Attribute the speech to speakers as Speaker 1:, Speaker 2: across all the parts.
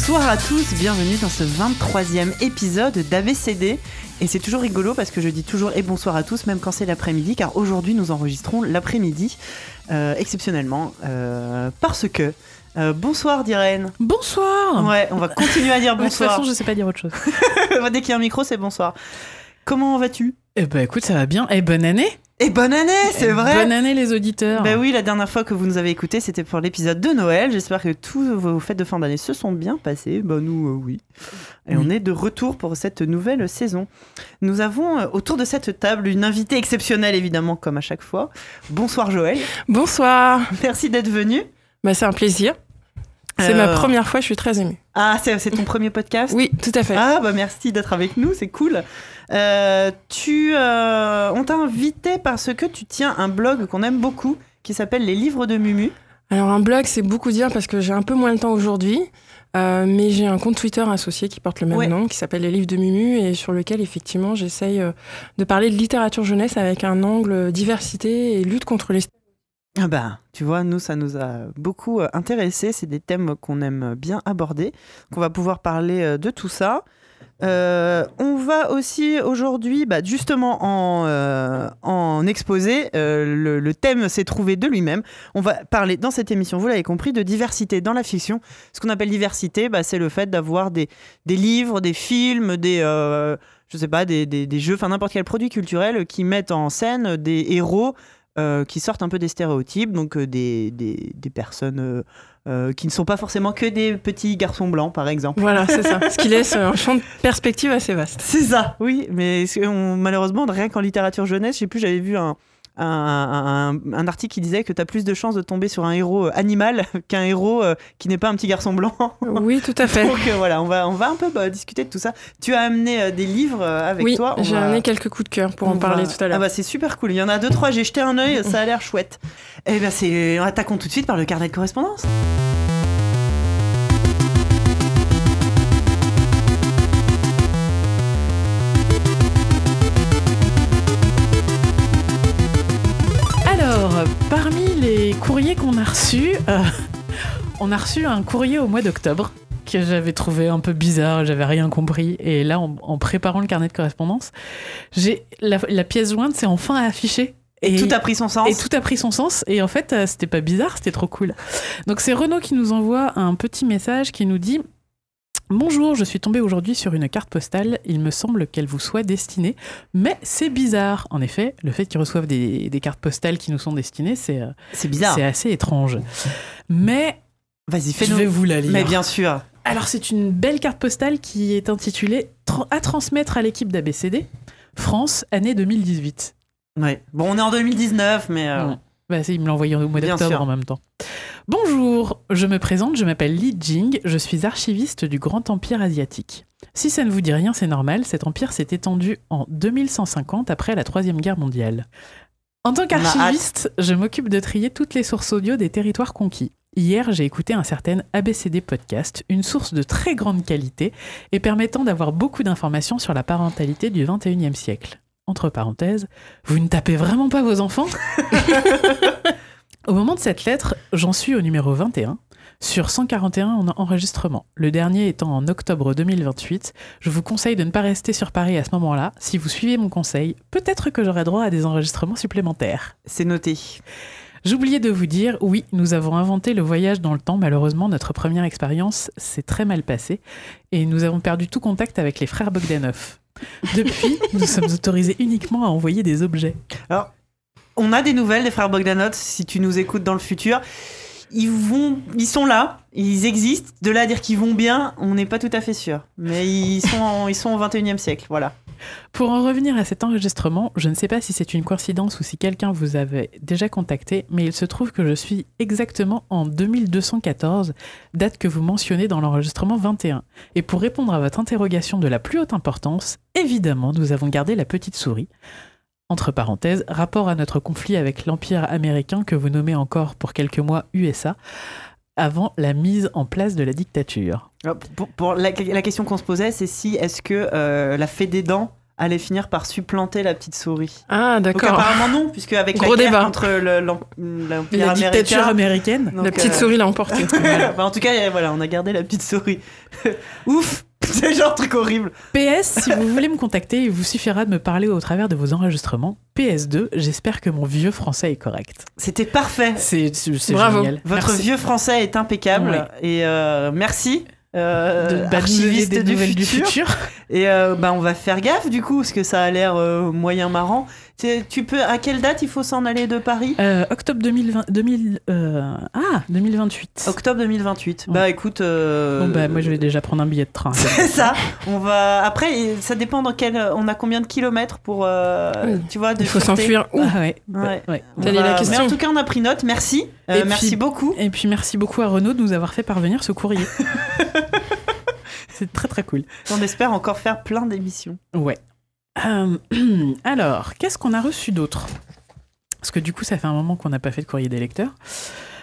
Speaker 1: Bonsoir à tous, bienvenue dans ce 23e épisode d'ABCD. Et c'est toujours rigolo parce que je dis toujours et bonsoir à tous, même quand c'est l'après-midi, car aujourd'hui nous enregistrons l'après-midi, euh, exceptionnellement, euh, parce que. euh, bonsoir Dirène.
Speaker 2: Bonsoir
Speaker 1: Ouais, on va continuer à dire
Speaker 2: De toute
Speaker 1: bonsoir.
Speaker 2: façon, je sais pas dire autre chose.
Speaker 1: Dès qu'il y a un micro, c'est bonsoir. Comment vas-tu?
Speaker 2: Eh ben écoute, ça va bien. Et bonne année
Speaker 1: Et bonne année, c'est vrai
Speaker 2: Bonne année les auditeurs
Speaker 1: Ben oui, la dernière fois que vous nous avez écouté, c'était pour l'épisode de Noël. J'espère que tous vos fêtes de fin d'année se sont bien passées. Ben nous, euh, oui. Et
Speaker 2: Oui.
Speaker 1: on est de retour pour cette nouvelle saison. Nous avons euh, autour de cette table une invitée exceptionnelle, évidemment, comme à chaque fois. Bonsoir Joël.
Speaker 3: Bonsoir.
Speaker 1: Merci d'être venu.
Speaker 3: Bah, c'est un plaisir. C'est
Speaker 1: Euh,
Speaker 3: ma première fois, je suis très émue.
Speaker 1: Ah, c'est c'est ton premier podcast?
Speaker 3: Oui, tout à fait.
Speaker 1: Ah, bah merci d'être avec nous, c'est cool. Euh, tu, euh, on t'a invité parce que tu tiens un blog qu'on aime beaucoup qui s'appelle Les Livres de Mumu.
Speaker 3: Alors, un blog, c'est beaucoup dire parce que j'ai un peu moins le temps aujourd'hui. euh, mais j'ai un compte Twitter associé qui porte le même
Speaker 1: Ouais.
Speaker 3: nom, qui s'appelle Les Livres de Mumu, et sur lequel, effectivement, j'essaye euh, de parler de littérature jeunesse avec un angle diversité et lutte contre les
Speaker 1: Ah bah, tu vois, nous, ça nous a beaucoup euh, intéressés. C'est des thèmes qu'on aime bien aborder. Qu'on va pouvoir parler euh, de tout ça. Euh, on va aussi aujourd'hui, bah, justement en, euh, en exposé, euh, le, thème s'est trouvé de lui-même. On va parler dans cette émission, vous l'avez compris, de diversité dans la fiction. Ce qu'on appelle diversité, bah, c'est le fait d'avoir des, des livres, des films, des, je sais pas, des, des- des jeux, enfin n'importe quel produit culturel qui mettent en scène des héros euh, qui sortent un peu des stéréotypes, donc euh, des, des, des personnes euh, qui ne sont pas forcément que des petits garçons blancs, par exemple.
Speaker 3: Voilà, c'est ça. Ce qui laisse un champ de perspective assez vaste.
Speaker 1: C'est ça, oui, mais on- malheureusement, rien qu'en littérature jeunesse, je sais plus, j'avais vu un, un, un- un article qui disait que tu as plus de chances de tomber sur un héros euh, animal qu'un héros euh, qui n'est pas un petit garçon blanc.
Speaker 3: Oui, tout à fait.
Speaker 1: Donc euh, voilà, on va, on va un peu bah, discuter de tout ça. Tu as amené des livres avec
Speaker 3: oui,
Speaker 1: toi.
Speaker 3: j'ai
Speaker 1: va-
Speaker 3: amené quelques coups de cœur pour
Speaker 1: on
Speaker 3: en parler
Speaker 1: va-
Speaker 3: tout à l'heure.
Speaker 1: Ah bah c'est super cool. Il y en a deux trois. J'ai jeté un œil. Ça a l'air chouette. Eh ben c'est. Attaquons tout de suite par le carnet de correspondance.
Speaker 2: Reçus, euh, on a reçu un courrier au mois d'octobre que j'avais trouvé un peu bizarre, j'avais rien compris. Et là, en, en préparant le carnet de correspondance, j'ai la, la pièce jointe s'est enfin affichée.
Speaker 1: Et, tout a pris son sens.
Speaker 2: Et tout a pris son sens. Et en fait, euh, c'était pas bizarre, c'était trop cool. Donc, c'est Renaud qui nous envoie un petit message qui nous dit Bonjour, je suis tombé aujourd'hui sur une carte postale. Il me semble qu'elle vous soit destinée, mais c'est bizarre. En effet, le fait qu'ils reçoivent des, des cartes postales qui nous sont destinées, c'est euh,
Speaker 1: C'est bizarre.
Speaker 2: c'est assez étrange. Mais
Speaker 1: Vas-y,
Speaker 2: je
Speaker 1: fais-nous.
Speaker 2: vais vous la lire.
Speaker 1: Mais bien sûr.
Speaker 2: Alors, c'est une belle carte postale qui est intitulée À transmettre à l'équipe d'ABCD, France, année 2018.
Speaker 1: Ouais. Bon, on est en 2019, mais. euh,
Speaker 2: Ouais. Bah, il me l'a envoyé au mois d'octobre en même temps. Bonjour, je me présente, je m'appelle Li Jing, je suis archiviste du Grand Empire asiatique. Si ça ne vous dit rien, c'est normal, cet empire s'est étendu en 2150 après la Troisième Guerre mondiale. En tant qu'archiviste, je m'occupe de trier toutes les sources audio des territoires conquis. Hier, j'ai écouté un certain ABCD Podcast, une source de très grande qualité et permettant d'avoir beaucoup d'informations sur la parentalité du 21e siècle. Entre parenthèses, vous ne tapez vraiment pas vos enfants Au moment de cette lettre, j'en suis au numéro 21 sur 141 en enregistrement. Le dernier étant en octobre 2028. Je vous conseille de ne pas rester sur Paris à ce moment-là. Si vous suivez mon conseil, peut-être que j'aurai droit à des enregistrements supplémentaires.
Speaker 1: C'est noté.
Speaker 2: J'oubliais de vous dire, oui, nous avons inventé le voyage dans le temps. Malheureusement, notre première expérience s'est très mal passée et nous avons perdu tout contact avec les frères Bogdanov. Depuis, nous sommes autorisés uniquement à envoyer des objets.
Speaker 1: On a des nouvelles des frères Bogdanov. Si tu nous écoutes dans le futur, ils vont, ils sont là, ils existent. De là à dire qu'ils vont bien, on n'est pas tout à fait sûr. Mais ils sont, ils sont au 21e siècle, voilà.
Speaker 2: Pour en revenir à cet enregistrement, je ne sais pas si c'est une coïncidence ou si quelqu'un vous avait déjà contacté, mais il se trouve que je suis exactement en 2214, date que vous mentionnez dans l'enregistrement 21. Et pour répondre à votre interrogation de la plus haute importance, évidemment, nous avons gardé la petite souris. Entre parenthèses, rapport à notre conflit avec l'Empire américain que vous nommez encore pour quelques mois USA, avant la mise en place de la dictature.
Speaker 1: Alors, Pour, pour la, la question qu'on se posait, c'est si est-ce que euh, la fée des dents allait finir par supplanter la petite souris.
Speaker 3: Ah, d'accord.
Speaker 1: apparemment non, puisque avec
Speaker 3: Gros
Speaker 1: la guerre
Speaker 3: débat.
Speaker 1: contre le- l'em- l'empire
Speaker 2: La dictature
Speaker 1: américain.
Speaker 2: américaine.
Speaker 1: donc,
Speaker 3: La petite
Speaker 1: euh,
Speaker 3: souris l'a emporté.
Speaker 1: voilà. Enfin, en tout cas, euh, voilà, on a gardé la petite souris. Ouf, c'est genre truc horrible.
Speaker 2: PS, si vous voulez me contacter, il vous suffira de me parler au travers de vos enregistrements. PS2, j'espère que mon vieux français est correct.
Speaker 1: C'était parfait.
Speaker 2: C'est génial.
Speaker 1: Votre
Speaker 2: Merci.
Speaker 1: vieux français est impeccable
Speaker 2: Ouais.
Speaker 1: et euh, merci. Euh,
Speaker 2: de,
Speaker 1: archiviste
Speaker 2: des
Speaker 1: du
Speaker 2: nouvelles
Speaker 1: futur.
Speaker 2: du futur.
Speaker 1: Et euh, bah, on va faire gaffe du coup, parce que ça a l'air euh, moyen marrant. Tu, peux, à quelle date il faut s'en aller de Paris?
Speaker 2: Euh, octobre 2020, 2000, euh, ah, 2028.
Speaker 1: Octobre 2028.
Speaker 2: Ouais.
Speaker 1: Bah écoute. euh,
Speaker 2: Bon, bah, moi, je vais déjà prendre un billet de train.
Speaker 1: C'est ça. On va. Après, ça dépend dans quel. On a combien de kilomètres pour. euh,
Speaker 3: Oui.
Speaker 1: Tu vois, de
Speaker 3: Il faut s'enfuir où?
Speaker 2: Ah ouais.
Speaker 1: Ouais.
Speaker 3: la question.
Speaker 1: Mais en tout cas, on a pris note. Merci. Euh,
Speaker 2: puis-
Speaker 1: merci beaucoup.
Speaker 2: Et puis merci beaucoup à Renaud de nous avoir fait parvenir ce courrier. C'est très très cool.
Speaker 1: On espère encore faire plein d'émissions.
Speaker 2: Ouais. Euh, alors, qu'est-ce qu'on a reçu d'autre? Parce que du coup, ça fait un moment qu'on n'a pas fait de courrier des lecteurs,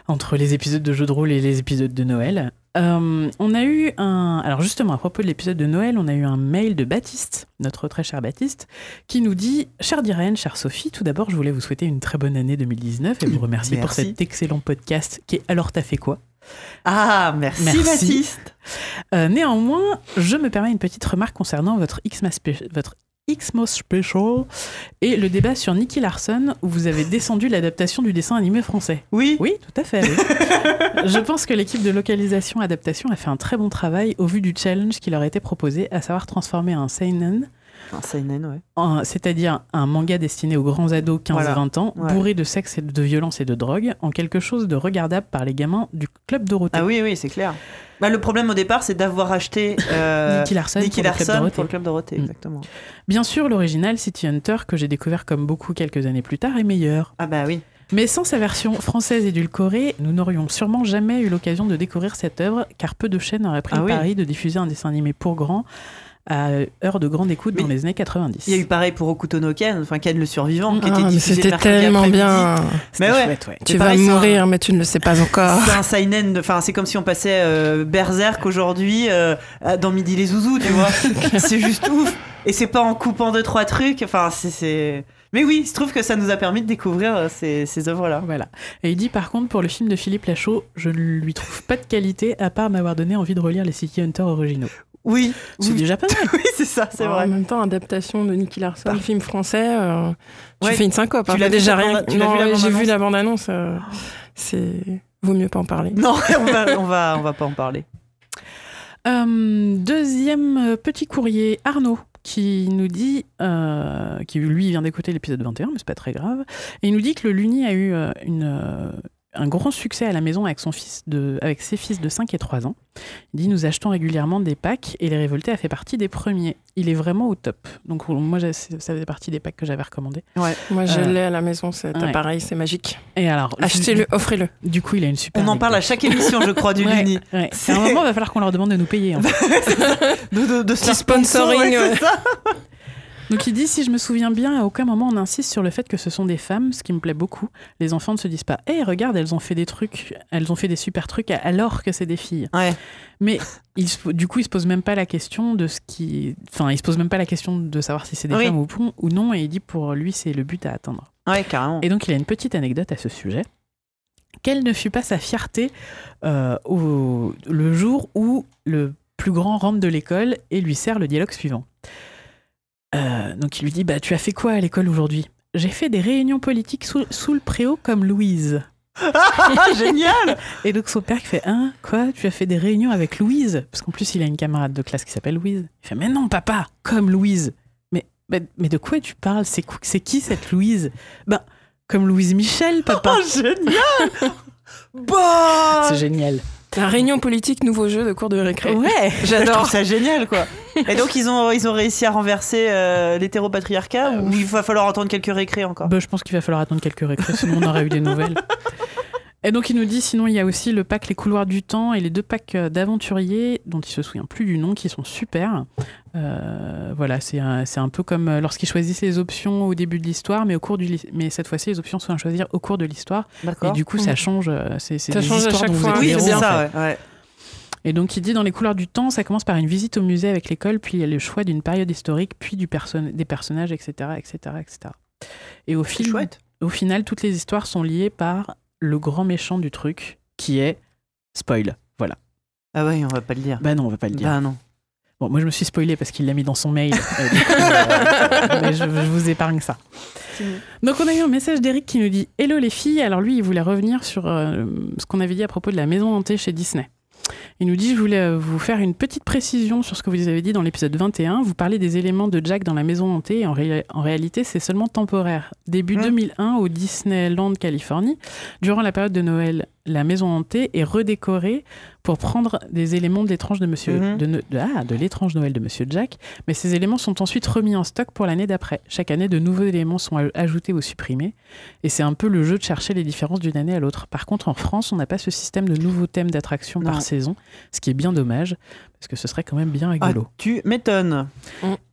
Speaker 2: entre les épisodes de jeux de rôle et les épisodes de Noël. Euh, on a eu un... Alors justement, à propos de l'épisode de Noël, on a eu un mail de Baptiste, notre très cher Baptiste, qui nous dit « Chère Dirène, chère Sophie, tout d'abord, je voulais vous souhaiter une très bonne année 2019 et vous remercier pour cet excellent podcast qui est « Alors, t'as fait quoi ?»
Speaker 1: Ah, merci,
Speaker 2: Merci.
Speaker 1: Baptiste.
Speaker 2: Euh, néanmoins, je me permets une petite remarque concernant votre Xmas, votre Xmas Special et le débat sur Nicky Larson où vous avez descendu l'adaptation du dessin animé français.
Speaker 1: Oui.
Speaker 2: Oui, tout à fait. oui. je pense que l'équipe de localisation adaptation a fait un très bon travail au vu du challenge qui leur a été proposé, à savoir transformer un seinen,
Speaker 1: Un seinen, ouais.
Speaker 2: en- c'est-à-dire un manga destiné aux grands ados 15-20
Speaker 1: Voilà.
Speaker 2: ans,
Speaker 1: Ouais.
Speaker 2: bourré de sexe et de violence et de drogue, en quelque chose de regardable par les gamins du club Dorothée.
Speaker 1: Ah oui, oui, c'est clair. Bah, le problème au départ, c'est d'avoir acheté euh,
Speaker 2: Nicky Larson,
Speaker 1: Nicky
Speaker 2: pour le Club
Speaker 1: Larson
Speaker 2: Dorothée.
Speaker 1: pour le club Dorothée,
Speaker 2: Mm.
Speaker 1: exactement.
Speaker 2: Bien sûr, l'original City Hunter, que j'ai découvert comme beaucoup quelques années plus tard, est meilleur.
Speaker 1: Ah bah oui.
Speaker 2: Mais sans sa version française édulcorée, nous n'aurions sûrement jamais eu l'occasion de découvrir cette œuvre, car peu de chaînes auraient pris
Speaker 1: Ah
Speaker 2: le
Speaker 1: oui.
Speaker 2: pari de diffuser un dessin animé pour grands à heure de grande écoute
Speaker 1: Mais
Speaker 2: dans les années 90.
Speaker 1: Il y a eu pareil pour Okuto no Ken, enfin Ken le survivant, qui
Speaker 3: Ah,
Speaker 1: était diffusé
Speaker 3: c'était tellement bien.
Speaker 1: Mais ouais.
Speaker 2: chouette, ouais.
Speaker 3: Tu vas
Speaker 1: pareil, c'est un-
Speaker 3: mourir, mais tu ne le sais pas encore.
Speaker 1: C'est un seinen, enfin c'est comme si on passait euh, Berserk aujourd'hui euh, dans Midi les Zouzous, tu vois. c'est juste ouf. Et c'est pas en coupant deux trois trucs, enfin c'est-. Mais oui, il se trouve que ça nous a permis de découvrir euh, ces, ces œuvres-là.
Speaker 2: Voilà. Et il dit par contre, pour le film de Philippe Lachaud, je ne lui trouve pas de qualité à part m'avoir donné envie de relire les City Hunter originaux.
Speaker 1: Oui,
Speaker 2: C'est
Speaker 1: oui,
Speaker 2: déjà pas mal.
Speaker 1: oui, c'est ça, c'est
Speaker 3: En
Speaker 1: vrai.
Speaker 3: même temps, adaptation de Nicky Larson,
Speaker 1: Bah.
Speaker 3: film français, euh, tu
Speaker 1: Ouais.
Speaker 3: fais une syncope.
Speaker 1: Tu
Speaker 3: hein.
Speaker 1: l'as
Speaker 3: déjà rien.
Speaker 1: tu l'as la
Speaker 3: ouais, J'ai
Speaker 1: bande-annonce
Speaker 3: vu la bande-annonce. euh, c'est vaut mieux pas en parler.
Speaker 1: Non, on va, on va, on va pas en parler.
Speaker 2: Euh, deuxième petit courrier, Arnaud, qui nous dit, euh, qui lui vient d'écouter l'épisode 21, mais c'est pas très grave, et il nous dit que le Luni a eu euh, une, euh, un grand succès à la maison avec, son fils de, avec ses fils de 5 et 3 ans. Il dit Nous achetons régulièrement des packs et Les Révoltés a fait partie des premiers. Il est vraiment au top. Donc, moi, ça faisait partie des packs que j'avais recommandés.
Speaker 3: Moi, je
Speaker 2: Euh,
Speaker 3: l'ai à la maison, cet
Speaker 2: ouais.
Speaker 3: appareil, c'est magique.
Speaker 2: Et alors,
Speaker 3: Achetez-le, offrez-le.
Speaker 2: Du coup, il a une super.
Speaker 1: On en parle à chaque émission, je crois, du
Speaker 2: Ouais,
Speaker 1: Luni.
Speaker 2: ouais. À un moment, il va falloir qu'on leur demande de nous payer. en fait.
Speaker 1: De, de,
Speaker 3: sponsoring,
Speaker 2: Donc il dit, si je me souviens bien, à aucun moment on insiste sur le fait que ce sont des femmes, ce qui me plaît beaucoup. Les enfants ne se disent pas, hé, regarde, elles ont fait des trucs, elles ont fait des super trucs alors que c'est des filles.
Speaker 1: Ouais.
Speaker 2: Mais se- du coup, ils se posent même pas la question de ce qui... Enfin, ils se posent même pas la question de savoir si c'est des
Speaker 1: Oui.
Speaker 2: femmes ou non, et il dit, pour lui, c'est le but à atteindre.
Speaker 1: Ouais, carrément.
Speaker 2: Et donc il a une petite anecdote à ce sujet. Quelle ne fut pas sa fierté euh, au, le jour où le plus grand rentre de l'école et lui sert le dialogue suivant. Euh, donc il lui dit bah tu as fait quoi à l'école aujourd'hui? J'ai fait des réunions politiques sous, sous le préau comme Louise.
Speaker 1: Ah, génial
Speaker 2: Et donc son père qui fait hein quoi? Tu as fait des réunions avec Louise? Parce qu'en plus il a une camarade de classe qui s'appelle Louise. Il fait mais non papa comme Louise. Mais mais, mais de quoi tu parles? C'est cou- c'est qui cette Louise? Ben comme Louise Michel papa.
Speaker 1: Oh, génial Bah
Speaker 2: C'est génial.
Speaker 3: La réunion politique, nouveau jeu de cours de récré.
Speaker 2: Ouais.
Speaker 1: Je trouve
Speaker 3: J'adore.
Speaker 1: ça génial, quoi. Et donc, ils ont, ils ont réussi à renverser euh, l'hétéropatriarcat ou il va falloir entendre quelques récrés encore?
Speaker 2: Bah, je pense qu'il va falloir attendre quelques récrés, sinon on aurait eu des nouvelles. Et donc il nous dit, sinon il y a aussi le pack Les Couloirs du Temps et les deux packs euh, d'aventuriers, dont il se souvient plus du nom, qui sont super. Euh, voilà, c'est un, c'est un peu comme euh, lorsqu'ils choisissent les options au début de l'histoire, mais, au cours du, li- mais cette fois-ci les options sont à choisir au cours de l'histoire. Et du coup ça
Speaker 3: Mhm.
Speaker 2: change, euh, c'est
Speaker 3: Ça
Speaker 2: des
Speaker 3: change à chaque
Speaker 2: dont vous
Speaker 3: fois,
Speaker 2: êtes
Speaker 1: Oui,
Speaker 3: c'est
Speaker 2: en fait.
Speaker 1: ça, ouais. ouais.
Speaker 2: Et donc, il dit dans les couleurs du temps, ça commence par une visite au musée avec l'école, puis il y a le choix d'une période historique, puis du perso- des personnages, etc., etc., etc. Et au,
Speaker 1: chouette.
Speaker 2: final, toutes les histoires sont liées par le grand méchant du truc, qui est spoil. Voilà.
Speaker 1: Ah ouais, on va pas le dire.
Speaker 2: Bah non, on va pas le dire.
Speaker 1: Bah non.
Speaker 2: Bon, moi, je me suis spoilé parce qu'il l'a mis dans son mail. Euh, coup, euh, mais je, je vous épargne ça. Donc, on a eu un message d'Eric qui nous dit Hello les filles. Alors, lui, il voulait revenir sur euh, ce qu'on avait dit à propos de la maison hantée chez Disney. Il nous dit Je voulais euh, vous faire une petite précision sur ce que vous avez dit dans l'épisode 21. Vous parlez des éléments de Jack dans la maison hantée. Et en, ré- en réalité, c'est seulement temporaire. Début
Speaker 1: Mm.
Speaker 2: 2001 au Disneyland Californie, durant la période de Noël, la maison hantée est redécorée pour prendre des éléments de l'étrange de Monsieur
Speaker 1: Mhm.
Speaker 2: de, Ne- de- ah, de l'étrange Noël de Monsieur Jack, mais ces éléments sont ensuite remis en stock pour l'année d'après. Chaque année, de nouveaux éléments sont ajoutés ou supprimés, et c'est un peu le jeu de chercher les différences d'une année à l'autre. Par contre, en France, on n'a pas ce système de nouveaux thèmes d'attraction par saison, ce qui est bien dommage, parce que ce serait quand même bien
Speaker 1: Ah,
Speaker 2: rigolo.
Speaker 1: tu m'étonnes.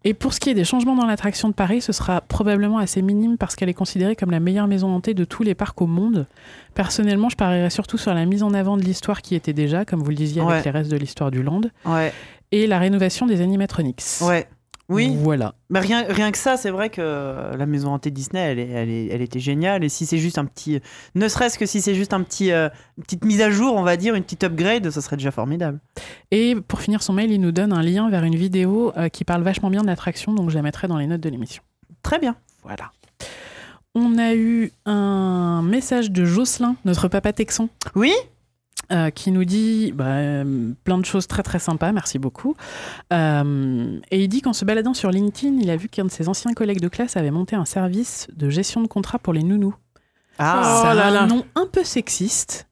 Speaker 2: Et pour ce qui est des changements dans l'attraction de Paris, ce sera probablement assez minime parce qu'elle est considérée comme la meilleure maison hantée de tous les parcs au monde. Personnellement, je parierais surtout sur la mise en avant de l'histoire qui était déjà, comme vous le disiez, avec
Speaker 1: Ouais.
Speaker 2: les restes de l'histoire du land,
Speaker 1: Ouais.
Speaker 2: et la rénovation des animatronics.
Speaker 1: Ouais. Oui.
Speaker 2: Voilà.
Speaker 1: Mais rien, rien que ça, c'est vrai que la maison hantée Disney, elle, est, elle, est- elle était géniale. Et si c'est juste un petit. Ne serait-ce que si c'est juste un petit, euh, une petite mise à jour, on va dire, une petite upgrade, ça serait déjà formidable.
Speaker 2: Et pour finir son mail, il nous donne un lien vers une vidéo euh, qui parle vachement bien de l'attraction, donc je la mettrai dans les notes de l'émission.
Speaker 1: Très bien.
Speaker 2: Voilà. On a eu un message de Jocelyn, notre papa texan,
Speaker 1: Oui?
Speaker 2: Euh, qui nous dit bah, euh, plein de choses très très sympas, merci beaucoup. Euh, et il dit qu'en se baladant sur LinkedIn, il a vu qu'un de ses anciens collègues de classe avait monté un service de gestion de contrat pour les nounous.
Speaker 1: Ah,
Speaker 2: Ça
Speaker 3: Oh là
Speaker 2: a
Speaker 3: là.
Speaker 2: un nom un peu sexiste,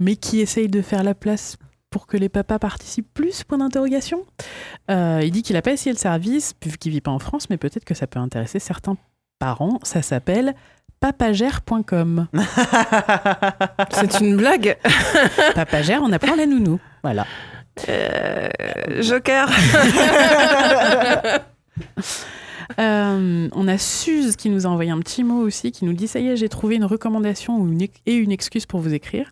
Speaker 2: mais qui essaye de faire la place pour que les papas participent plus, point d'interrogation. Euh, il dit qu'il n'a pas essayé le service, vu qu'il vit pas en France, mais peut-être que ça peut intéresser certains parents. Ça s'appelle papagère.com.
Speaker 3: C'est une blague.
Speaker 2: Papagère, on apprend la nounou. Voilà.
Speaker 3: Euh, Joker.
Speaker 2: Euh, on a Suze qui nous a envoyé un petit mot aussi, qui nous dit Ça y est, j'ai trouvé une recommandation ou une ex- et une excuse pour vous écrire.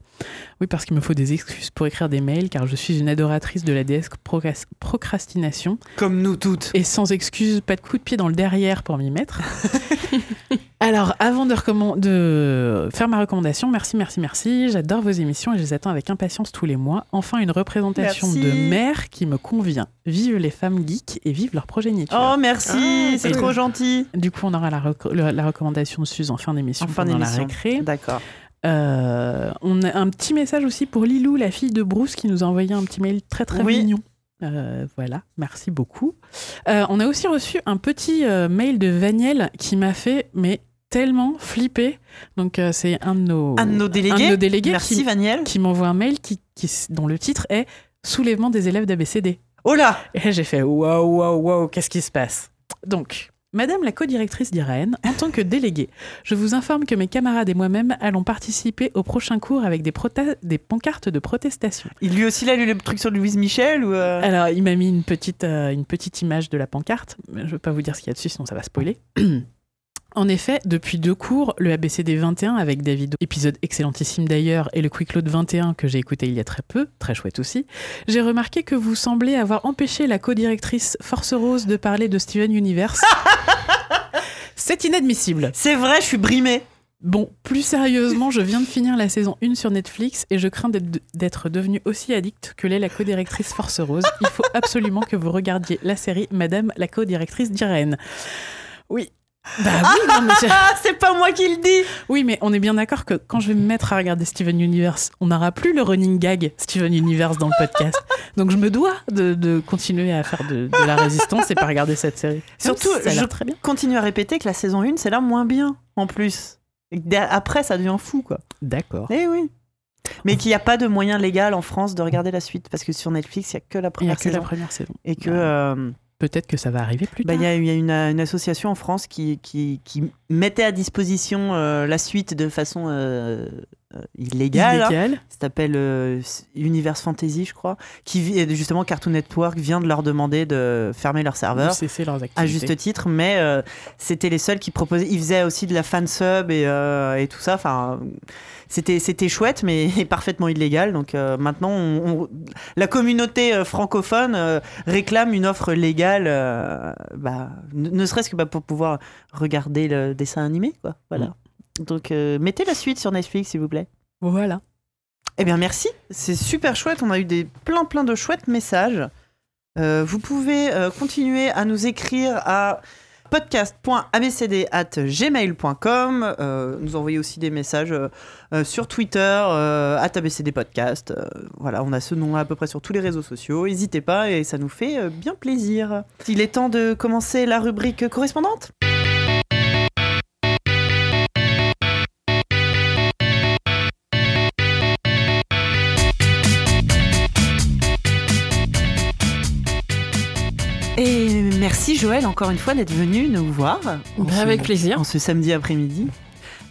Speaker 2: Oui, parce qu'il me faut des excuses pour écrire des mails, car je suis une adoratrice de la déesse procras- procrastination.
Speaker 1: Comme nous toutes.
Speaker 2: Et sans excuse, pas de coup de pied dans le derrière pour m'y mettre. Alors, avant de, faire ma recommandation, merci, merci, merci. J'adore vos émissions et je les attends avec impatience tous les mois. Enfin, une représentation
Speaker 1: Merci.
Speaker 2: de mère qui me convient. Vive les femmes geeks et vive leur progéniture.
Speaker 1: Oh, merci,
Speaker 3: Ah,
Speaker 1: c'est trop gentil.
Speaker 2: Du coup, on aura la, recommandation de Suze en fin d'émission
Speaker 1: En fin d'émission. D'accord.
Speaker 2: Euh, on a un petit message aussi pour Lilou, la fille de Bruce, qui nous a envoyé un petit mail très très
Speaker 1: Oui.
Speaker 2: mignon. Euh, voilà, merci beaucoup. Euh, on a aussi reçu un petit mail de Vaniel qui m'a fait mais tellement flipper. Donc c'est un de nos
Speaker 1: Un de nos délégués.
Speaker 2: de nos délégués
Speaker 1: Merci,
Speaker 2: qui,
Speaker 1: Vaniel.
Speaker 2: qui m'envoie un mail qui, qui- dont le titre est Soulèvement des élèves d'ABCD.
Speaker 1: Oh là
Speaker 2: Et j'ai fait waouh, waouh, waouh, qu'est-ce qui se passe? Donc, Madame la co-directrice d'IRAN, en tant que déléguée, je vous informe que mes camarades et moi-même allons participer au prochain cours avec des, pancartes de protestation.
Speaker 1: Il lui aussi, là, lu le truc sur Louise Michel ou euh,
Speaker 2: Alors, il m'a mis une petite, euh, une petite image de la pancarte. Je ne veux pas vous dire ce qu'il y a dessus, sinon ça va spoiler. En effet, depuis deux cours, le ABCD 21 avec David, épisode excellentissime d'ailleurs, et le Quick Load 21 que j'ai écouté il y a très peu, très chouette aussi, j'ai remarqué que vous semblez avoir empêché la co-directrice Force Rose de parler de Steven Universe. C'est inadmissible.
Speaker 1: C'est vrai, je suis brimée.
Speaker 2: Bon, plus sérieusement, je viens de finir la saison 1 sur Netflix et je crains d'être devenue aussi addict que l'est la co-directrice Force Rose. Il faut absolument que vous regardiez la série Madame la co-directrice d'Irène. Oui. Bah oui, non, mais
Speaker 1: Ah, c'est pas moi qui le dis.
Speaker 2: oui, mais on est bien d'accord que quand je vais me mettre à regarder Steven Universe, on n'aura plus le running gag Steven Universe dans le podcast. Donc je me dois de, de continuer à faire de, de la résistance et pas regarder cette série.
Speaker 1: Surtout,
Speaker 2: ça
Speaker 1: je-
Speaker 2: très bien.
Speaker 1: Continue à répéter que la saison 1, c'est là moins bien, en plus. Et Après, ça devient fou, quoi.
Speaker 2: D'accord.
Speaker 1: Eh oui. Mais qu'il n'y a pas de moyen légal en France de regarder la suite, parce que sur Netflix, il n'y a que la
Speaker 2: Il n'y a
Speaker 1: première
Speaker 2: que la
Speaker 1: saison.
Speaker 2: première saison.
Speaker 1: Et que euh,
Speaker 2: Peut-être que ça va arriver plus
Speaker 1: bah,
Speaker 2: tard.
Speaker 1: il y a, il y a une, une association en France qui, qui, qui mettait à disposition euh, la suite de façon euh, illégal. hein.
Speaker 2: Illégal.
Speaker 1: Ça s'appelle euh, Universe Fantasy, je crois. Qui justement, Cartoon Network vient de leur demander de fermer leur serveur.
Speaker 2: cesser leurs activités.
Speaker 1: À juste titre, mais euh, c'était les seuls qui proposaient. Ils faisaient aussi de la fansub et, euh, et tout ça. Enfin, c'était c'était chouette, mais parfaitement illégal. Donc euh, maintenant, on- on- la communauté euh, francophone euh, réclame une offre légale, euh, bah, ne, ne serait-ce que bah, pour pouvoir regarder le dessin animé, quoi. Voilà. Donc euh, mettez la suite sur Netflix, s'il vous plaît.
Speaker 2: Voilà.
Speaker 1: Eh bien, merci. C'est super chouette. On a eu des plein, plein de chouettes messages. Euh, vous pouvez euh, continuer à nous écrire à podcast.abcd@gmail.com. Euh, nous envoyer aussi des messages sur Twitter euh, @abcdpodcast. Voilà, on a ce nom à peu près sur tous les réseaux sociaux. N'hésitez pas et ça nous fait bien plaisir. Il est temps de commencer la rubrique correspondante. Et merci Joël encore une fois d'être venu nous voir. En ce-
Speaker 3: avec plaisir.
Speaker 1: En ce samedi après-midi.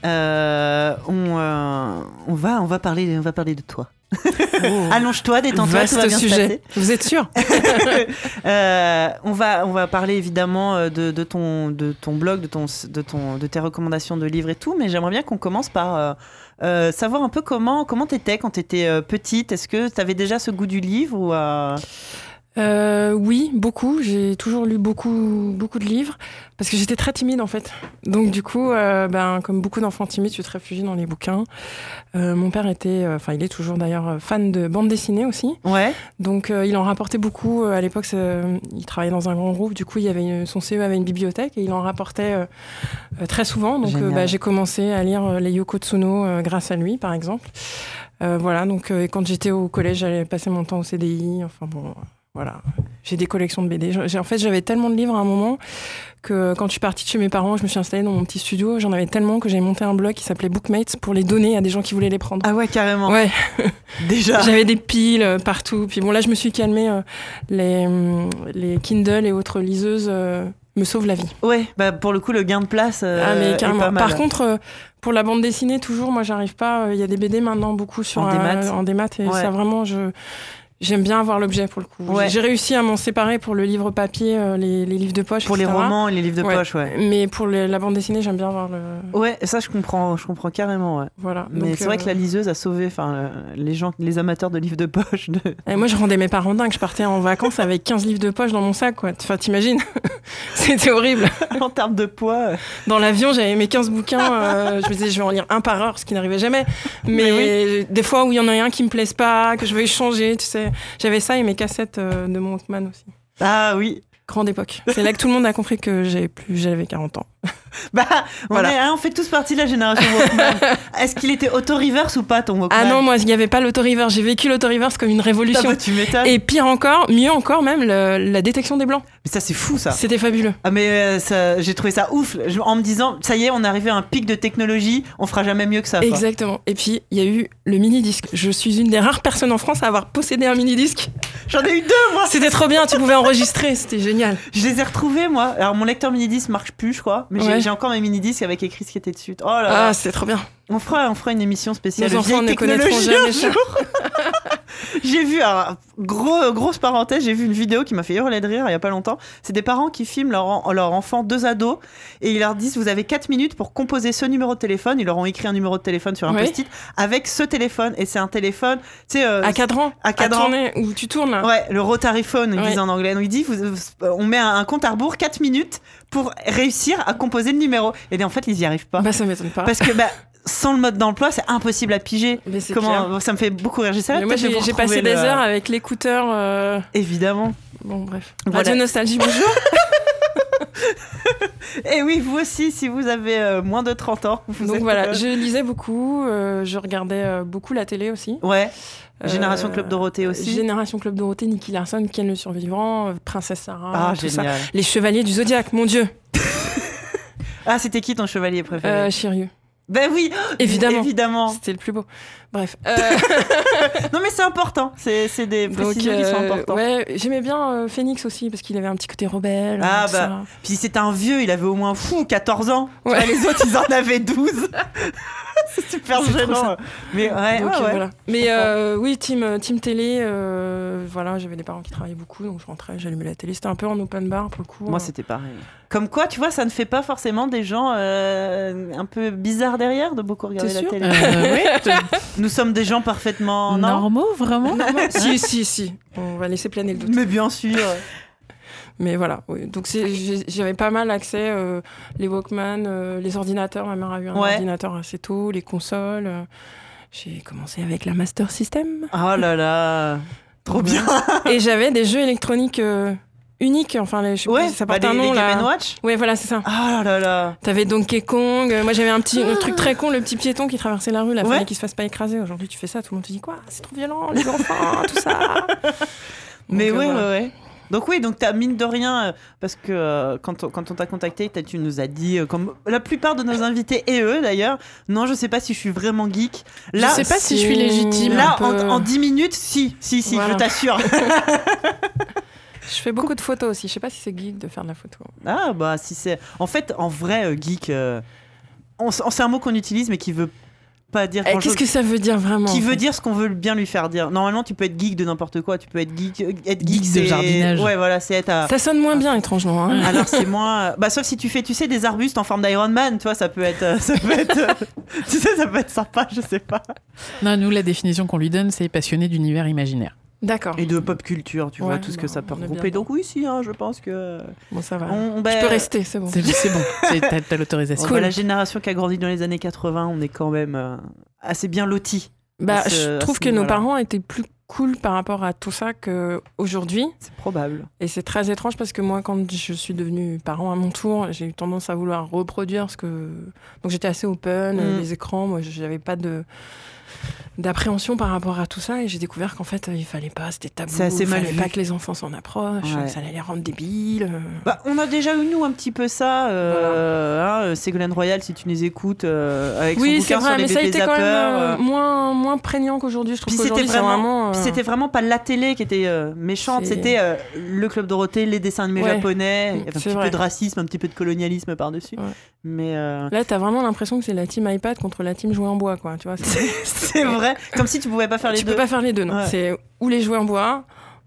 Speaker 1: Euh, on, euh, on, va, on, va parler, on va parler de toi. Allonge-toi, détends-toi, tout va bien se
Speaker 3: sujet.
Speaker 1: passer.
Speaker 3: Vous êtes sûr
Speaker 1: Euh, on, va, on va parler évidemment de, de ton, de ton blog, de, ton, de, ton, de tes recommandations de livres et tout, mais j'aimerais bien qu'on commence par euh, savoir un peu comment comment t'étais quand t'étais euh, petite. Est-ce que t'avais déjà ce goût du livre ou euh,
Speaker 3: Oui, beaucoup. J'ai toujours lu beaucoup, beaucoup de livres parce que j'étais très timide en fait. Donc du coup, euh, ben, comme beaucoup d'enfants timides, tu te réfugies dans les bouquins. Euh, mon père était, euh, enfin il est toujours d'ailleurs euh, fan de bande dessinée aussi.
Speaker 1: Ouais.
Speaker 3: Donc il en rapportait beaucoup. À l'époque, il travaillait dans un grand groupe. Du coup, il y avait une- son CE avait une bibliothèque et il en rapportait très souvent. Donc bah, j'ai commencé à lire les Yoko Tsuno grâce à lui, par exemple. Euh, voilà. Donc euh, quand j'étais au collège, j'allais passer mon temps au CDI. Enfin bon. Voilà, j'ai des collections de BD. En fait, j'avais tellement de livres à un moment que quand je suis partie de chez mes parents, je me suis installée dans mon petit studio. J'en avais tellement que j'ai monté un blog qui s'appelait Bookmates pour les donner à des gens qui voulaient les prendre.
Speaker 1: Ah ouais, carrément.
Speaker 3: Ouais,
Speaker 1: Déjà.
Speaker 3: j'avais des piles euh, partout. Puis bon, là, je me suis calmée. euh, les, hum, les Kindle et autres liseuses euh, me sauvent la vie.
Speaker 1: Ouais, bah pour le coup, le gain de place euh,
Speaker 3: ah, mais
Speaker 1: est
Speaker 3: carrément.
Speaker 1: pas mal.
Speaker 3: Par contre, euh, pour la bande dessinée, toujours, moi, j'arrive pas. euh, Il y a des BD maintenant beaucoup sur
Speaker 1: En démat.
Speaker 3: en démat et
Speaker 1: Ouais.
Speaker 3: ça vraiment, je. J'aime bien avoir l'objet pour le coup.
Speaker 1: Ouais.
Speaker 3: J'ai réussi à m'en séparer pour le livre papier, euh, les, les livres de poche.
Speaker 1: pour les romans et les livres de
Speaker 3: Ouais.
Speaker 1: poche, ouais.
Speaker 3: Mais pour les- la bande dessinée, j'aime bien avoir le.
Speaker 1: Ouais, ça je comprends, je comprends carrément. Ouais.
Speaker 3: Voilà.
Speaker 1: Mais c'est vrai
Speaker 3: euh,
Speaker 1: que la liseuse a sauvé, enfin, les gens, les amateurs de livres de poche. De...
Speaker 3: Et moi, je rendais mes parents dingues. Je partais en vacances avec 15 livres de poche dans mon sac, quoi. Enfin, t'imagines C'était horrible.
Speaker 1: en termes de poids. euh,
Speaker 3: Dans l'avion, j'avais mes 15 bouquins. euh, je me disais, je vais en lire un par heure, ce qui n'arrivait jamais. Mais, des fois où il y en a un qui me plaise pas, que je veux changer, tu sais. J'avais ça et mes cassettes euh, de mon Walkman aussi.
Speaker 1: Ah oui.
Speaker 3: Grande époque. C'est là que tout le monde a compris que j'ai plus, j'avais 40 ans.
Speaker 1: Bah, on,
Speaker 3: Voilà.
Speaker 1: est- hein, on fait tous partie de la génération Walkman. Est-ce qu'il était auto-reverse ou pas ton Walkman
Speaker 3: Ah non, moi, il n'y avait pas l'auto-reverse. J'ai vécu l'auto-reverse comme une
Speaker 1: Ah
Speaker 3: révolution.
Speaker 1: bah, tu m'étonnes.
Speaker 3: Et pire encore, mieux encore même, le- la détection des blancs.
Speaker 1: Mais ça c'est fou ça.
Speaker 3: C'était fabuleux.
Speaker 1: Ah mais euh, ça- j'ai trouvé ça ouf Je- en me disant ça y est on est arrivé à un pic de technologie, on fera jamais mieux que ça. quoi.
Speaker 3: Exactement. Et puis, il y a eu le mini-disque. Je suis une des rares personnes en France à avoir possédé un mini-disque.
Speaker 1: J'en ai eu deux moi.
Speaker 3: C'était trop bien, tu pouvais enregistrer, c'était génial.
Speaker 1: Je les ai retrouvés moi. Alors mon lecteur mini-disque marche plus je crois, mais j'ai-
Speaker 3: Ouais.
Speaker 1: j'ai encore mes mini-disques avec écrit ce qui était dessus. Oh là là.
Speaker 3: Ah, c'était trop bien.
Speaker 1: On fera, on fera une émission spéciale.
Speaker 3: Nos enfants ne connaîtront jamais
Speaker 1: un
Speaker 3: ça.
Speaker 1: j'ai vu, alors, gros, grosse parenthèse, j'ai vu une vidéo qui m'a fait hurler de rire il y a pas longtemps. C'est des parents qui filment leur, leur enfant, deux ados, et ils leur disent Vous avez 4 minutes pour composer ce numéro de téléphone. Ils leur ont écrit un numéro de téléphone sur un
Speaker 3: Oui.
Speaker 1: post-it avec ce téléphone, et c'est un téléphone, tu sais, euh,
Speaker 3: À cadran.
Speaker 1: à cadran.
Speaker 3: tourner, où tu tournes. là.
Speaker 1: Ouais, le rotary phone, ils
Speaker 3: Ouais.
Speaker 1: disent en anglais. Donc, il dit, vous- vous- on met un, un compte à rebours, 4 minutes pour réussir à composer le numéro. Et en fait, ils y arrivent pas.
Speaker 3: Bah, ça m'étonne pas.
Speaker 1: Parce que bah, sans le mode d'emploi, c'est impossible à piger.
Speaker 3: Mais
Speaker 1: Comment
Speaker 3: clair.
Speaker 1: Ça me fait beaucoup rire. J'essaierai
Speaker 3: Mais moi, j'ai passé des
Speaker 1: le-
Speaker 3: heures avec l'écouteur. euh,
Speaker 1: Évidemment.
Speaker 3: Bon, bref.
Speaker 1: Voilà.
Speaker 3: Radio Nostalgie, bonjour.
Speaker 1: Et oui, vous aussi, si vous avez euh, moins de 30 ans. Vous
Speaker 3: Donc
Speaker 1: êtes,
Speaker 3: voilà, je lisais beaucoup, euh, je regardais beaucoup la télé aussi.
Speaker 1: Ouais. Génération Club Dorothée aussi.
Speaker 3: Génération Club Dorothée, Nicky Larson, Ken le Survivant, Princesse Sarah,
Speaker 1: Ah,
Speaker 3: tout ça. Les Chevaliers du Zodiaque, mon Dieu.
Speaker 1: Ah, c'était qui ton chevalier préféré?
Speaker 3: Euh, Chirieux.
Speaker 1: Ben oui,
Speaker 3: Évidemment.
Speaker 1: Évidemment.
Speaker 3: C'était le plus beau. Bref. Euh,
Speaker 1: Non, mais c'est important. C'est des précisions qui sont
Speaker 3: euh,
Speaker 1: importantes.
Speaker 3: ouais, j'aimais bien euh, Phoenix aussi parce qu'il avait un petit côté rebelle.
Speaker 1: Ah, bah.
Speaker 3: ça.
Speaker 1: Puis c'était un vieux, il avait au moins fou 14 ans. Tu
Speaker 3: Ouais.
Speaker 1: vois, les autres, ils en avaient 12. c'est super gênant. Mais ouais,
Speaker 3: Donc,
Speaker 1: ouais,
Speaker 3: euh,
Speaker 1: ouais.
Speaker 3: voilà. Mais euh, oui, team, team télé, euh, voilà, j'avais des parents qui travaillaient beaucoup, donc je rentrais, j'allumais la télé. C'était un peu en open bar pour le coup.
Speaker 1: Moi,
Speaker 3: hein.
Speaker 1: c'était pareil. Comme quoi, tu vois, ça ne fait pas forcément des gens euh, un peu bizarres derrière de beaucoup regarder
Speaker 3: T'es
Speaker 1: la télé.
Speaker 2: Euh, oui,
Speaker 1: Nous sommes des gens parfaitement non?
Speaker 2: Normaux, vraiment
Speaker 3: si, si, si. On va laisser planer le doute.
Speaker 1: Mais bien sûr.
Speaker 3: Mais voilà, oui. Donc j'avais pas mal accès, euh, les Walkman, euh, les ordinateurs. Ma mère a eu un
Speaker 1: Ouais.
Speaker 3: ordinateur assez tôt, les consoles. euh, j'ai commencé avec la Master System.
Speaker 1: Oh là là. Trop bien.
Speaker 3: Et j'avais des jeux électroniques euh, uniques. Enfin, les, je sais
Speaker 1: Ouais,
Speaker 3: plus, ça
Speaker 1: bah,
Speaker 3: porte un
Speaker 1: les,
Speaker 3: nom
Speaker 1: les
Speaker 3: là.
Speaker 1: Game Watch.
Speaker 3: Ouais, voilà, c'est ça.
Speaker 1: Ah là là.
Speaker 3: T'avais Donkey Kong. euh, Moi, j'avais un petit un truc très con, le petit piéton qui traversait la rue. La
Speaker 1: Ouais.
Speaker 3: fallait qu'il se fasse pas écraser. Aujourd'hui, tu fais ça, tout le monde te dit quoi? C'est trop violent, les enfants, tout ça.
Speaker 1: Mais
Speaker 3: Donc, euh,
Speaker 1: ouais,
Speaker 3: voilà.
Speaker 1: ouais, ouais. Donc oui, donc t'as mine de rien, euh, parce que euh, quand on, quand on t'a contacté, tu nous as dit, euh, comme la plupart de nos invités et eux d'ailleurs, non, je sais pas si je suis vraiment geek. Là,
Speaker 2: Je sais pas si je suis légitime.
Speaker 1: là en, en 10 minutes, si, si, si,
Speaker 3: Voilà.
Speaker 1: je t'assure.
Speaker 3: Je fais beaucoup de photos aussi. Je sais pas si c'est geek de faire de la photo.
Speaker 1: ah bah si c'est, en fait, en vrai, geek, euh, on c'est un mot qu'on utilise mais qui veut pas dire
Speaker 3: Eh. Qu'est-ce que ça veut dire vraiment
Speaker 1: Qui veut dire ce qu'on veut bien lui faire dire. Normalement, tu peux être geek de n'importe quoi. Tu peux être geek. euh, Être geek,
Speaker 2: Geek de jardinage.
Speaker 1: Ouais, voilà, c'est être à.
Speaker 3: Ça sonne moins bien, étrangement. hein.
Speaker 1: Alors c'est moins. Bah sauf si tu fais, tu sais, des arbustes en forme d'Iron Man, tu vois, ça peut être, euh, ça peut être, euh, tu sais, ça peut être sympa, je sais pas.
Speaker 2: Non, nous, la définition qu'on lui donne, c'est passionné d'univers imaginaire.
Speaker 3: D'accord.
Speaker 1: Et de pop culture, tu vois, tout ce que
Speaker 3: bah,
Speaker 1: ça peut
Speaker 3: est bien
Speaker 1: regrouper. Donc oui, si, hein, je pense que.
Speaker 3: Bon, ça va.
Speaker 1: On, on- bah,
Speaker 3: Je peux rester, c'est bon.
Speaker 2: C'est bon, c'est- t'as t'as
Speaker 1: on-
Speaker 2: l'autorisation.
Speaker 1: bah, la génération qui a grandi dans les années 80, on est quand même euh, assez bien lotis.
Speaker 3: Bah,
Speaker 1: ce-
Speaker 3: je trouve que nos parents étaient plus cool par rapport à tout ça qu'aujourd'hui.
Speaker 1: C'est probable.
Speaker 3: Et c'est très étrange parce que moi, quand je suis devenue parent à mon tour, j'ai eu tendance à vouloir reproduire ce que. Donc j'étais assez open,
Speaker 1: Mm.
Speaker 3: les écrans, moi, j'avais pas de d'appréhension par rapport à tout ça et j'ai découvert qu'en fait il fallait pas c'était tabou il
Speaker 1: mal
Speaker 3: fallait
Speaker 1: vu.
Speaker 3: pas que les enfants s'en approchent
Speaker 1: Ouais.
Speaker 3: ça allait les rendre débiles euh.
Speaker 1: Bah, on a déjà eu nous un petit peu ça. Euh, hein, euh, Ségolène Royal, si tu nous écoutes, euh, avec
Speaker 3: oui
Speaker 1: son bouquin
Speaker 3: vrai
Speaker 1: sur les
Speaker 3: mais ça a
Speaker 1: bébés
Speaker 3: été quand même euh,
Speaker 1: euh,
Speaker 3: moins moins prégnant qu'aujourd'hui je trouve
Speaker 1: Puis c'était vraiment-
Speaker 3: euh,
Speaker 1: c'était vraiment pas la télé qui était euh, méchante, c'était euh, le club Dorothée, les dessins animés
Speaker 3: Ouais.
Speaker 1: japonais, il y avait un petit
Speaker 3: vrai.
Speaker 1: peu de racisme, un petit peu de colonialisme par-dessus.
Speaker 3: Ouais.
Speaker 1: Mais euh,
Speaker 3: là t'as vraiment l'impression que c'est la team iPad contre la team jouet en bois quoi tu vois c'est-
Speaker 1: vrai, comme si tu pouvais pas faire les
Speaker 3: tu
Speaker 1: deux.
Speaker 3: peux pas faire les deux non
Speaker 1: Ouais.
Speaker 3: c'est ou les jouets en bois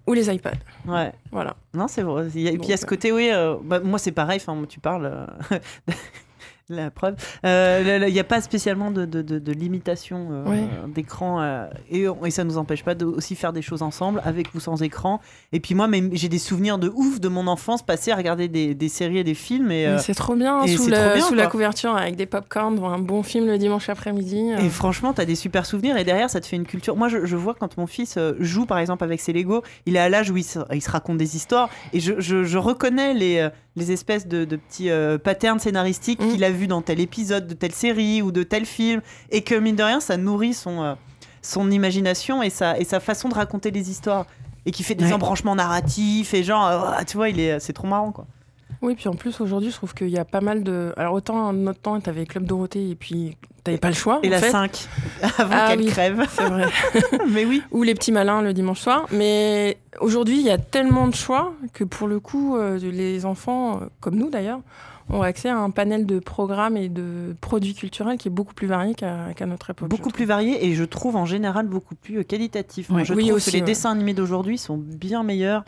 Speaker 3: ou les iPads
Speaker 1: Ouais.
Speaker 3: voilà
Speaker 1: Non, c'est vrai. Et puis il y a ce côté, oui, euh, bah, moi c'est pareil, enfin, tu parles. euh, La preuve. Euh, Il n'y a pas spécialement de, de, de- de limitation euh,
Speaker 3: Ouais.
Speaker 1: d'écran euh, et, et ça ne nous empêche pas de aussi faire des choses ensemble, avec ou sans écran. Et puis moi, j'ai des souvenirs de ouf de mon enfance passée à regarder des, des séries et des films. Et, euh,
Speaker 3: c'est trop bien, sous, la,
Speaker 1: trop bien,
Speaker 3: sous la
Speaker 1: quoi.
Speaker 3: couverture avec des pop-corn devant un bon film le dimanche après-midi. euh.
Speaker 1: Et franchement, t'as des super souvenirs et derrière, ça te fait une culture. Moi, je, je vois quand mon fils euh, joue, par exemple, avec ses Lego, il est à l'âge où il se, il se raconte des histoires et je, je- je reconnais les, euh, les espèces de, petits euh, patterns scénaristiques
Speaker 3: Mm.
Speaker 1: qu'il a vus dans tel épisode de telle série ou de tel film et que, mine de rien, ça nourrit son, euh, son imagination et sa, et sa façon de raconter les histoires et qui fait des
Speaker 2: Ouais.
Speaker 1: embranchements narratifs et genre, euh, tu vois, il est, c'est trop marrant, quoi.
Speaker 3: Oui, puis en plus, aujourd'hui, je trouve qu'il y a pas mal de. Alors, autant notre temps, t'avais Club Dorothée et puis t'avais pas le choix.
Speaker 1: Et
Speaker 3: en
Speaker 1: la
Speaker 3: fait.
Speaker 1: 5, avant
Speaker 3: Ah
Speaker 1: qu'elle
Speaker 3: oui.
Speaker 1: crève.
Speaker 3: C'est vrai.
Speaker 1: Mais oui.
Speaker 3: Ou les petits malins le dimanche soir. Mais aujourd'hui, il y a tellement de choix que pour le coup, euh, les enfants, euh, comme nous d'ailleurs, ont accès à un panel de programmes et de produits culturels qui est beaucoup plus varié qu'à notre époque.
Speaker 1: beaucoup plus varié et je trouve en général beaucoup plus qualitatif. Moi,
Speaker 2: Ouais.
Speaker 1: je
Speaker 3: Oui,
Speaker 1: trouve
Speaker 3: aussi,
Speaker 1: que les
Speaker 3: ouais.
Speaker 1: dessins animés d'aujourd'hui sont bien meilleurs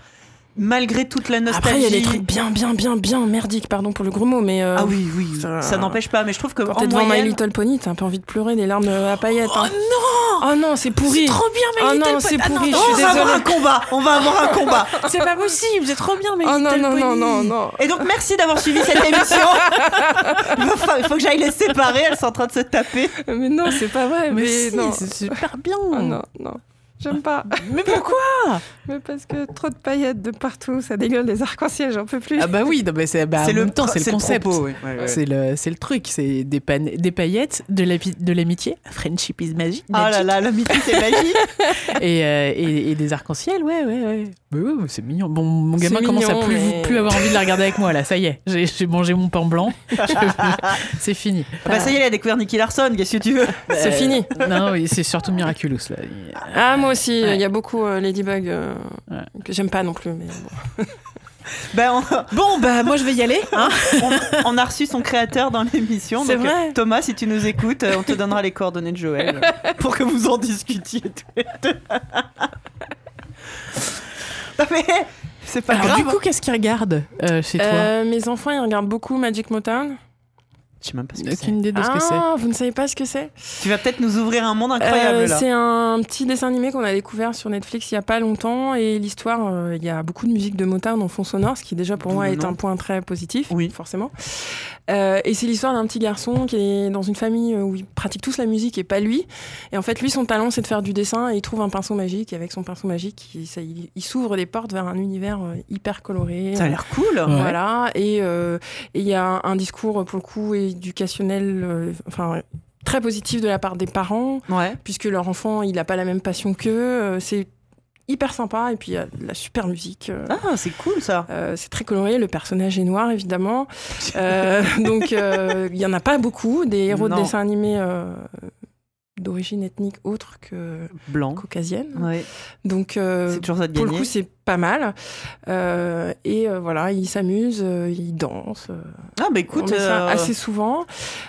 Speaker 1: malgré toute la nostalgie.
Speaker 3: Après, il y a des trucs bien, bien, bien, bien merdiques, pardon pour le gros mot, mais. euh,
Speaker 1: Ah oui, oui,
Speaker 3: ça-
Speaker 1: ça, n'empêche pas, mais je trouve que
Speaker 3: Quand t'es devant My
Speaker 1: moyenne,
Speaker 3: Little Pony, t'as un peu envie de pleurer des larmes à paillettes.
Speaker 2: Oh
Speaker 3: hein.
Speaker 2: non
Speaker 3: Oh non, c'est pourri.
Speaker 2: C'est trop bien,
Speaker 3: Oh
Speaker 2: My
Speaker 3: non,
Speaker 2: Little
Speaker 3: c'est
Speaker 2: Pony.
Speaker 3: pourri,
Speaker 2: Ah
Speaker 3: je
Speaker 1: on
Speaker 3: suis
Speaker 1: va avoir un combat, on va avoir un combat.
Speaker 2: non, C'est pas possible, c'est trop bien, My
Speaker 3: Oh non,
Speaker 2: Little
Speaker 3: non, non,
Speaker 2: Pony.
Speaker 3: non, non.
Speaker 1: Et donc merci d'avoir suivi cette émission. il, faut, il faut que j'aille les séparer, elles sont en train de se taper.
Speaker 3: Mais non, c'est pas vrai.
Speaker 2: Mais,
Speaker 3: Mais,
Speaker 2: si,
Speaker 3: non.
Speaker 2: c'est super bien.
Speaker 3: Oh non, non. J'aime pas.
Speaker 2: Mais pourquoi
Speaker 3: Mais parce que trop de paillettes de partout, ça dégueule des arcs-en-ciel, j'en peux plus.
Speaker 2: Ah bah oui, non, mais c'est bah, même temps, c'est le concept.
Speaker 1: oui. Ouais, ouais.
Speaker 2: C'est le, c'est le truc, c'est des, pan- des paillettes, de la- de l'amitié, friendship is magic,
Speaker 1: Ah là là, l'amitié c'est magique.
Speaker 2: et, euh, et, et des arcs-en-ciel, ouais, ouais, ouais. Mais ouais, mais c'est mignon. Bon, mon gamin commence
Speaker 3: mignon,
Speaker 2: à plus,
Speaker 3: mais-
Speaker 2: plus avoir envie de la regarder avec moi, là, ça y est, j'ai mangé mon pain blanc, c'est fini.
Speaker 1: Ah bah ça y est, elle a découvert Nicky Larson, qu'est-ce que tu veux?
Speaker 3: C'est
Speaker 2: Euh,
Speaker 3: fini.
Speaker 2: Non, oui, c'est surtout Miraculous, là.
Speaker 3: Ah, moi aussi, il
Speaker 2: Ouais.
Speaker 3: y a beaucoup euh, Ladybug euh,
Speaker 2: Ouais.
Speaker 3: que j'aime pas non plus. Mais bon.
Speaker 1: Ben, on,
Speaker 3: Bon, bah, moi, je vais y aller. hein.
Speaker 1: on- on a reçu son créateur dans l'émission.
Speaker 3: C'est vrai.
Speaker 1: Thomas, si tu nous écoutes, on te donnera les coordonnées de Joël pour que vous en discutiez tous les deux. Non, mais c'est pas
Speaker 2: Alors,
Speaker 1: grave.
Speaker 2: du coup, qu'est-ce qu'ils regardent euh, chez toi
Speaker 3: Euh, mes enfants, ils regardent beaucoup Magic Motown.
Speaker 1: Je sais même pas ce que c'est.
Speaker 2: Aucune idée de ce que c'est.
Speaker 3: Ah, vous ne savez pas ce que c'est
Speaker 1: Tu vas peut-être nous ouvrir un monde incroyable
Speaker 3: Euh,
Speaker 1: là.
Speaker 3: C'est un petit dessin animé qu'on a découvert sur Netflix il y a pas longtemps et l'histoire, euh, il y a beaucoup de musique de Motown en fond sonore, ce qui déjà pour moi est un point très positif,
Speaker 1: Oui.
Speaker 3: forcément. Euh, et c'est l'histoire d'un petit garçon qui est dans une famille où ils pratiquent tous la musique et pas lui. Et en fait, lui, son talent, c'est de faire du dessin et il trouve un pinceau magique. Et avec son pinceau magique, il, ça- il- il s'ouvre des portes vers un univers hyper coloré.
Speaker 1: Ça a l'air cool.
Speaker 3: Voilà, et et il y a un, un discours pour le coup éducationnel, euh, enfin très positif de la part des parents,
Speaker 1: Ouais.
Speaker 3: puisque leur enfant il n'a pas la même passion qu'eux. euh, c'est hyper sympa, et puis il y a de la super musique. euh,
Speaker 1: Ah, c'est cool ça.
Speaker 3: euh, c'est très coloré, le personnage est noir évidemment. Euh, donc euh, il y en a pas beaucoup des héros
Speaker 1: Non.
Speaker 3: de dessins animés euh, d'origine ethnique autre que
Speaker 1: Blanc.
Speaker 3: caucasienne.
Speaker 1: Ouais.
Speaker 3: Donc euh,
Speaker 1: C'est toujours ça de
Speaker 3: pour le coup, c'est pas mal. Euh, et euh, voilà, ils s'amusent, euh, ils dansent. euh,
Speaker 1: Ah, bah
Speaker 3: on
Speaker 1: écoute,
Speaker 3: met ça assez souvent.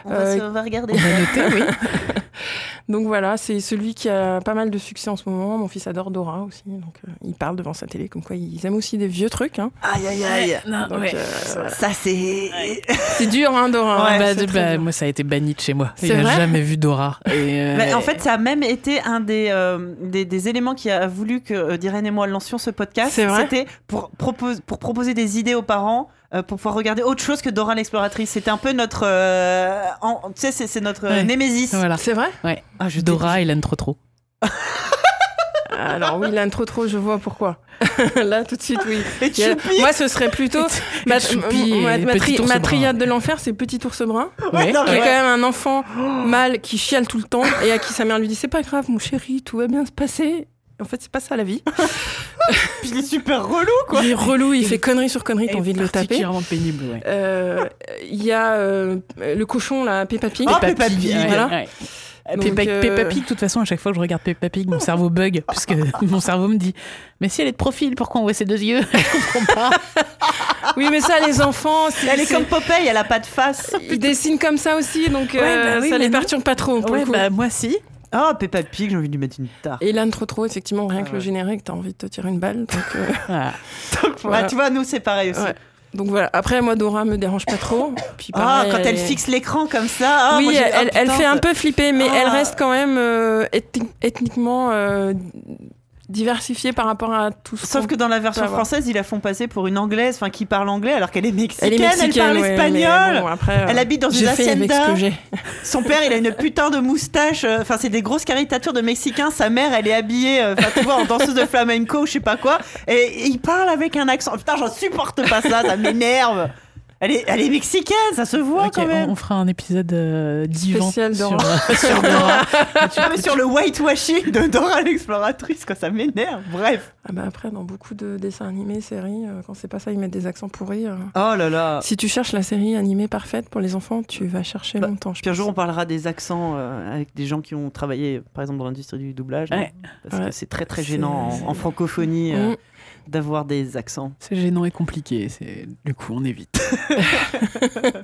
Speaker 1: on, va
Speaker 3: euh,
Speaker 1: se- on va regarder.
Speaker 2: On va noter, oui.
Speaker 3: Donc voilà, c'est celui qui a pas mal de succès en ce moment. Mon fils adore Dora aussi. Donc euh, il parle devant sa télé, comme quoi ils aiment aussi des vieux trucs. hein.
Speaker 1: Aïe, aïe, aïe.
Speaker 2: Non,
Speaker 3: Donc,
Speaker 2: ouais.
Speaker 3: euh, voilà.
Speaker 1: Ça, c'est.
Speaker 3: C'est dur, hein, Dora.
Speaker 1: Ouais.
Speaker 2: Bah, bah,
Speaker 1: dur.
Speaker 2: moi, ça a été banni de chez moi. Il n'a jamais vu Dora. Et, euh,
Speaker 1: Bah, en fait, ça a même été un des, euh, des, des éléments qui a voulu que euh, Diren et moi lancions ce podcast.
Speaker 3: C'est vrai
Speaker 1: C'était pour, propose, pour proposer des idées aux parents. Euh, pour pouvoir regarder autre chose que Dora l'exploratrice. C'était un peu notre. euh, en- tu sais, c'est, notre euh,
Speaker 2: Ouais.
Speaker 1: némésis.
Speaker 2: voilà.
Speaker 3: C'est vrai?
Speaker 1: Ah, je
Speaker 2: Dora, Hélène trop trop.
Speaker 3: Alors oui, l'intro trop, je vois pourquoi. Là, tout de suite, oui.
Speaker 1: Et
Speaker 3: Il a- Moi, ce serait plutôt ma, ma- ma tri- triade de l'enfer, c'est Petit ours brun.
Speaker 2: Ouais,
Speaker 1: non,
Speaker 3: qui est
Speaker 1: Ouais.
Speaker 3: quand même un enfant mâle qui chiale tout le temps et à qui sa mère lui dit c'est pas grave mon chéri tout va bien se passer en fait c'est pas ça la vie
Speaker 1: Puis il est super relou, quoi.
Speaker 3: il est relou il fait connerie sur connerie t'as envie de le taper
Speaker 2: particulièrement pénible, ouais.
Speaker 3: Euh, il y a euh, le cochon là Peppa Pig
Speaker 1: Ah, Peppa Pig,
Speaker 2: ouais,
Speaker 3: voilà.
Speaker 2: ouais.
Speaker 3: Donc,
Speaker 2: Peppa,
Speaker 3: euh,
Speaker 2: Peppa Pig, de toute façon, à chaque fois que je regarde Peppa Pig, mon cerveau bug, puisque mon cerveau me dit Mais si elle est de profil, pourquoi on voit ses deux yeux Je comprends pas.
Speaker 3: oui mais ça les enfants c'est-
Speaker 1: Elle est
Speaker 3: c'est-
Speaker 1: comme Popeye, elle a pas de face.
Speaker 3: ils dessinent comme ça aussi donc euh,
Speaker 2: Ouais, bah oui,
Speaker 3: ça les perturbe pas trop pour le
Speaker 2: Ouais,
Speaker 3: coup.
Speaker 2: bah, moi si.
Speaker 1: Ah, Peppa Pig, j'ai envie de lui mettre une tarte.
Speaker 3: et l'âne trop trop effectivement rien
Speaker 1: Ah
Speaker 3: que le générique t'as envie de te tirer une balle donc euh,
Speaker 2: Voilà.
Speaker 3: voilà.
Speaker 1: Ah, tu vois, nous, c'est pareil aussi.
Speaker 3: Ouais. Donc voilà. Après, moi, Dora me dérange pas trop. Puis
Speaker 1: Ah,
Speaker 3: pareil,
Speaker 1: quand elle fixe l'écran comme ça. ah,
Speaker 3: oui,
Speaker 1: moi, j'ai-
Speaker 3: elle, fait un peu flipper, mais elle reste quand même euh, ethni- ethniquement euh, diversifiée par rapport à tout ce
Speaker 1: Sauf que dans la version française, ils la font passer pour une anglaise, enfin qui parle anglais, alors qu'elle est mexicaine,
Speaker 3: elle est mexicaine,
Speaker 1: parle
Speaker 3: ouais,
Speaker 1: espagnol.
Speaker 3: bon, après,
Speaker 1: Elle
Speaker 3: euh,
Speaker 1: habite dans une hacienda. Son père, il a une putain de moustache. euh, Enfin, c'est des grosses caricatures de Mexicains. Sa mère, elle est habillée, euh, enfin, tu vois, en danseuse de flamenco, je sais pas quoi. Et, et il parle avec un accent. Putain, j'en supporte pas ça, ça m'énerve. Elle est, elle est mexicaine, ça se voit quand même.
Speaker 2: on fera un épisode euh, divan
Speaker 3: Spécial
Speaker 2: sur,
Speaker 3: Dora.
Speaker 2: euh, sur Dora.
Speaker 1: Ah, mais sur le whitewashing de Dora l'exploratrice, quoi, ça m'énerve. Bref.
Speaker 3: Ah bah après, dans beaucoup de dessins animés, séries, euh, quand c'est pas ça, ils mettent des accents pourris. euh.
Speaker 1: Oh là là.
Speaker 3: Si tu cherches la série animée parfaite pour les enfants, tu vas chercher
Speaker 1: Bah,
Speaker 3: longtemps.
Speaker 1: Puis un jour, on parlera des accents euh, avec des gens qui ont travaillé, par exemple, dans l'industrie du doublage.
Speaker 2: Ouais.
Speaker 1: Parce
Speaker 3: Ouais.
Speaker 1: que c'est très très gênant en, en francophonie euh,
Speaker 3: Mm.
Speaker 1: D'avoir des accents.
Speaker 2: C'est gênant et compliqué. C'est du coup on évite.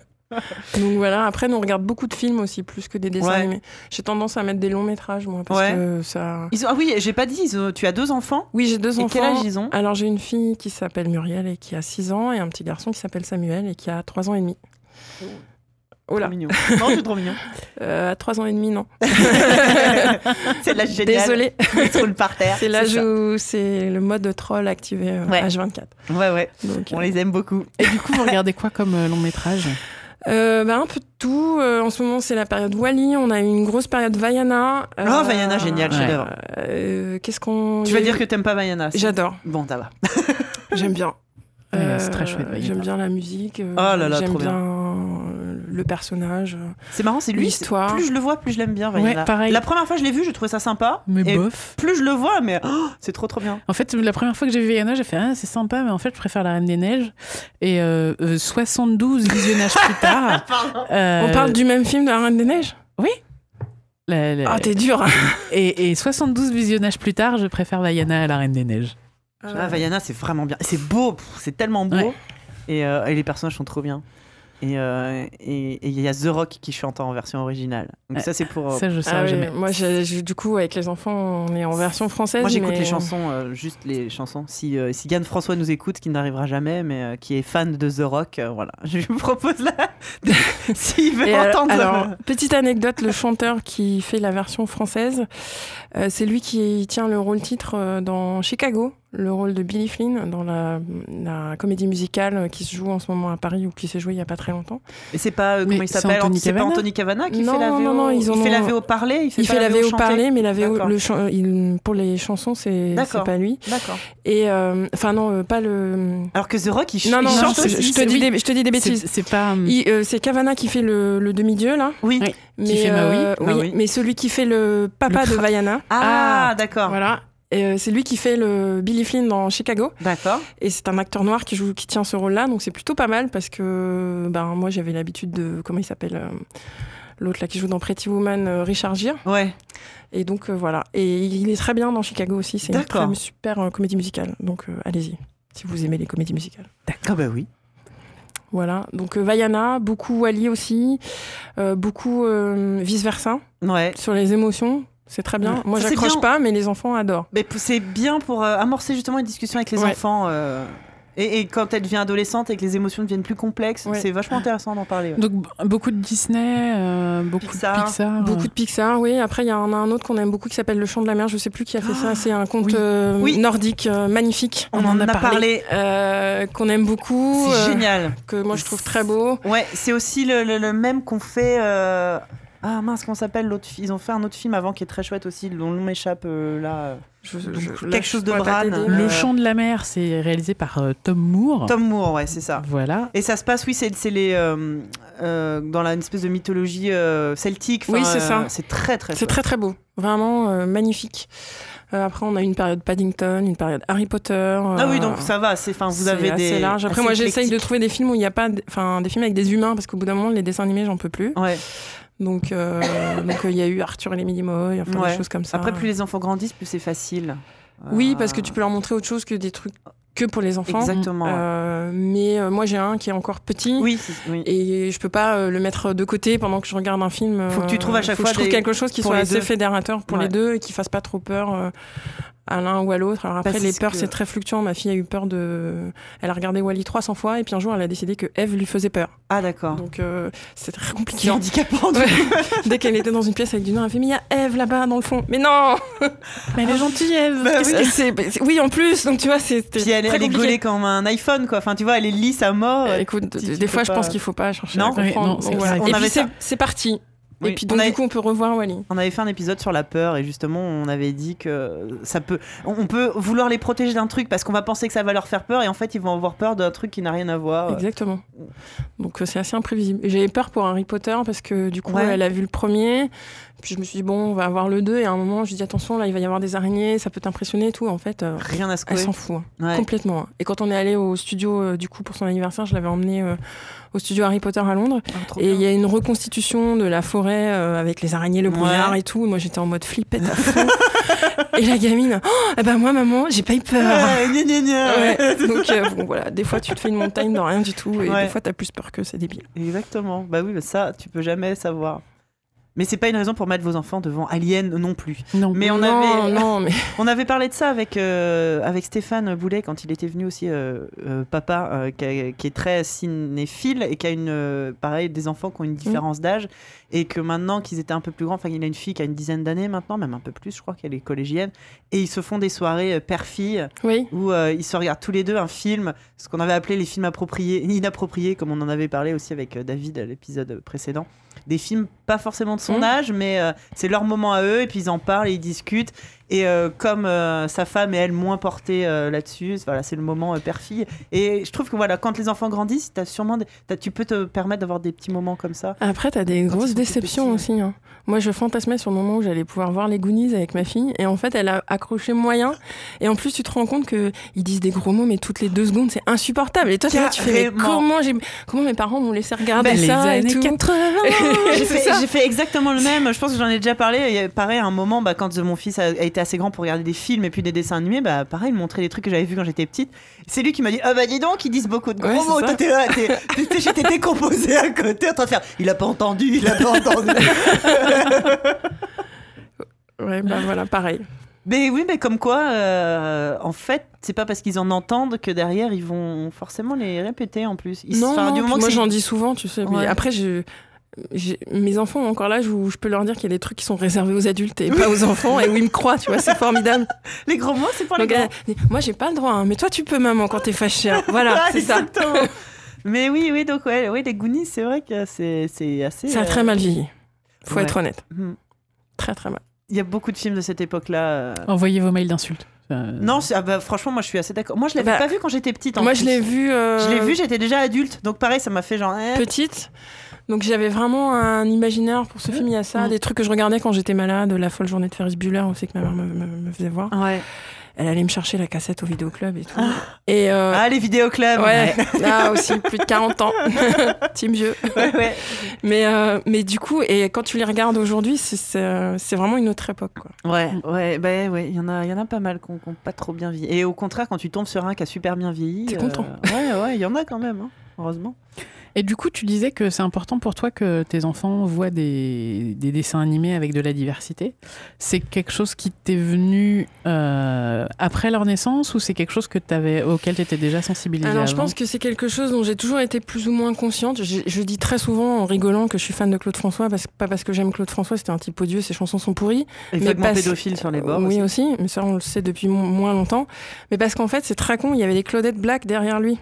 Speaker 3: Donc voilà, après, nous on regarde beaucoup de films aussi, plus que des dessins
Speaker 1: Ouais.
Speaker 3: animés. J'ai tendance à mettre des longs métrages, moi, parce
Speaker 1: Ouais.
Speaker 3: que ça.
Speaker 1: Ils ont, ah oui, j'ai pas dit, ils ont- tu as deux enfants
Speaker 3: Oui, j'ai deux
Speaker 1: Et
Speaker 3: enfants.
Speaker 1: quel âge ils ont
Speaker 3: Alors j'ai une fille qui s'appelle Muriel et qui a 6 ans, et un petit garçon qui s'appelle Samuel et qui a 3 ans et demi. Oh là,
Speaker 1: Trop mignon. Non, c'est trop mignon.
Speaker 3: euh, à 3 ans et demi, non.
Speaker 1: c'est l'âge génial.
Speaker 3: Désolée,
Speaker 1: Il se roule par terre.
Speaker 3: c'est l'âge où c'est le mode troll activé euh,
Speaker 1: Ouais.
Speaker 3: H24.
Speaker 1: Ouais, ouais.
Speaker 3: Donc,
Speaker 1: On
Speaker 3: euh,
Speaker 1: les aime beaucoup.
Speaker 2: Et du coup, vous regardez quoi comme euh, long métrage?
Speaker 3: Euh, bah, un peu de tout. Euh, en ce moment, c'est la période Wally. On a eu une grosse période Vaiana. Euh,
Speaker 1: Oh, Vaiana, génial,
Speaker 3: euh, Qu'est-ce qu'on.
Speaker 1: Tu vas dire que t'aimes pas Vaiana
Speaker 3: J'adore.
Speaker 1: Bon, ça va.
Speaker 3: J'aime bien.
Speaker 2: C'est très chouette, Vaiana.
Speaker 3: J'aime bien la musique.
Speaker 1: Oh là là,
Speaker 3: J'aime
Speaker 1: trop
Speaker 3: bien,
Speaker 1: bien.
Speaker 3: Euh, le personnage.
Speaker 1: C'est marrant, c'est lui.
Speaker 3: L'histoire.
Speaker 1: Plus je le vois, plus je l'aime bien.
Speaker 2: Ouais, pareil.
Speaker 1: La première fois que je l'ai vu, je trouvais ça sympa.
Speaker 2: Mais
Speaker 1: Et
Speaker 2: bof.
Speaker 1: plus je le vois, mais oh, c'est trop trop bien.
Speaker 2: En fait, la première fois que j'ai vu Vaiana, j'ai fait ah, c'est sympa, mais en fait, je préfère La Reine des Neiges. Et euh, euh, 72 visionnages plus tard. euh,
Speaker 3: On parle du même film de La Reine des Neiges?
Speaker 2: La- la-
Speaker 3: Ah, t'es dur. hein.
Speaker 2: et, et 72 visionnages plus tard, je préfère Vaiana à La Reine des Neiges.
Speaker 1: Ah, Vaiana, c'est vraiment bien. C'est beau, c'est tellement beau.
Speaker 2: Ouais.
Speaker 1: Et, euh, et les personnages sont trop bien. Et euh, et- et il y a The Rock qui chante en version originale. Donc
Speaker 2: Ouais.
Speaker 1: ça, c'est pour... euh,
Speaker 2: Ça, je sais
Speaker 3: Ah oui, moi, du coup, avec les enfants, on est en version française.
Speaker 1: Moi, j'écoute
Speaker 3: mais-
Speaker 1: les chansons, euh, juste les chansons. Si, euh, si Yann François nous écoute, qui n'arrivera jamais, mais euh, qui est fan de The Rock, euh, voilà, je lui propose là. S'il veut
Speaker 3: Et
Speaker 1: entendre.
Speaker 3: alors, petite anecdote, le chanteur qui fait la version française, euh, c'est lui qui tient le rôle titre euh, dans Chicago, le rôle de Billy Flynn dans la, la comédie musicale euh, qui se joue en ce moment à Paris ou qui s'est jouée il y a pas très longtemps.
Speaker 1: Et c'est pas, euh,
Speaker 2: Mais
Speaker 1: comment il s'appelle
Speaker 2: Anthony
Speaker 1: C'est pas Anthony Cavana qui
Speaker 3: Non,
Speaker 1: fait la VO
Speaker 3: non, non, ils en
Speaker 1: Il fait la
Speaker 3: ont-
Speaker 1: VO parlé Il fait,
Speaker 3: Il
Speaker 1: pas
Speaker 3: fait la VO
Speaker 1: chantée
Speaker 3: parler, mais la VO, le chan- il- pour les chansons, c'est pas lui.
Speaker 1: D'accord.
Speaker 3: Et euh, enfin non, euh, pas le.
Speaker 1: Alors que The Rock, il, ch-
Speaker 3: Non, non,
Speaker 1: il
Speaker 3: non,
Speaker 1: chante
Speaker 3: je,
Speaker 1: aussi.
Speaker 3: je te dis
Speaker 2: oui.
Speaker 3: des, je te dis des
Speaker 2: C'est
Speaker 3: bêtises.
Speaker 2: c'est pas.
Speaker 3: euh, c'est Cavana qui fait le, le demi-dieu là.
Speaker 1: Oui.
Speaker 2: Oui.
Speaker 3: Mais,
Speaker 2: fait
Speaker 3: euh,
Speaker 1: Maui.
Speaker 3: oui,
Speaker 1: Maui.
Speaker 3: mais celui qui fait le papa
Speaker 2: Le
Speaker 3: de Vaiana.
Speaker 1: Ah,
Speaker 2: Ah,
Speaker 1: d'accord.
Speaker 3: Voilà. Et euh, c'est lui qui fait le Billy Flynn dans Chicago.
Speaker 1: D'accord.
Speaker 3: Et c'est un acteur noir qui joue, qui tient ce rôle-là. Donc c'est plutôt pas mal parce que ben, moi j'avais l'habitude de. Comment il s'appelle euh, L'autre là qui joue dans Pretty Woman, euh, Richard Gere.
Speaker 1: Ouais.
Speaker 3: Et donc euh, voilà. Et il est très bien dans Chicago aussi. C'est une
Speaker 1: D'accord.
Speaker 3: très super euh, comédie musicale. Donc euh, allez-y, si vous aimez les comédies musicales.
Speaker 1: Ah bah oui.
Speaker 3: Voilà. Donc Vaiana, beaucoup Wally aussi, beaucoup euh, vice versa
Speaker 1: Ouais.
Speaker 3: sur les émotions. C'est très bien.
Speaker 1: Ouais.
Speaker 3: Moi j'accroche pas, mais les enfants adorent.
Speaker 1: Mais c'est bien pour euh, amorcer justement une discussion avec les
Speaker 3: Ouais.
Speaker 1: enfants. euh, et, et quand elle devient adolescente et que les émotions deviennent plus complexes,
Speaker 3: Ouais.
Speaker 1: c'est vachement intéressant d'en parler. ouais.
Speaker 2: Donc beaucoup de Disney, euh, beaucoup
Speaker 1: Pixar.
Speaker 2: de Pixar.
Speaker 3: Beaucoup de Pixar, oui. Après, il y en a un autre qu'on aime beaucoup qui s'appelle Le Chant de la Mer. Je sais plus qui a fait ça. C'est un conte
Speaker 1: oui.
Speaker 3: euh,
Speaker 1: Oui.
Speaker 3: nordique euh, magnifique
Speaker 1: On, en a parlé.
Speaker 3: euh, qu'on aime beaucoup,
Speaker 1: C'est
Speaker 3: euh,
Speaker 1: génial.
Speaker 3: que moi je trouve très beau.
Speaker 1: Ouais, c'est aussi le, le- le même qu'on fait. Ah mince, comment s'appelle l'autre Ils ont fait un autre film avant qui est très chouette aussi, dont le nom m'échappe euh, là.
Speaker 3: Je-
Speaker 1: Donc,
Speaker 3: je-
Speaker 1: quelque chose de
Speaker 3: pourrais pas
Speaker 1: Bran.
Speaker 3: t'aider.
Speaker 2: Le chant de la mer, c'est réalisé par euh, Tom Moore.
Speaker 1: Tom Moore, ouais, c'est ça.
Speaker 2: Voilà.
Speaker 1: Et ça se passe, oui, c'est les euh, euh, dans la une espèce de mythologie euh, celtique.
Speaker 3: Oui, c'est ça.
Speaker 1: C'est très très.
Speaker 3: C'est très très beau, vraiment euh, magnifique. Après, on a une période Paddington, une période Harry Potter.
Speaker 1: Ah oui, donc ça va. C'est enfin, vous
Speaker 3: c'est
Speaker 1: avez
Speaker 3: assez
Speaker 1: des.
Speaker 3: large. Après,
Speaker 1: assez
Speaker 3: moi, j'essaye de trouver des films où il n'y a pas, enfin, des films avec des humains, parce qu'au bout d'un moment, les dessins animés, j'en peux plus.
Speaker 1: Ouais.
Speaker 3: Donc, euh, donc, euh, il y a eu Arthur et les Minimoy, enfin
Speaker 1: Ouais.
Speaker 3: des choses comme ça.
Speaker 1: Après, plus les enfants grandissent, plus c'est facile.
Speaker 3: Oui,
Speaker 1: Euh,
Speaker 3: parce que tu peux leur montrer autre chose que des trucs que pour les enfants.
Speaker 1: Exactement. ouais.
Speaker 3: Mais euh, moi, j'ai un qui est encore petit.
Speaker 1: Oui, oui.
Speaker 3: Et je peux pas euh, le mettre de côté pendant que je regarde un film.
Speaker 1: Faut que tu trouves à chaque
Speaker 3: faut que
Speaker 1: fois
Speaker 3: je trouve
Speaker 1: des-
Speaker 3: quelque chose qui soit assez
Speaker 1: deux.
Speaker 3: fédérateur pour
Speaker 1: Ouais.
Speaker 3: les deux et qui fasse pas trop peur à l'un ou à l'autre. Alors après,
Speaker 1: Parce
Speaker 3: les
Speaker 1: que-
Speaker 3: peurs, c'est très fluctuant. Ma fille a eu peur de. Elle a regardé Wally 300 fois et puis un jour, elle a décidé que Eve lui faisait peur.
Speaker 1: Ah d'accord.
Speaker 3: Donc euh, c'est très compliqué.
Speaker 1: C'est handicapant.
Speaker 3: Ouais. Dès qu'elle était dans une pièce avec du noir, elle fait Mais il y a Eve là-bas dans le fond. Mais non
Speaker 2: Mais elle est gentille, Eve.
Speaker 1: Bah
Speaker 2: Qu'est-ce
Speaker 1: oui.
Speaker 3: C'est- c'est- oui, en plus. Donc tu vois, c'est.
Speaker 1: Puis elle,
Speaker 3: très
Speaker 1: elle est gaulée comme un iPhone, quoi. Enfin, tu vois, elle est lisse à mort.
Speaker 3: Euh, Écoute,
Speaker 1: tu-
Speaker 3: des
Speaker 1: tu
Speaker 3: fois, je pense qu'il faut pas chercher
Speaker 1: Non.
Speaker 3: à comprendre.
Speaker 2: Non, c'est.
Speaker 1: On
Speaker 3: Et puis c'est parti.
Speaker 1: Oui,
Speaker 3: Et puis
Speaker 1: on
Speaker 3: donc
Speaker 1: avait-
Speaker 3: du coup, on peut revoir Wally.
Speaker 1: On avait fait un épisode sur la peur et justement on avait dit que ça peut, on peut vouloir les protéger d'un truc parce qu'on va penser que ça va leur faire peur et en fait ils vont avoir peur d'un truc qui n'a rien à voir.
Speaker 3: Exactement. Donc euh, c'est assez imprévisible. Et J'avais peur pour Harry Potter parce que du coup,
Speaker 1: Ouais.
Speaker 3: elle a vu le premier. Puis je me suis dit, bon, on va avoir le 2. Et à un moment, je lui dis, attention, là, il va y avoir des araignées, ça peut t'impressionner et tout. En fait, euh,
Speaker 1: Rien à
Speaker 3: elle
Speaker 1: secouer.
Speaker 3: s'en fout. hein.
Speaker 1: Ouais.
Speaker 3: Complètement. hein. Et quand on est allé au studio, euh, du coup, pour son anniversaire, je l'avais emmené euh, au studio Harry Potter à Londres.
Speaker 1: Ah,
Speaker 3: Et il y a une reconstitution de la forêt euh, avec les araignées, le brouillard
Speaker 1: Ouais.
Speaker 3: et tout. Moi, j'étais en mode flippette à fond. et la gamine, oh, eh ben moi, maman, j'ai pas eu peur.
Speaker 1: Ouais, gna, gna, gna.
Speaker 3: Ouais. Donc euh, bon, voilà, des fois tu te fais une montagne dans rien du tout et des fois t'as plus peur que c'est débile.
Speaker 1: Exactement. Bah oui, bah ça tu peux jamais savoir. Mais c'est pas une raison pour mettre vos enfants devant Alien non plus.
Speaker 2: Non.
Speaker 1: Mais on
Speaker 3: non,
Speaker 1: avait,
Speaker 3: non, mais
Speaker 1: on avait parlé de ça avec euh, avec Stéphane Boulet quand il était venu aussi, euh, euh, papa qui, a- qui est très cinéphile et qui a une pareil des enfants qui ont une différence d'âge et que maintenant qu'ils étaient un peu plus grands, enfin il a une fille qui a une dizaine d'années maintenant, même un peu plus, je crois qu'elle est collégienne, et ils se font des soirées père-fille
Speaker 3: oui,
Speaker 1: où ils se regardent tous les deux un film, ce qu'on avait appelé les films appropriés, inappropriés, comme on en avait parlé aussi avec euh, David à l'épisode précédent. Des films pas forcément de son
Speaker 3: Mhm.
Speaker 1: âge, mais euh, c'est leur moment à eux, et puis ils en parlent et ils discutent. Et euh, comme euh, sa femme est elle moins portée euh, là-dessus, voilà, c'est le moment père-fille. Et je trouve que voilà, quand les enfants grandissent, as sûrement des- tu peux te permettre d'avoir des petits moments comme ça.
Speaker 3: après t'as des
Speaker 1: ils
Speaker 3: grosses
Speaker 1: tout
Speaker 3: déceptions
Speaker 1: petits,
Speaker 3: aussi. hein. Moi je fantasmais sur le moment où j'allais pouvoir voir les Goonies avec ma fille et en fait elle a accroché moyen et en plus tu te rends compte que ils disent des gros mots mais toutes les deux secondes c'est insupportable et toi là, tu fais comment comment mes parents m'ont laissé regarder
Speaker 1: Ben,
Speaker 2: les
Speaker 3: ça et
Speaker 2: années
Speaker 3: tout
Speaker 2: 80.
Speaker 1: j'ai fait, exactement le même. Je pense que j'en ai déjà parlé. A- Pareil, à un moment, bah, quand mon fils a, a été été assez grand pour regarder des films et puis des dessins animés, bah pareil, il me montrait des trucs que j'avais vus quand j'étais petite. C'est lui qui m'a dit Ah bah dis donc, ils disent beaucoup de gros
Speaker 3: Ouais,
Speaker 1: mots. Toi, t'es là, j'étais décomposé à côté en train de faire Il a pas entendu, il a pas entendu.
Speaker 3: Ouais, bah voilà, pareil.
Speaker 1: mais oui, mais comme quoi, euh, en fait, c'est pas parce qu'ils en entendent que derrière ils vont forcément les répéter en plus. Ils-
Speaker 3: non, non,
Speaker 1: du moment
Speaker 3: moi j'en dis souvent, tu sais. mais
Speaker 1: Ouais.
Speaker 3: Après, je, mes enfants ont encore l'âge où je peux leur dire qu'il y a des trucs qui sont réservés aux adultes et pas aux enfants et où ils me croient, tu vois, c'est formidable.
Speaker 1: les gros mots, c'est pour les
Speaker 3: Donc,
Speaker 1: gros.
Speaker 3: euh, moi j'ai pas le droit, hein, mais toi tu peux, maman, quand t'es fâchée. hein. Voilà,
Speaker 1: Ah,
Speaker 3: c'est ça.
Speaker 1: Mais oui, oui, donc ouais, ouais les Goonies, c'est vrai que c'est c'est assez.
Speaker 3: Ça a
Speaker 1: euh,
Speaker 3: très mal vieilli. Faut
Speaker 1: ouais.
Speaker 3: être honnête.
Speaker 1: hmm.
Speaker 3: Très très mal.
Speaker 1: Il y a beaucoup de films de cette époque-là. euh.
Speaker 2: Envoyez vos mails d'insultes. Euh,
Speaker 1: Non, ah bah, franchement, moi je suis assez d'accord. Moi je l'avais
Speaker 3: Bah,
Speaker 1: pas vu quand j'étais petite. en
Speaker 3: Moi
Speaker 1: plus.
Speaker 3: je l'ai vu. euh,
Speaker 1: Je l'ai vu, j'étais déjà adulte. Donc pareil, ça m'a fait genre. eh.
Speaker 3: petite. Donc j'avais vraiment un imaginaire pour ce film. Il y a ça, des trucs que je regardais quand j'étais malade, la folle journée de Ferris Bueller aussi que ma mère me, me- me faisait voir.
Speaker 1: Ouais.
Speaker 3: Elle allait me chercher la cassette au vidéoclub et tout.
Speaker 1: Ah.
Speaker 3: Et euh,
Speaker 1: Ah, les vidéoclubs.
Speaker 3: ouais, là aussi plus de 40 ans, team vieux.
Speaker 1: ouais, ouais.
Speaker 3: Mais euh, mais du coup, et quand tu les regardes aujourd'hui, c'est- euh, c'est vraiment une autre époque. Quoi.
Speaker 1: Ouais, ouais, bah, ouais, il y en a, y en a pas mal qui ont qui ont pas trop bien vieilli. Et au contraire, quand tu tombes sur un qui a super bien vieilli,
Speaker 3: T'es content.
Speaker 1: ouais, ouais, il y en a quand même, hein, heureusement.
Speaker 2: Et du coup, tu disais que c'est important pour toi que tes enfants voient des, des dessins animés avec de la diversité. C'est quelque chose qui t'est venu euh, après leur naissance ou c'est quelque chose que avais, auquel tu étais déjà sensibilisée
Speaker 3: Alors je pense que c'est quelque chose dont j'ai toujours été plus ou moins consciente. Je, je dis très souvent en rigolant que je suis fan de Claude François, parce, pas parce que j'aime Claude François, c'était un type odieux, ses chansons sont pourries.
Speaker 1: Et
Speaker 3: Mais parce-
Speaker 1: pédophiles sur les bords.
Speaker 3: Oui
Speaker 1: aussi.
Speaker 3: aussi. mais ça on le sait depuis mo- moins longtemps. Mais parce qu'en fait c'est très con, il y avait des Claudettes Black derrière lui.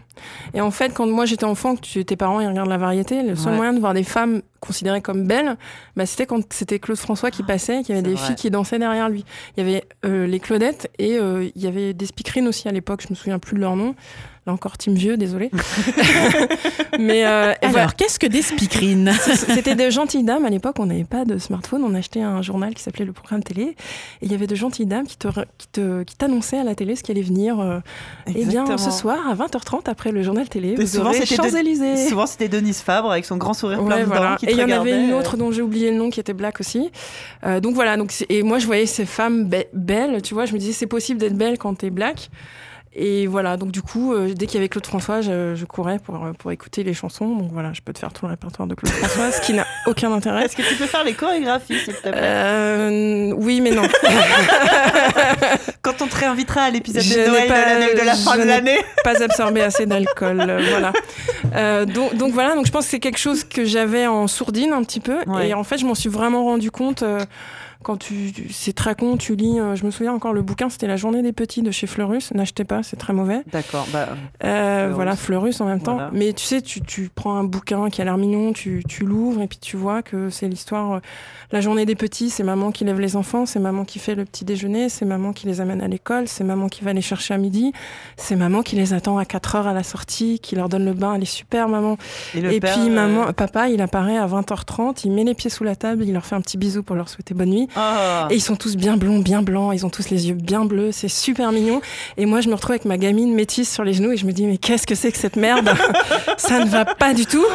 Speaker 3: Et en fait quand moi j'étais enfant, que tu- tes parents ils regardent la variété, le seul
Speaker 1: Ouais.
Speaker 3: moyen de voir des femmes considérées comme belles, bah, c'était quand c'était Claude François qui passait, et qu'il y avait des
Speaker 1: vrai.
Speaker 3: filles qui dansaient derrière lui. Il y avait euh, les Claudettes et euh, il y avait des speakerines aussi à l'époque, je me souviens plus de leur nom. Là encore Team Vieux, désolé. Mais euh,
Speaker 2: Alors,
Speaker 3: voilà.
Speaker 2: qu'est-ce que des speakerines
Speaker 3: C'était de gentilles dames. À l'époque, on n'avait pas de smartphone. On achetait un journal qui s'appelait Le Programme Télé. Et il y avait de gentilles dames qui te, re- qui te, qui t'annonçaient à la télé ce qui allait venir. euh, eh bien, ce soir, à 20h30, après le journal télé, vous
Speaker 1: souvent,
Speaker 3: aurez
Speaker 1: c'était de-
Speaker 3: Champs-Élysées.
Speaker 1: Souvent, c'était Denise Fabre avec son grand sourire plein
Speaker 3: Ouais,
Speaker 1: de
Speaker 3: voilà.
Speaker 1: dents qui
Speaker 3: Et il y
Speaker 1: te
Speaker 3: en avait une autre dont j'ai oublié le nom qui était black aussi. Euh, donc voilà. Donc et moi je voyais ces femmes be- belles. Tu vois, je me disais c'est possible d'être belle quand t'es black. Et voilà. Donc du coup, euh, dès qu'il y avait Claude François, je, je courais pour euh, pour écouter les chansons. Donc voilà, je peux te faire tout le répertoire de Claude François, ce qui n'a aucun intérêt.
Speaker 1: Est-ce que tu peux faire les chorégraphies, s'il te plaît?
Speaker 3: Euh, oui, mais non.
Speaker 1: Quand on te réinvitera à l'épisode de Noël de
Speaker 3: pas-
Speaker 1: l'année- de la fin
Speaker 3: je
Speaker 1: de l'année.
Speaker 3: pas absorbé assez d'alcool, euh, voilà. Donc, donc voilà, donc je pense que c'est quelque chose que j'avais en sourdine un petit peu,
Speaker 1: Ouais.
Speaker 3: et en fait je m'en suis vraiment rendu compte quand tu, c'est très con, tu lis, euh, je me souviens encore le bouquin, c'était La Journée des petits de chez Fleurus, n'achetez pas, c'est très mauvais.
Speaker 1: D'accord, bah,
Speaker 3: Euh,
Speaker 1: Fleurus.
Speaker 3: voilà, Fleurus en même temps.
Speaker 1: Voilà.
Speaker 3: Mais tu sais, tu, tu prends un bouquin qui a l'air mignon, tu, tu l'ouvres et puis tu vois que c'est l'histoire. euh, la journée des petits, c'est maman qui lève les enfants, c'est maman qui fait le petit déjeuner, c'est maman qui les amène à l'école, c'est maman qui va les chercher à midi, c'est maman qui les attend à 4 heures à la sortie, qui leur donne le bain, elle est super maman.
Speaker 1: le
Speaker 3: et
Speaker 1: père,
Speaker 3: puis
Speaker 1: euh,
Speaker 3: maman, papa, il apparaît à 20h30, il met les pieds sous la table, il leur fait un petit bisou pour leur souhaiter bonne nuit.
Speaker 1: Ah.
Speaker 3: Et ils sont tous bien blonds, bien blancs, ils ont tous les yeux bien bleus, c'est super mignon. Et moi, je me retrouve avec ma gamine métisse sur les genoux et je me dis, mais qu'est-ce que c'est que cette merde? Ça ne va pas du tout.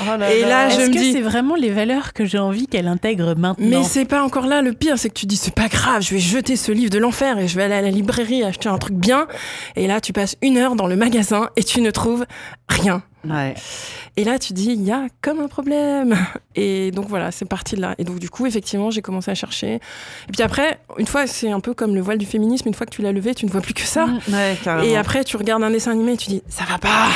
Speaker 1: Oh là
Speaker 3: Et là, je
Speaker 2: Est-ce
Speaker 3: me
Speaker 2: que
Speaker 3: dis-
Speaker 2: c'est vraiment les valeurs que j'ai envie qu'elle intègre maintenant?
Speaker 3: Mais c'est pas encore là le pire, c'est que tu dis, c'est pas grave, je vais jeter ce livre de l'enfer et je vais aller à la librairie acheter un truc bien. Et là, tu passes une heure dans le magasin et tu ne trouves rien.
Speaker 1: Ouais.
Speaker 3: Et là, tu dis, il y a comme un problème. Et donc voilà, c'est parti de là. Et donc du coup, effectivement, j'ai commencé à chercher. Et puis après, une fois, c'est un peu comme le voile du féminisme, une fois que tu l'as levé, tu ne vois plus que ça.
Speaker 2: Mm.
Speaker 1: Ouais, carrément.
Speaker 3: Et après, tu regardes un dessin animé et tu dis, ça va pas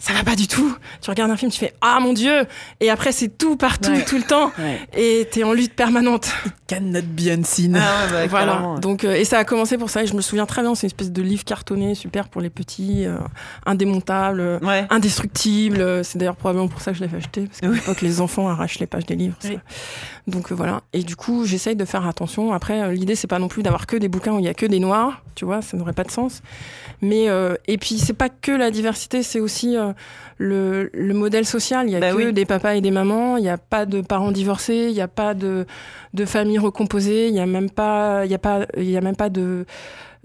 Speaker 3: ça va pas du tout. Tu regardes un film, tu fais ah mon dieu. Et après c'est tout partout
Speaker 2: Ouais.
Speaker 3: tout le temps.
Speaker 2: Ouais.
Speaker 3: Et t'es en lutte permanente.
Speaker 2: Cannot be unseen.
Speaker 1: Ah ouais, bah,
Speaker 3: voilà. Donc euh, et ça a commencé pour ça. Et je me souviens très bien. C'est une espèce de livre cartonné super pour les petits, euh, indémontable,
Speaker 1: Ouais.
Speaker 3: indestructible. C'est d'ailleurs probablement pour ça que je l'avais acheté parce qu'à
Speaker 1: Oui.
Speaker 3: l'époque les enfants arrachent les pages des livres.
Speaker 2: Oui.
Speaker 3: Donc euh, voilà. Et du coup j'essaye de faire attention. Après euh, l'idée c'est pas non plus d'avoir que des bouquins où il y a que des noirs. Tu vois, ça n'aurait pas de sens. Mais euh, et puis c'est pas que la diversité, c'est aussi euh, le, le modèle social. Il y a
Speaker 1: Bah
Speaker 3: que
Speaker 1: oui.
Speaker 3: des papas et des mamans. Il n'y a pas de parents divorcés. Il n'y a pas de de familles recomposées. Il y a même pas, il y a pas, il y a même pas de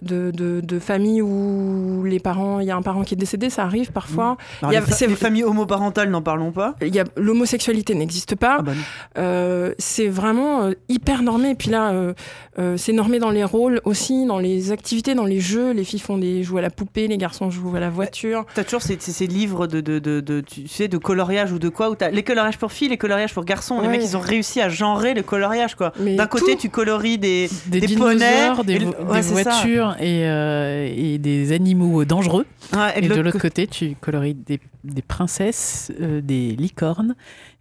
Speaker 3: de, de, de familles où les parents, il y a un parent qui est décédé, ça arrive parfois. Il y a-
Speaker 1: les, fa-
Speaker 3: c'est-
Speaker 1: les familles homoparentales, n'en parlons pas.
Speaker 3: Il y a l'homosexualité n'existe pas.
Speaker 1: Ah bah.
Speaker 3: Euh, c'est vraiment euh, hyper normé. Puis là, euh, c'est normé dans les rôles aussi, dans les activités, dans les jeux. Les filles font des jouent à la poupée, les garçons jouent à la voiture.
Speaker 1: T'as toujours ces, ces- livres de, de, tu sais, de coloriage ou de quoi, où les coloriages pour filles, les coloriages pour garçons. Les mecs, ils ont réussi à genrer le coloriage, quoi. D'un côté, tu coloris des,
Speaker 2: Des,
Speaker 1: Des poneys,
Speaker 2: des,
Speaker 1: et
Speaker 2: vo-
Speaker 1: le- ouais,
Speaker 2: des
Speaker 1: c'est ça.
Speaker 2: Et, euh, et des animaux dangereux. Et, de
Speaker 1: l'autre
Speaker 2: côté, tu coloris des, des princesses, euh, des licornes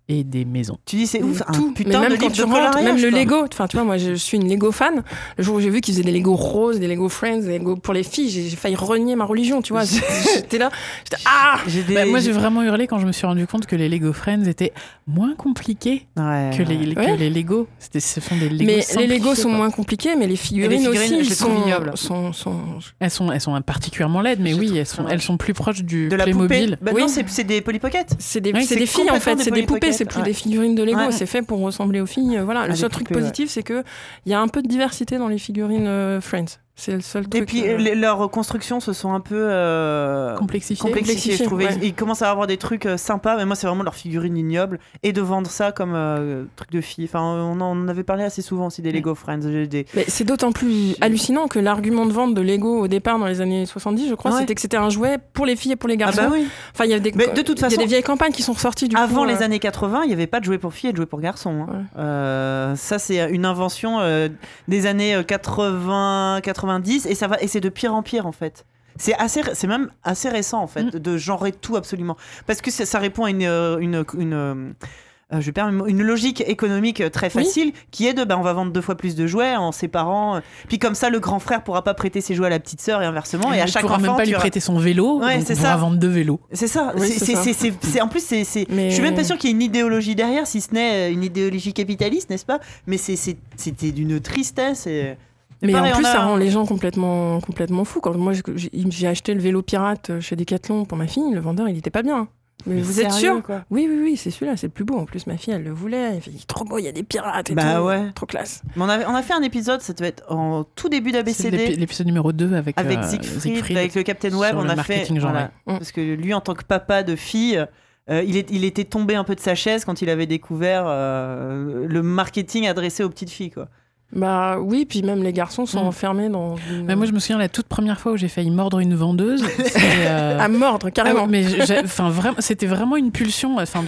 Speaker 2: et des maisons.
Speaker 1: Tu dis, c'est ouf, un
Speaker 3: tout.
Speaker 1: putain
Speaker 3: mais même
Speaker 1: de
Speaker 3: quand
Speaker 1: livre
Speaker 3: tu
Speaker 1: de
Speaker 3: rentres, même le. Lego. Enfin, tu vois, moi, je suis une Lego fan. Le jour où j'ai vu qu'ils faisaient des Lego roses, des Lego Friends, des Lego pour les filles, j'ai failli renier ma religion, tu vois. J'étais là, j'étais ah.
Speaker 1: Des-
Speaker 2: Bah, moi, j'ai vraiment hurlé quand je me suis rendu compte que les Lego Friends étaient moins compliqués
Speaker 1: Ouais,
Speaker 2: que, les,
Speaker 1: ouais.
Speaker 2: que
Speaker 3: Ouais.
Speaker 2: les Lego. C'était, ce sont des Lego
Speaker 3: Mais les Lego sont
Speaker 2: quoi.
Speaker 3: moins compliqués, mais les figurines,
Speaker 1: Et les figurines, je
Speaker 3: aussi sont, sont, sont,
Speaker 2: Elles sont, elles sont particulièrement laides, mais
Speaker 1: Je
Speaker 2: oui, elles sont, elles sont plus proches du
Speaker 1: de la.
Speaker 2: Playmobil.
Speaker 1: Bah
Speaker 3: Oui.
Speaker 1: non, c'est c'est des Polly Pocket.
Speaker 3: C'est des, filles en fait, c'est des poupées, c'est plus
Speaker 1: ouais.
Speaker 3: des figurines de Lego,
Speaker 1: Ouais.
Speaker 3: c'est fait pour ressembler aux filles. euh, Voilà, le seul truc positif, c'est que il y a un peu de diversité dans les figurines euh, Friends. C'est le seul truc.
Speaker 1: Et puis
Speaker 3: euh,
Speaker 1: les- leurs constructions se sont un peu euh,
Speaker 2: Complexifié.
Speaker 1: complexifiées, je
Speaker 3: Complexifiées,
Speaker 1: trouvais.
Speaker 3: ouais.
Speaker 1: Ils commencent à avoir des trucs euh, sympas, mais moi c'est vraiment leur figurine ignoble. Et de vendre ça comme euh, truc de fille. Enfin, on en avait parlé assez souvent aussi des Lego Friends. Des-
Speaker 3: Mais c'est d'autant plus hallucinant que l'argument de vente de Lego au départ dans les années 70, je crois,
Speaker 1: Ouais.
Speaker 3: c'était que c'était un jouet pour les filles et pour les
Speaker 1: Ah
Speaker 3: garçons.
Speaker 1: bah oui.
Speaker 3: Enfin, il y a des,
Speaker 1: Mais de toute
Speaker 3: il y a
Speaker 1: façon,
Speaker 3: des vieilles campagnes qui sont ressorties du
Speaker 1: Avant
Speaker 3: coup,
Speaker 1: les
Speaker 3: euh,
Speaker 1: années 80, il n'y avait pas de jouets pour filles et de jouets pour garçons. hein.
Speaker 3: Ouais.
Speaker 1: Euh, ça, c'est une invention euh, des années euh, 80, 90, et ça va, et c'est de pire en pire en fait. C'est assez, c'est même assez récent en fait,
Speaker 2: Mm.
Speaker 1: de genrer tout absolument, parce que ça, ça répond à une, euh, une, une, euh, je perds une logique économique euh, très
Speaker 3: Oui.
Speaker 1: facile, qui est de, bah, on va vendre deux fois plus de jouets en séparant, puis comme ça, le grand frère pourra pas prêter ses jouets à la petite sœur et inversement, et à
Speaker 2: Il
Speaker 1: chaque
Speaker 2: pourra
Speaker 1: enfant,
Speaker 2: même pas lui prêter son vélo,
Speaker 1: Ouais,
Speaker 2: donc
Speaker 1: c'est
Speaker 2: on pourra
Speaker 1: ça.
Speaker 2: vendre deux vélos.
Speaker 1: c'est ça.
Speaker 3: Oui,
Speaker 1: c'est, en plus, c'est,
Speaker 3: Mais-
Speaker 1: je suis même pas sûr qu'il y ait une idéologie derrière, si ce n'est une idéologie capitaliste, n'est-ce pas? Mais c'était d'une tristesse. Et...
Speaker 3: Mais
Speaker 1: pareil,
Speaker 3: en plus,
Speaker 1: a-
Speaker 3: ça rend les gens complètement, complètement fous. Quand moi, j'ai acheté le vélo pirate chez Decathlon pour ma fille, le vendeur, il était pas bien. Mais,
Speaker 1: Mais
Speaker 3: vous êtes
Speaker 1: sérieux,
Speaker 3: sûr
Speaker 1: quoi
Speaker 3: Oui, oui, oui, c'est celui-là, c'est le plus beau. En plus, ma fille, elle le voulait. Elle fait, il est trop beau, il y a des pirates et
Speaker 1: Bah
Speaker 3: tout.
Speaker 1: ouais.
Speaker 3: Trop classe.
Speaker 1: Mais on, avait, on a fait un épisode, ça devait être en tout début d'ABCD,
Speaker 2: l'épi- l'épisode numéro 2 avec,
Speaker 1: avec
Speaker 2: euh,
Speaker 1: Siegfried, avec le Captain Web. On a fait.
Speaker 3: Mm.
Speaker 1: Parce que lui, en tant que papa de fille. euh, il, est, il était tombé un peu de sa chaise quand il avait découvert euh, le marketing adressé aux petites filles. Quoi.
Speaker 3: Bah oui, puis même les garçons sont
Speaker 2: Mm.
Speaker 3: enfermés dans une...
Speaker 2: Mais moi, je me souviens la toute première fois où j'ai failli mordre une vendeuse. euh,
Speaker 3: À mordre,
Speaker 2: Ah
Speaker 3: carrément.
Speaker 2: ouais, mais enfin vraiment, c'était vraiment une pulsion. Enfin,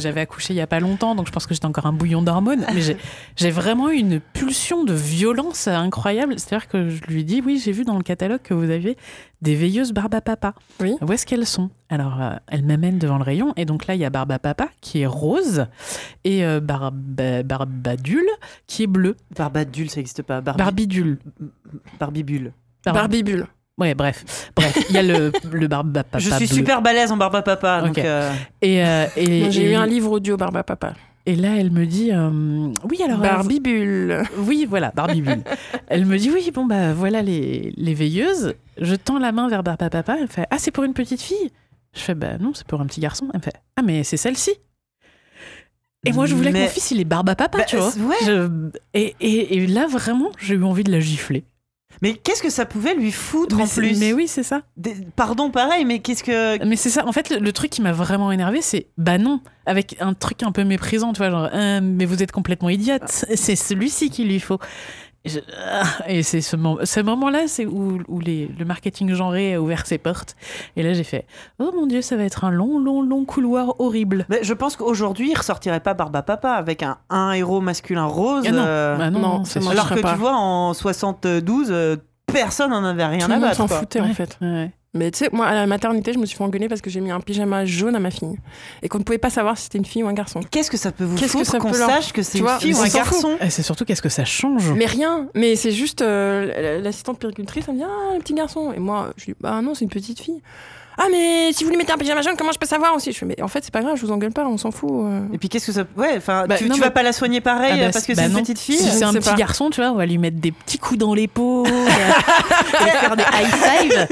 Speaker 2: j'avais accouché il y a pas longtemps, donc je pense que j'étais encore un bouillon d'hormones. Mais j'ai- vraiment eu une pulsion de violence incroyable. C'est-à-dire que je lui dis, oui, j'ai vu dans le catalogue que vous aviez des veilleuses Barba Papa.
Speaker 3: Oui.
Speaker 2: Où est-ce qu'elles sont? Alors, euh, elle m'amène devant le rayon, et donc là, il y a Barba Papa qui est rose et euh, Barba- Barbadule qui est bleu.
Speaker 1: Barbadule, ça n'existe pas. Barbi-
Speaker 2: Barbidule.
Speaker 1: Barbibule.
Speaker 2: Barb-
Speaker 3: Barbibule.
Speaker 2: Ouais, bref, bref, il y a le, le Barba Papa.
Speaker 1: Je suis
Speaker 2: bleu.
Speaker 1: super balèze en barba papa. Donc, euh,
Speaker 2: Et, euh, et,
Speaker 3: J'ai
Speaker 2: et-
Speaker 3: eu un livre audio Barba Papa.
Speaker 2: Et là, elle me dit, euh, oui, alors.
Speaker 3: Barbibule.
Speaker 2: euh, oui, voilà, Barbibule. elle me dit, oui, bon, bah voilà les, les veilleuses. Je tends la main vers Barba Papa. Elle fait, ah, c'est pour une petite fille? Je fais, bah non, c'est pour un petit garçon. Elle me fait, ah, mais c'est celle-ci. Et moi, je voulais que mon fils, il est Barba Papa,
Speaker 1: Bah,
Speaker 2: tu vois.
Speaker 1: ouais.
Speaker 2: Je- et, et, et là, vraiment, j'ai eu envie de la gifler.
Speaker 1: Mais qu'est-ce que ça pouvait lui foutre
Speaker 2: mais
Speaker 1: en plus
Speaker 2: Mais oui, c'est ça.
Speaker 1: Des- Pardon, pareil, mais qu'est-ce que.
Speaker 2: Mais c'est ça. En fait, le, le truc qui m'a vraiment énervé, c'est bah non, avec un truc un peu méprisant, tu vois, genre, Euh, mais vous êtes complètement idiote. C'est celui-ci qu'il lui faut. Et, ah, et c'est ce, moment- ce moment-là, c'est où, où les, le marketing genré a ouvert ses portes. Et là, j'ai fait oh mon dieu, ça va être un long, long, long couloir horrible.
Speaker 1: Mais je pense qu'aujourd'hui, il ressortirait pas Barba Papa avec un, un héros masculin rose.
Speaker 2: Ah non,
Speaker 1: euh,
Speaker 2: bah non, c'est
Speaker 1: alors que
Speaker 3: pas.
Speaker 1: tu vois, en 72, euh, personne n'en avait rien
Speaker 3: Tout
Speaker 1: à battre.
Speaker 3: s'en foutait en
Speaker 2: Ouais,
Speaker 3: fait.
Speaker 2: ouais.
Speaker 3: Mais tu sais, moi à la maternité, je me suis fait engueuler parce que j'ai mis un pyjama jaune à ma fille et qu'on ne pouvait pas savoir si c'était une fille ou un garçon.
Speaker 1: Qu'est-ce que ça peut vous
Speaker 3: Qu'est-ce que
Speaker 1: foutre
Speaker 3: ça
Speaker 1: qu'on
Speaker 3: peut leur-
Speaker 1: sache que c'est
Speaker 3: Tu
Speaker 1: une
Speaker 3: vois,
Speaker 1: fille ou
Speaker 3: mais
Speaker 1: un garçon
Speaker 2: Et c'est surtout qu'est-ce que ça change.
Speaker 3: Mais rien, mais c'est juste euh, l'assistante péricultrice, elle me dit Ah, le petit garçon. Et moi, je dis Bah non, c'est une petite fille. Ah, mais si vous lui mettez un pyjama jaune, comment je peux savoir aussi? Je fais Mais en fait, c'est pas grave, je vous engueule pas, on s'en fout. euh.
Speaker 1: Et puis qu'est-ce que ça. Ouais, enfin,
Speaker 2: Bah,
Speaker 1: tu,
Speaker 2: non,
Speaker 1: tu
Speaker 2: mais-
Speaker 1: vas pas la soigner pareil
Speaker 2: Ah bah,
Speaker 1: euh, parce que
Speaker 2: bah
Speaker 1: c'est une petite fille
Speaker 2: Si c'est un petit
Speaker 3: pas.
Speaker 2: garçon, tu vois, on va lui mettre des petits coups dans l'épaule, on va lui faire des high five.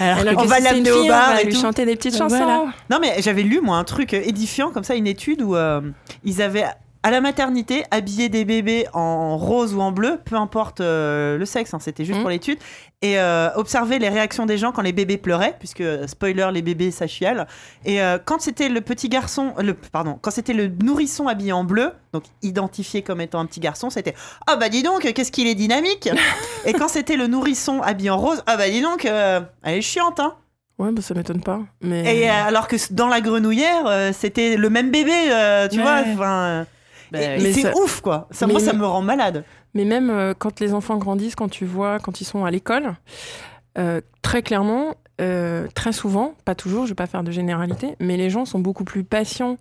Speaker 2: Alors
Speaker 3: Alors
Speaker 1: on va
Speaker 3: si
Speaker 1: l'amener au bar
Speaker 3: on va
Speaker 1: et
Speaker 3: lui
Speaker 1: tout.
Speaker 3: chanter des petites chansons.
Speaker 2: Voilà.
Speaker 1: Non, mais j'avais lu, moi, un truc euh, édifiant comme ça, une étude où euh, ils avaient à la maternité, habiller des bébés en rose ou en bleu, peu importe euh, le sexe, hein, c'était juste
Speaker 3: Mhm.
Speaker 1: pour l'étude, et euh, observer les réactions des gens quand les bébés pleuraient, puisque euh, spoiler, les bébés ça chiale. Et euh, quand c'était le petit garçon, le pardon, quand c'était le nourrisson habillé en bleu, donc identifié comme étant un petit garçon, c'était ah bah dis donc, qu'est-ce qu'il est dynamique. et quand c'était le nourrisson habillé en rose, ah bah dis donc, euh, elle est chiante, hein.
Speaker 3: Ouais, bah, ça m'étonne pas. Mais...
Speaker 1: Et alors que dans la grenouillère, euh, c'était le même bébé, euh, tu
Speaker 2: Ouais.
Speaker 1: vois. Enfin, euh,
Speaker 2: Bah,
Speaker 1: c'est
Speaker 3: ça-
Speaker 1: ouf, quoi. Ça,
Speaker 3: mais-
Speaker 1: moi, ça me rend malade.
Speaker 3: Mais même euh, quand les enfants grandissent, quand tu vois, quand ils sont à l'école, euh, très clairement, euh, très souvent, pas toujours, je vais pas faire de généralité, mais les gens sont beaucoup plus patients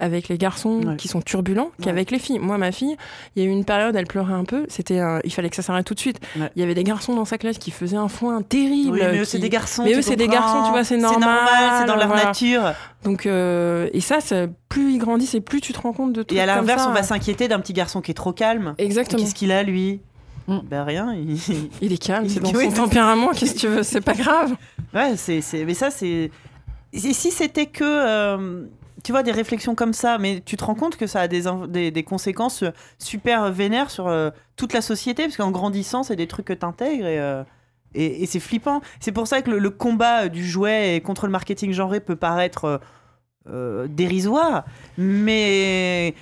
Speaker 3: avec les garçons
Speaker 1: Ouais.
Speaker 3: qui sont turbulents qu'avec les filles. Moi, ma fille, il y a eu une période, elle pleurait un peu, c'était, il fallait que ça s'arrête tout de suite.
Speaker 1: Ouais.
Speaker 3: Il y avait des garçons dans sa classe qui faisaient un foin terrible.
Speaker 1: Oui, mais eux,
Speaker 3: qui-
Speaker 1: c'est des garçons.
Speaker 3: mais eux, c'est des garçons, tu vois, c'est
Speaker 1: C'est
Speaker 3: normal,
Speaker 1: c'est dans leur
Speaker 3: voilà.
Speaker 1: nature.
Speaker 3: Donc, euh, et ça, c'est- plus ils grandissent et plus tu te rends compte de tout.
Speaker 1: Et à l'inverse, on va s'inquiéter d'un petit garçon qui est trop calme.
Speaker 3: Exactement.
Speaker 1: Qu'est-ce qu'il a, lui
Speaker 2: Mm.
Speaker 1: Ben rien. il-
Speaker 3: Il est calme, c'est dans
Speaker 1: Oui,
Speaker 3: son tempérament, qu'est-ce que tu veux, c'est pas grave.
Speaker 1: Ouais, c'est, c'est- mais ça, c'est. Et si c'était que. euh, Tu vois, des réflexions comme ça, mais tu te rends compte que ça a des, des, des conséquences euh, super vénères sur euh, toute la société, parce qu'en grandissant, c'est des trucs que tu intègres et, euh, et, c'est flippant. C'est pour ça que le, combat du jouet et contre le marketing genré peut paraître dérisoire, mais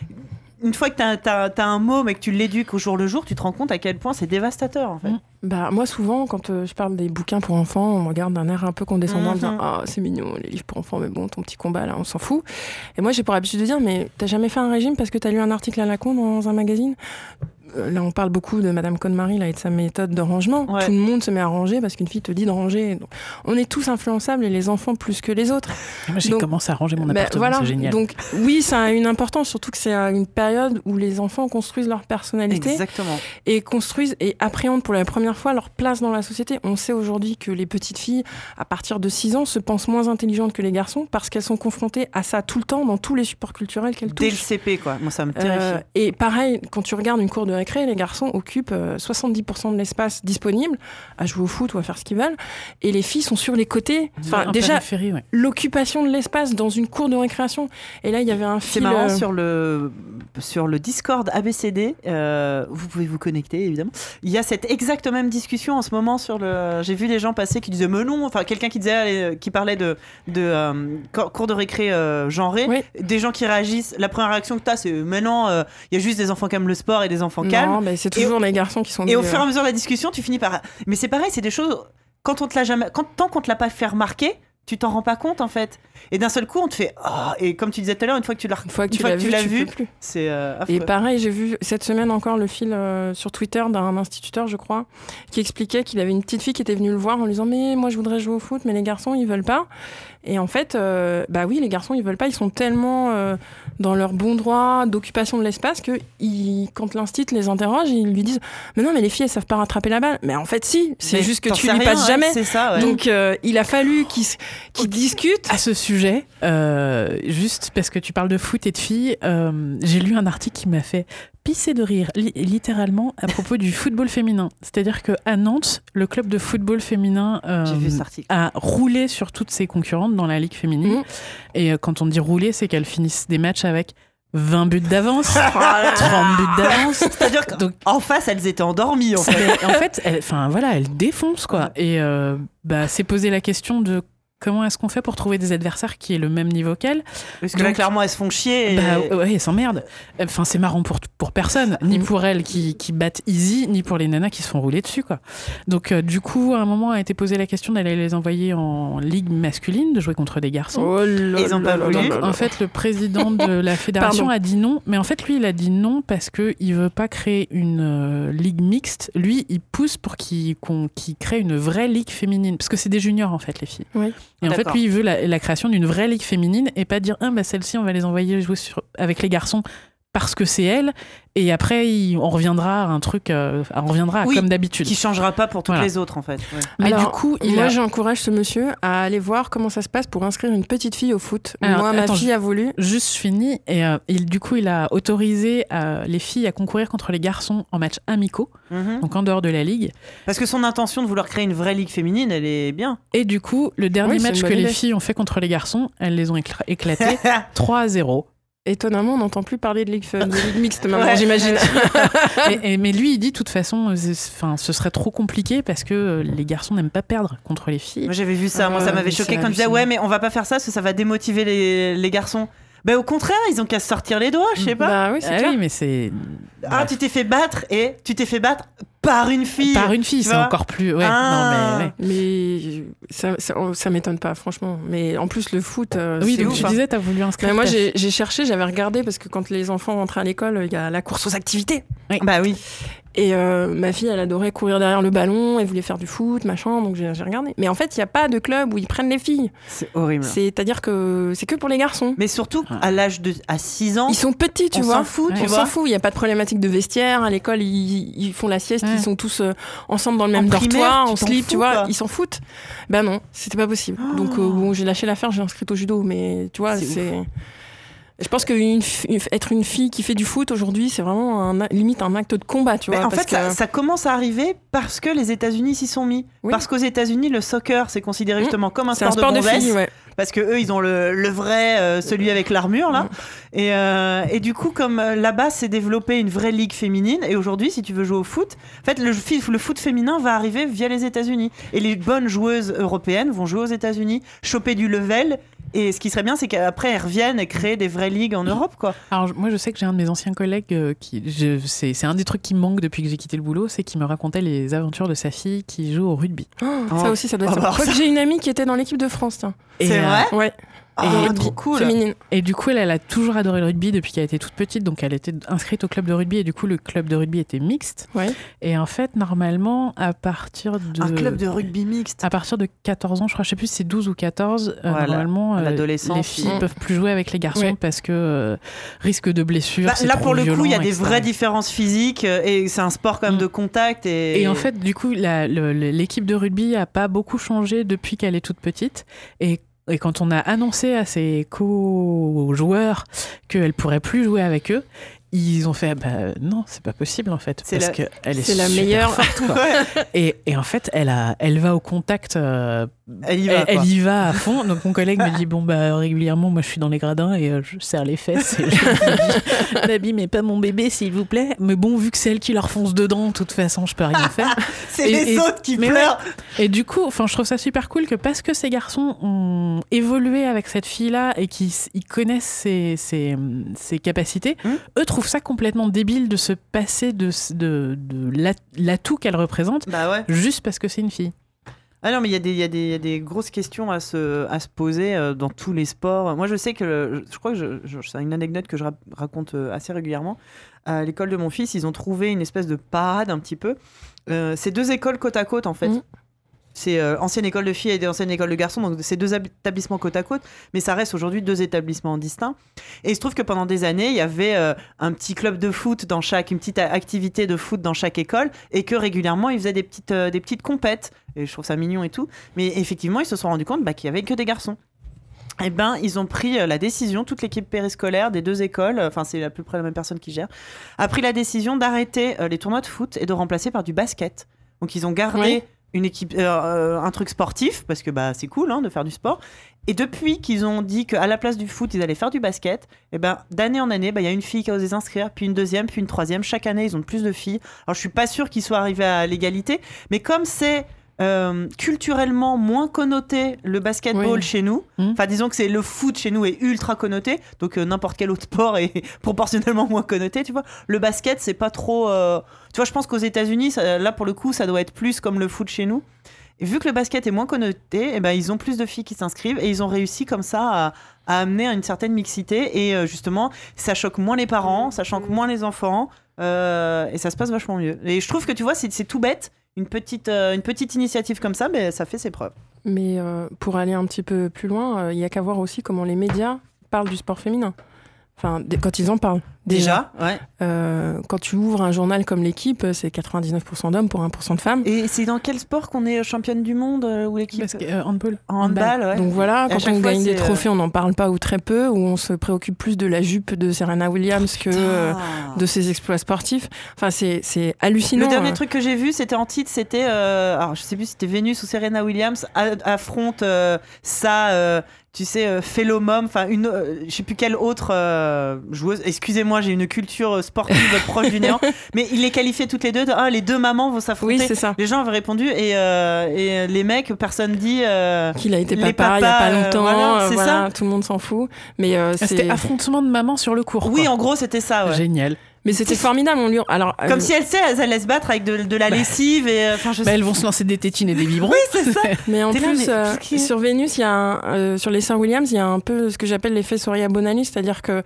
Speaker 1: une fois que tu as, un môme et que tu l'éduques au jour le jour, tu te rends compte à quel point c'est dévastateur en fait.
Speaker 2: Mm.
Speaker 3: Bah, moi, souvent, quand euh, je parle des bouquins pour enfants, on me regarde d'un air un peu condescendant en disant
Speaker 1: Mhm.
Speaker 3: Ah, c'est mignon, les livres pour enfants, mais bon, ton petit combat là, on s'en fout. Et moi, j'ai pour habitude de dire Mais t'as jamais fait un régime parce que t'as lu un article à la con dans un magazine? Là, on parle beaucoup de Madame Conne-Marie là, et de sa méthode de rangement.
Speaker 1: Ouais.
Speaker 3: Tout le monde se met à ranger parce qu'une fille te dit de ranger. Donc, on est tous influençables et les enfants plus que les autres.
Speaker 2: Moi, j'ai commencé à ranger mon
Speaker 3: Ben,
Speaker 2: appartement,
Speaker 3: voilà.
Speaker 2: c'est génial.
Speaker 3: Donc, oui, ça a une importance, surtout que c'est à une période où les enfants construisent leur personnalité
Speaker 1: Exactement.
Speaker 3: et construisent et appréhendent pour la première fois leur place dans la société. On sait aujourd'hui que les petites filles, à partir de 6 ans, se pensent moins intelligentes que les garçons parce qu'elles sont confrontées à ça tout le temps dans tous les supports culturels qu'elles
Speaker 1: Dès le
Speaker 3: touchent.
Speaker 1: CP, quoi. Moi, ça me terrifie.
Speaker 3: Euh, et pareil, quand tu regardes une cour de récré, les garçons occupent euh, 70% de l'espace disponible à jouer au foot ou à faire ce qu'ils veulent, et les filles sont sur les côtés. Enfin,
Speaker 2: En
Speaker 3: déjà,
Speaker 2: ouais.
Speaker 3: l'occupation de l'espace dans une cour de récréation. Et là, il y avait un
Speaker 1: C'est
Speaker 3: fil.
Speaker 1: marrant
Speaker 3: euh,
Speaker 1: sur le sur le Discord ABCD. euh, vous pouvez vous connecter évidemment. Il y a cette exacte même discussion en ce moment sur le. J'ai vu des gens passer qui disaient mais non. Enfin quelqu'un qui disait qui parlait de de euh, cour cours de récré euh, genré.
Speaker 3: Oui.
Speaker 1: Des gens qui réagissent. La première réaction que tu as c'est mais non. euh, Il y a juste des enfants qui aiment le sport et des enfants calmes.
Speaker 3: Non, mais c'est toujours les garçons qui sont.
Speaker 1: Et au fur et à mesure de la discussion, tu finis par. Mais c'est pareil, c'est des choses. Quand on te l'a jamais. Quand, tant qu'on te l'a pas fait remarquer, tu t'en rends pas compte en fait. Et d'un seul coup, on te fait. Oh et comme tu disais tout à l'heure, une fois que tu l'as
Speaker 3: Une fois que tu l'as vu,
Speaker 1: vu, c'est euh.
Speaker 3: Et pareil, j'ai vu cette semaine encore le fil euh, sur Twitter d'un instituteur, je crois, qui expliquait qu'il avait une petite fille qui était venue le voir en lui disant Mais moi, je voudrais jouer au foot, mais les garçons, ils veulent pas. Et en fait, euh, bah oui, les garçons, ils veulent pas. Ils sont tellement dans leur bon droit d'occupation de l'espace que ils, quand l'instit les interroge, ils lui disent Mais non, mais les filles, elles savent pas rattraper la balle. Mais en fait, si, c'est juste que tu lui
Speaker 1: rien,
Speaker 3: passes
Speaker 1: ouais,
Speaker 3: jamais.
Speaker 1: C'est ça, ouais.
Speaker 3: Donc, euh, il a fallu qu'ils qu'ils discutent.
Speaker 2: À ce sujet, euh, juste parce que tu parles de foot et de filles, euh, j'ai lu un article qui m'a fait pisser de rire, li- littéralement, à propos du football féminin. C'est-à-dire qu'à Nantes, le club de football féminin euh, a roulé sur toutes ses concurrentes dans la ligue féminine.
Speaker 3: Mhm.
Speaker 2: Et euh, quand on dit rouler, c'est qu'elles finissent des matchs avec 20 buts d'avance,
Speaker 1: Oh
Speaker 2: 30 buts d'avance.
Speaker 1: C'est-à-dire qu'en face, elles étaient endormies en fait.
Speaker 2: en fait, voilà, elle défonce quoi. Et euh, bah, c'est poser la question de comment est-ce qu'on fait pour trouver des adversaires qui aient le même niveau qu'elle.
Speaker 1: Parce que là, clairement, elles se font chier. et-
Speaker 2: Bah ouais, elles s'emmerdent. Enfin, c'est marrant pour, pour personne, ni
Speaker 3: Mm.
Speaker 2: pour elles qui, qui battent easy, ni pour les nanas qui se font rouler dessus quoi. Donc euh, du coup, à un moment a été posé la question d'aller les envoyer en ligue masculine, de jouer contre des garçons.
Speaker 3: Oh là
Speaker 1: Ils ont
Speaker 3: là
Speaker 1: pas voulu.
Speaker 2: Donc, en fait, le président de la fédération a dit non. Mais en fait, lui, il a dit non parce qu'il veut pas créer une euh, ligue mixte. Lui, il pousse pour qu'il qu'on- qu'il crée une vraie ligue féminine. Parce que c'est des juniors, en fait, les filles.
Speaker 3: Oui.
Speaker 2: Et en fait, lui, il veut la, la création d'une vraie ligue féminine et pas dire, ah, bah, celle-ci, on va les envoyer jouer sur, avec les garçons parce que c'est elle. Et après, il- on reviendra à un truc, euh, on reviendra à
Speaker 1: Oui,
Speaker 2: comme d'habitude.
Speaker 1: Qui changera pas pour toutes
Speaker 2: Voilà.
Speaker 1: les autres en fait. ouais.
Speaker 2: Mais
Speaker 3: Alors,
Speaker 2: du coup, il
Speaker 3: moi,
Speaker 2: a...
Speaker 3: j'encourage ce monsieur à aller voir comment ça se passe pour inscrire une petite fille au foot.
Speaker 2: Alors,
Speaker 3: moi, ma fille a voulu.
Speaker 2: Juste fini et euh, il- du coup il a autorisé euh, les filles à concourir contre les garçons en matchs amicaux,
Speaker 1: Mhm.
Speaker 2: donc en dehors de la ligue.
Speaker 1: Parce que son intention de vouloir créer une vraie ligue féminine, elle est bien.
Speaker 2: Et du coup, le dernier
Speaker 3: Oui,
Speaker 2: match que les filles ont fait contre les garçons, elles les ont écla- éclatés 3 à 0.
Speaker 3: Étonnamment, on n'entend plus parler de ligue, de ligue mixte maintenant, j'imagine.
Speaker 2: mais, mais, lui, il dit, de toute façon, enfin, ce serait trop compliqué parce que les garçons n'aiment pas perdre contre les filles.
Speaker 1: Moi, j'avais vu ça. Moi, ça m'avait choqué quand il disait ouais, mais on va pas faire ça parce que ça va démotiver les, les garçons. Ben au contraire, ils ont qu'à sortir les doigts, je sais pas.
Speaker 3: Bah oui, c'est
Speaker 2: ah oui, mais c'est.
Speaker 1: Ah, tu t'es fait battre et tu t'es fait battre par une fille.
Speaker 2: Par une fille, c'est encore plus. Ouais,
Speaker 1: ah.
Speaker 2: non,
Speaker 3: mais, mais ça, ça, oh, ça m'étonne pas, franchement. Mais en plus, le foot. Euh,
Speaker 2: oui, donc
Speaker 3: ouf,
Speaker 2: tu
Speaker 3: hein.
Speaker 2: disais, t'as voulu inscrire.
Speaker 3: Mais moi, j'ai cherché, j'avais regardé parce que quand les enfants rentrent à l'école, il y a la course aux activités.
Speaker 2: Oui.
Speaker 1: Bah oui.
Speaker 3: Et euh, ma fille, elle adorait courir derrière le ballon, elle voulait faire du foot, machin, donc j'ai regardé. Mais en fait, il n'y a pas de club où ils prennent les filles.
Speaker 1: C'est horrible.
Speaker 3: C'est-à-dire que c'est que pour les garçons.
Speaker 1: Mais surtout, à l'âge de à 6 ans,
Speaker 3: Ils sont petits, tu
Speaker 1: on
Speaker 3: vois.
Speaker 1: s'en fout, tu
Speaker 3: on
Speaker 1: vois.
Speaker 3: s'en fout, il n'y a pas de problématique de vestiaire. À l'école, ils, ils font la sieste,
Speaker 2: Ouais.
Speaker 3: ils sont tous euh, ensemble dans le même
Speaker 1: En
Speaker 3: dortoir, en slip,
Speaker 1: fous,
Speaker 3: tu vois.
Speaker 1: quoi.
Speaker 3: Ils s'en foutent. Ben non, c'était pas possible.
Speaker 1: Oh.
Speaker 3: Donc, euh, bon, j'ai lâché l'affaire, j'ai inscrit au judo, mais tu vois,
Speaker 1: C'est
Speaker 3: c'est. Je pense qu'être être une fille qui fait du foot aujourd'hui, c'est vraiment un, limite un acte de combat, tu
Speaker 1: Mais
Speaker 3: vois.
Speaker 1: en
Speaker 3: parce
Speaker 1: fait, ça,
Speaker 3: que-
Speaker 1: ça commence à arriver parce que les États-Unis s'y sont mis.
Speaker 3: Oui.
Speaker 1: Parce qu'aux États-Unis, le soccer, c'est considéré
Speaker 3: Mm.
Speaker 1: justement comme un
Speaker 3: c'est un
Speaker 1: sport,
Speaker 3: sport de
Speaker 1: gonzesse,
Speaker 3: filles, ouais.
Speaker 1: Parce que eux, ils ont le, le vrai, euh, celui avec l'armure là. Et, euh, et du coup, comme euh, là-bas, s'est développé une vraie ligue féminine. Et aujourd'hui, si tu veux jouer au foot, en fait, le foot féminin va arriver via les États-Unis. Et les bonnes joueuses européennes vont jouer aux États-Unis, choper du level. Et ce qui serait bien, c'est qu'après, elles reviennent et créent des vraies ligues en Europe, quoi.
Speaker 2: Alors, moi, je sais que j'ai un de mes anciens collègues euh, qui. C'est un des trucs qui me manque depuis que j'ai quitté le boulot, c'est qu'il me racontait les aventures de sa fille qui joue au rugby.
Speaker 3: Oh,
Speaker 1: Oh.
Speaker 3: Ça aussi, ça doit
Speaker 1: Oh,
Speaker 3: être.
Speaker 1: bah, ça-
Speaker 3: que j'ai une amie qui était dans l'équipe de France, tiens.
Speaker 1: C'est
Speaker 2: euh,
Speaker 1: vrai?
Speaker 3: Ouais.
Speaker 1: Ah,
Speaker 2: Et-
Speaker 1: trop cool.
Speaker 3: Féminine.
Speaker 2: Et du coup, elle, elle a toujours adoré le rugby depuis qu'elle était toute petite, donc elle était inscrite au club de rugby, et du coup, le club de rugby était mixte.
Speaker 3: Ouais.
Speaker 2: Et en fait, normalement, à partir de.
Speaker 1: Un club de rugby mixte.
Speaker 2: À partir de 14 ans, je crois, je sais plus si c'est 12 ou 14, euh,
Speaker 1: Voilà,
Speaker 2: normalement, euh, les filles
Speaker 3: Mm.
Speaker 2: peuvent plus jouer avec les garçons
Speaker 3: Ouais.
Speaker 2: parce que euh, risque de blessure.
Speaker 1: Bah, là,
Speaker 2: trop
Speaker 1: pour le coup, il y a des
Speaker 2: etc.
Speaker 1: vraies différences physiques et c'est un sport quand même
Speaker 2: Mm.
Speaker 1: de contact. Et,
Speaker 2: Et en fait, du coup, l'équipe de rugby a pas beaucoup changé depuis qu'elle est toute petite. Et, et quand on a annoncé à ses co-joueurs qu'elle pourrait plus jouer avec eux, ils ont fait bah, non, c'est pas possible en fait,
Speaker 1: C'est
Speaker 2: parce
Speaker 1: la-
Speaker 2: que elle est,
Speaker 3: c'est la
Speaker 2: super
Speaker 3: meilleure.
Speaker 2: forte.
Speaker 1: Ouais,
Speaker 2: et, et en fait, elle a, elle va au contact. euh,
Speaker 1: elle y va.
Speaker 2: elle, y va à fond. Donc mon collègue me dit bon bah régulièrement, moi je suis dans les gradins et euh, je serre les fesses. Et je mais pas mon bébé s'il vous plaît. Mais bon, vu que c'est elle qui leur fonce dedans, de toute façon, je peux rien faire.
Speaker 1: C'est les
Speaker 2: et-
Speaker 1: autres qui pleurent.
Speaker 2: Et du coup, enfin, je trouve ça super cool que parce que ces garçons ont évolué avec cette fille-là et qu'ils ils connaissent ses, ses, ses capacités,
Speaker 1: Mm.
Speaker 2: eux trouvent ça complètement débile de se passer de, de, de l'at- l'atout qu'elle représente
Speaker 1: Bah ouais.
Speaker 2: juste parce que c'est une fille.
Speaker 1: Ah non, mais il y, a des- y, y a grosses questions à se, à se poser euh, dans tous les sports. Moi, je sais que, le- je crois que c'est une anecdote que je raconte euh, assez régulièrement. À l'école de mon fils, ils ont trouvé une espèce de parade un petit peu. Euh, c'est deux écoles côte à côte, en fait.
Speaker 3: Mhm.
Speaker 1: C'est euh, ancienne école de filles et ancienne école de garçons, donc c'est deux établissements côte à côte, mais ça reste aujourd'hui deux établissements distincts. Et il se trouve que pendant des années, il y avait euh, un petit club de foot dans chaque, une petite activité de foot dans chaque école, et que régulièrement ils faisaient des petites, euh, des petites compètes. Et je trouve ça mignon et tout. Mais effectivement, ils se sont rendus compte bah, qu'il y avait que des garçons. Eh ben, ils ont pris la décision, toute l'équipe périscolaire des deux écoles, enfin c'est à peu près la même personne qui gère, a pris la décision d'arrêter les tournois de foot et de remplacer par du basket. Donc ils ont gardé. Une équipe, euh, euh, un truc sportif parce que bah c'est cool hein, de faire du sport. Et depuis qu'ils ont dit qu'à la place du foot ils allaient faire du basket, et ben d'année en année, bah, il y a une fille qui a osé s'inscrire, puis une deuxième, puis une troisième. Chaque année ils ont plus de filles. Alors je suis pas sûre qu'ils soient arrivés à l'égalité, mais comme c'est euh, culturellement moins connoté le basketball
Speaker 3: Oui.
Speaker 1: chez nous.
Speaker 2: Mhm.
Speaker 1: Enfin, disons que c'est le foot chez nous est ultra connoté, donc euh, n'importe quel autre sport est proportionnellement moins connoté, tu vois. Le basket, c'est pas trop. euh, Tu vois, je pense qu'aux États-Unis, là pour le coup, ça doit être plus comme le foot chez nous. Et vu que le basket est moins connoté, eh ben, ils ont plus de filles qui s'inscrivent et ils ont réussi comme ça à, à amener à une certaine mixité. Et euh, justement, ça choque moins les parents, ça choque moins les enfants euh, et ça se passe vachement mieux. Et je trouve que tu vois, c'est tout bête. Une petite, euh, une petite initiative comme ça, mais ça fait ses preuves.
Speaker 3: Mais euh, pour aller un petit peu plus loin, euh, il y a qu'à voir aussi comment les médias parlent du sport féminin. Enfin, quand ils en parlent.
Speaker 1: Déjà, ouais.
Speaker 3: Euh, quand tu ouvres un journal comme l'équipe, c'est 99% d'hommes pour 1% de femmes.
Speaker 1: Et c'est dans quel sport qu'on est championne du monde euh, ou l'équipe?
Speaker 2: Parce que, euh, handball.
Speaker 1: En handball, ouais.
Speaker 3: Donc voilà,
Speaker 1: Et
Speaker 3: quand on
Speaker 1: fois,
Speaker 3: gagne des
Speaker 1: euh,
Speaker 3: trophées, on n'en parle pas ou très peu, ou on se préoccupe plus de la jupe de Serena Williams que euh,
Speaker 1: Putain.
Speaker 3: de ses exploits sportifs. Enfin, c'est hallucinant.
Speaker 1: Le dernier
Speaker 3: hein.
Speaker 1: truc que j'ai vu, c'était en titre, c'était, euh, alors je sais plus si c'était Vénus ou Serena Williams affronte euh, sa, euh, tu sais, euh, fellow mom, enfin une, euh, je sais plus quelle autre euh, joueuse. Excusez-moi, j'ai une culture euh, sportive proche du néant, mais il les qualifiait toutes les deux. De, ah, les deux mamans vont s'affronter.
Speaker 3: Oui, c'est ça.
Speaker 1: les gens avaient répondu et, euh, et les mecs, personne dit. euh,
Speaker 3: Qu'il a été papa il y a pas
Speaker 1: euh,
Speaker 3: longtemps,
Speaker 1: voilà, c'est
Speaker 3: voilà,
Speaker 1: ça.
Speaker 3: tout le monde s'en fout. Mais euh,
Speaker 2: Ah, C'était
Speaker 3: c'est
Speaker 2: affrontement de maman sur le cours.
Speaker 1: Oui,
Speaker 2: quoi.
Speaker 1: en gros, c'était ça. Ouais.
Speaker 2: Génial.
Speaker 3: Mais c'était formidable. On lui alors
Speaker 1: Comme
Speaker 3: euh,
Speaker 1: si elle sait, elles allaient se battre avec de, de la lessive et euh, enfin je
Speaker 2: Bah,
Speaker 1: sais.
Speaker 2: elles vont se lancer des tétines et des vibrons.
Speaker 1: c'est ça.
Speaker 3: Mais en
Speaker 1: là,
Speaker 3: plus,
Speaker 1: mais
Speaker 3: euh,
Speaker 1: qui-
Speaker 3: sur Vénus, il y a un, euh, sur les Sœurs Williams, il y a un peu ce que j'appelle l'effet Soria Bonani, c'est-à-dire que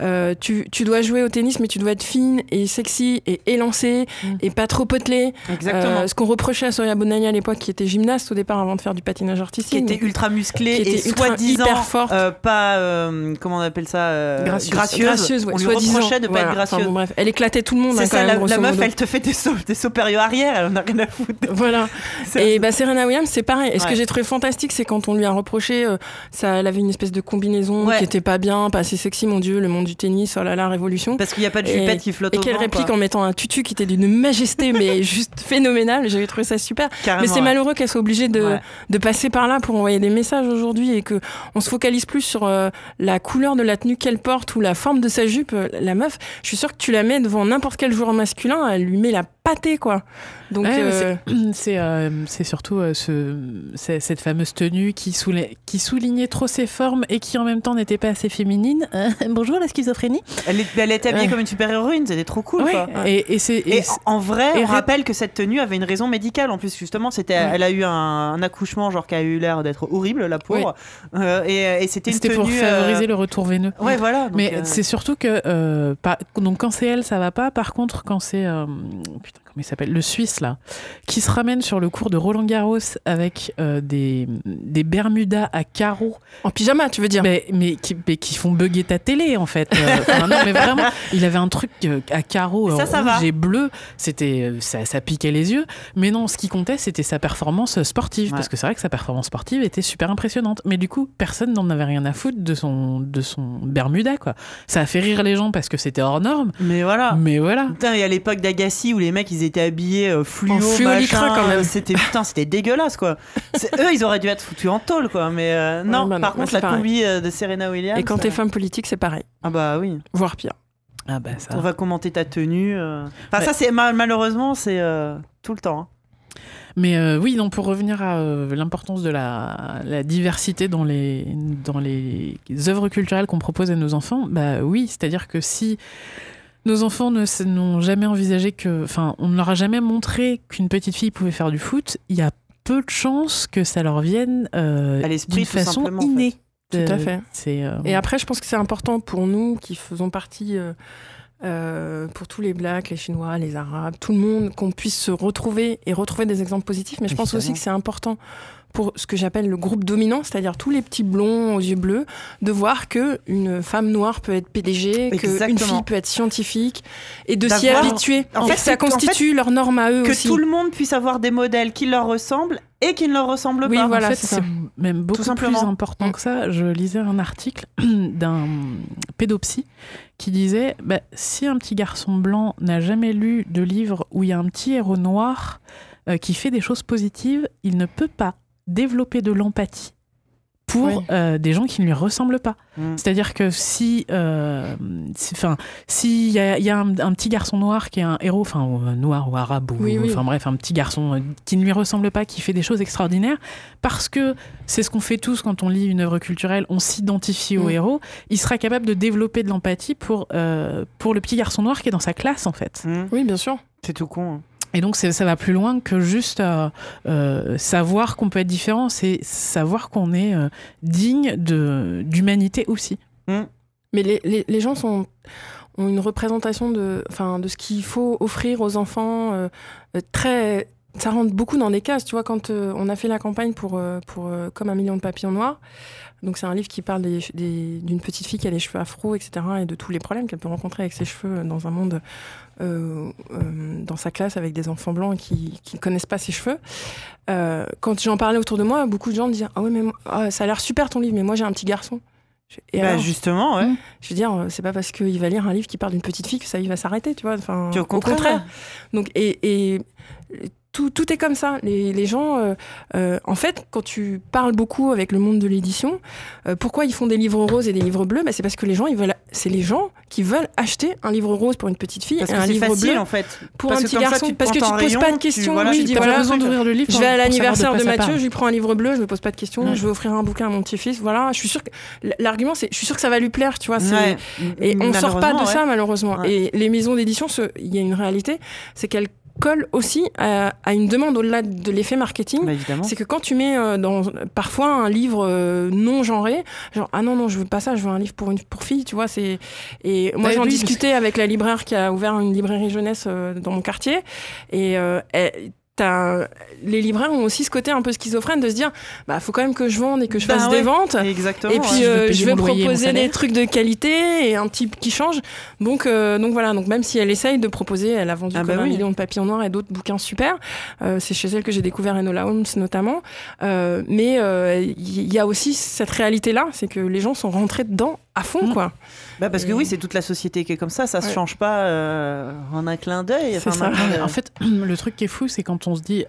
Speaker 3: euh, tu, tu dois jouer au tennis, mais tu dois être fine et sexy et élancée
Speaker 2: Mm.
Speaker 3: et pas trop potelée.
Speaker 1: Exactement.
Speaker 3: Euh, ce qu'on reprochait à Soria Bonani à l'époque, qui était gymnaste au départ avant de faire du patinage
Speaker 1: qui
Speaker 3: artistique.
Speaker 1: était
Speaker 3: donc-
Speaker 1: ultra musclée
Speaker 3: qui
Speaker 1: et
Speaker 3: était
Speaker 1: soi-disant euh, pas euh, comment on appelle ça euh,
Speaker 3: gracieuse.
Speaker 1: gracieuse.
Speaker 3: Gracieuse, ouais,
Speaker 1: on lui
Speaker 3: soi-disant.
Speaker 1: reprochait de pas
Speaker 3: Voilà.
Speaker 1: être
Speaker 3: Enfin,
Speaker 1: gracieuse.
Speaker 3: bon, bref, elle éclatait tout le monde.
Speaker 1: c'est
Speaker 3: hein,
Speaker 1: ça
Speaker 3: quand
Speaker 1: la,
Speaker 3: même,
Speaker 1: la
Speaker 3: grosso
Speaker 1: meuf
Speaker 3: modo.
Speaker 1: elle te fait des sauts des sauts arrière elle en a rien à foutre
Speaker 3: Voilà. Et bah, Serena Williams, c'est pareil. Et ce que j'ai trouvé fantastique, c'est quand on lui a reproché, euh, ça, elle avait une espèce de combinaison
Speaker 1: Ouais.
Speaker 3: qui était pas bien, pas assez sexy, mon dieu, le monde du tennis, oh là là, révolution.
Speaker 1: parce qu'il n'y a pas de
Speaker 3: Et-
Speaker 1: jupette qui flotte
Speaker 3: Et qu'elle réplique
Speaker 1: quoi.
Speaker 3: en mettant un tutu qui était d'une majesté, mais juste phénoménale. J'avais trouvé ça super.
Speaker 1: Carrément,
Speaker 3: mais c'est
Speaker 1: ouais.
Speaker 3: malheureux qu'elle soit obligée de, de passer par là pour envoyer des messages aujourd'hui et que on se focalise plus sur euh, la couleur de la tenue qu'elle porte ou la forme de sa jupe. Euh, La meuf, je suis sûre que tu la mets devant n'importe quel joueur masculin, elle lui met la pâtée, quoi. Donc,
Speaker 2: Ouais,
Speaker 3: euh,
Speaker 2: C'est euh, c'est surtout euh, ce, cette fameuse tenue qui, soulait- qui soulignait trop ses formes et qui en même temps n'était pas assez féminine. Euh, bonjour la schizophrénie.
Speaker 1: elle, est- elle était habillée comme une super héroïne c'était trop cool
Speaker 2: Ouais,
Speaker 1: quoi.
Speaker 2: et, et
Speaker 1: en vrai,
Speaker 2: et
Speaker 1: on rappelle que cette tenue avait une raison médicale. En plus, justement, c'était,
Speaker 2: Ouais.
Speaker 1: elle a eu un, un accouchement genre qui a eu l'air d'être horrible, la pauvre. Euh, et, et c'était une
Speaker 2: c'était
Speaker 1: tenue.
Speaker 2: pour favoriser le retour veineux.
Speaker 1: Ouais, voilà.
Speaker 2: Mais
Speaker 1: euh,
Speaker 2: c'est surtout que euh, pas- donc quand c'est elle ça va pas par contre quand c'est euh, putain comment il s'appelle? Le Suisse là. Qui se ramène sur le cours de Roland Garros avec euh, des des bermudas à carreaux.
Speaker 3: En pyjama, tu veux dire?
Speaker 2: mais, mais, qui, mais qui font bugger ta télé en fait. Euh, enfin, non mais vraiment il avait un truc euh, à carreaux
Speaker 1: Ça, ça
Speaker 2: rouge
Speaker 1: va.
Speaker 2: et bleu. C'était ça, ça piquait les yeux. Mais non ce qui comptait c'était sa performance sportive.
Speaker 1: Ouais.
Speaker 2: parce que c'est vrai que sa performance sportive était super impressionnante. Mais du coup personne n'en avait rien à foutre de son de son bermuda quoi. Ça a fait rire les gens parce que c'était hors norme.
Speaker 1: Mais voilà.
Speaker 2: mais voilà.
Speaker 1: Putain, et à l'époque d'Agassi où les mecs ils étaient habillés euh, fluo,
Speaker 3: En fluo
Speaker 1: machin,
Speaker 3: quand même.
Speaker 1: euh, C'était putain, c'était dégueulasse quoi. Eux, ils auraient dû être foutus en tôle quoi. Mais euh, non,
Speaker 3: Ouais, bah non,
Speaker 1: par contre la
Speaker 3: pareil.
Speaker 1: combi de Serena Williams.
Speaker 3: Et quand t'es femme politique, c'est pareil,
Speaker 1: ah bah oui,
Speaker 3: voire pire.
Speaker 2: ah bah ça
Speaker 1: on va commenter ta tenue. euh. Enfin
Speaker 2: Ouais.
Speaker 1: ça c'est mal- malheureusement c'est euh, tout le temps. hein.
Speaker 2: Mais euh, oui, donc pour revenir à euh, l'importance de la, la diversité dans les, dans les œuvres culturelles qu'on propose à nos enfants, bah oui, c'est-à-dire que si nos enfants n'ont jamais envisagé que, enfin, on ne leur a jamais montré qu'une petite fille pouvait faire du foot, il y a peu de chances que ça leur vienne euh,
Speaker 1: À l'esprit,
Speaker 2: d'une façon
Speaker 1: simplement, en fait.
Speaker 2: innée.
Speaker 3: Tout à fait.
Speaker 2: Euh,
Speaker 3: Et après, je pense que c'est important pour nous qui faisons partie, euh, euh, pour tous les Blacks, les Chinois, les Arabes, tout le monde, qu'on puisse se retrouver et retrouver des exemples positifs. Mais je pense aussi que c'est important pour ce que j'appelle le groupe dominant, c'est-à-dire tous les petits blonds aux yeux bleus, de voir que une femme noire peut être PDG, qu'une fille peut être scientifique, et de s'y habituer.
Speaker 1: En fait,
Speaker 3: ça
Speaker 1: en fait,
Speaker 3: constitue leur norme à eux
Speaker 1: Que
Speaker 3: aussi.
Speaker 1: tout le monde puisse avoir des modèles qui leur ressemblent et qui ne leur ressemblent
Speaker 3: Oui,
Speaker 1: pas.
Speaker 3: voilà.
Speaker 2: en fait,
Speaker 3: c'est
Speaker 2: même beaucoup plus important
Speaker 3: Mm.
Speaker 2: que ça. Je lisais un article d'un pédopsie qui disait bah, si un petit garçon blanc n'a jamais lu de livre où il y a un petit héros noir euh, qui fait des choses positives, il ne peut pas développer de l'empathie pour
Speaker 3: Oui.
Speaker 2: euh, des gens qui ne lui ressemblent pas.
Speaker 1: Mm.
Speaker 2: C'est-à-dire que si, euh, si- s'il y a, il y a un, un petit garçon noir qui est un héros, enfin noir ou arabe ou,
Speaker 3: Oui, oui.
Speaker 2: enfin bref, un petit garçon euh, qui ne lui ressemble pas, qui fait des choses extraordinaires, parce que c'est ce qu'on fait tous quand on lit une œuvre culturelle, on s'identifie au
Speaker 3: Mm.
Speaker 2: héros. Il sera capable de développer de l'empathie pour euh, pour le petit garçon noir qui est dans sa classe en fait.
Speaker 1: Mm.
Speaker 3: Oui, bien sûr.
Speaker 1: C'est tout con. hein.
Speaker 2: Et donc ça va plus loin que juste euh, euh, savoir qu'on peut être différent, c'est savoir qu'on est euh, digne de d'humanité aussi.
Speaker 3: Mais les, les, les gens sont, ont une représentation de, enfin, de ce qu'il faut offrir aux enfants très, ça rentre beaucoup dans des cases. Tu vois, quand on a fait la campagne pour, pour Comme un million de papillons noirs, donc c'est un livre qui parle d'une petite fille qui a les cheveux afro, etc., et de tous les problèmes qu'elle peut rencontrer avec ses cheveux dans un monde, euh, euh, dans sa classe avec des enfants blancs qui ne connaissent pas ses cheveux. Euh, quand j'en parlais autour de moi, beaucoup de gens me disaient ah ouais mais ah, ça a l'air super ton livre, mais moi j'ai un petit garçon.
Speaker 1: Et bah, justement, ouais.
Speaker 3: Je veux dire, c'est pas parce qu'il va lire un livre qui parle d'une petite fille que ça il va s'arrêter, tu vois. Enfin,
Speaker 1: au contraire. Au contraire.
Speaker 3: Donc et, et tout, tout, est comme ça. Les, les gens, euh, euh, en fait, quand tu parles beaucoup avec le monde de l'édition, euh, pourquoi ils font des livres roses et des livres bleus? Bah, C'est parce que les gens, ils veulent, c'est les gens qui veulent acheter un livre rose pour une petite fille et un livre
Speaker 1: facile,
Speaker 3: bleu
Speaker 1: en fait.
Speaker 3: pour un petit garçon. parce que tu poses pas de questions.
Speaker 2: Tu,
Speaker 3: oui,
Speaker 2: dis, voilà, besoin d'ouvrir le livre.
Speaker 3: Je vais à l'anniversaire de, Mathieu, je lui prends un livre bleu, je me pose pas de questions. Je vais offrir un bouquin à mon petit-fils. Voilà, je suis sûre que l'argument, c'est, je suis sûre que ça va lui plaire, tu vois. Et on sort pas de ça malheureusement. Et les maisons d'édition, il y a une réalité, c'est qu'elles colle aussi à, une demande au-delà de l'effet marketing.
Speaker 1: Bah,
Speaker 3: c'est que quand tu mets euh, dans parfois un livre euh, non genré, genre ah non non je veux pas ça, je veux un livre pour une pour fille, tu vois c'est et moi bah, j'en discutais avec la libraire qui a ouvert une librairie jeunesse euh, dans mon quartier et elle, les libraires ont aussi ce côté un peu schizophrène de se dire bah faut quand même que je vende et que je bah fasse des ventes.
Speaker 1: exactement
Speaker 3: et puis euh, je vais, proposer des trucs de qualité et un type qui change. Donc euh, donc voilà donc même si elle essaye de proposer elle a vendu ah bah un million de papillons noirs et d'autres bouquins super. Euh, c'est chez elle que j'ai découvert Enola Holmes notamment. Mais il y a aussi cette réalité là c'est que les gens sont rentrés dedans à fond mm. quoi
Speaker 1: bah parce que oui, c'est toute la société qui est comme ça, ça se change pas euh, en un clin d'œil.
Speaker 2: En fait, le truc qui est fou, c'est quand on se dit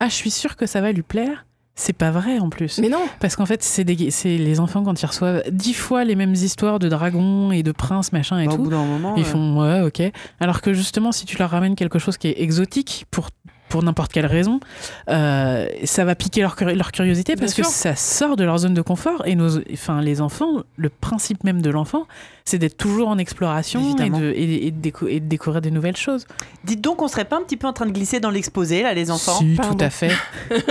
Speaker 2: Ah, je suis sûr que ça va lui plaire. C'est pas vrai en plus.
Speaker 3: Mais non.
Speaker 2: Parce qu'en fait, c'est les enfants quand ils reçoivent dix fois les mêmes histoires de dragons et de princes, machin et
Speaker 1: bah,
Speaker 2: tout.
Speaker 1: Au bout d'un moment,
Speaker 2: ils font ouais, ok. Alors que justement, si tu leur ramènes quelque chose qui est exotique pour pour n'importe quelle raison, euh, ça va piquer leur, leur curiosité parce que ça sort de leur zone de confort. Et nos, enfin, les enfants, le principe même de l'enfant, c'est d'être toujours en exploration et de, et, de, découvrir des nouvelles choses.
Speaker 1: Dites donc, on serait pas un petit peu en train de glisser dans l'exposé, là, les enfants
Speaker 2: Si, tout à fait.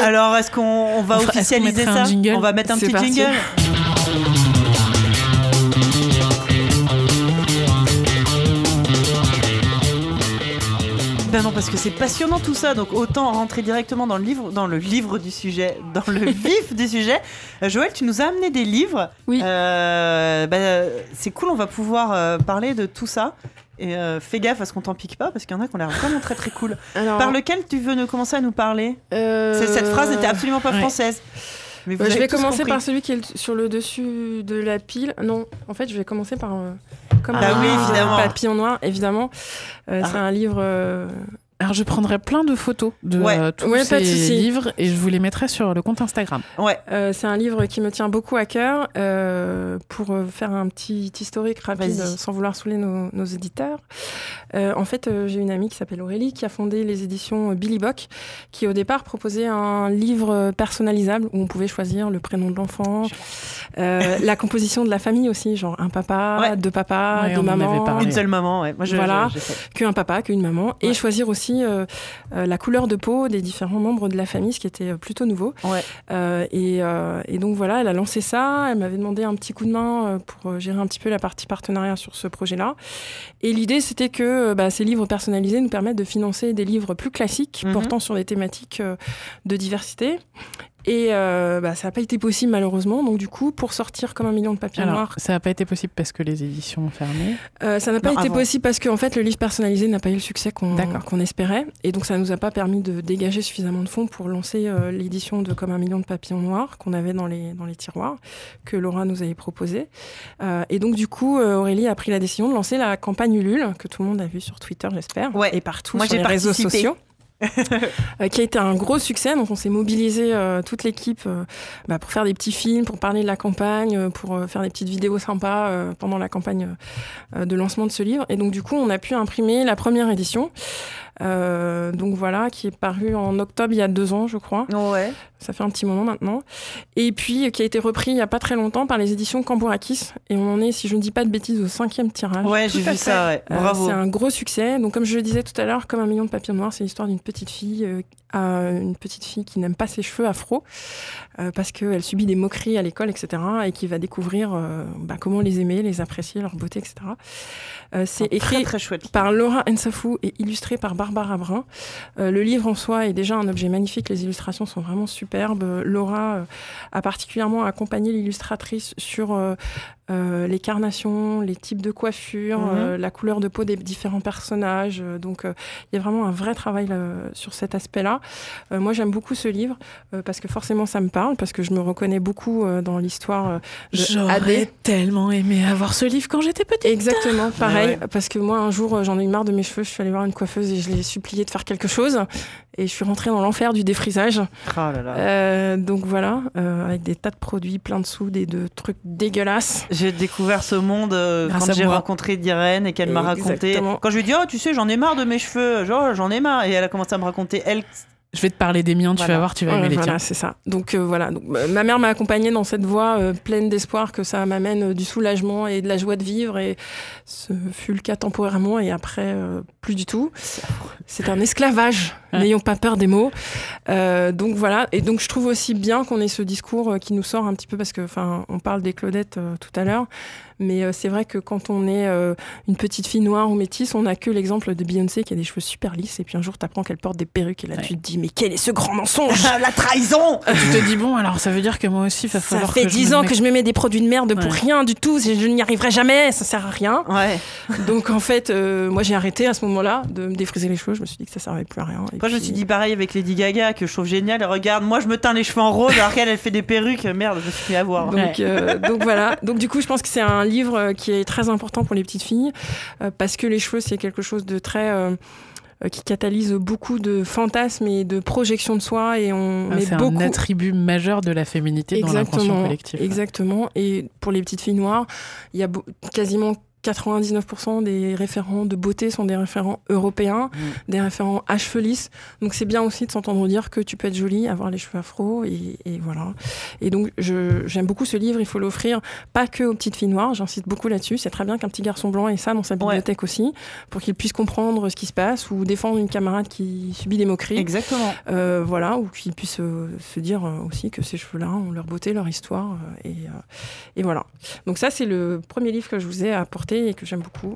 Speaker 1: Alors, est-ce qu'on va officialiser ça On va mettre un petit jingle Ben non, parce que c'est passionnant tout ça, donc autant rentrer directement dans le livre, dans le livre du sujet, dans le vif du sujet. Euh, Joël, tu nous as amené des livres.
Speaker 3: Oui.
Speaker 1: Euh, ben, c'est cool, on va pouvoir euh, parler de tout ça. Et fais gaffe à ce qu'on t'en pique pas, parce qu'il y en a qui ont l'air vraiment très très cool. Par lequel tu veux nous commencer à nous parler? Cette phrase n'était absolument pas française.
Speaker 3: Mais je vais commencer par celui qui est sur le dessus de la pile. Non, en fait, je vais commencer par
Speaker 1: comme ah, oui, évidemment.
Speaker 3: Papillon noir, évidemment. Euh, c'est ah. un livre euh,
Speaker 2: alors je prendrai plein de photos de euh, tous ces livres et je vous les mettrai sur le compte Instagram.
Speaker 1: Ouais.
Speaker 3: Euh, c'est un livre qui me tient beaucoup à cœur. Euh, pour faire un petit historique rapide, sans vouloir saouler nos, éditeurs. en fait, j'ai une amie qui s'appelle Aurélie qui a fondé les éditions Billy Bock, qui au départ proposait un livre personnalisable où on pouvait choisir le prénom de l'enfant, la composition de la famille aussi, genre un papa, deux papas, deux mamans,
Speaker 1: une seule maman. Moi, je,
Speaker 3: voilà, qu'un papa, qu'une maman, et choisir aussi euh, euh, la couleur de peau des différents membres de la famille, ce qui était euh, plutôt nouveau. Et, et, donc voilà, elle a lancé ça. Elle m'avait demandé un petit coup de main pour gérer un petit peu la partie partenariat sur ce projet-là. Et l'idée, c'était que bah, ces livres personnalisés nous permettent de financer des livres plus classiques mhm. portant sur des thématiques de diversité et euh, bah, ça n'a pas été possible malheureusement. Donc du coup, pour sortir comme un million de papiers noirs...
Speaker 2: Ça n'a pas été possible parce que les éditions ont fermé
Speaker 3: euh, Ça n'a pas été possible parce qu'en fait, le livre personnalisé n'a pas eu le succès qu'on espérait. Et donc ça ne nous a pas permis de dégager suffisamment de fonds pour lancer euh, l'édition de Comme un million de papillons noirs qu'on avait dans les, dans les tiroirs, que Laura nous avait proposé. et donc du coup, Aurélie a pris la décision de lancer la campagne Ulule, que tout le monde a vu sur Twitter, j'espère, et partout sur les réseaux sociaux. Euh, qui a été un gros succès. Donc on s'est mobilisé euh, toute l'équipe euh, bah, pour faire des petits films, pour parler de la campagne, pour faire des petites vidéos sympas pendant la campagne de lancement de ce livre. Et donc du coup, on a pu imprimer la première édition. Donc voilà, qui est paru en octobre il y a deux ans, je crois.
Speaker 1: Ouais.
Speaker 3: ça fait un petit moment maintenant. Et puis qui a été repris il y a pas très longtemps par les éditions Cambourakis. Et on en est, si je ne dis pas de bêtises, au cinquième tirage.
Speaker 1: Ouais, j'ai vu ça, ouais. Bravo.
Speaker 3: c'est un gros succès. Donc comme je le disais tout à l'heure, comme un million de papiers noirs, c'est l'histoire d'une petite fille une petite fille qui n'aime pas ses cheveux afro euh, parce qu'elle subit des moqueries à l'école, etc. et qui va découvrir euh, bah, comment les aimer, les apprécier, leur beauté, etc. Euh, c'est écrit
Speaker 1: très, chouette.
Speaker 3: par Laura Ensafou et illustré par Barbara Brun. le livre en soi est déjà un objet magnifique, les illustrations sont vraiment superbes. Laura a particulièrement accompagné l'illustratrice sur euh, les carnations, les types de coiffure, mhm. euh, la couleur de peau des différents personnages. Euh, donc, il y a vraiment un vrai travail sur cet aspect-là. moi, j'aime beaucoup ce livre parce que forcément, ça me parle, parce que je me reconnais beaucoup dans l'histoire
Speaker 2: J'aurais tellement aimé avoir ce livre quand j'étais petite.
Speaker 3: Exactement, pareil. Parce que moi, un jour, j'en ai eu marre de mes cheveux. Je suis allée voir une coiffeuse et je l'ai supplié de faire quelque chose. Et je suis rentrée dans l'enfer du défrisage.
Speaker 1: Oh
Speaker 3: donc voilà, avec des tas de produits, plein de soudes et de trucs dégueulasses.
Speaker 1: J'ai découvert ce monde euh, quand j'ai rencontré Diren et qu'elle m'a raconté. Quand je lui ai dit, oh, tu sais, j'en ai marre de mes cheveux, genre, j'en ai marre. Et elle a commencé à me raconter, elle,
Speaker 2: je vais te parler des miens, tu vas voir, tu vas aimer les
Speaker 3: voilà, c'est ça. Donc euh, voilà, Donc, ma mère m'a accompagnée dans cette voie euh, pleine d'espoir que ça m'amène euh, du soulagement et de la joie de vivre. Et ce fut le cas temporairement et après, plus du tout. C'est un esclavage, n'ayons pas peur des mots. donc voilà, et donc je trouve aussi bien qu'on ait ce discours qui nous sort un petit peu parce que, enfin, on parle des Claudettes tout à l'heure. Mais euh, c'est vrai que quand on est euh, une petite fille noire ou métisse, on n'a que l'exemple de Beyoncé qui a des cheveux super lisses. Et puis un jour, tu apprends qu'elle porte des perruques. Et là, tu te dis, mais quel est ce grand mensonge?
Speaker 1: La trahison
Speaker 2: Tu te dis, bon, alors ça veut dire que moi aussi, il va falloir.
Speaker 3: Ça fait dix ans que je me mets des produits de merde pour rien du tout. Je n'y arriverai jamais. Ça sert à rien.
Speaker 1: Ouais.
Speaker 3: Donc en fait, euh, moi, j'ai arrêté à ce moment-là de me défriser les cheveux. Je me suis dit que ça servait plus à rien.
Speaker 1: Moi, je me suis dit pareil avec Lady Gaga, que je trouve génial. Regarde, moi, je me teins les cheveux en rose alors qu'elle, elle fait des perruques. Merde, je me suis fait avoir.
Speaker 3: Donc, donc voilà. Donc du coup, je pense que c'est un livre qui est très important pour les petites filles euh, parce que les cheveux, c'est quelque chose de très euh, euh, qui catalyse beaucoup de fantasmes et de projections de soi et on
Speaker 2: ah, c'est un attribut majeur de la féminité dans l'inconscient collectif.
Speaker 3: Exactement. Et pour les petites filles noires, il y a quasiment 99% des référents de beauté sont des référents européens, mm. des référents à cheveux lisses. Donc c'est bien aussi de s'entendre dire que tu peux être jolie, avoir les cheveux afro, et, voilà. Et donc j'aime beaucoup ce livre, il faut l'offrir pas que aux petites filles noires, j'insiste beaucoup là-dessus. C'est très bien qu'un petit garçon blanc ait ça dans sa bibliothèque aussi, pour qu'il puisse comprendre ce qui se passe ou défendre une camarade qui subit des moqueries.
Speaker 1: Exactement.
Speaker 3: Euh, voilà, ou qu'il puisse euh, se dire euh, aussi que ces cheveux-là ont leur beauté, leur histoire, et, et voilà. Donc ça c'est le premier livre que je vous ai apporté et que j'aime beaucoup.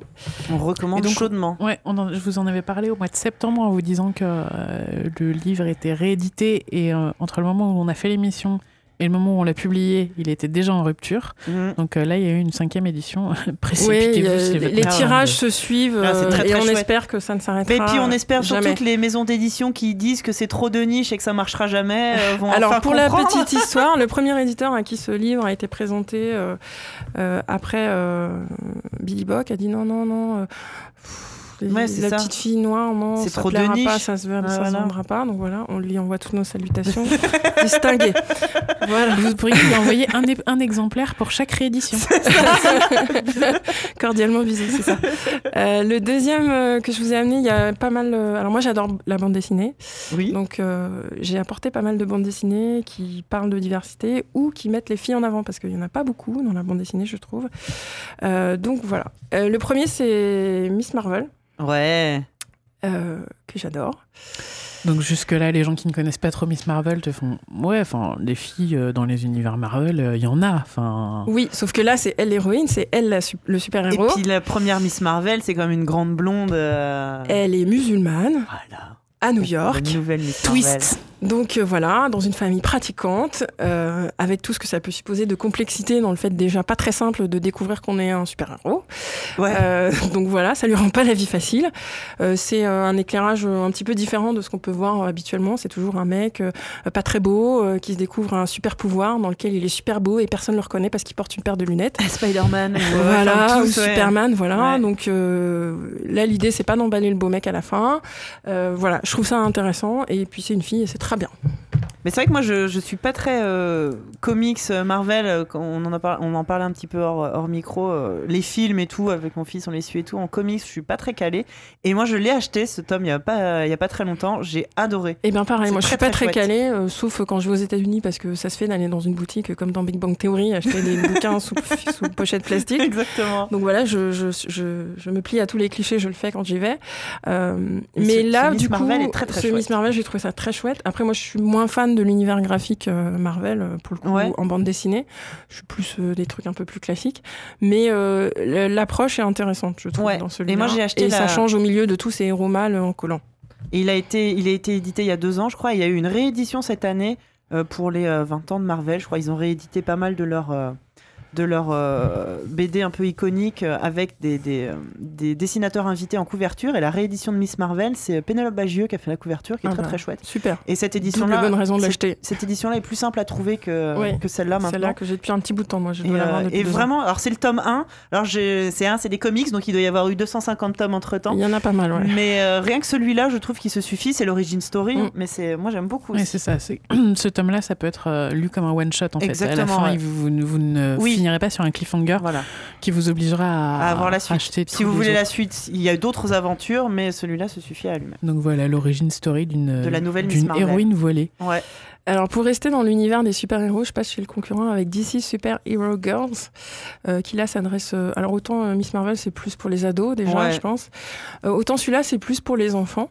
Speaker 1: On recommande chaudement.
Speaker 2: Ouais, je vous en avais parlé au mois de septembre en vous disant que euh, le livre était réédité et euh, entre le moment où on a fait l'émission et le moment où on l'a publié, il était déjà en rupture. Mhm. Donc euh, là, il y a eu une cinquième édition.
Speaker 3: Précipitez-vous. Oui, les tirages se suivent ah, et on espère que ça ne s'arrêtera
Speaker 1: Et puis on espère surtout que les maisons d'édition qui disent que c'est trop de niche et que ça marchera jamais vont
Speaker 3: Alors pour
Speaker 1: la
Speaker 3: petite histoire, le premier éditeur à qui ce livre a été présenté après Billy Bock a dit non non non la petite fille noire, non, ça trop plaira de pas, ça se, vendra pas. Donc voilà, on lui envoie toutes nos salutations distinguées.
Speaker 2: voilà. Vous pourriez lui envoyer un, un exemplaire pour chaque réédition.
Speaker 3: Cordialement bisous, c'est ça. Euh, le deuxième euh, que je vous ai amené, il y a pas mal. Euh, alors moi, j'adore la bande dessinée.
Speaker 1: Oui.
Speaker 3: Donc j'ai apporté pas mal de bandes dessinées qui parlent de diversité ou qui mettent les filles en avant parce qu'il y en a pas beaucoup dans la bande dessinée, je trouve. donc voilà. le premier, c'est Miss Marvel.
Speaker 1: Ouais.
Speaker 3: Euh, que j'adore.
Speaker 2: Donc jusque-là, les gens qui ne connaissent pas trop Miss Marvel te font ouais, enfin les filles euh, dans les univers Marvel, euh, il y en a, enfin.
Speaker 3: Oui, sauf que là c'est elle l'héroïne, c'est elle le super héros.
Speaker 1: Et puis la première Miss Marvel, c'est comme une grande blonde.
Speaker 3: Elle est musulmane.
Speaker 1: Voilà.
Speaker 3: À New York.
Speaker 1: Nouvelle Miss Twist.
Speaker 3: Donc euh, voilà, dans une famille pratiquante, euh, avec tout ce que ça peut supposer de complexité dans le fait déjà pas très simple de découvrir qu'on est un super-héros.
Speaker 1: Ouais.
Speaker 3: Euh, donc voilà, ça lui rend pas la vie facile. c'est un éclairage un petit peu différent de ce qu'on peut voir habituellement. C'est toujours un mec pas très beau qui se découvre un super pouvoir dans lequel il est super beau et personne ne le reconnaît parce qu'il porte une paire de lunettes.
Speaker 1: Spider-Man.
Speaker 3: voilà, ou Superman, voilà. Donc là, l'idée c'est pas d'emballer le beau mec à la fin. voilà, je trouve ça intéressant et puis c'est une fille et c'est très bien.
Speaker 1: Mais c'est vrai que moi, je, je suis pas très euh, comics euh, Marvel. euh, on en a on en parlait un petit peu hors, hors micro. euh, les films et tout, avec mon fils, on les suit et tout. En comics, je suis pas très calée. Et moi, je l'ai acheté ce tome il y a pas, il y a pas très longtemps. J'ai adoré.
Speaker 3: Et bien pareil, moi je suis
Speaker 1: très,
Speaker 3: pas
Speaker 1: très
Speaker 3: très euh, sauf quand je vais aux États-Unis parce que ça se fait d'aller dans une boutique comme dans Big Bang Theory, acheter des bouquins sous, sous pochette plastique.
Speaker 1: Exactement.
Speaker 3: Donc voilà, je, je, je, je me plie à tous les clichés, je le fais quand j'y vais. Mais
Speaker 1: ce-
Speaker 3: là,
Speaker 1: ce Miss
Speaker 3: du coup,
Speaker 1: Marvel est très, très
Speaker 3: ce. Miss Marvel, j'ai trouvé ça très chouette. Après, moi, je suis moins fan de l'univers graphique euh, Marvel, euh, pour le coup,
Speaker 1: Ouais.
Speaker 3: en bande dessinée. Je suis plus euh, des trucs un peu plus classiques. Mais l'approche est intéressante, je trouve,
Speaker 1: Ouais.
Speaker 3: dans celui-là.
Speaker 1: Et moi, j'ai acheté
Speaker 3: Et ça change au milieu de tous ces héros mâles en collant.
Speaker 1: Et il a été, il a été édité il y a deux ans, je crois. Il y a eu une réédition cette année pour les euh, 20 ans de Marvel. Je crois ils ont réédité pas mal de leurs de leurs euh, BD un peu iconiques euh, avec des, des, euh, des dessinateurs invités en couverture. Et la réédition de Miss Marvel, c'est Pénélope Bagieux qui a fait la couverture, qui est
Speaker 3: Ah
Speaker 1: très
Speaker 3: bah,
Speaker 1: très chouette.
Speaker 3: Super.
Speaker 1: Et cette édition-là,
Speaker 3: bonne raison de l'acheter.
Speaker 1: cette édition-là est plus simple à trouver que,
Speaker 3: Oui.
Speaker 1: que celle-là maintenant.
Speaker 3: Celle-là que j'ai depuis un petit bout de temps, moi. Je
Speaker 1: Et, euh,
Speaker 3: ans.
Speaker 1: vraiment, alors c'est le tome 1. Alors c'est un, c'est des comics, donc il doit y avoir eu 250 tomes entre temps.
Speaker 3: Il y en a pas mal, ouais.
Speaker 1: Mais euh, rien que celui-là, je trouve qu'il se suffit. C'est l'origin story,
Speaker 3: Mm.
Speaker 1: mais c'est moi j'aime beaucoup. Aussi.
Speaker 2: c'est ça. c'est- Ce tome-là, ça peut être euh, lu comme un one-shot en fait. À la
Speaker 1: Exactement,
Speaker 2: fin,
Speaker 1: ouais.
Speaker 2: il- vous, vous- vous ne
Speaker 1: Oui.
Speaker 2: Finirez pas sur un cliffhanger
Speaker 1: Voilà.
Speaker 2: qui vous obligera à,
Speaker 1: À avoir la suite.
Speaker 2: acheter
Speaker 1: Si vous voulez la suite, il y a d'autres aventures, mais celui-là se suffit à lui-même.
Speaker 2: Donc voilà l'origine story d'une
Speaker 1: De la nouvelle Miss
Speaker 2: d'une
Speaker 1: Marvel.
Speaker 2: héroïne voilée.
Speaker 1: Ouais.
Speaker 3: Alors pour rester dans l'univers des super-héros, je passe chez le concurrent avec DC Super Hero Girls, euh, qui là s'adresse... euh, alors autant euh, Miss Marvel c'est plus pour les ados déjà,
Speaker 1: Ouais.
Speaker 3: je pense. Euh, autant celui-là c'est plus pour les enfants.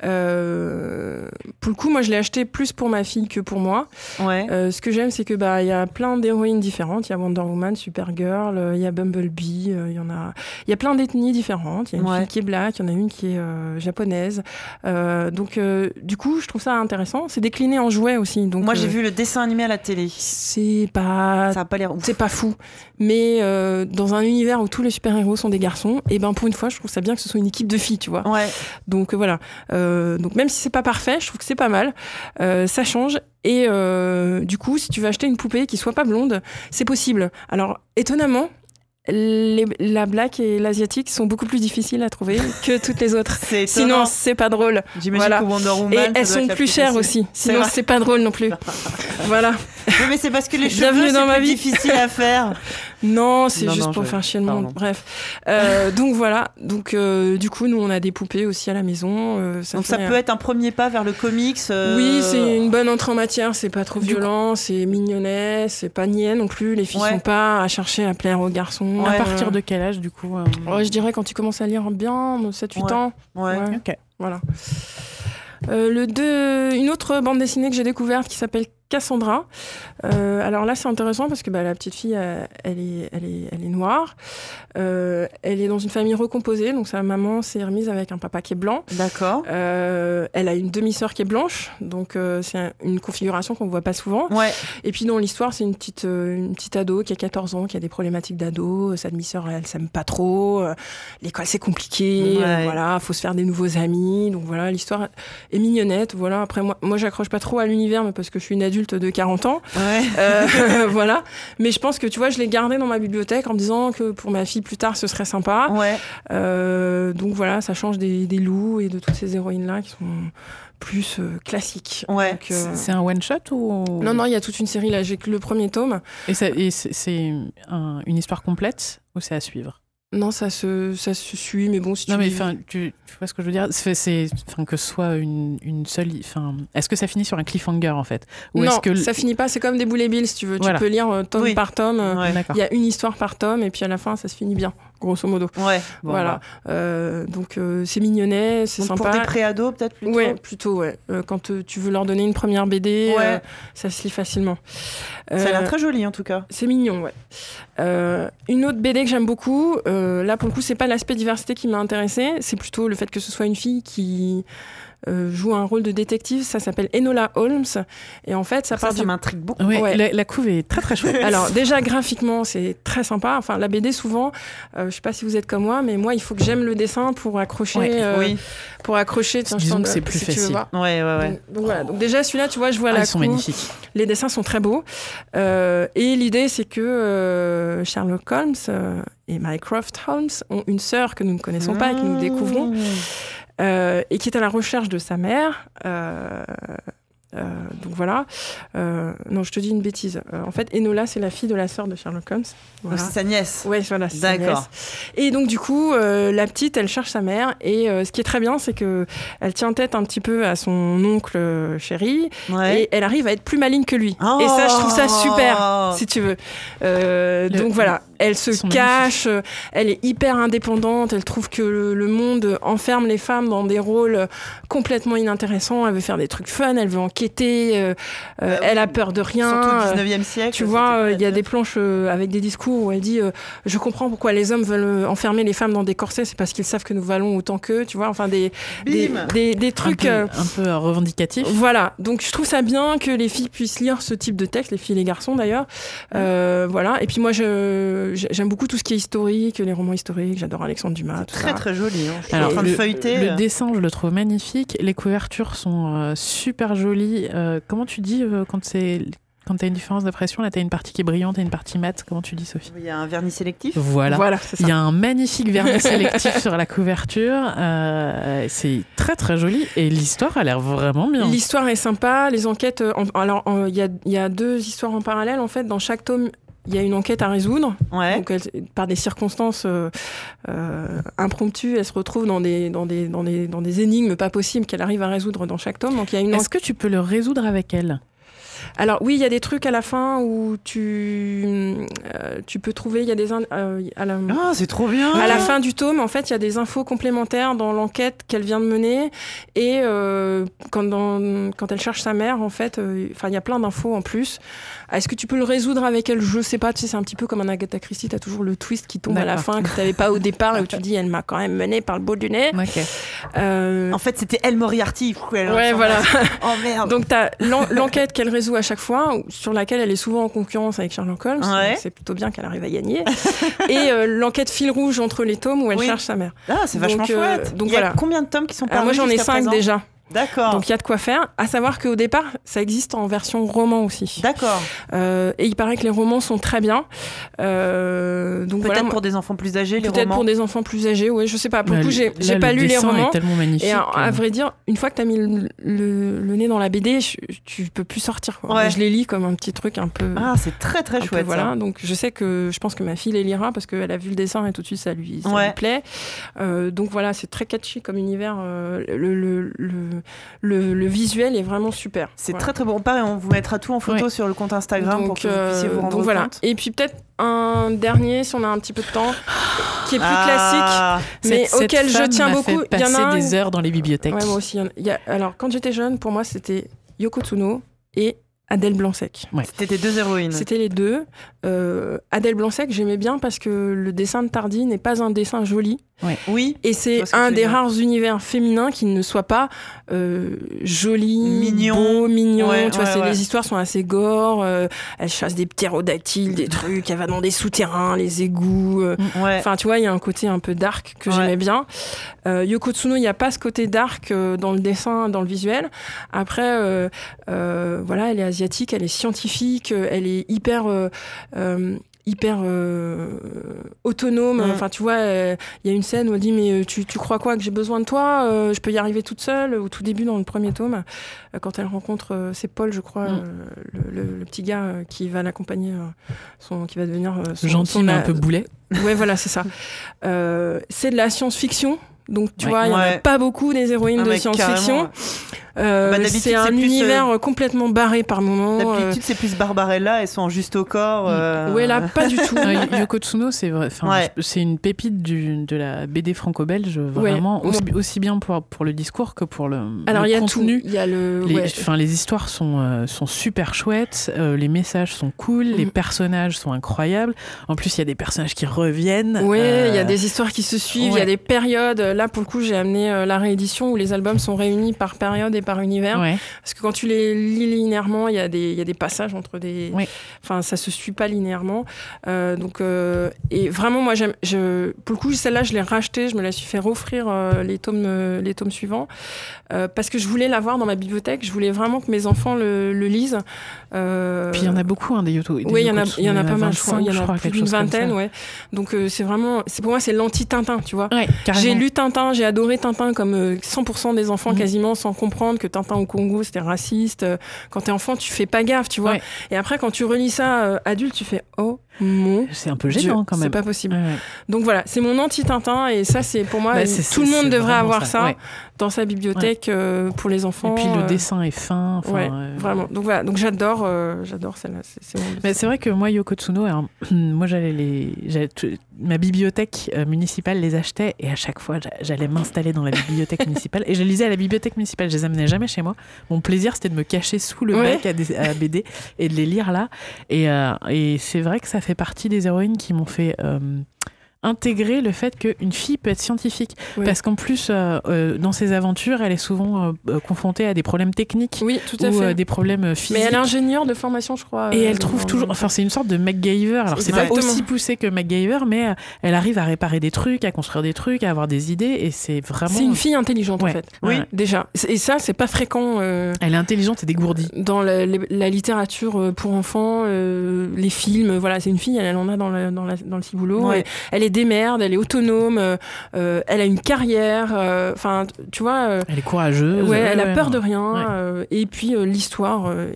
Speaker 3: Pour le coup, moi je l'ai acheté plus pour ma fille que pour moi.
Speaker 1: Ouais.
Speaker 3: Ce que j'aime c'est que bah il y a plein d'héroïnes différentes. Il y a Wonder Woman, Supergirl, il y a Bumblebee, il y en a... Il y a plein d'ethnies différentes. Il y a une
Speaker 1: Ouais.
Speaker 3: fille qui est black, il y en a une qui est japonaise. Donc du coup, je trouve ça intéressant. C'est décliné en jouets aussi. Donc,
Speaker 1: Moi j'ai
Speaker 3: euh,
Speaker 1: vu le dessin animé à la télé.
Speaker 3: c'est pas
Speaker 1: Ça a pas l'air.
Speaker 3: c'est pas fou mais euh, dans un univers où tous les super héros sont des garçons et ben pour une fois je trouve ça bien que ce soit une équipe de filles tu vois
Speaker 1: Ouais.
Speaker 3: donc euh, voilà donc même si c'est pas parfait je trouve que c'est pas mal ça change et du coup si tu veux acheter une poupée qui soit pas blonde c'est possible alors étonnamment les- la black et l'asiatique sont beaucoup plus difficiles à trouver que toutes les autres
Speaker 1: C'est
Speaker 3: sinon c'est pas drôle
Speaker 1: J'imagine
Speaker 3: voilà.
Speaker 1: que Wonder Woman.
Speaker 3: et elles sont plus chères aussi sinon c'est pas drôle non plus voilà
Speaker 1: Oui, mais c'est parce que les
Speaker 3: Bienvenue
Speaker 1: cheveux
Speaker 3: dans
Speaker 1: c'est
Speaker 3: ma
Speaker 1: plus
Speaker 3: vie.
Speaker 1: difficile à faire.
Speaker 3: Non, c'est juste
Speaker 1: non,
Speaker 3: pour
Speaker 1: je-
Speaker 3: faire chier le monde. Bref. Euh, donc voilà. Donc euh, du coup, nous, on a des poupées aussi à la maison. Euh,
Speaker 1: Donc ça peut être un premier pas vers le comics. euh,
Speaker 3: Oui, c'est une bonne entrée en matière. C'est pas trop
Speaker 1: Du
Speaker 3: violent, c'est mignonnet, c'est pas niais non plus. Les filles
Speaker 1: Ouais.
Speaker 3: sont pas à chercher à plaire aux garçons.
Speaker 2: à partir
Speaker 3: Euh,
Speaker 2: de quel âge du coup euh,
Speaker 3: ouais, je dirais quand tu commences à lire bien, 7-8
Speaker 1: Ouais.
Speaker 3: ans.
Speaker 1: Ouais.
Speaker 3: Ouais.
Speaker 2: Ok.
Speaker 3: Voilà. Euh, le deux, une autre bande dessinée que j'ai découverte qui s'appelle Cassandra. Euh, alors là, c'est intéressant parce que bah, la petite fille, euh, elle, est, elle, est, elle est noire. Euh, elle est dans une famille recomposée, donc sa maman s'est remise avec un papa qui est blanc.
Speaker 1: D'accord.
Speaker 3: Euh, elle a une demi-sœur qui est blanche, donc euh, c'est un- une configuration qu'on voit pas souvent.
Speaker 1: Ouais.
Speaker 3: Et puis dans l'histoire, c'est une petite, euh, une petite ado qui a 14 ans, qui a des problématiques d'ado. Sa demi-sœur, elle s'aime pas trop. L'école, c'est compliqué.
Speaker 1: Ouais.
Speaker 3: Voilà, faut se faire des nouveaux amis. Donc voilà, l'histoire est mignonnette. Voilà. Après, moi, moi j'accroche pas trop à l'univers, mais parce que je suis une adulte de 40 ans.
Speaker 1: Ouais.
Speaker 3: Euh, voilà. Mais je pense que, tu vois, je l'ai gardé dans ma bibliothèque en me disant que pour ma fille, plus tard, ce serait sympa.
Speaker 1: Ouais.
Speaker 3: Euh, donc voilà, ça change des, des loups et de toutes ces héroïnes-là qui sont plus euh, classiques.
Speaker 1: Ouais.
Speaker 3: Euh,
Speaker 2: C'est un one shot ou
Speaker 3: Non, non, il y a toute une série là. J'ai que le premier tome.
Speaker 2: Et, c'est c'est un- une histoire complète ou c'est à suivre?
Speaker 3: Non, ça se, ça se suit, mais bon, si
Speaker 2: Non
Speaker 3: tu
Speaker 2: mais enfin, tu, tu vois ce que je veux dire? C'est, que ce soit une, une seule. Enfin, est-ce que ça finit sur un cliffhanger en fait? Ou
Speaker 3: non,
Speaker 2: que
Speaker 3: ça finit pas. C'est comme des boulet billes, si tu veux.
Speaker 2: Voilà.
Speaker 3: Tu peux lire euh, tome
Speaker 1: Oui.
Speaker 3: par tome. euh,
Speaker 1: Ouais.
Speaker 3: Il y a une histoire par tome, et puis à la fin, ça se finit bien, grosso modo.
Speaker 1: Ouais. Bon,
Speaker 3: voilà.
Speaker 1: bah.
Speaker 3: Euh, donc euh, c'est mignonnet, c'est sympa.
Speaker 1: Pour des préados peut-être plutôt.
Speaker 3: Ouais, plutôt, ouais. Euh, quand tu veux leur donner une première BD,
Speaker 1: Ouais.
Speaker 3: ça se lit facilement.
Speaker 1: Ça a l'air très joli en tout cas.
Speaker 3: C'est mignon, ouais. Une autre BD que j'aime beaucoup, là pour le coup, c'est pas l'aspect diversité qui m'a intéressée, c'est plutôt le fait que ce soit une fille qui euh, joue un rôle de détective. Ça s'appelle Enola Holmes. Et en fait, ça
Speaker 1: Ça,
Speaker 3: part
Speaker 1: ça
Speaker 3: du
Speaker 1: m'intrigue beaucoup.
Speaker 2: Ouais,
Speaker 3: Ouais.
Speaker 2: La, la couve est très très chouette.
Speaker 3: alors déjà graphiquement c'est très sympa. Enfin la BD souvent, euh, je sais pas si vous êtes comme moi, mais moi il faut que j'aime le dessin pour accrocher,
Speaker 2: Ouais,
Speaker 3: euh,
Speaker 1: Oui.
Speaker 3: pour accrocher. Tiens, je
Speaker 2: Disons
Speaker 3: t'en
Speaker 2: que c'est plus
Speaker 3: si
Speaker 2: facile.
Speaker 1: Ouais, ouais, ouais.
Speaker 3: Donc, donc voilà. Donc déjà celui-là, tu vois, je vois
Speaker 2: Ah,
Speaker 3: la
Speaker 2: ils sont magnifiques.
Speaker 3: Les dessins sont très beaux. Euh, et l'idée, c'est que euh, Sherlock Holmes euh, et Mycroft Holmes ont une sœur que nous ne connaissons pas et que nous découvrons,
Speaker 1: Mmh.
Speaker 3: Et qui est à la recherche de sa mère. Euh, Euh, donc voilà. Euh, non, je te dis une bêtise. Euh, en fait, Enola, c'est la fille de la sœur de Sherlock Holmes. Voilà.
Speaker 1: C'est sa nièce.
Speaker 3: Ouais, voilà. c'est sa
Speaker 1: D'accord.
Speaker 3: nièce. Et donc du coup, euh, la petite, elle cherche sa mère. Et euh, ce qui est très bien, c'est que elle tient tête un petit peu à son oncle euh, chéri.
Speaker 1: Ouais.
Speaker 3: Et elle arrive à être plus maligne que lui. Et ça, je trouve ça super, si tu veux. Euh,
Speaker 2: Le-
Speaker 3: donc voilà, elle se cache, elle est hyper indépendante, elle trouve que le, le monde enferme les femmes dans des rôles complètement inintéressants. Elle veut faire des trucs fun, elle veut enquêter,
Speaker 1: Bah,
Speaker 3: elle a peur de rien.
Speaker 1: Surtout au 19e siècle.
Speaker 3: tu vois, il y a des planches euh, avec des discours où elle dit euh, Je comprends pourquoi les hommes veulent euh, enfermer les femmes dans des corsets, c'est parce qu'ils savent que nous valons autant qu'eux, tu vois, enfin des, des, des, des
Speaker 2: Un
Speaker 3: trucs.
Speaker 2: peu,
Speaker 3: euh,
Speaker 2: un peu euh, revendicatif.
Speaker 3: voilà, donc je trouve ça bien que les filles puissent lire ce type de texte, les filles et les garçons d'ailleurs. Euh, voilà, et puis moi je- j'aime beaucoup tout ce qui est historique, les romans historiques, j'adore Alexandre Dumas, tout
Speaker 1: Très
Speaker 3: ça.
Speaker 1: très joli. hein. Je suis
Speaker 2: Alors,
Speaker 1: en train de
Speaker 2: le,
Speaker 1: feuilleter.
Speaker 2: le dessin, je le trouve magnifique. Les couvertures sont euh, super jolies. Euh, comment tu dis euh, quand c'est quand t'as une différence d'impression Là, t'as une partie qui est brillante et une partie mate. Comment tu dis, Sophie
Speaker 1: Il y a un vernis sélectif.
Speaker 2: Voilà.
Speaker 3: Voilà, c'est
Speaker 2: Il y a un magnifique vernis sélectif sur la couverture. Euh, c'est très très joli et l'histoire a l'air vraiment bien.
Speaker 3: L'histoire est sympa, les enquêtes. euh, en- alors, il y, a, il y a deux histoires en parallèle en fait. Dans chaque tome, il y a une enquête à résoudre.
Speaker 1: Ouais.
Speaker 3: Donc, elle- par des circonstances euh, euh, impromptues, elle se retrouve dans des, dans, des, dans, des, dans des énigmes pas possibles qu'elle arrive à résoudre dans chaque tome. Donc, il y a une
Speaker 2: Est-ce que tu peux le résoudre avec elle?
Speaker 3: Alors oui, il y a des trucs à la fin où tu, euh, tu peux trouver, il y a des... euh, à, la,
Speaker 1: Ah, c'est trop bien.
Speaker 3: à la fin du tome, en fait, il y a des infos complémentaires dans l'enquête qu'elle vient de mener. Et euh, quand, dans- quand elle cherche sa mère, en fait, euh, enfin, il y a plein d'infos en plus. Est-ce que tu peux le résoudre avec elle? Je sais pas, tu sais, c'est un petit peu comme un Agatha Christie, tu as toujours le twist qui tombe à la fin que tu n'avais pas au départ et où tu dis, elle m'a quand même mené par le bout du nez. Euh,
Speaker 1: En fait, c'était Elle Moriarty. Elle
Speaker 3: ouais, voilà.
Speaker 1: Oh merde.
Speaker 3: Donc, tu as l'enquête qu'elle résout à chaque fois, ou- sur laquelle elle est souvent en concurrence avec Sherlock Holmes.
Speaker 1: Ouais.
Speaker 3: Donc, C'est plutôt bien qu'elle arrive à gagner. et euh, l'enquête fil rouge entre les tomes où elle
Speaker 1: Oui.
Speaker 3: cherche sa mère.
Speaker 1: Ah, c'est vachement
Speaker 3: Donc, euh,
Speaker 1: chouette.
Speaker 3: donc
Speaker 1: il y a
Speaker 3: voilà.
Speaker 1: combien de tomes qui sont
Speaker 3: Alors,
Speaker 1: parus
Speaker 3: moi, j'en ai cinq déjà.
Speaker 1: D'accord.
Speaker 3: Donc, il y a de quoi faire. À savoir qu'au départ, ça existe en version roman aussi.
Speaker 1: D'accord.
Speaker 3: Euh, et il paraît que les romans sont très bien. Euh, donc
Speaker 1: Peut-être
Speaker 3: voilà.
Speaker 1: pour des enfants plus âgés, les
Speaker 3: Peut-être pour des enfants plus âgés, oui, je sais pas. Pour le coup, j'ai
Speaker 2: le
Speaker 3: pas lu les romans.
Speaker 2: est tellement magnifique.
Speaker 3: Et à, à vrai dire, une fois que tu as mis le, le- le nez dans la BD, je- tu peux plus sortir. Quoi.
Speaker 1: Ouais.
Speaker 3: Je les lis comme un petit truc un peu.
Speaker 1: Ah, c'est très très
Speaker 3: peu,
Speaker 1: chouette.
Speaker 3: voilà.
Speaker 1: ça.
Speaker 3: Donc je sais que je pense que ma fille les lira parce qu'elle a vu le dessin et tout de suite ça lui, ça
Speaker 1: Ouais.
Speaker 3: lui plaît. Euh, donc voilà, c'est très catchy comme univers. euh, le, le, le, le- le visuel est vraiment super.
Speaker 1: C'est
Speaker 3: Voilà.
Speaker 1: très très bon. Pareil, on vous mettra tout en photo sur le compte Instagram pour
Speaker 3: Donc,
Speaker 1: que vous puissiez vous
Speaker 3: euh,
Speaker 1: rendre
Speaker 3: donc voilà.
Speaker 1: compte.
Speaker 3: Et puis peut-être un dernier si on a un petit peu de temps, qui est plus
Speaker 1: Ah,
Speaker 3: classique, mais
Speaker 2: cette- cette
Speaker 3: auquel je tiens beaucoup. Il y en a un.
Speaker 2: des heures dans les bibliothèques.
Speaker 3: Ouais, moi aussi. il y en a- il y a- alors quand j'étais jeune, pour moi c'était Yoko Tsuno et Adèle Blanc-Sec.
Speaker 1: C'était tes deux héroïnes.
Speaker 3: C'était les deux. Euh, Adèle Blanc-Sec, j'aimais bien parce que le dessin de Tardy n'est pas un dessin joli.
Speaker 1: Oui.
Speaker 3: Et c'est
Speaker 1: ce
Speaker 3: un des
Speaker 1: dire.
Speaker 3: rares univers féminins qui ne soit pas euh, joli,
Speaker 1: Mignon.
Speaker 3: beau, mignon.
Speaker 1: Ouais,
Speaker 3: tu vois,
Speaker 1: ouais,
Speaker 3: c'est-
Speaker 1: ouais.
Speaker 3: les histoires sont assez gore. euh, elle chasse des ptérodactyles, des trucs. Elle va dans des souterrains, les égouts. euh,
Speaker 1: Ouais.
Speaker 3: Enfin, tu vois, il y a un côté un peu dark que
Speaker 1: Ouais.
Speaker 3: j'aimais bien. Euh, Yoko Tsuno, il n'y a pas ce côté dark euh, dans le dessin, dans le visuel. Après, euh, euh, voilà, elle est asiatique, elle est scientifique, euh, elle est hyper. euh, euh, hyper euh, autonome
Speaker 1: Mm.
Speaker 3: enfin tu vois euh, il y a une scène où elle dit mais tu, tu crois quoi que j'ai besoin de toi Euh, je peux y arriver toute seule au tout début dans le premier tome quand elle rencontre c'est Paul je crois
Speaker 2: Mm.
Speaker 3: le, le- le petit gars qui va l'accompagner son qui va devenir son,
Speaker 2: Gentil,
Speaker 3: son
Speaker 2: mais un peu boulet.
Speaker 3: Ouais, voilà, c'est ça. C'est de la science-fiction. Donc, tu
Speaker 2: Ouais.
Speaker 3: vois, il n'y en a
Speaker 1: Ouais.
Speaker 3: pas beaucoup des héroïnes
Speaker 1: Ah,
Speaker 3: de science-fiction. Euh,
Speaker 1: Bah,
Speaker 3: c'est un
Speaker 1: plus,
Speaker 3: univers euh, complètement barré par moments. euh,
Speaker 1: D'habitude, c'est plus Barbarella, elles sont juste au corps. euh,
Speaker 3: Ouais, là, pas du tout.
Speaker 2: Y- Yoko Tsuno, c'est vrai.
Speaker 1: Ouais.
Speaker 2: c'est une pépite du, de la BD franco-belge, vraiment,
Speaker 3: Ouais.
Speaker 2: aussi, aussi bien pour, pour le discours que pour le,
Speaker 3: Alors,
Speaker 2: le
Speaker 3: il y a
Speaker 2: contenu.
Speaker 3: tout. Il y a le.
Speaker 2: Les,
Speaker 3: ouais.
Speaker 2: enfin, les histoires sont, euh, sont super chouettes, euh, les messages sont cool, les
Speaker 3: Mhm.
Speaker 2: personnages sont incroyables. En plus, il y a des personnages qui reviennent.
Speaker 3: Oui, il
Speaker 2: euh,
Speaker 3: y a des histoires qui se suivent, il y
Speaker 2: ouais.
Speaker 3: a des périodes. Là, pour le coup, j'ai amené euh, la réédition où les albums sont réunis par période et par univers.
Speaker 2: Ouais.
Speaker 3: Parce que quand tu les lis linéairement, il y, a des- y a des passages entre des. Enfin, ça se suit pas linéairement. Euh, donc, euh, et vraiment, moi, j'aime. Je, pour le coup, celle-là, je l'ai rachetée. Je me la suis fait offrir euh, les tomes, les tomes suivants parce que je voulais l'avoir dans ma bibliothèque. Je voulais vraiment que mes enfants le, le lisent.
Speaker 2: Puis il y en a beaucoup, hein, des Yoto.
Speaker 3: oui, il y en a, y en a pas mal, je
Speaker 2: 25,
Speaker 3: crois. Il y en a plus d'une vingtaine, ouais. Donc, c'est vraiment, pour moi, c'est l'anti-Tintin, tu vois.
Speaker 2: Ouais.
Speaker 3: J'ai lu Tintin Tintin, j'ai adoré Tintin comme euh, 100% des enfants
Speaker 2: Mhm.
Speaker 3: quasiment sans comprendre que Tintin au Congo c'était raciste. Euh, Quand t'es enfant, tu fais pas gaffe, tu vois.
Speaker 2: Ouais.
Speaker 3: Et après, quand tu relis ça euh, adulte, tu fais oh mon
Speaker 2: C'est un peu
Speaker 3: Dieu,
Speaker 2: gênant quand
Speaker 3: c'est
Speaker 2: même.
Speaker 3: pas possible.
Speaker 2: Ouais, ouais.
Speaker 3: Donc voilà, c'est mon anti-Tintin et ça, c'est pour moi,
Speaker 2: Bah, c'est-
Speaker 3: tout le
Speaker 2: c'est-
Speaker 3: monde
Speaker 2: c'est
Speaker 3: devrait avoir ça,
Speaker 2: ouais.
Speaker 3: dans sa bibliothèque euh, pour les enfants.
Speaker 2: Et puis le
Speaker 3: euh,
Speaker 2: dessin est fin. euh,
Speaker 3: vraiment. Donc voilà, donc j'adore, j'adore celle-là. C'est, c'est
Speaker 2: Mais c'est vrai que moi, Yoko Tsuno, alors, moi, j'allais les, ma bibliothèque municipale les achetait et à chaque fois, j'a- j'allais m'installer dans la bibliothèque municipale et je lisais à la bibliothèque municipale. Je les amenais jamais chez moi. Mon plaisir, c'était de me cacher sous le bec à, des, à BD et de les lire là. Et, et c'est vrai que ça fait partie des héroïnes qui m'ont fait. Intégrer le fait qu'une fille peut être scientifique
Speaker 3: Oui.
Speaker 2: parce qu'en plus euh, euh, dans ses aventures elle est souvent euh, confrontée à des problèmes techniques
Speaker 3: Oui, tout à
Speaker 2: ou
Speaker 3: fait.
Speaker 2: euh, des problèmes physiques
Speaker 3: Mais elle est ingénieure de formation, je crois.
Speaker 2: et elle trouve toujours, enfin c'est une sorte de MacGyver. Alors c'est pas aussi poussé que MacGyver, mais elle arrive à réparer des trucs, à construire des trucs, à avoir des idées, et c'est vraiment.
Speaker 3: C'est une fille intelligente
Speaker 2: Ouais,
Speaker 3: en fait.
Speaker 2: ouais.
Speaker 3: Oui, déjà. Et ça, c'est pas fréquent.
Speaker 2: Elle est intelligente et dégourdie.
Speaker 3: dans la, la littérature pour enfants, les films, voilà, c'est une fille, elle, en a dans, la- dans, le ciboulot.
Speaker 1: Ouais.
Speaker 3: Elle est démerde, elle est autonome, euh, euh, elle a une carrière, euh, enfin, tu vois, euh,
Speaker 2: Elle est courageuse.
Speaker 3: ouais, elle a peur
Speaker 2: non.
Speaker 3: de rien.
Speaker 2: Ouais.
Speaker 3: euh, et puis euh, l'histoire, euh,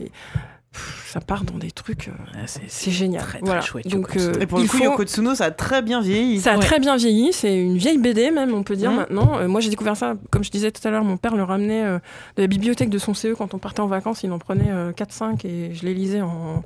Speaker 3: pff, ça part dans des trucs, euh,
Speaker 2: Ouais, c'est-
Speaker 3: génial.
Speaker 2: très, très
Speaker 3: voilà.
Speaker 2: chouette,
Speaker 3: Donc, euh,
Speaker 1: Et pour le
Speaker 3: il
Speaker 1: coup,
Speaker 3: faut-
Speaker 1: Yoko Tsuno, ça a très bien vieilli.
Speaker 3: ça a
Speaker 2: Ouais.
Speaker 3: très bien vieilli, c'est une vieille BD même, on peut dire
Speaker 1: Mhm.
Speaker 3: maintenant. Euh, moi j'ai découvert ça, comme je disais tout à l'heure, mon père le ramenait euh, de la bibliothèque de son CE quand on partait en vacances, il en prenait 4-5 et je les lisais en,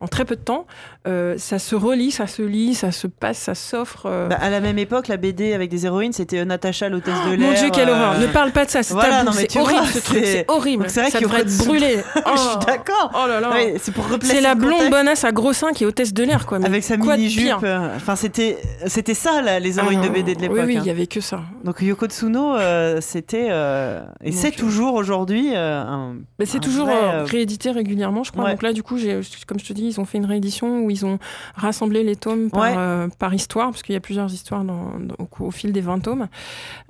Speaker 3: en très peu de temps. Euh, ça se relit, ça se lit, ça se passe, ça s'offre. euh.
Speaker 1: Bah, à la même époque, la BD avec des héroïnes, c'était Natacha, l'hôtesse de l'air.
Speaker 3: Mon Dieu, quelle
Speaker 1: euh,
Speaker 3: horreur! Ne parle pas de ça, c'est
Speaker 1: voilà,
Speaker 3: c'est
Speaker 1: vois,
Speaker 3: horrible ce truc,
Speaker 1: c'est-
Speaker 3: horrible.
Speaker 1: Donc c'est vrai
Speaker 3: ça devrait être brûlé.
Speaker 1: Je suis
Speaker 3: Oh.
Speaker 1: d'accord.
Speaker 3: Oh là là!
Speaker 1: Ouais, c'est pour replacer
Speaker 3: c'est la blonde bonasse à gros seins qui est hôtesse de l'air, quoi. Mais
Speaker 1: Avec sa mini-jupe.
Speaker 3: pire
Speaker 1: euh, Enfin, c'était, c'était ça, là, les
Speaker 3: Ah
Speaker 1: héroïnes de
Speaker 3: non.
Speaker 1: BD de l'époque.
Speaker 3: Oui, oui,
Speaker 1: hein.
Speaker 3: il y avait que ça.
Speaker 1: Donc Yoko Tsuno, euh, c'était et c'est toujours aujourd'hui.
Speaker 3: Mais c'est toujours réédité régulièrement, je crois. Donc là, du coup, j'ai, comme je te dis, ils ont fait une réédition où ils ont rassemblé les tomes par,
Speaker 1: Ouais.
Speaker 3: euh, par histoire, parce qu'il y a plusieurs histoires dans, dans- au, fil des 20 tomes.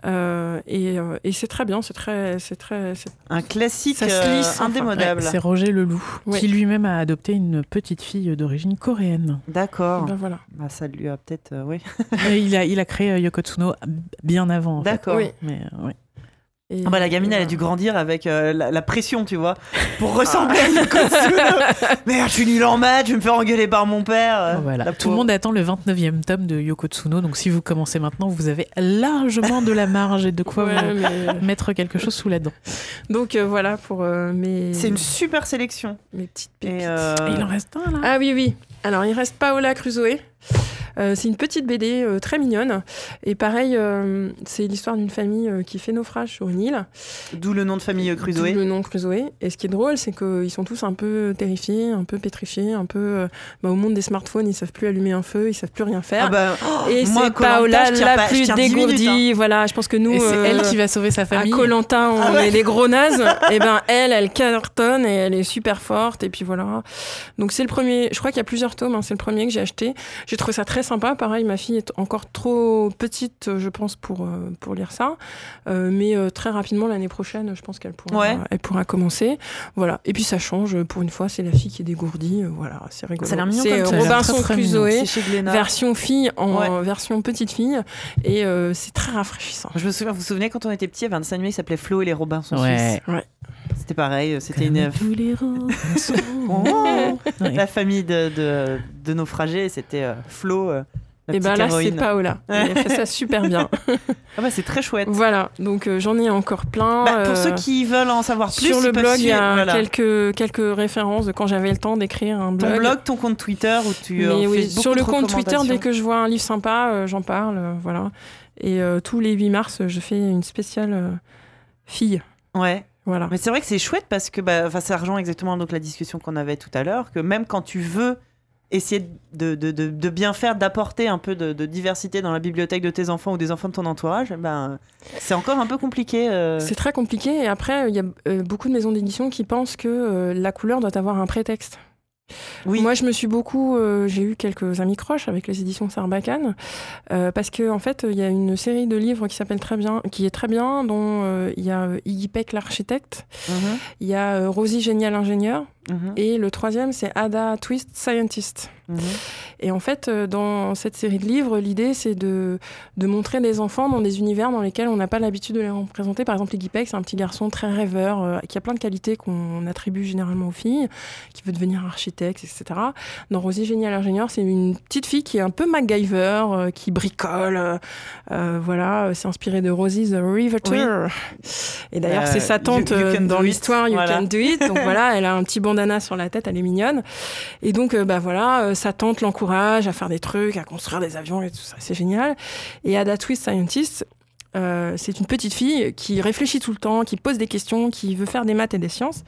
Speaker 3: Euh, et, euh, et c'est très bien, c'est très, c'est très, c'est-
Speaker 1: un classique euh, indémodable.
Speaker 2: Ouais, c'est Roger Leloup,
Speaker 3: Ouais.
Speaker 2: qui lui-même a adopté une petite fille d'origine coréenne.
Speaker 1: D'accord.
Speaker 3: ben voilà.
Speaker 1: Bah, ça lui a peut-être, euh, oui.
Speaker 2: Il, a, il a créé euh, Yoko Tsuno bien avant. en fait.
Speaker 1: D'accord.
Speaker 3: Oui.
Speaker 2: Mais, euh, ouais.
Speaker 3: Et,
Speaker 1: Ah bah, la gamine,
Speaker 3: euh,
Speaker 1: elle a dû grandir avec euh, la, la pression, tu vois, pour ressembler à Yoko Tsuno. Merde, je suis nul en maths, je vais me faire engueuler par mon père. euh,
Speaker 2: Voilà. Tout le monde attend le 29e tome de Yoko Tsuno, donc si vous commencez maintenant, vous avez largement de la marge et de quoi
Speaker 3: ouais,
Speaker 2: vous
Speaker 3: mais-
Speaker 2: mettre quelque chose sous la dent.
Speaker 3: Donc euh, voilà pour euh, mes,
Speaker 1: C'est une super sélection.
Speaker 3: mes petites pépites.
Speaker 1: Et euh,
Speaker 2: Et il en reste un là
Speaker 3: Ah oui, oui. Alors, il reste Paola Crusoe. Euh, c'est une petite BD euh, très mignonne. Et pareil, euh, c'est l'histoire d'une famille euh, qui fait naufrage sur une île.
Speaker 1: D'où le nom de famille
Speaker 3: D'où
Speaker 1: Crusoe.
Speaker 3: le nom Crusoe. Et ce qui est drôle, c'est qu'ils sont tous un peu terrifiés, un peu pétrifiés, un peu. euh, bah, au monde des smartphones, ils savent plus allumer un feu, ils savent plus rien faire.
Speaker 1: Ah bah,
Speaker 3: et
Speaker 1: moi,
Speaker 3: c'est Paola la
Speaker 1: pas-
Speaker 3: plus
Speaker 1: tiens 10 minutes,
Speaker 3: dégourdie. Voilà, je pense que nous.
Speaker 2: Et c'est
Speaker 3: euh,
Speaker 2: elle qui va sauver sa
Speaker 3: à
Speaker 2: famille.
Speaker 3: Colanta, on
Speaker 1: Ah ouais.
Speaker 3: est les gros nazes. et ben elle, elle cartonne et elle est super forte. Et puis voilà. Donc c'est le premier. Je crois qu'il y a plusieurs tomes. hein, c'est le premier que j'ai acheté. J'ai trouvé ça très sympa. Pareil, ma fille est encore trop petite, je pense, pour euh, pour lire ça. Euh, mais euh, très rapidement l'année prochaine, je pense qu'elle pourra,
Speaker 1: Ouais.
Speaker 3: elle pourra commencer. Voilà. Et puis ça change. Pour une fois, c'est la fille qui est dégourdie. Euh, Voilà, c'est rigolo.
Speaker 1: Ça a l'air mignon
Speaker 3: C'est euh,
Speaker 2: l'air
Speaker 3: Robinson. Crusoe. Version fille en
Speaker 1: Ouais.
Speaker 3: version petite fille et euh, c'est très rafraîchissant.
Speaker 1: Je me souviens, vous vous souvenez quand on était petit, il y avait un dessin animé qui s'appelait Flo et les Robinson
Speaker 2: Ouais.
Speaker 1: Suisses. C'était pareil, c'était
Speaker 2: Comme
Speaker 1: une
Speaker 2: tous les Robinson.
Speaker 1: Oh
Speaker 2: Ouais.
Speaker 1: la famille de, de, de naufragés, c'était euh, Flo, euh,
Speaker 3: Et
Speaker 1: petite
Speaker 3: ben là, c'est. Paola. Elle a fait ça super bien.
Speaker 1: Ah bah, c'est très chouette.
Speaker 3: voilà, donc euh, j'en ai encore plein.
Speaker 1: Bah, pour
Speaker 3: euh,
Speaker 1: ceux qui veulent en savoir plus,
Speaker 3: sur le blog, il y a
Speaker 1: voilà.
Speaker 3: quelques, quelques références de quand j'avais le temps d'écrire un blog.
Speaker 1: ton blog, ton compte Twitter où tu euh,
Speaker 3: Mais oui, sur le compte Twitter, dès que je vois un livre sympa, euh, j'en parle. euh, voilà. Et euh, tous les 8 mars, je fais une spéciale euh, fille.
Speaker 1: Ouais.
Speaker 3: Voilà.
Speaker 1: Mais c'est vrai que c'est chouette parce que bah, ça rejoint exactement donc, la discussion qu'on avait tout à l'heure, que même quand tu veux essayer de, de, de, de bien faire, d'apporter un peu de, de diversité dans la bibliothèque de tes enfants ou des enfants de ton entourage, ben, c'est encore un peu compliqué. euh.
Speaker 3: C'est très compliqué. Et après, il y a euh, beaucoup de maisons d'édition qui pensent que euh, la couleur doit avoir un prétexte.
Speaker 1: Oui.
Speaker 3: Moi, je me suis beaucoup. euh, j'ai eu quelques amis croches avec les éditions Sarbacane, euh, parce que en fait, il y a une série de livres qui s'appelle très bien, qui est très bien, dont euh, il y a Iggy Peck l'architecte,
Speaker 1: Mhm.
Speaker 3: il y a Rosie Génial ingénieur,
Speaker 1: Mhm.
Speaker 3: Et le troisième, c'est Ada Twist Scientist.
Speaker 1: Mhm.
Speaker 3: Et en fait, euh, dans cette série de livres, l'idée, c'est de, de montrer des enfants dans des univers dans lesquels on n'a pas l'habitude de les représenter. Par exemple, Iggy Peg, c'est un petit garçon très rêveur, euh, qui a plein de qualités qu'on attribue généralement aux filles, qui veut devenir architecte, etc. Dans Rosie Génial Ingénieur, c'est une petite fille qui est un peu MacGyver, euh, qui bricole. euh, voilà, c'est inspiré de Rosie the Riveter. Et d'ailleurs, c'est sa tante
Speaker 1: You-
Speaker 3: dans l'histoire, You
Speaker 1: Voilà.
Speaker 3: Can Do It. Donc voilà, elle a un petit bandana sur la tête, elle est mignonne. Et donc, euh, bah voilà, euh, sa tante l'encourage à faire des trucs, à construire des avions et tout ça, c'est génial. Et Ada Twist Scientist, euh, c'est une petite fille qui réfléchit tout le temps, qui pose des questions, qui veut faire des maths et des sciences.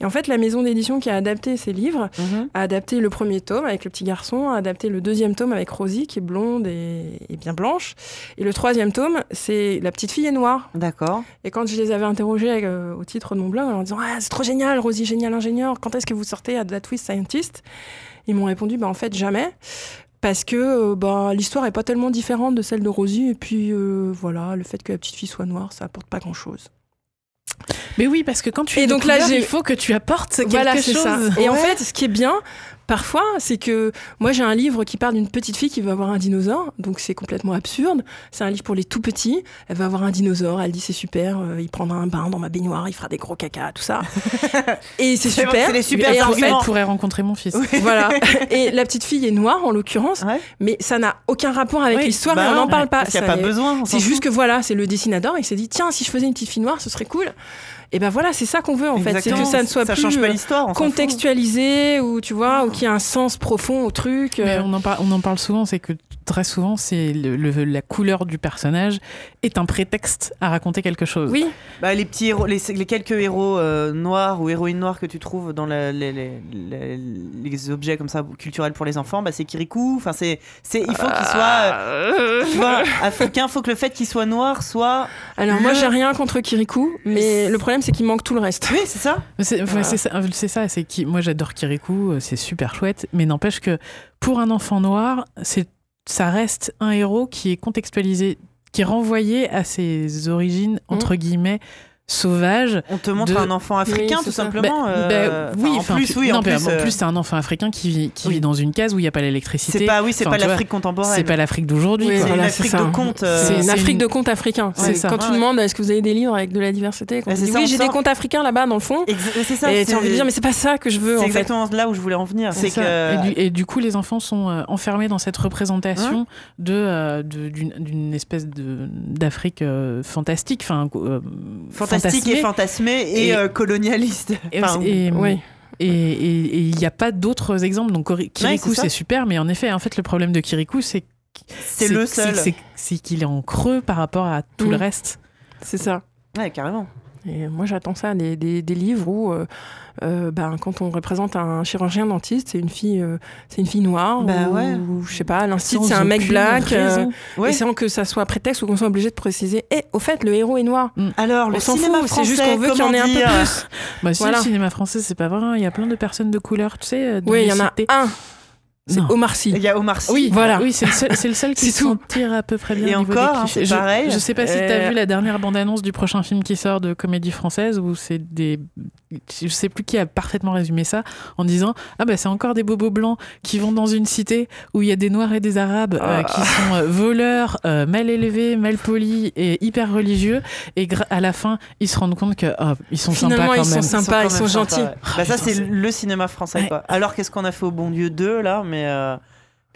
Speaker 3: Et en fait, la maison d'édition qui a adapté ces livres
Speaker 1: Mhm.
Speaker 3: a adapté le premier tome avec le petit garçon, a adapté le deuxième tome avec Rosie qui est blonde et, et bien blanche. Et le troisième tome, c'est la petite fille est noire.
Speaker 1: D'accord.
Speaker 3: Et quand je les avais interrogés euh, au titre de mon blog en leur disant ah, c'est trop génial, Rosie génial ingénieur, quand est-ce que vous sortez à The Twist Scientist? Ils m'ont répondu bah en fait jamais parce que euh, bah, l'histoire est pas tellement différente de celle de Rosie et puis euh, voilà, le fait que la petite fille soit noire, ça apporte pas grand-chose.
Speaker 2: Mais oui, parce que quand tu
Speaker 3: Et
Speaker 2: es
Speaker 3: donc là,
Speaker 2: couleur, il faut que tu apportes quelque
Speaker 3: Voilà,
Speaker 2: chose.
Speaker 3: ça. Et en fait, ce qui est bien, parfois, c'est que moi, j'ai un livre qui parle d'une petite fille qui veut avoir un dinosaure, donc c'est complètement absurde. C'est un livre pour les tout petits. Elle va avoir un dinosaure, elle dit c'est super, euh, il prendra un bain dans ma baignoire, il fera des gros caca, tout ça. Et c'est super.
Speaker 1: c'est les super
Speaker 3: et en
Speaker 2: elle,
Speaker 3: fait,
Speaker 2: elle pourrait rencontrer mon fils.
Speaker 3: voilà. Et la petite fille est noire, en l'occurrence,
Speaker 1: Ouais.
Speaker 3: mais ça n'a aucun rapport avec
Speaker 1: Oui,
Speaker 3: l'histoire
Speaker 1: bah
Speaker 3: et on n'en parle pas.
Speaker 1: Qu'il n'y a
Speaker 3: Ça
Speaker 1: pas
Speaker 3: est-
Speaker 1: besoin.
Speaker 3: c'est juste que voilà, c'est le dessinateur, il s'est dit tiens, si je faisais une petite fille noire, ce serait cool. Et ben voilà, c'est ça qu'on veut en fait, c'est que ça ne soit
Speaker 1: ça
Speaker 3: plus
Speaker 1: change pas
Speaker 3: euh,
Speaker 1: l'histoire.
Speaker 3: contextualisé ou tu vois ou qu'il y a un sens profond au truc
Speaker 2: Mais
Speaker 3: euh,
Speaker 2: on, en parle, on en parle souvent, c'est que très souvent, c'est le- le- la couleur du personnage est un prétexte à raconter quelque chose.
Speaker 3: oui
Speaker 1: Bah, les petits héros, les, les quelques héros euh, noirs ou héroïnes noires que tu trouves dans la- les, les- les- les objets comme ça culturels pour les enfants, bah, c'est Kirikou. Enfin, c'est, c'est, il faut qu'il soit, euh, tu vois, africain. Faut que le fait qu'il soit noir soit.
Speaker 3: alors moi j'ai rien contre Kirikou mais le problème c'est qu'il manque tout le reste
Speaker 1: Oui, c'est ça.
Speaker 2: Mais C'est ouais, c'est ça, c'est ça, c'est qui moi j'adore Kirikou, euh, c'est super chouette, mais n'empêche que pour un enfant noir, c'est ça reste un héros qui est contextualisé, qui est renvoyé à ses origines entre guillemets sauvages.
Speaker 1: On te montre
Speaker 2: De-
Speaker 1: un enfant africain,
Speaker 3: Oui,
Speaker 1: tout
Speaker 3: ça.
Speaker 1: simplement.
Speaker 2: Bah,
Speaker 1: euh,
Speaker 2: bah, oui,
Speaker 1: enfin, en plus, oui,
Speaker 2: non,
Speaker 1: en
Speaker 2: mais
Speaker 1: plus.
Speaker 2: en
Speaker 1: euh,
Speaker 2: plus c'est un enfant africain qui vit, qui
Speaker 1: Oui.
Speaker 2: vit dans une case où il n'y a pas l'électricité.
Speaker 1: c'est pas, oui, c'est
Speaker 2: Enfin,
Speaker 1: pas l'Afrique contemporaine.
Speaker 2: C'est pas l'Afrique d'aujourd'hui.
Speaker 3: Oui,
Speaker 1: c'est
Speaker 3: voilà,
Speaker 1: une
Speaker 3: c'est
Speaker 1: Afrique
Speaker 3: ça.
Speaker 1: de conte. euh,
Speaker 3: c'est une Afrique
Speaker 2: une-
Speaker 3: de contes africains
Speaker 2: C'est
Speaker 3: C'est
Speaker 2: ça.
Speaker 3: quand tu
Speaker 1: Ouais.
Speaker 3: demandes est-ce que vous avez des livres avec de la diversité quand oui j'ai des contes africains là-bas dans le fond
Speaker 1: C'est ça.
Speaker 3: et tu as envie de dire mais c'est pas ça que je veux
Speaker 1: C'est exactement là où je voulais en venir. C'est
Speaker 3: ça.
Speaker 1: que.
Speaker 2: Et du, coup, les enfants sont euh, enfermés dans cette représentation de d'une espèce de d'Afrique fantastique, enfin euh,
Speaker 1: fantastique et fantasmé et,
Speaker 2: Et-
Speaker 1: euh, colonialiste.
Speaker 2: Et-
Speaker 1: Enfin,
Speaker 2: et-
Speaker 3: oui
Speaker 2: Et il n'y a pas d'autres exemples. Donc Kirikou,
Speaker 1: c'est
Speaker 2: super, mais en effet, en fait, le problème de Kirikou, c'est
Speaker 1: c'est le seul.
Speaker 2: c'est- qu'il est en creux par rapport à tout
Speaker 3: Mm.
Speaker 2: le reste.
Speaker 3: c'est ça
Speaker 1: Ouais, carrément.
Speaker 3: Et moi, j'attends ça, des, des, des livres où, euh, euh, ben, quand on représente un chirurgien dentiste, c'est une fille, euh, c'est une fille noire,
Speaker 1: Bah
Speaker 3: ou,
Speaker 1: ouais.
Speaker 3: ou, je sais pas, l'instit,
Speaker 2: Sans
Speaker 3: c'est un mec black, euh.
Speaker 1: Ouais.
Speaker 3: et sans que ça soit prétexte ou qu'on soit obligé de préciser. Et au fait, le héros est noir.
Speaker 1: Alors, le
Speaker 3: on s'en
Speaker 1: cinéma
Speaker 3: fout, c'est
Speaker 1: français,
Speaker 3: juste qu'on veut qu'il y en ait un peu plus.
Speaker 2: Bah, si,
Speaker 3: Voilà.
Speaker 2: le cinéma français, c'est pas vrai. Il y a plein de personnes de couleur, tu sais.
Speaker 3: Oui, il y en a un. C'est
Speaker 2: Non.
Speaker 3: Omar Sy.
Speaker 1: Il y a Omar Sy.
Speaker 2: Oui,
Speaker 3: Voilà.
Speaker 2: Oui, c'est le seul, c'est le seul qui s'en tire à peu près bien.
Speaker 1: Et
Speaker 2: au niveau
Speaker 1: encore,
Speaker 2: des
Speaker 1: hein,
Speaker 2: clichés.
Speaker 1: c'est pareil.
Speaker 2: Je, je sais pas si tu as
Speaker 3: Euh,
Speaker 2: vu la dernière bande-annonce du prochain film qui sort de comédie française où c'est des. Je sais plus qui a parfaitement résumé ça en disant Ah bah c'est encore des bobos blancs qui vont dans une cité où il y a des noirs et des arabes euh,
Speaker 3: Ah.
Speaker 2: qui sont euh, voleurs, euh, mal élevés, mal polis et hyper religieux. Et à la fin, ils se rendent compte que oh, ils sont
Speaker 3: Finalement,
Speaker 2: sympas quand
Speaker 3: ils sont sympas. ils sont gentils.
Speaker 1: ouais. Bah, ça,
Speaker 2: putain,
Speaker 1: c'est
Speaker 2: c'est-
Speaker 1: le cinéma français.
Speaker 2: Ouais.
Speaker 1: Quoi. Alors, qu'est-ce qu'on a fait au Bon Dieu 2 là? Mais euh,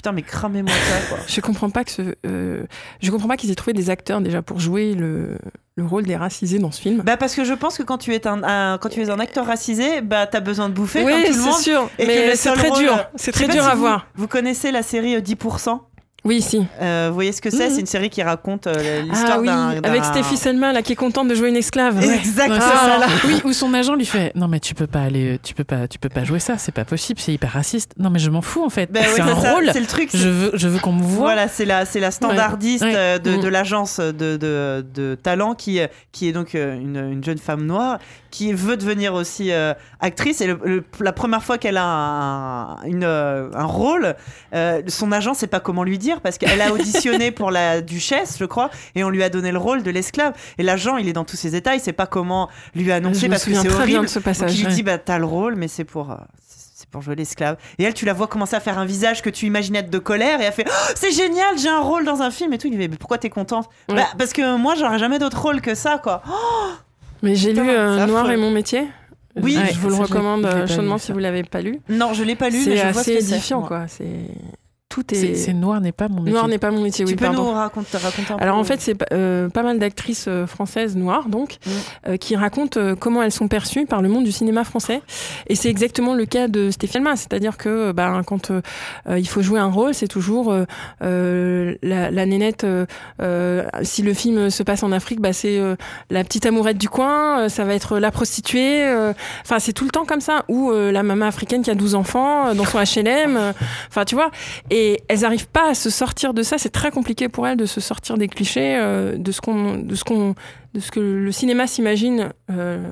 Speaker 1: putain, mais cramez-moi ça. Quoi.
Speaker 3: Je comprends pas que ce, euh, je comprends pas qu'ils aient trouvé des acteurs déjà pour jouer le, le rôle des racisés dans ce film.
Speaker 1: Bah parce que je pense que quand tu es un, un- quand tu es un acteur racisé, bah t'as besoin de bouffer
Speaker 3: oui,
Speaker 1: comme tout le monde.
Speaker 3: c'est sûr.
Speaker 1: et
Speaker 3: Mais c'est très
Speaker 1: rôle-
Speaker 3: dur. C'est très dur
Speaker 1: si
Speaker 3: à
Speaker 1: vous-
Speaker 3: voir.
Speaker 1: Vous connaissez la série euh, 10%
Speaker 3: Oui, si.
Speaker 1: Euh, Vous voyez ce que c'est?
Speaker 2: Mhm.
Speaker 1: C'est une série qui raconte euh, l'histoire
Speaker 3: Ah oui,
Speaker 1: d'un. d'un-
Speaker 3: avec Stéphie Selma là qui est contente de jouer une esclave. Ouais.
Speaker 1: Exactement.
Speaker 3: Ah là là.
Speaker 2: Oui, où son agent lui fait non mais tu peux pas aller, tu peux pas, tu peux pas jouer ça, c'est pas possible, c'est hyper raciste. Non mais je m'en fous en fait.
Speaker 1: Oui,
Speaker 2: c'est un
Speaker 1: ça,
Speaker 2: rôle.
Speaker 1: C'est le truc. c'est-
Speaker 2: Je veux, je veux qu'on me voit.
Speaker 1: Voilà, c'est la, c'est la standardiste
Speaker 2: Ouais.
Speaker 1: euh, de,
Speaker 3: Mm.
Speaker 1: de l'agence de, de, de talent qui, qui est donc une, une jeune femme noire qui veut devenir aussi euh, actrice. Et le- le- la première fois qu'elle a un, une, un rôle, euh, son agent sait pas comment lui dire pire parce qu'elle a auditionné pour la duchesse, je crois, et on lui a donné le rôle de l'esclave. Et l'agent, il est dans tous ses états, il sait pas comment lui annoncer
Speaker 3: Je me
Speaker 1: parce que c'est
Speaker 3: très
Speaker 1: horrible.
Speaker 3: bien de ce
Speaker 1: Donc
Speaker 3: passage.
Speaker 1: il lui
Speaker 3: ouais.
Speaker 1: dit bah t'as le rôle, mais c'est pour. euh, c'est pour jouer l'esclave. Et elle, tu la vois commencer à faire un visage que tu imaginais être de colère et elle fait Oh, C'est génial, j'ai un rôle dans un film et tout. Il lui dit Mais pourquoi t'es contente?
Speaker 3: Ouais.
Speaker 1: Bah, Parce que moi, j'aurais jamais d'autre rôle que ça, quoi.
Speaker 3: Mais j'ai lu euh,
Speaker 1: c'est
Speaker 3: Noir et mon métier.
Speaker 1: Oui,
Speaker 3: je vous le recommande euh, chaudement si vous l'avez pas lu.
Speaker 1: Non, je l'ai pas lu, mais
Speaker 3: C'est
Speaker 1: je vois ce
Speaker 3: assez
Speaker 1: que c'est.
Speaker 3: édifiant, quoi. C'est tout
Speaker 2: C'est
Speaker 3: est.
Speaker 2: c'est noir n'est pas mon métier.
Speaker 3: Noir n'est pas mon métier.
Speaker 1: Tu
Speaker 3: Oui,
Speaker 1: peux
Speaker 3: pardon.
Speaker 1: nous raconter, raconter un peu
Speaker 3: Alors en fait, c'est euh, pas mal d'actrices euh, françaises noires, donc,
Speaker 1: Mm.
Speaker 3: euh, qui racontent euh, comment elles sont perçues par le monde du cinéma français. Et c'est exactement le cas de Stéphane c'est-à-dire que ben, quand euh, il faut jouer un rôle, c'est toujours la, la nénette. si le film se passe en Afrique, bah, c'est euh, la petite amourette du coin, euh, ça va être la prostituée. euh, Enfin, c'est tout le temps comme ça. Ou euh, la maman africaine qui a 12 enfants euh, dans son HLM. euh, Enfin, tu vois. Et elles n'arrivent pas à se sortir de ça. C'est très compliqué pour elles de se sortir des clichés, euh, de ce qu'on, de ce qu'on, de ce que le cinéma s'imagine. euh,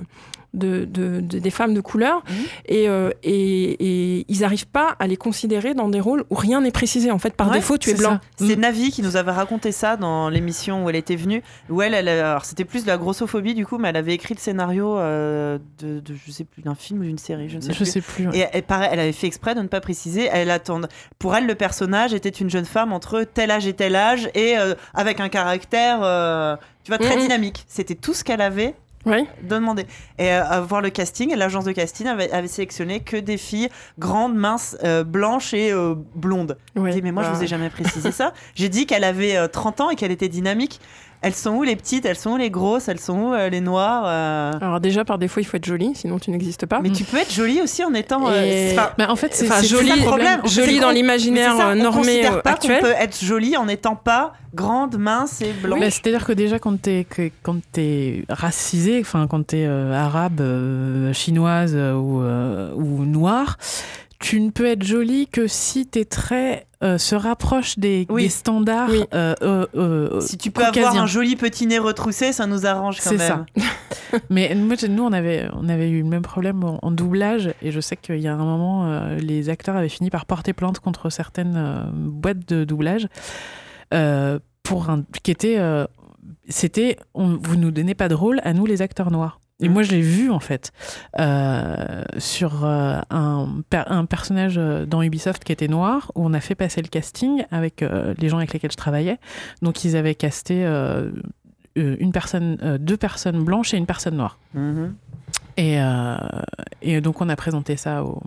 Speaker 3: de, de- de- des femmes de couleur
Speaker 1: Mhm.
Speaker 3: et, euh, et, et ils n'arrivent pas à les considérer dans des rôles où rien n'est précisé en fait par
Speaker 1: Ouais,
Speaker 3: défaut tu es blanc.
Speaker 1: C'est
Speaker 2: Mm.
Speaker 1: Navi qui nous avait raconté ça dans l'émission où elle était venue. Où elle, elle alors c'était plus de la grossophobie du coup, mais elle avait écrit le scénario euh, de, de, je sais plus, d'un film ou d'une série, je ne sais
Speaker 2: Je
Speaker 1: plus.
Speaker 2: sais plus. ouais.
Speaker 1: Et elle, pareil, elle avait fait exprès de ne pas préciser. Elle attend. Pour elle, le personnage était une jeune femme entre tel âge et tel âge et euh, avec un caractère, tu vois, très
Speaker 3: Mhm.
Speaker 1: dynamique. C'était tout ce qu'elle avait
Speaker 3: oui
Speaker 1: demandé. Et euh, à voir le casting, l'agence de casting avait, avait sélectionné que des filles grandes, minces, euh, blanches et euh, blondes.
Speaker 3: ouais.
Speaker 1: Je dis, mais moi, je
Speaker 3: Bah,
Speaker 1: vous ai jamais précisé ça. J'ai dit qu'elle avait euh, 30 ans et qu'elle était dynamique. Elles sont où les petites? Elles sont où les grosses? Elles sont où euh, les noires euh?
Speaker 3: Alors déjà par défaut il faut être jolie sinon tu n'existes pas
Speaker 1: Mais tu peux être jolie aussi en étant. euh,
Speaker 3: Et-
Speaker 2: Mais en fait, c'est le
Speaker 1: problème.
Speaker 3: jolie dans l'imaginaire
Speaker 1: on
Speaker 3: normé
Speaker 1: considère
Speaker 3: euh,
Speaker 1: pas
Speaker 3: actuel
Speaker 1: qu'on peut être jolie en n'étant pas grande, mince et blanche.
Speaker 2: Bah, C'est-à-dire que déjà, quand t'es quand t'es racisé, enfin, quand t'es euh, arabe, euh, chinoise euh, ou, euh, ou noire, tu ne peux être jolie que si tes traits euh, se rapprochent des,
Speaker 1: Oui.
Speaker 2: des standards
Speaker 3: Oui.
Speaker 2: euh, euh,
Speaker 1: si tu peux avoir un joli petit nez retroussé, ça nous arrange quand
Speaker 2: C'est
Speaker 1: même.
Speaker 2: ça. Mais moi, nous, on avait, on avait eu le même problème en, en doublage, et je sais qu'il y a un moment, les acteurs avaient fini par porter plainte contre certaines boîtes de doublage pour un, qui était, c'était, vous nous donnez pas de rôle à nous les acteurs noirs. Et moi, je l'ai vu en fait euh, sur euh, un, per- un personnage euh, dans Ubisoft qui était noir, où on a fait passer le casting avec euh, les gens avec lesquels je travaillais. Donc, ils avaient casté une personne, deux personnes blanches et une personne noire.
Speaker 1: Mhm.
Speaker 2: Et, et donc, on a présenté ça au,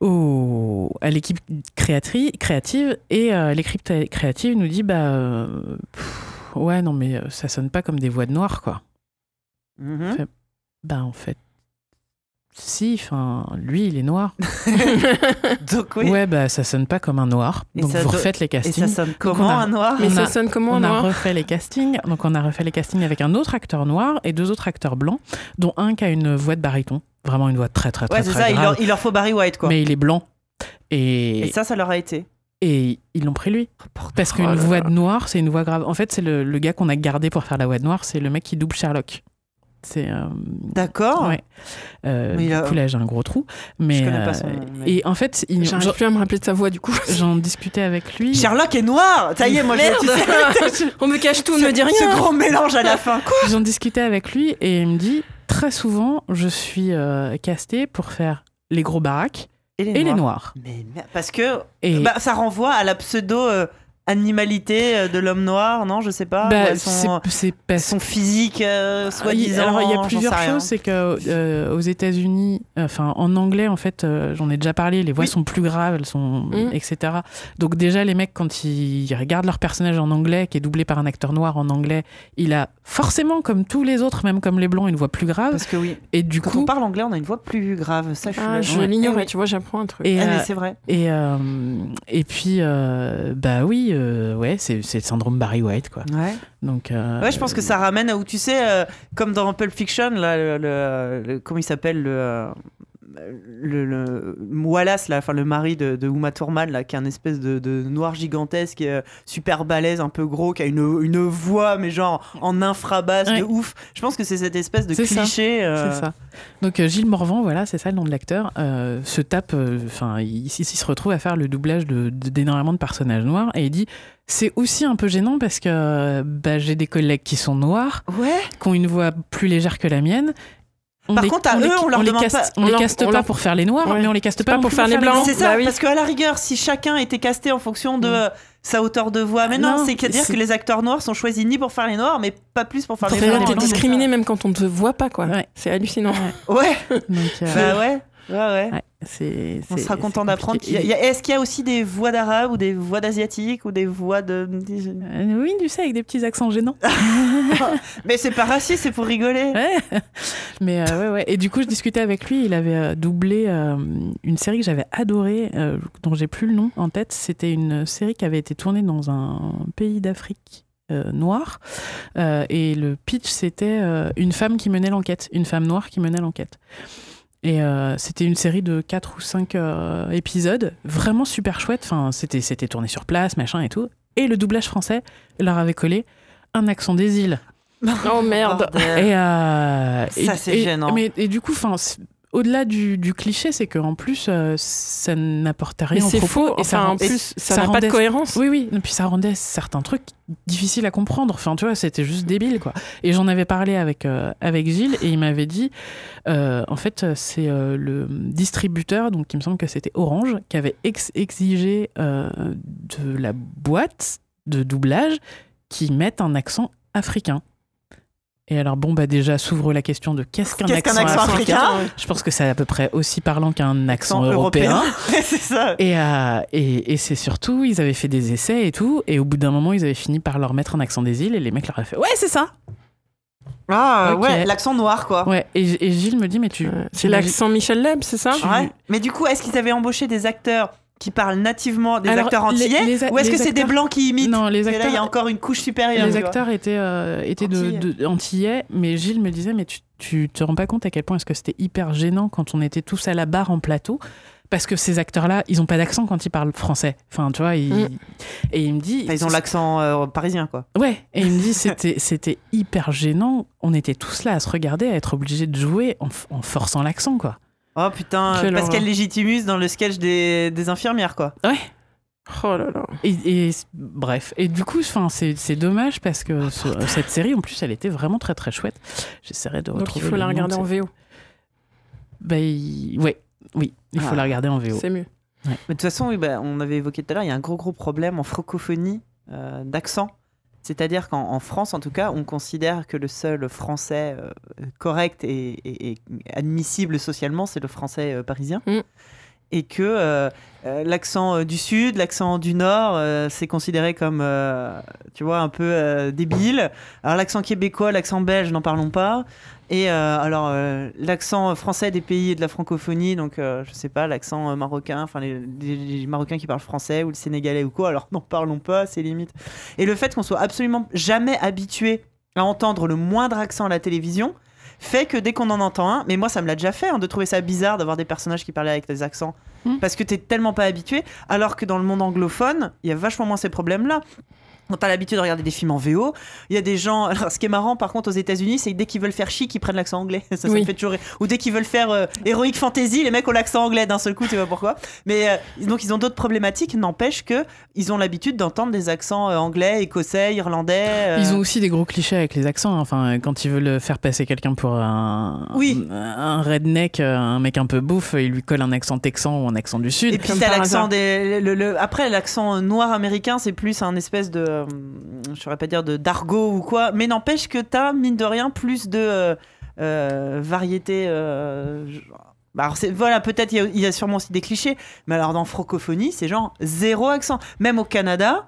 Speaker 2: au- à l'équipe créative. Et euh, l'équipe créative nous dit bah, euh, pff, Ouais, non, mais ça sonne pas comme des voix de noirs, quoi. Bah, en fait. Si, enfin, lui, il est noir.
Speaker 1: Donc oui.
Speaker 2: Ouais, bah, ça sonne pas comme un noir.
Speaker 1: Et
Speaker 2: Donc, vous
Speaker 1: do-
Speaker 2: refaites les
Speaker 1: Et
Speaker 2: castings.
Speaker 1: ça sonne
Speaker 2: on
Speaker 1: comment
Speaker 2: a-
Speaker 1: un noir
Speaker 3: mais ça
Speaker 2: a-
Speaker 3: sonne comment
Speaker 2: on a refait les castings. Donc, on a refait les castings avec un autre acteur noir et deux autres acteurs blancs, dont un qui a une voix de baryton. Vraiment une voix très, très, très,
Speaker 1: Ouais, c'est
Speaker 2: très
Speaker 1: ça. Il
Speaker 2: grave.
Speaker 1: leur, il leur faut Barry White quoi.
Speaker 2: Mais il est blanc. Et,
Speaker 1: Et ça, ça leur a été.
Speaker 2: et ils l'ont pris lui. Parce qu'une voix de noir, c'est une voix grave. En fait, c'est le, le gars qu'on a gardé pour faire la voix de noir, c'est le mec qui double Sherlock. C'est. euh,
Speaker 1: D'accord.
Speaker 2: ouais. Euh,
Speaker 1: Mais
Speaker 2: du
Speaker 1: a-
Speaker 2: coup, là, j'ai un gros trou. Mais,
Speaker 1: Je connais pas
Speaker 2: euh,
Speaker 1: son nom, mais-
Speaker 2: Et en fait, il-
Speaker 3: j'arrive plus à me rappeler de sa voix du coup
Speaker 2: j'en discutais avec lui.
Speaker 1: Sherlock est noir. Ça y est, moi, je, tu sais,
Speaker 3: Merde on me cache tout on ne me dit
Speaker 1: ce
Speaker 3: rien
Speaker 1: gros mélange à la fin. Quoi
Speaker 2: J'en discutais avec lui et il me dit très souvent, je suis euh, casté pour faire les gros baraques et les noirs.
Speaker 1: Mais merde, parce que
Speaker 2: Et
Speaker 1: bah, ça renvoie à la pseudo euh, animalité euh, de l'homme noir, non Je sais pas.
Speaker 2: bah,
Speaker 1: à son, physique, euh,
Speaker 2: Ah, il-
Speaker 1: soi-disant.
Speaker 2: Alors il y a plusieurs choses, c'est que euh, aux États-Unis, enfin en anglais en fait, euh, j'en ai déjà parlé, les voix
Speaker 1: Oui.
Speaker 2: sont plus graves, elles sont
Speaker 3: Mm.
Speaker 2: etc. Donc déjà les mecs quand ils regardent leur personnage en anglais qui est doublé par un acteur noir en anglais, il a forcément comme tous les autres, même comme les blancs, une voix plus grave.
Speaker 1: Parce que oui,
Speaker 2: Et du
Speaker 1: quand
Speaker 2: coup
Speaker 1: on parle anglais, on a une voix plus grave. Ça, je suis
Speaker 3: ah, je l'ignorais
Speaker 1: oui.
Speaker 3: tu vois j'apprends un truc
Speaker 2: et,
Speaker 1: Ah, mais
Speaker 2: euh,
Speaker 1: c'est vrai.
Speaker 2: Et, euh, et puis, euh, bah oui, euh, ouais, c'est le syndrome Barry White, quoi.
Speaker 1: Ouais.
Speaker 2: Donc, euh,
Speaker 1: Ouais, je pense que ça ramène à où tu sais, euh, comme dans Pulp Fiction, là, le, le- le- comment il s'appelle le, le, le Wallace, là, enfin, le mari de, de Uma Thurman, là, qui est un espèce de, de noir gigantesque, euh, super balèze, un peu gros, qui a une, une voix, mais genre en infrabasse
Speaker 2: Ouais.
Speaker 1: de ouf. Je pense que c'est cette espèce de cliché. euh,
Speaker 2: C'est ça. Donc euh, Gilles Morvan, voilà, c'est ça le nom de l'acteur, se tape, enfin, il, il se retrouve à faire le doublage de- de- d'énormément de, personnages noirs et il dit c'est aussi un peu gênant parce que bah, j'ai des collègues qui sont noirs,
Speaker 1: Ouais.
Speaker 2: qui ont une voix plus légère que la mienne. On
Speaker 1: Par
Speaker 2: les-
Speaker 1: contre, à eux, on leur
Speaker 2: les
Speaker 1: demande
Speaker 2: caste,
Speaker 1: pas-
Speaker 2: on
Speaker 3: on
Speaker 2: les
Speaker 3: leur-
Speaker 2: caste
Speaker 3: on
Speaker 2: pas
Speaker 3: leur-
Speaker 2: pour faire les noirs,
Speaker 3: Ouais.
Speaker 2: mais on les caste
Speaker 3: C'est
Speaker 2: pas,
Speaker 3: pour faire les blancs.
Speaker 1: C'est ça,
Speaker 3: Bah oui.
Speaker 1: parce qu'à la rigueur, si chacun était casté en fonction de sa hauteur de voix, mais non,
Speaker 2: Non,
Speaker 1: c'est à dire que les acteurs noirs sont choisis ni pour faire les noirs, mais pas plus pour faire
Speaker 2: Pour
Speaker 1: les blancs.
Speaker 3: que t'es discriminé même quand on ne te voit pas, quoi.
Speaker 2: Ouais.
Speaker 3: C'est hallucinant.
Speaker 1: Ouais,
Speaker 2: Donc, euh,
Speaker 1: bah ouais, ouais, ouais.
Speaker 2: c'est-
Speaker 1: On sera content d'apprendre. Est-ce qu'il y a aussi des voix d'arabes ou des voix d'asiatiques ou des voix de.
Speaker 2: Euh, Oui, tu sais, avec des petits accents gênants.
Speaker 1: Mais c'est pas raciste, c'est pour rigoler.
Speaker 2: Ouais. Mais euh, ouais, ouais. Et du coup, je discutais avec lui. Il avait euh, doublé euh, une série que j'avais adorée, dont j'ai plus le nom en tête. C'était une série qui avait été tournée dans un pays d'Afrique. euh, noir Euh, et le pitch c'était euh, une femme qui menait l'enquête une femme noire qui menait l'enquête et euh, c'était une série de 4 ou 5 épisodes vraiment super chouette enfin c'était c'était tourné sur place machin et tout et le doublage français leur avait collé un accent des îles
Speaker 3: Oh merde.
Speaker 2: Et, euh,
Speaker 1: Ça,
Speaker 2: et-
Speaker 1: c'est
Speaker 2: et-
Speaker 1: gênant.
Speaker 2: Mais et du coup, enfin, au-delà du, du cliché, c'est qu'en plus, euh, ça n'apporte rien
Speaker 3: Mais
Speaker 2: au
Speaker 3: c'est
Speaker 2: propos.
Speaker 3: faux.
Speaker 2: Et ça
Speaker 3: Enfin, en
Speaker 2: rend-
Speaker 3: plus, ça
Speaker 2: ça
Speaker 3: n'a pas de cohérence.
Speaker 2: oui, oui. Et puis ça rendait certains trucs difficiles à comprendre. Enfin, tu vois, c'était juste débile, quoi. Et j'en avais parlé avec, euh, avec Gilles et il m'avait dit, euh, en fait, c'est le distributeur, donc il me semble que c'était Orange, qui avait ex- exigé de la boîte de doublage qui mette un accent africain. Et alors, bon, bah déjà s'ouvre la question de qu'est-ce qu'un
Speaker 1: Qu'est-ce qu'un
Speaker 2: accent,
Speaker 1: accent
Speaker 2: africain,
Speaker 1: africain
Speaker 2: Je pense que c'est à peu près aussi parlant qu'un accent
Speaker 1: Accent
Speaker 2: européen.
Speaker 1: c'est ça.
Speaker 2: Et, euh, et, et c'est surtout, ils avaient fait des essais et tout, et au bout d'un moment, ils avaient fini par leur mettre un accent des îles, et les mecs leur avaient fait Ouais, c'est ça
Speaker 1: Ah ouais, l'accent noir quoi.
Speaker 2: Ouais, et, et Gilles me dit Mais tu.
Speaker 3: Euh, C'est l'accent Michel Leb, c'est ça?
Speaker 2: Tu-
Speaker 1: Ouais. Mais du coup, est-ce qu'ils avaient embauché des acteurs qui parlent nativement des
Speaker 2: Alors,
Speaker 1: acteurs antillais
Speaker 2: les a-
Speaker 1: ou est-ce que c'est des
Speaker 2: acteurs-
Speaker 1: blancs qui imitent
Speaker 2: Non, les
Speaker 1: Et là, il y a
Speaker 2: acteurs,
Speaker 1: encore une couche supérieure.
Speaker 2: les
Speaker 1: vois.
Speaker 2: acteurs étaient, euh, étaient de,
Speaker 1: Antillais.
Speaker 2: de- antillais, mais Gilles me disait Mais tu, tu te rends pas compte à quel point est-ce que c'était hyper gênant quand on était tous à la barre en plateau parce que ces acteurs-là, ils ont pas d'accent quand ils parlent français. Enfin, tu vois, ils-
Speaker 3: Mm.
Speaker 2: et il me dit,
Speaker 1: Enfin, ils ont l'accent euh, parisien quoi.
Speaker 2: Ouais, et il me dit c'était c'était hyper gênant. On était tous là à se regarder, à être obligés de jouer en forçant l'accent, quoi.
Speaker 1: Oh putain,
Speaker 3: Quelle
Speaker 1: Pascal
Speaker 3: horreur.
Speaker 1: Légitimus dans le sketch des, des infirmières quoi.
Speaker 2: Ouais.
Speaker 3: Oh là là.
Speaker 2: Et, bref, et du coup, enfin, c'est c'est dommage parce que ce- cette série, en plus, elle était vraiment très très chouette. J'essaierai de
Speaker 3: Donc il
Speaker 2: retrouver.
Speaker 3: faut la regarder en VO.
Speaker 2: Bah, il- ouais, oui, il faut
Speaker 1: Ah.
Speaker 2: la regarder en VO.
Speaker 3: C'est mieux.
Speaker 1: Mais de toute façon, oui, bah, on avait évoqué tout à l'heure, il y a un gros gros problème en francophonie euh, d'accent. C'est-à-dire qu'en en France, en tout cas, on considère que le seul français euh, correct et admissible socialement, c'est le français euh, parisien.
Speaker 3: Mm.
Speaker 1: Et que euh, euh, l'accent euh, du sud, l'accent du nord, c'est considéré comme, tu vois, un peu débile. Alors l'accent québécois, l'accent belge, n'en parlons pas. Et alors l'accent français des pays de la francophonie, donc je sais pas, l'accent marocain, enfin les- les Marocains qui parlent français ou le sénégalais ou quoi, alors n'en parlons pas, c'est limite. Et le fait qu'on soit absolument jamais habitué à entendre le moindre accent à la télévision fait que dès qu'on en entend un, mais moi ça me l'a déjà fait hein, de trouver ça bizarre d'avoir des personnages qui parlaient avec des accents
Speaker 2: Mm.
Speaker 1: parce que t'es tellement pas habitué, alors que dans le monde anglophone, il y a vachement moins ces problèmes-là. Quand t'as l'habitude de regarder des films en VO, il y a des gens. Alors, ce qui est marrant, par contre, aux États-Unis, c'est que dès qu'ils veulent faire chic, ils prennent l'accent anglais. Ça, ça
Speaker 3: Oui.
Speaker 1: me fait toujours rire. Ou dès qu'ils veulent faire euh, Heroic Fantasy, les mecs ont l'accent anglais d'un seul coup, tu vois pourquoi. Mais euh, donc, ils ont d'autres problématiques. N'empêche que ils ont l'habitude d'entendre des accents euh, anglais, écossais, irlandais. euh,
Speaker 2: Ils ont aussi des gros clichés avec les accents. hein. Enfin, quand ils veulent faire passer quelqu'un pour un,
Speaker 1: Oui.
Speaker 2: un redneck, un mec un peu bouffe, ils lui collent un accent texan ou un accent du sud.
Speaker 1: Et puis l'accent des. le- le- après, l'accent noir américain, c'est plus un espèce de. Euh, je saurais pas dire de d'argot ou quoi. Mais n'empêche que t'as, mine de rien, plus de euh, euh, variété. bah, alors voilà, peut-être il y y, a sûrement aussi des clichés. Mais alors dans francophonie, c'est genre zéro accent. Même au Canada,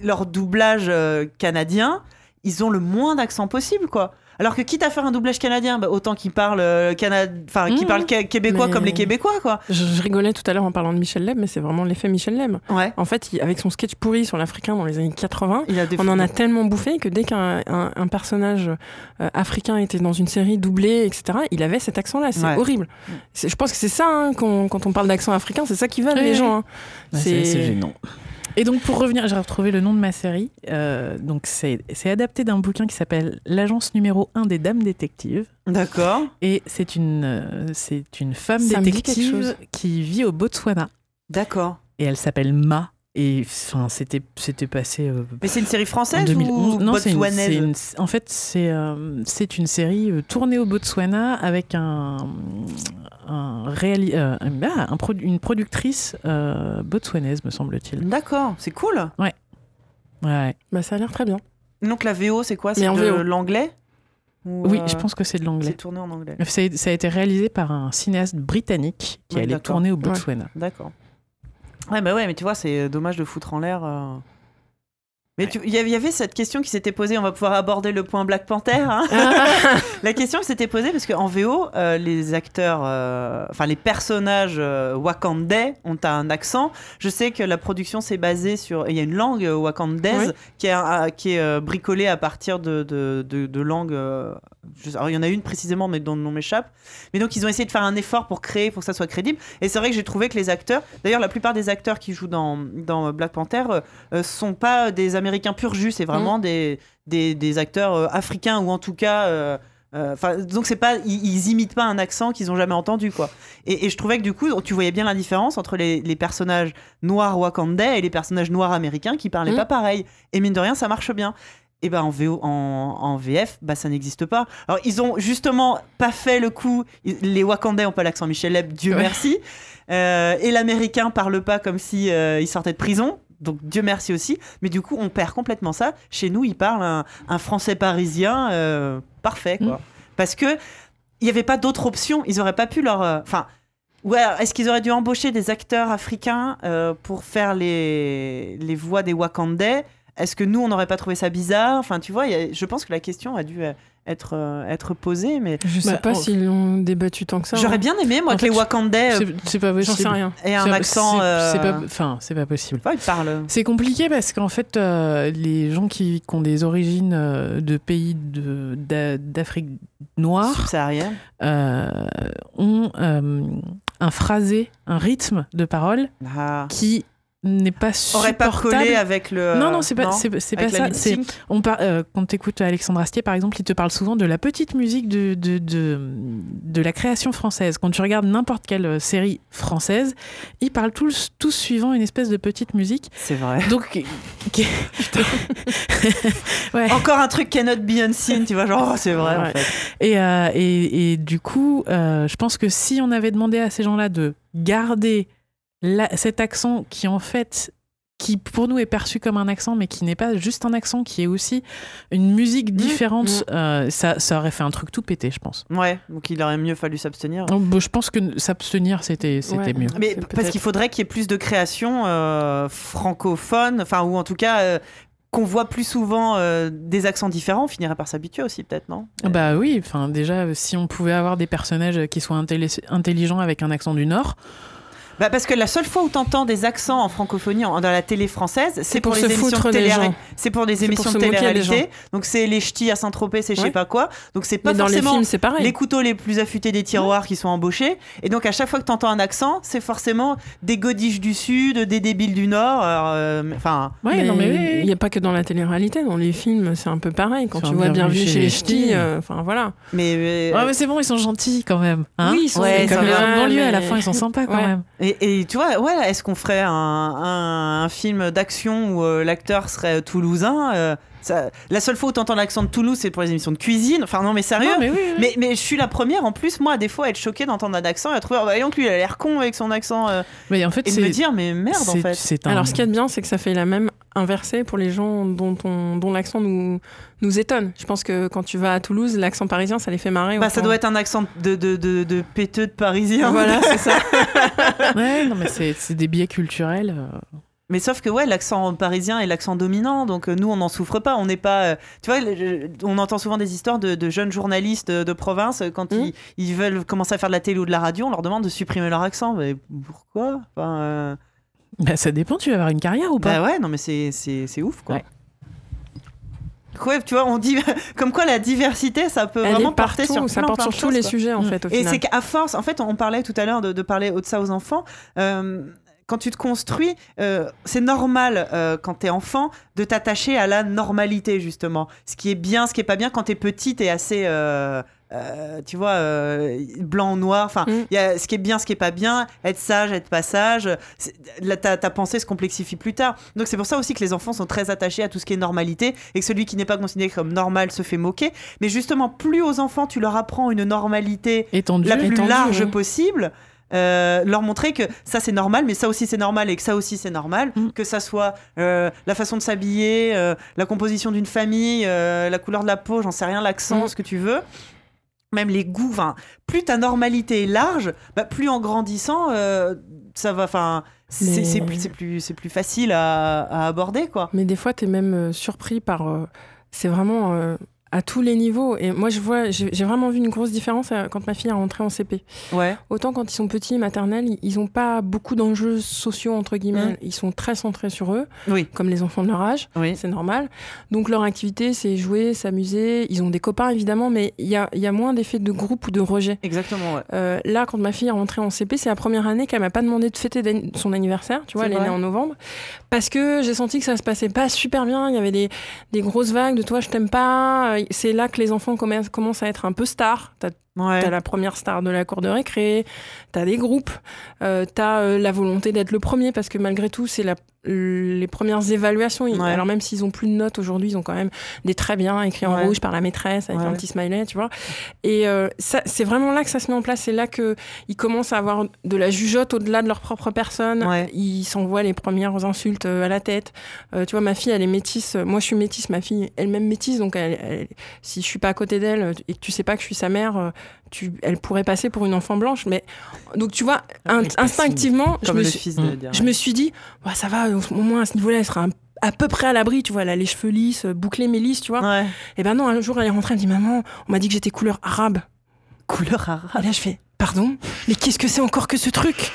Speaker 1: leur doublage canadien, ils ont le moins d'accent possible, quoi. Alors que quitte à faire un doublage canadien, bah, autant qu'il parle, euh, cana... enfin, qu'il
Speaker 3: Mmh.
Speaker 1: parle qué- québécois
Speaker 3: Mais-
Speaker 1: comme les Québécois, quoi.
Speaker 3: Je, je rigolais tout à l'heure en parlant de Michel Leb, mais c'est vraiment l'effet Michel Leb.
Speaker 1: Ouais.
Speaker 3: En fait, il- avec son sketch pourri sur l'Africain dans les années 80,
Speaker 1: Il a
Speaker 3: on en a tellement bouffé que dès qu'un un, un personnage euh, africain était dans une série doublée, etc., il avait cet accent-là. C'est
Speaker 1: Ouais.
Speaker 3: horrible. Je pense que c'est ça, hein, quand on parle d'accent africain, c'est ça qui va
Speaker 2: Oui,
Speaker 3: les
Speaker 2: oui.
Speaker 3: gens. hein. C'est
Speaker 2: gênant. Et donc pour revenir, j'ai retrouvé le nom de ma série. Euh, donc c'est adapté d'un bouquin qui s'appelle L'agence numéro 1 des dames détectives.
Speaker 1: D'accord.
Speaker 2: Et c'est une, euh, c'est une femme
Speaker 3: Ça
Speaker 2: détective qui vit au Botswana.
Speaker 1: D'accord.
Speaker 2: Et elle s'appelle Ma. Et enfin, c'était c'était passé euh,
Speaker 1: Mais c'est une série
Speaker 2: en
Speaker 1: française
Speaker 2: 2011.
Speaker 1: ou
Speaker 2: Non, c'est une,
Speaker 1: botswanaise
Speaker 2: c'est une- en fait, c'est euh, c'est une série euh, tournée au Botswana avec un, un réali- euh, un- ah, un produ- une productrice euh, botswanaise, me semble-t-il.
Speaker 1: D'accord, c'est cool.
Speaker 2: Ouais.
Speaker 3: Bah, ça a l'air très bien.
Speaker 1: Donc la VO, c'est quoi? C'est de l'anglais? Ou,
Speaker 2: Oui,
Speaker 1: euh,
Speaker 2: je pense que c'est de
Speaker 1: C'est
Speaker 2: l'anglais.
Speaker 1: tourné en anglais.
Speaker 2: Ça a, été réalisé par un cinéaste britannique qui
Speaker 1: Ouais,
Speaker 2: allait tourner au Botswana.
Speaker 1: D'accord. Ouais, bah ouais, mais tu vois, c'est dommage de foutre en l'air. euh. Mais tu- il y avait- il y avait cette question qui s'était posée, on va pouvoir aborder le point Black Panther. hein. La question s'était posée, parce qu'en VO, euh, les acteurs, euh, enfin les personnages euh, wakandais ont un accent. Je sais que la production s'est basée sur. Il y a une langue wakandaise
Speaker 3: Oui.
Speaker 1: qui est, qui est bricolée à partir de, de, de- de langues. alors, il y en a une précisément, mais dont le nom m'échappe. Mais donc, ils ont essayé de faire un effort pour créer, pour que ça soit crédible. Et c'est vrai que j'ai trouvé que les acteurs, d'ailleurs, la plupart des acteurs qui jouent dans, dans Black Panther, euh, sont pas des Américains pur jus, c'est vraiment des, des, des acteurs euh, africains ou en tout cas. euh, Enfin, donc c'est pas, ils, ils imitent pas un accent qu'ils ont jamais entendu quoi. Et, et je trouvais que du coup, tu voyais bien la différence entre les, les personnages noirs wakandais et les personnages noirs américains qui parlaient
Speaker 3: Mm.
Speaker 1: pas pareil. Et mine de rien, ça marche bien. Et ben en VO, en, en VF, bah ça n'existe pas. Alors ils ont justement pas fait le coup. Les Wakandais ont pas l'accent Michel Leb, Dieu
Speaker 3: Ouais.
Speaker 1: merci. Euh, et l'Américain parle pas comme si euh, il sortait de prison. Donc Dieu merci aussi. Mais du coup, on perd complètement ça. Chez nous, ils parlent un, un français parisien euh, parfait quoi. Parce que il n'y avait pas d'autre option. Ils auraient pas pu leur. euh, Enfin. Ouais, est-ce qu'ils auraient dû embaucher des acteurs africains euh, pour faire les, les voix des Wakandais? Est-ce que nous, on n'aurait pas trouvé ça bizarre? Enfin, tu vois, il y a- je pense que la question a dû euh, être, euh, être posée, mais
Speaker 3: Je sais
Speaker 2: Bah,
Speaker 3: pas s'ils ont débattu tant que ça.
Speaker 1: j'aurais
Speaker 3: hein.
Speaker 1: bien aimé, moi,
Speaker 2: En
Speaker 1: que
Speaker 2: fait,
Speaker 1: les Wakandais
Speaker 2: C'est- C'est pas
Speaker 3: J'en
Speaker 2: possible.
Speaker 3: sais rien.
Speaker 1: aient un accent.
Speaker 2: c'est-
Speaker 1: euh,
Speaker 2: C'est pas, enfin, c'est pas possible.
Speaker 1: ouais, ils parlent.
Speaker 2: C'est compliqué parce qu'en fait, euh, les gens qui, qui ont des origines euh, de pays de- d'Afrique noire euh, ont euh, un phrasé, un rythme de parole
Speaker 1: Ah.
Speaker 2: qui n'est pas
Speaker 1: Aurait pas collé avec le.
Speaker 2: non, non, c'est pas, c'est, pas ça. C'est, on par- euh, quand tu écoutes Alexandre Astier, par exemple, il te parle souvent de la petite musique de, de, de, de la création française. Quand tu regardes n'importe quelle euh, série française, ils parlent tous, tous suivant une espèce de petite musique.
Speaker 1: C'est vrai.
Speaker 2: Donc, ouais.
Speaker 1: Encore un truc cannot be unseen, tu vois, genre, oh, c'est vrai, en fait.
Speaker 2: Et, euh, et, et du coup, euh, je pense que si on avait demandé à ces gens-là de garder la- cet accent qui, en fait, qui pour nous est perçu comme un accent, mais qui n'est pas juste un accent, qui est aussi une musique différente, euh, ça, ça aurait fait un truc tout pété, je pense.
Speaker 1: Ouais, donc il aurait mieux fallu s'abstenir.
Speaker 2: Donc, bon, je pense que s'abstenir, c'était c'était
Speaker 3: Ouais.
Speaker 2: mieux.
Speaker 1: Mais
Speaker 3: C'est
Speaker 1: parce
Speaker 3: peut-être-
Speaker 1: qu'il faudrait qu'il y ait plus de créations euh, francophones, enfin, ou en tout cas. euh, qu'on voit plus souvent euh, des accents différents, on finirait par s'habituer aussi, peut-être, non?
Speaker 2: Bah oui, enfin déjà, si on pouvait avoir des personnages qui soient intelli- intelligents avec un accent du Nord,
Speaker 1: Bah, parce que la seule fois où t'entends des accents en francophonie en- dans la télé française, c'est pour,
Speaker 3: pour
Speaker 1: les émissions de télé. C'est pour des émissions
Speaker 3: pour
Speaker 1: de télé-réalité. Donc c'est les ch'tis à Saint-Tropez, c'est je sais pas quoi. Donc c'est pas
Speaker 3: Mais dans les
Speaker 1: forcément
Speaker 3: films, c'est pareil.
Speaker 1: les couteaux les plus affûtés des tiroirs qui sont embauchés. Et donc à chaque fois que t'entends un accent, c'est forcément des godiches du Sud, des débiles du Nord. euh, Enfin,
Speaker 2: ouais, non mais
Speaker 3: il
Speaker 2: oui.
Speaker 3: n'y a pas que dans la télé-réalité, dans les films, c'est un peu pareil. Quand tu vois
Speaker 2: Bienvenue
Speaker 3: Bienvenue
Speaker 2: chez les Ch'tis.
Speaker 3: Euh, enfin voilà.
Speaker 1: mais, mais-
Speaker 2: Ouais, mais c'est bon, ils sont gentils quand même. Hein
Speaker 3: oui, ils sont
Speaker 1: Ouais,
Speaker 2: Comme
Speaker 1: ça
Speaker 2: les
Speaker 1: va,
Speaker 2: gens de banlieue, à la fin, ils sont sympas quand même.
Speaker 1: Et, tu vois, ouais, est-ce qu'on ferait un, un- un film d'action où euh, l'acteur serait toulousain euh, ça- La seule fois où t'entends l'accent de Toulouse, c'est pour les émissions de cuisine. Enfin, non, mais sérieux
Speaker 2: Non, mais oui, oui.
Speaker 1: mais, mais je suis la première en plus, moi, à des fois, à être choquée d'entendre un accent et à trouver, oh, voyons que lui, il a l'air con avec son accent. euh,
Speaker 2: Mais en fait,
Speaker 1: et de me dire, mais merde, en fait.
Speaker 2: c'est un-
Speaker 3: Alors, ce qu'il y a de bien, c'est que ça fait la même inversée pour les gens dont, on, dont l'accent nous, nous étonne. Je pense que quand tu vas à Toulouse, l'accent parisien, ça les fait marrer.
Speaker 1: Bah, ça doit être un accent de, de, de, de péteux de parisien.
Speaker 3: Voilà, c'est ça.
Speaker 2: Ouais, non, mais c'est c'est des biais culturels. euh.
Speaker 1: Mais sauf que ouais, l'accent parisien est l'accent dominant, donc euh, nous on n'en souffre pas. On n'est pas, euh, tu vois, on entend souvent des histoires de, de jeunes journalistes de, province euh, quand
Speaker 3: Mhm.
Speaker 1: ils, ils veulent commencer à faire de la télé ou de la radio, on leur demande de supprimer leur accent. Mais pourquoi? Enfin, euh,
Speaker 2: Bah, ça dépend, tu vas avoir une carrière ou pas?
Speaker 1: Bah ouais, non mais c'est ouf quoi.
Speaker 2: Ouais.
Speaker 1: Ouais, tu vois, on dit comme quoi la diversité, ça peut
Speaker 3: Elle
Speaker 1: vraiment
Speaker 3: est
Speaker 1: porter
Speaker 3: partout,
Speaker 1: sur
Speaker 3: ça
Speaker 1: plein,
Speaker 3: porte
Speaker 1: plein
Speaker 3: sur tous les
Speaker 1: quoi.
Speaker 3: sujets en
Speaker 2: Mm.
Speaker 3: fait au
Speaker 1: Et c'est qu'à force, en fait, on parlait tout à l'heure de, de parler de ça aux enfants. euh, quand tu te construis, euh, c'est normal euh, quand t'es enfant de t'attacher à la normalité justement. Ce qui est bien, ce qui est pas bien quand t'es petit, t'es assez, euh, tu vois, blanc ou noir. Enfin,
Speaker 3: Mm.
Speaker 1: il y a ce qui est bien, ce qui est pas bien. Être sage, être pas sage. Là, ta, ta pensée se complexifie plus tard. Donc c'est pour ça aussi que les enfants sont très attachés à tout ce qui est normalité et que celui qui n'est pas considéré comme normal se fait moquer. Mais justement, plus aux enfants tu leur apprends une normalité la plus large possible. Euh, leur montrer que ça c'est normal, mais ça aussi c'est normal et que ça aussi c'est normal,
Speaker 2: Mm.
Speaker 1: que ça soit euh, la façon de s'habiller, euh, la composition d'une famille, la couleur de la peau, j'en sais rien, l'accent,
Speaker 3: Mm.
Speaker 1: ce que tu veux, même les goûts. Enfin, plus ta normalité est large, bah, plus en grandissant, ça va. Enfin, c'est
Speaker 3: Mais-
Speaker 1: plus, plus, plus facile à, à aborder quoi.
Speaker 3: Mais des fois, tu es même surpris par. c'est vraiment à tous les niveaux. Et moi, je vois, j'ai vraiment vu une grosse différence euh, quand ma fille est rentrée en CP.
Speaker 1: Ouais.
Speaker 3: Autant quand ils sont petits, maternels, ils- n'ont pas beaucoup d'enjeux sociaux, entre guillemets.
Speaker 1: Mm.
Speaker 3: Ils sont très centrés sur eux,
Speaker 1: Oui.
Speaker 3: comme les enfants de leur âge.
Speaker 1: Oui.
Speaker 3: C'est normal. Donc, leur activité, c'est jouer, s'amuser. Ils ont des copains, évidemment, mais il y a, y a moins d'effet de groupe ou de rejet.
Speaker 1: Exactement. Ouais.
Speaker 3: Euh, là, quand ma fille est rentrée en CP, c'est la première année qu'elle m'a pas demandé de fêter son anniversaire. Tu vois, elle est née en novembre. Parce que j'ai senti que ça se passait pas super bien. Il y avait des, des grosses vagues de toi, je t'aime pas. C'est là que les enfants commencent, à être un peu stars.
Speaker 1: Ouais.
Speaker 3: T'as la première star de la cour de récré, t'as des groupes, euh, t'as euh, la volonté d'être le premier parce que malgré tout, c'est la, les premières évaluations. Ils-
Speaker 1: Ouais.
Speaker 3: Alors même s'ils ont plus de notes aujourd'hui, ils ont quand même des très bien écrits en
Speaker 1: Ouais.
Speaker 3: rouge par la maîtresse avec un petit smiley, tu vois. Et euh, ça, c'est vraiment là que ça se met en place. C'est là que ils commencent à avoir de la jugeote au-delà de leur propre personne.
Speaker 1: Ouais.
Speaker 3: Ils s'envoient les premières insultes euh, à la tête. Euh, tu vois, ma fille, elle est métisse. Moi, je suis métisse. Ma fille, elle-même métisse. Donc, elle, elle- si je suis pas à côté d'elle et que tu sais pas que je suis sa mère, euh, tu, elle pourrait passer pour une enfant blanche. Mais donc, tu vois,
Speaker 2: c'est
Speaker 3: instinctivement, je me, suis,
Speaker 1: fils de dire.
Speaker 3: je me suis dit, ça va, au moins à ce niveau-là, elle sera un- à peu près à l'abri, tu vois, elle a les cheveux lisses, euh, bouclés mais lisses, tu vois.
Speaker 1: Ouais.
Speaker 3: Et ben non, un jour, elle est rentrée, elle me dit, maman, on m'a dit que j'étais couleur arabe.
Speaker 1: Couleur arabe.
Speaker 3: Et là, je fais, pardon Mais qu'est-ce que c'est encore que ce truc?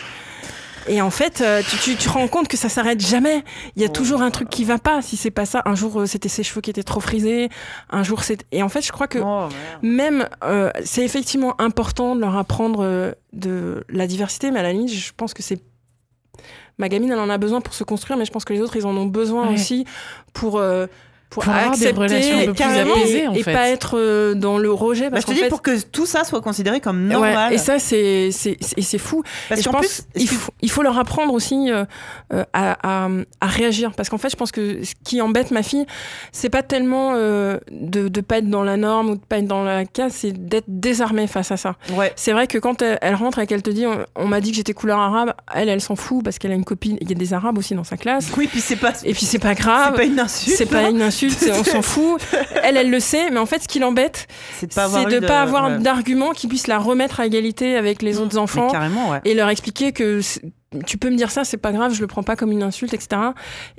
Speaker 3: Et en fait, euh, tu, tu, tu te rends compte que ça s'arrête jamais. Il y a
Speaker 1: Oh.
Speaker 3: toujours un truc qui va pas. Si c'est pas ça, un jour euh, c'était ses cheveux qui étaient trop frisés, un jour c'est. Et en fait, je crois que
Speaker 1: Oh,
Speaker 3: même euh, c'est effectivement important de leur apprendre euh, de la diversité, mais à la limite, je pense que c'est ma gamine, elle en a besoin pour se construire, mais je pense que les autres, ils en ont besoin
Speaker 2: Ouais.
Speaker 3: aussi pour euh, pour,
Speaker 2: Pour avoir des
Speaker 3: accepter
Speaker 2: relations un peu plus apaisées, en
Speaker 3: et
Speaker 2: fait.
Speaker 3: pas être euh, dans le rejet.
Speaker 1: Bah,
Speaker 3: Parce
Speaker 1: je te dis
Speaker 3: fait,
Speaker 1: pour que tout ça soit considéré comme
Speaker 3: Ouais,
Speaker 1: normal.
Speaker 3: et ça, c'est c'est et c'est fou.
Speaker 1: Parce
Speaker 3: et je pense
Speaker 1: plus,
Speaker 3: il faut, il faut leur apprendre aussi euh, euh, à, à, à réagir. Parce qu'en fait, je pense que ce qui embête ma fille, c'est pas tellement euh, de ne pas être dans la norme ou de pas être dans la case, c'est d'être désarmée face à ça.
Speaker 1: ouais.
Speaker 3: C'est vrai que quand elle, elle rentre et qu'elle te dit on, on m'a dit que j'étais couleur arabe, elle, elle s'en fout parce qu'elle a une copine. Il y a des arabes aussi dans sa classe.
Speaker 1: Oui, puis c'est pas,
Speaker 3: Et puis c'est pas
Speaker 1: c'est
Speaker 3: grave.
Speaker 1: pas une insulte.
Speaker 3: C'est pas
Speaker 1: non
Speaker 3: une insulte, on s'en fout. Elle, elle le sait, mais en fait, ce qui l'embête,
Speaker 1: C'est de pas
Speaker 3: de pas avoir
Speaker 1: ouais.
Speaker 3: d'argument qui puisse la remettre à égalité avec les autres enfants
Speaker 1: ouais.
Speaker 3: et leur expliquer que tu peux me dire ça, c'est pas grave, je le prends pas comme une insulte, etc.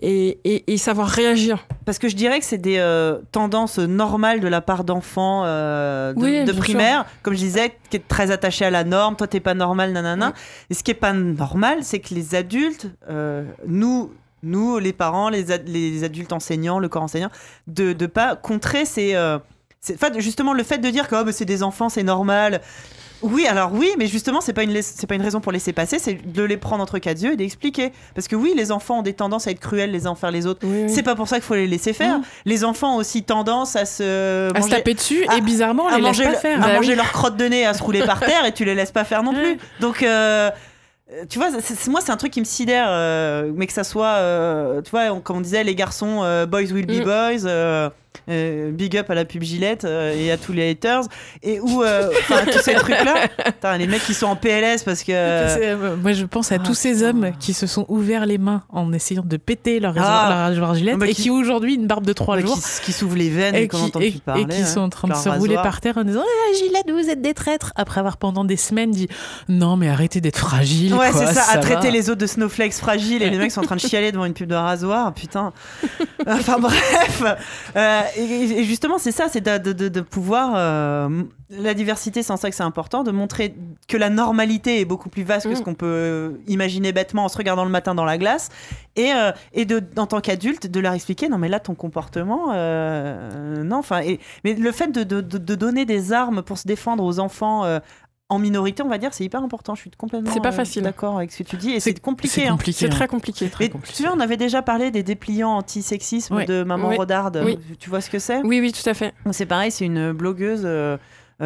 Speaker 3: Et, et, et savoir réagir.
Speaker 1: Parce que je dirais que c'est des euh, tendances normales de la part d'enfants euh, de,
Speaker 3: Oui,
Speaker 1: de
Speaker 3: bien
Speaker 1: primaire, comme je disais, qui est très attaché à la norme. Toi, t'es pas normal, nanana. Et ce qui est pas normal, c'est que les adultes, euh, nous, nous, les parents, les, ad- les adultes enseignants, le corps enseignant, de de pas contrer ces, euh, justement le fait de dire que oh, c'est des enfants, c'est normal. Oui, alors oui, mais justement, c'est pas une laiss- c'est pas une raison pour laisser passer, c'est de les prendre entre quatre yeux et d'expliquer. Parce que oui, les enfants ont des tendances à être cruels les uns envers les autres.
Speaker 3: Oui, oui.
Speaker 1: C'est pas pour ça qu'il faut les laisser faire. Les enfants ont aussi tendance à se
Speaker 2: À se taper dessus
Speaker 1: à-
Speaker 2: et bizarrement,
Speaker 1: à
Speaker 2: les
Speaker 1: manger,
Speaker 2: pas faire.
Speaker 1: à
Speaker 2: Bah
Speaker 1: manger
Speaker 2: oui.
Speaker 1: leur crotte de nez, à se rouler par terre et tu les laisses pas faire non plus. Donc euh, tu vois, moi c'est un truc qui me sidère, euh, mais que ça soit, euh, tu vois, on- comme on disait, les garçons, euh, boys will be
Speaker 3: Mm.
Speaker 1: boys. Euh, big up à la pub Gillette euh, et à tous les haters et où euh, tous ces trucs là les mecs qui sont en PLS parce que
Speaker 2: moi je pense à
Speaker 1: Ah,
Speaker 2: tous ces
Speaker 1: putain.
Speaker 2: hommes qui se sont ouverts les mains en essayant de péter leur,
Speaker 1: Ah.
Speaker 2: leur rasoir Gillette
Speaker 1: Bah,
Speaker 2: et
Speaker 1: qui-
Speaker 2: qui ont aujourd'hui une barbe de trois
Speaker 1: ouais,
Speaker 2: jours
Speaker 1: qui, qui s'ouvrent les veines et,
Speaker 2: et qui, et-
Speaker 1: parler
Speaker 2: et qui
Speaker 1: hein,
Speaker 2: sont en train de se rouler par terre en disant ah, Gillette vous êtes des traîtres après avoir pendant des semaines dit non mais arrêtez d'être fragile
Speaker 1: Ouais, c'est ça, à traiter
Speaker 2: va.
Speaker 1: les autres de snowflakes fragiles et les mecs sont en train de chialer devant une pub de rasoir, putain. Enfin bref. Euh, et, justement, c'est ça, c'est de, de- pouvoir. euh, la diversité, c'est en ça que c'est important, de montrer que la normalité est beaucoup plus vaste que
Speaker 3: Mm.
Speaker 1: ce qu'on peut imaginer bêtement en se regardant le matin dans la glace. Et, euh, et de, en tant qu'adulte, de leur expliquer non, mais là, ton comportement. euh, non, enfin. Mais le fait de- de donner des armes pour se défendre aux enfants. En minorité, on va dire, c'est hyper important. Je suis complètement
Speaker 3: C'est pas
Speaker 1: euh,
Speaker 3: facile.
Speaker 1: d'accord avec ce que tu dis. Et c'est
Speaker 2: C'est
Speaker 1: compliqué.
Speaker 2: c'est
Speaker 1: hein.
Speaker 3: C'est
Speaker 2: hein.
Speaker 3: très compliqué.
Speaker 2: Très
Speaker 1: Et
Speaker 2: compliqué.
Speaker 1: tu vois, on avait déjà parlé des dépliants anti-sexisme
Speaker 2: Ouais.
Speaker 1: de Maman
Speaker 3: Oui.
Speaker 1: Rodarde.
Speaker 3: Oui.
Speaker 1: Tu vois ce que c'est?
Speaker 3: Oui, oui, tout à fait.
Speaker 1: C'est pareil, c'est une blogueuse euh,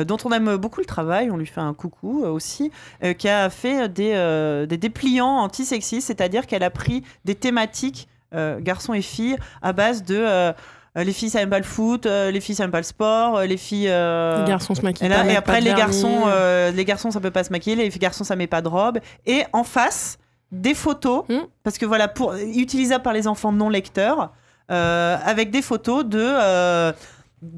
Speaker 1: dont on aime beaucoup le travail, on lui fait un coucou euh, aussi, euh, qui a fait des, euh, des dépliants anti-sexistes, c'est-à-dire qu'elle a pris des thématiques, euh, garçons et filles, à base de... euh, les filles ça aime pas le foot, euh, les filles ça aime pas le sport, euh, les filles.
Speaker 3: Les garçons se maquillent
Speaker 1: et, là,
Speaker 3: pas,
Speaker 1: et après, les garçons, les garçons, ça peut pas se maquiller, les garçons, ça met pas de robe. Et en face, des photos,
Speaker 3: Hmm.
Speaker 1: parce que voilà, pour, utilisables par les enfants non lecteurs, avec des photos de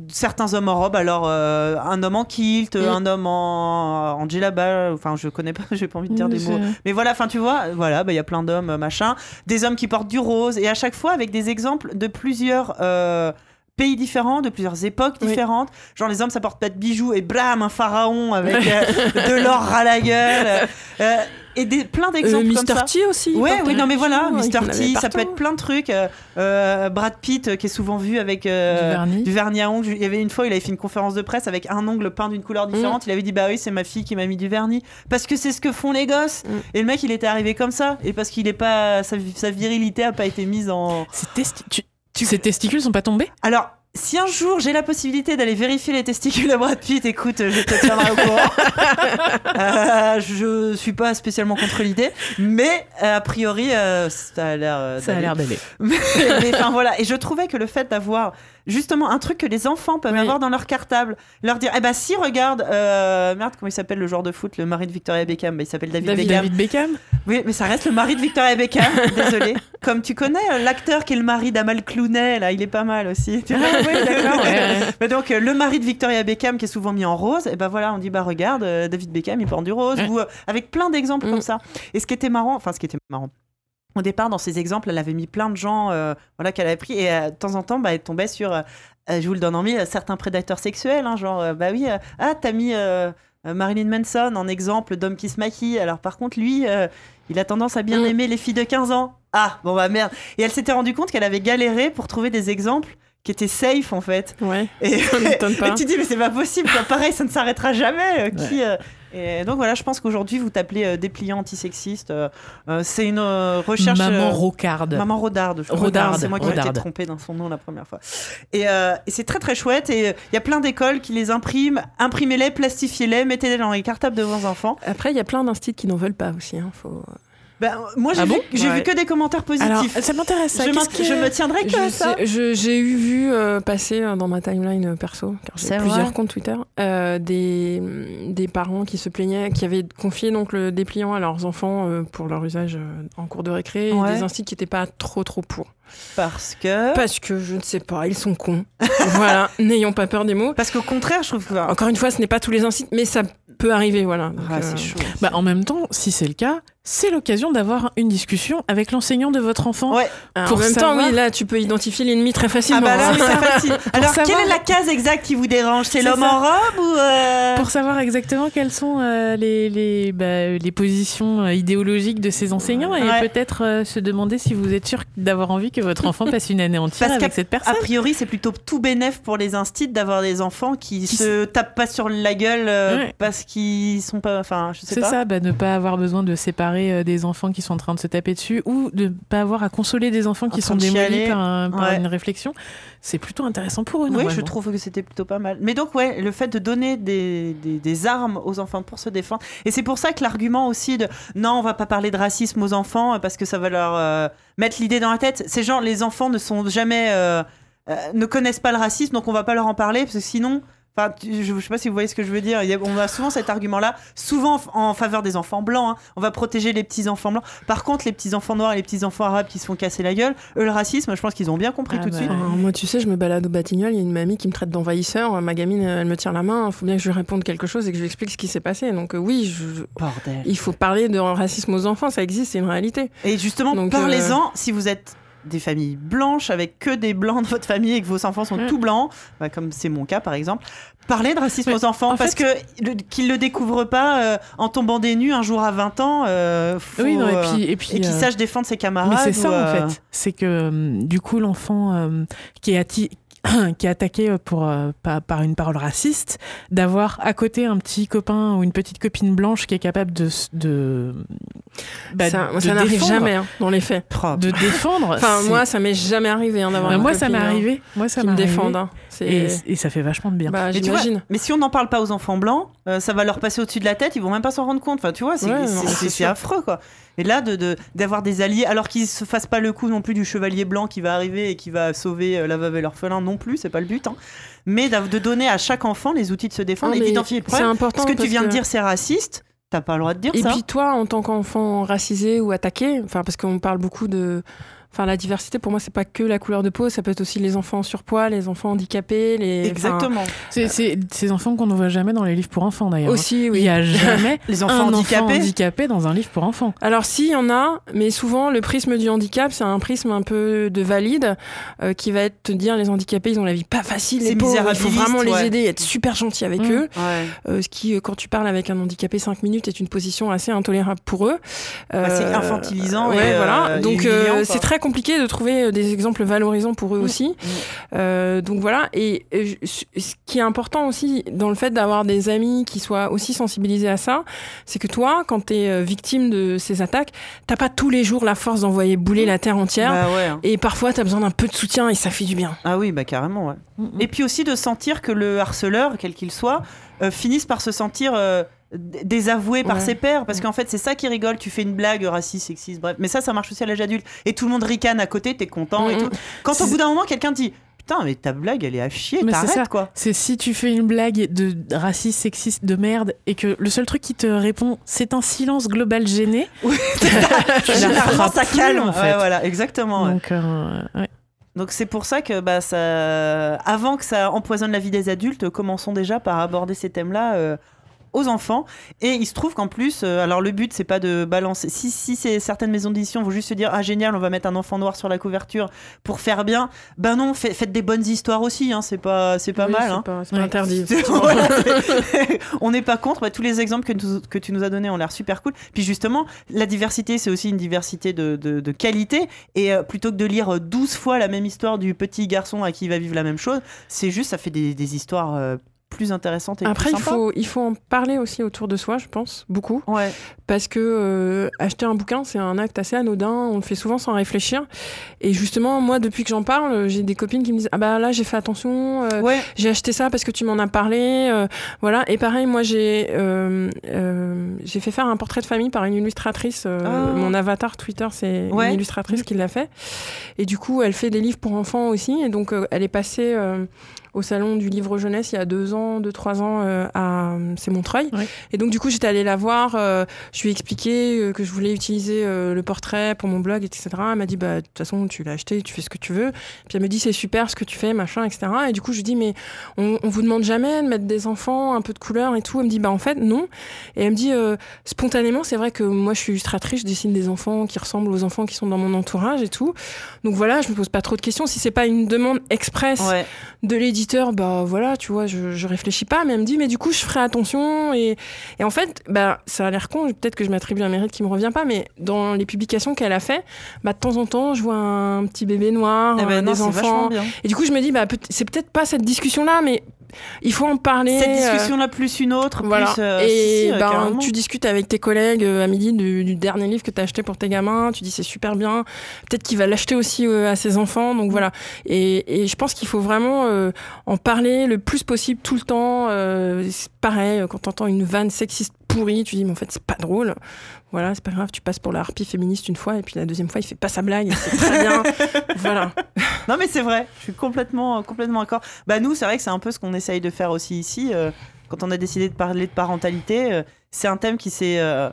Speaker 1: certains hommes en robe. Alors, euh, un homme en kilt, un homme en, en djellaba, enfin, je connais pas, j'ai pas envie de dire des mots. Mais voilà, enfin, tu vois, voilà, bah, il y a plein d'hommes, machin, des hommes qui portent du rose, et à chaque fois avec des exemples de plusieurs. euh, pays différents, de plusieurs époques
Speaker 3: Oui.
Speaker 1: différentes. Genre les hommes, ça porte pas de bijoux et blam, un pharaon avec euh, de l'or à la gueule. Euh, et des, plein
Speaker 3: Euh,
Speaker 1: d'exemples comme
Speaker 3: Mr.
Speaker 1: ça.
Speaker 3: T aussi.
Speaker 1: Ouais, oui, non, mais voilà, Mr.
Speaker 3: avait
Speaker 1: T, ça peut être plein de trucs. Euh, euh, Brad Pitt, euh, qui est souvent vu avec euh,
Speaker 2: Du vernis.
Speaker 1: du vernis à ongles. Il y avait une fois, il avait fait une conférence de presse avec un ongle peint d'une couleur différente. Il avait dit, bah oui, c'est ma fille qui m'a mis du vernis. Parce que c'est ce que font les gosses.
Speaker 3: Mm.
Speaker 1: Et le mec, il était arrivé comme ça. Et parce qu'il est pas, sa, sa virilité a pas été mise en.
Speaker 2: Ces testi- tu- Ces testicules sont pas tombés
Speaker 1: Alors, si un jour j'ai la possibilité d'aller vérifier les testicules de Brad Pitt, écoute, je te tiendrai au courant. Euh, je suis pas spécialement contre l'idée, mais euh, a priori, euh, ça a l'air. euh,
Speaker 2: Ça a l'air d'aller.
Speaker 1: mais mais, enfin voilà, et je trouvais que le fait d'avoir justement un truc que les enfants peuvent
Speaker 3: Oui.
Speaker 1: avoir dans leur cartable, leur dire, eh ben si regarde, euh, merde, comment il s'appelle le joueur de foot, le mari de Victoria Beckham, Bah, il s'appelle David,
Speaker 3: David-
Speaker 1: Beckham.
Speaker 2: David Beckham
Speaker 1: Oui, mais ça reste le mari de Victoria Beckham, désolé. Comme tu connais euh, l'acteur qui est le mari d'Amal Clooney, là, il est pas mal aussi. Tu vois?
Speaker 2: Ah oui, d'accord, ouais, ouais.
Speaker 1: mais donc euh, le mari de Victoria Beckham qui est souvent mis en rose, et ben voilà, on dit bah regarde, David Beckham il porte du rose,
Speaker 2: Ouais.
Speaker 1: ou euh, avec plein d'exemples
Speaker 3: Mm.
Speaker 1: comme ça. Et ce qui était marrant, enfin ce qui était marrant. Au départ, dans ces exemples, elle avait mis plein de gens euh, voilà, qu'elle avait pris, et euh, de temps en temps, bah, elle tombait sur, euh, je vous le donne en mille, certains prédateurs sexuels, hein, genre, bah oui, ah, t'as mis Marilyn Manson en exemple d'homme qui se maquille, alors par contre, lui, il a tendance à bien
Speaker 3: Mm.
Speaker 1: aimer les filles de 15 ans. Ah, bon bah merde. Et elle s'était rendue compte qu'elle avait galéré pour trouver des exemples qui étaient safe en fait.
Speaker 3: Ouais,
Speaker 1: Et,
Speaker 3: ça pas.
Speaker 1: et tu dis, mais c'est pas possible, quoi. pareil, ça ne s'arrêtera jamais. euh, qui, euh, et donc voilà, je pense qu'aujourd'hui, vous t'appelez euh, dépliant antisexiste. euh, euh, c'est une euh, recherche.
Speaker 2: Maman
Speaker 1: euh,
Speaker 2: rocarde.
Speaker 1: Maman Rodarde, je crois.
Speaker 2: Rodarde,
Speaker 1: C'est moi qui m'étais trompée dans son nom la première fois. Et, euh, et c'est très très chouette. Et euh, il y a plein d'écoles qui les impriment. Imprimez-les, plastifiez-les, mettez-les dans les cartables de vos enfants.
Speaker 3: Après, il y a plein d'instits qui n'en veulent pas aussi. hein, faut...
Speaker 1: Ben, moi, j'ai
Speaker 2: Ah
Speaker 1: vu,
Speaker 2: bon
Speaker 1: j'ai
Speaker 3: Ouais.
Speaker 1: vu que des commentaires positifs.
Speaker 2: Alors, ça m'intéresse ça.
Speaker 1: je, je me tiendrai que à ça.
Speaker 3: J'ai eu vu euh, passer euh, dans ma timeline euh, perso, car
Speaker 1: C'est
Speaker 3: j'ai plusieurs comptes Twitter, euh, des, des parents qui se plaignaient, qui avaient confié donc le dépliant à leurs enfants euh, pour leur usage euh, en cours de récré,
Speaker 1: Ouais.
Speaker 3: et des instituts qui n'étaient pas trop trop pour.
Speaker 1: Parce que.
Speaker 3: Parce que je ne sais pas, ils sont cons. voilà, n'ayons pas peur des mots.
Speaker 1: Parce qu'au contraire, je trouve que.
Speaker 3: Encore une fois, ce n'est pas tous les instituts, mais ça peut arriver, voilà. Donc,
Speaker 1: Ah,
Speaker 3: euh,
Speaker 1: c'est chaud.
Speaker 2: Bah, en même temps, si c'est le cas, c'est l'occasion d'avoir une discussion avec l'enseignant de votre enfant.
Speaker 1: Ouais.
Speaker 3: alors,
Speaker 2: Pour
Speaker 3: en même temps, oui, là, tu peux identifier l'ennemi très facilement.
Speaker 1: Ah bah là,
Speaker 3: hein.
Speaker 1: oui, c'est facile. Alors,
Speaker 2: savoir-
Speaker 1: quelle est la case exacte qui vous dérange? C'est
Speaker 2: C'est
Speaker 1: l'homme en robe ou euh,
Speaker 2: Pour savoir exactement quelles sont euh, les, les, bah, les positions euh, idéologiques de ces enseignants et
Speaker 1: Ouais.
Speaker 2: peut-être euh, se demander si vous êtes sûr d'avoir envie que votre enfant passe une année entière
Speaker 1: Parce
Speaker 2: avec cette
Speaker 1: A
Speaker 2: personne.
Speaker 1: priori, c'est plutôt tout bénef pour les instits d'avoir des enfants qui,
Speaker 2: Qui
Speaker 1: se tapent pas sur la gueule euh,
Speaker 2: Ouais.
Speaker 1: parce qu'ils sont pas. Enfin, je sais
Speaker 2: C'est
Speaker 1: pas.
Speaker 2: ça, bah, ne pas avoir besoin de séparer euh, des enfants qui sont en train de se taper dessus ou de ne pas avoir à consoler des enfants qui
Speaker 1: En
Speaker 2: sont démolis par, un- par
Speaker 1: Ouais.
Speaker 2: une réflexion. C'est plutôt intéressant pour eux.
Speaker 1: Oui, je trouve que c'était plutôt pas mal. Mais donc, ouais, le fait de donner des, des- des armes aux enfants pour se défendre. Et c'est pour ça que l'argument aussi de non, on va pas parler de racisme aux enfants euh, parce que ça va leur euh, mettre l'idée dans la tête. Ces gens, les enfants ne sont jamais. euh, ne connaissent pas le racisme, donc on va pas leur en parler, parce que sinon, Enfin, je ne sais pas si vous voyez ce que je veux dire. on a souvent cet argument-là, souvent en faveur des enfants blancs. Hein. On va protéger les petits enfants blancs. Par contre, les petits enfants noirs et les petits enfants arabes qui se font casser la gueule, eux, le racisme, je pense qu'ils ont bien compris
Speaker 3: ah
Speaker 1: tout de
Speaker 3: bah,
Speaker 1: suite.
Speaker 3: moi, tu sais, je me balade au Batignolles, il y a une mamie qui me traite d'envahisseur. Ma gamine, elle me tient la main. Il faut bien que je lui réponde quelque chose et que je lui explique ce qui s'est passé. Donc, euh, oui, je... il faut parler de racisme aux enfants. Ça existe, c'est une réalité.
Speaker 1: Et justement, parlez-en euh, si vous êtes des familles blanches avec que des blancs dans votre famille et que vos enfants sont mm. tout blancs, bah, comme c'est mon cas par exemple, parler de racisme aux enfants parce que qu'ils le découvrent pas euh, en tombant des nues un jour à 20 ans euh,
Speaker 2: oui, non, et puis et, puis,
Speaker 1: et qu'ils sachent défendre ses camarades.
Speaker 2: Mais c'est ça en fait, c'est que du coup l'enfant qui est qui est attaqué euh, pour, euh, par, une parole raciste, d'avoir à côté un petit copain ou une petite copine blanche qui est capable de. de
Speaker 3: bah, ça, n'arrive jamais hein, dans les faits.
Speaker 2: De défendre.
Speaker 3: enfin, moi, ça m'est jamais arrivé hein, d'avoir.
Speaker 2: Bah, moi, ça m'est arrivé. Moi, ça
Speaker 3: me défende. Hein.
Speaker 2: Et, et, ça fait vachement de bien.
Speaker 3: Bah.
Speaker 1: Mais si on n'en parle pas aux enfants blancs, euh, ça va leur passer au-dessus de la tête, ils vont même pas s'en rendre compte. Enfin, tu vois, c'est affreux, quoi. Et là, d'avoir de, des alliés, alors qu'ils se fassent pas le coup non plus du chevalier blanc qui va arriver et qui va sauver euh, la veuve et l'orphelin non plus, c'est pas le but. Hein. Mais de donner à chaque enfant les outils de se défendre et d'identifier le problème.
Speaker 3: Important
Speaker 1: ce que tu viens de dire, c'est raciste. T'as pas le droit de dire
Speaker 3: ça.
Speaker 1: Et
Speaker 3: puis toi, en tant qu'enfant racisé ou attaqué, enfin parce qu'on parle beaucoup de Enfin, la diversité, pour moi, c'est pas que la couleur de peau, ça peut être aussi les enfants en surpoids, les enfants handicapés, les.
Speaker 1: Exactement.
Speaker 2: C'est ces enfants qu'on ne voit jamais dans les livres pour enfants, d'ailleurs.
Speaker 3: Aussi, oui.
Speaker 2: Il n'y a jamais
Speaker 1: les enfants
Speaker 2: un
Speaker 1: handicapés.
Speaker 2: enfant handicapé dans un livre pour enfants.
Speaker 3: Alors, si, il y en a, mais souvent, le prisme du handicap, c'est un prisme un peu de valide, euh, qui va être te dire les handicapés, ils ont la vie pas facile, les pauvres, il faut vraiment les aider, être super gentil avec mmh. eux. Euh, ce qui, euh, quand tu parles avec un handicapé 5 minutes, est une position assez intolérable pour eux.
Speaker 1: Bah, c'est infantilisant.
Speaker 3: Ouais, voilà. Donc, c'est très compliqué de trouver euh, des exemples valorisants pour eux mm. aussi. Mm. Euh, donc voilà. Et, ce qui est important aussi dans le fait d'avoir des amis qui soient aussi sensibilisés à ça, c'est que toi, quand tu es euh, victime de ces attaques, t'as pas tous les jours la force d'envoyer bouler la terre entière.
Speaker 1: Bah hein.
Speaker 3: Et parfois, tu as besoin d'un peu de soutien et ça fait du bien.
Speaker 1: Ah oui, bah carrément, ouais. Mm, et puis aussi de sentir que le harceleur, quel qu'il soit, finisse par se sentir désavoué par ses pairs parce qu'en fait c'est ça qui rigole tu fais une blague raciste sexiste bref. Mais ça ça marche aussi à l'âge adulte. Et tout le monde ricane à côté t'es content et tout. Quand au bout d'un moment quelqu'un dit putain mais ta blague elle est à chier t'arrêtes quoi.
Speaker 2: C'est si tu fais une blague de raciste sexiste de merde et que le seul truc qui te répond c'est un silence global gêné
Speaker 1: oui, généralement ça calme. en fait. voilà exactement
Speaker 2: donc euh,
Speaker 1: Donc c'est pour ça que bah, ça... avant que ça empoisonne la vie des adultes, commençons déjà par aborder ces thèmes-là euh, aux enfants. Et il se trouve qu'en plus, euh, alors le but c'est pas de balancer. Si, si c'est certaines maisons d'édition vont juste se dire ah génial, on va mettre un enfant noir sur la couverture pour faire bien. Ben non, faites des bonnes histoires aussi. Hein, c'est pas c'est pas mal.
Speaker 3: C'est
Speaker 1: hein.
Speaker 3: pas, interdit.
Speaker 1: on n'est pas contre. Bah, tous les exemples que tu, que tu nous as donnés ont l'air super cool. Puis justement, la diversité c'est aussi une diversité de, de, qualité. Et euh, plutôt que de lire 12 fois la même histoire du petit garçon à qui il va vivre la même chose, c'est juste ça fait des, des histoires euh, plus intéressante et
Speaker 3: Après,
Speaker 1: plus
Speaker 3: il faut, il faut en parler aussi autour de soi, je pense, beaucoup.
Speaker 1: Ouais.
Speaker 3: Parce que euh, acheter un bouquin, c'est un acte assez anodin, on le fait souvent sans réfléchir. Et justement, moi, depuis que j'en parle, j'ai des copines qui me disent Ah bah là, j'ai fait attention, euh,
Speaker 1: ouais.
Speaker 3: j'ai acheté ça parce que tu m'en as parlé. Euh, voilà. Et pareil, moi, j'ai j'ai fait faire un portrait de famille par une illustratrice. Ah. Mon avatar Twitter, c'est une illustratrice qui l'a fait. Et du coup, elle fait des livres pour enfants aussi. Et donc, elle est passée au salon du livre jeunesse il y a deux ans, deux, trois ans euh, à c'est Montreuil. Et donc du coup j'étais allée la voir, euh, je lui ai expliqué euh, que je voulais utiliser le portrait pour mon blog, etc. Elle m'a dit bah de toute façon tu l'as acheté, tu fais ce que tu veux. Puis elle me dit c'est super ce que tu fais, machin, etc. Et du coup je lui dis mais on, on vous demande jamais de mettre des enfants, un peu de couleur et tout. Elle me dit bah en fait non. Et elle me dit spontanément c'est vrai que moi je suis illustratrice, je dessine des enfants qui ressemblent aux enfants qui sont dans mon entourage et tout. Donc voilà, je me pose pas trop de questions. Si c'est pas une demande express de l'éditeur bah voilà, tu vois, je, je, réfléchis pas, mais elle me dit, mais du coup, je ferai attention. Et, et en fait, bah, ça a l'air con, peut-être que je m'attribue un mérite qui me revient pas, mais dans les publications qu'elle a fait, bah, de temps en temps, je vois un petit bébé noir,
Speaker 1: eh ben
Speaker 3: des enfants. Et du coup, je me dis, bah, c'est peut-être pas cette discussion-là, mais il faut en parler.
Speaker 1: Cette euh, discussion-là, plus une autre.
Speaker 3: Voilà.
Speaker 1: Euh,
Speaker 3: et ben, tu discutes avec tes collègues euh, à midi du, dernier livre que tu as acheté pour tes gamins. Tu dis c'est super bien. Peut-être qu'il va l'acheter aussi à ses enfants. Donc voilà. Et, et je pense qu'il faut vraiment en parler le plus possible tout le temps. pareil, quand tu entends une vanne sexiste pourri. Tu dis, mais en fait, c'est pas drôle. Voilà, c'est pas grave, tu passes pour la harpie féministe une fois, et puis la deuxième fois, il fait pas sa blague. C'est très bien. voilà.
Speaker 1: Non, mais c'est vrai, je suis complètement, complètement d'accord. Bah, nous, c'est vrai que c'est un peu ce qu'on essaye de faire aussi ici. euh, quand on a décidé de parler de parentalité, euh, c'est un thème qui s'est euh,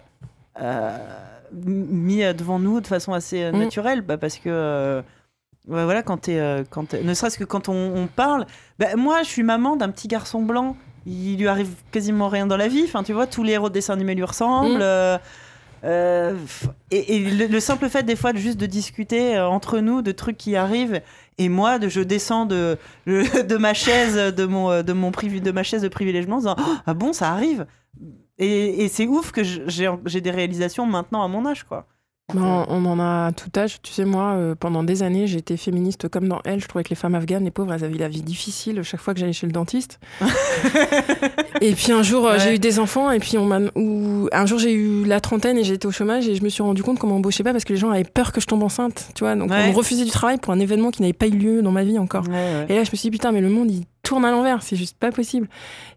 Speaker 1: mis devant nous de façon assez
Speaker 3: Mm.
Speaker 1: naturelle. Bah, parce que. ouais, voilà, quand euh, quand t'es- ne serait-ce que quand on, on parle. Bah, moi, je suis maman d'un petit garçon blanc. Il lui arrive quasiment rien dans la vie. Enfin, tu vois, tous les héros de dessin animé lui ressemblent.
Speaker 3: Mm.
Speaker 1: euh, euh, et et le, le simple fait des fois de juste de discuter euh, entre nous de trucs qui arrivent et moi de je descends de de ma chaise de mon de mon privi- de ma chaise de privilègement en disant Oh, ah bon ça arrive et, et c'est ouf que j'ai des réalisations maintenant à mon âge quoi
Speaker 3: Ben, on en a à tout âge. Tu sais, moi, euh, pendant des années, j'ai été féministe comme dans Elle. Je trouvais que les femmes afghanes, les pauvres, elles avaient la vie difficile chaque fois que j'allais chez le dentiste. et puis un jour, euh,
Speaker 1: Ouais.
Speaker 3: j'ai eu des enfants, et puis on m'a. Ou un jour, j'ai eu la trentaine et été au chômage, et je me suis rendu compte qu'on m'embauchait pas parce que les gens avaient peur que je tombe enceinte. Tu vois, donc
Speaker 1: Ouais.
Speaker 3: on me refusait du travail pour un événement qui n'avait pas eu lieu dans ma vie encore.
Speaker 1: Ouais.
Speaker 3: Et là, je me suis dit, putain, mais le monde, il tourne à l'envers, c'est juste pas possible.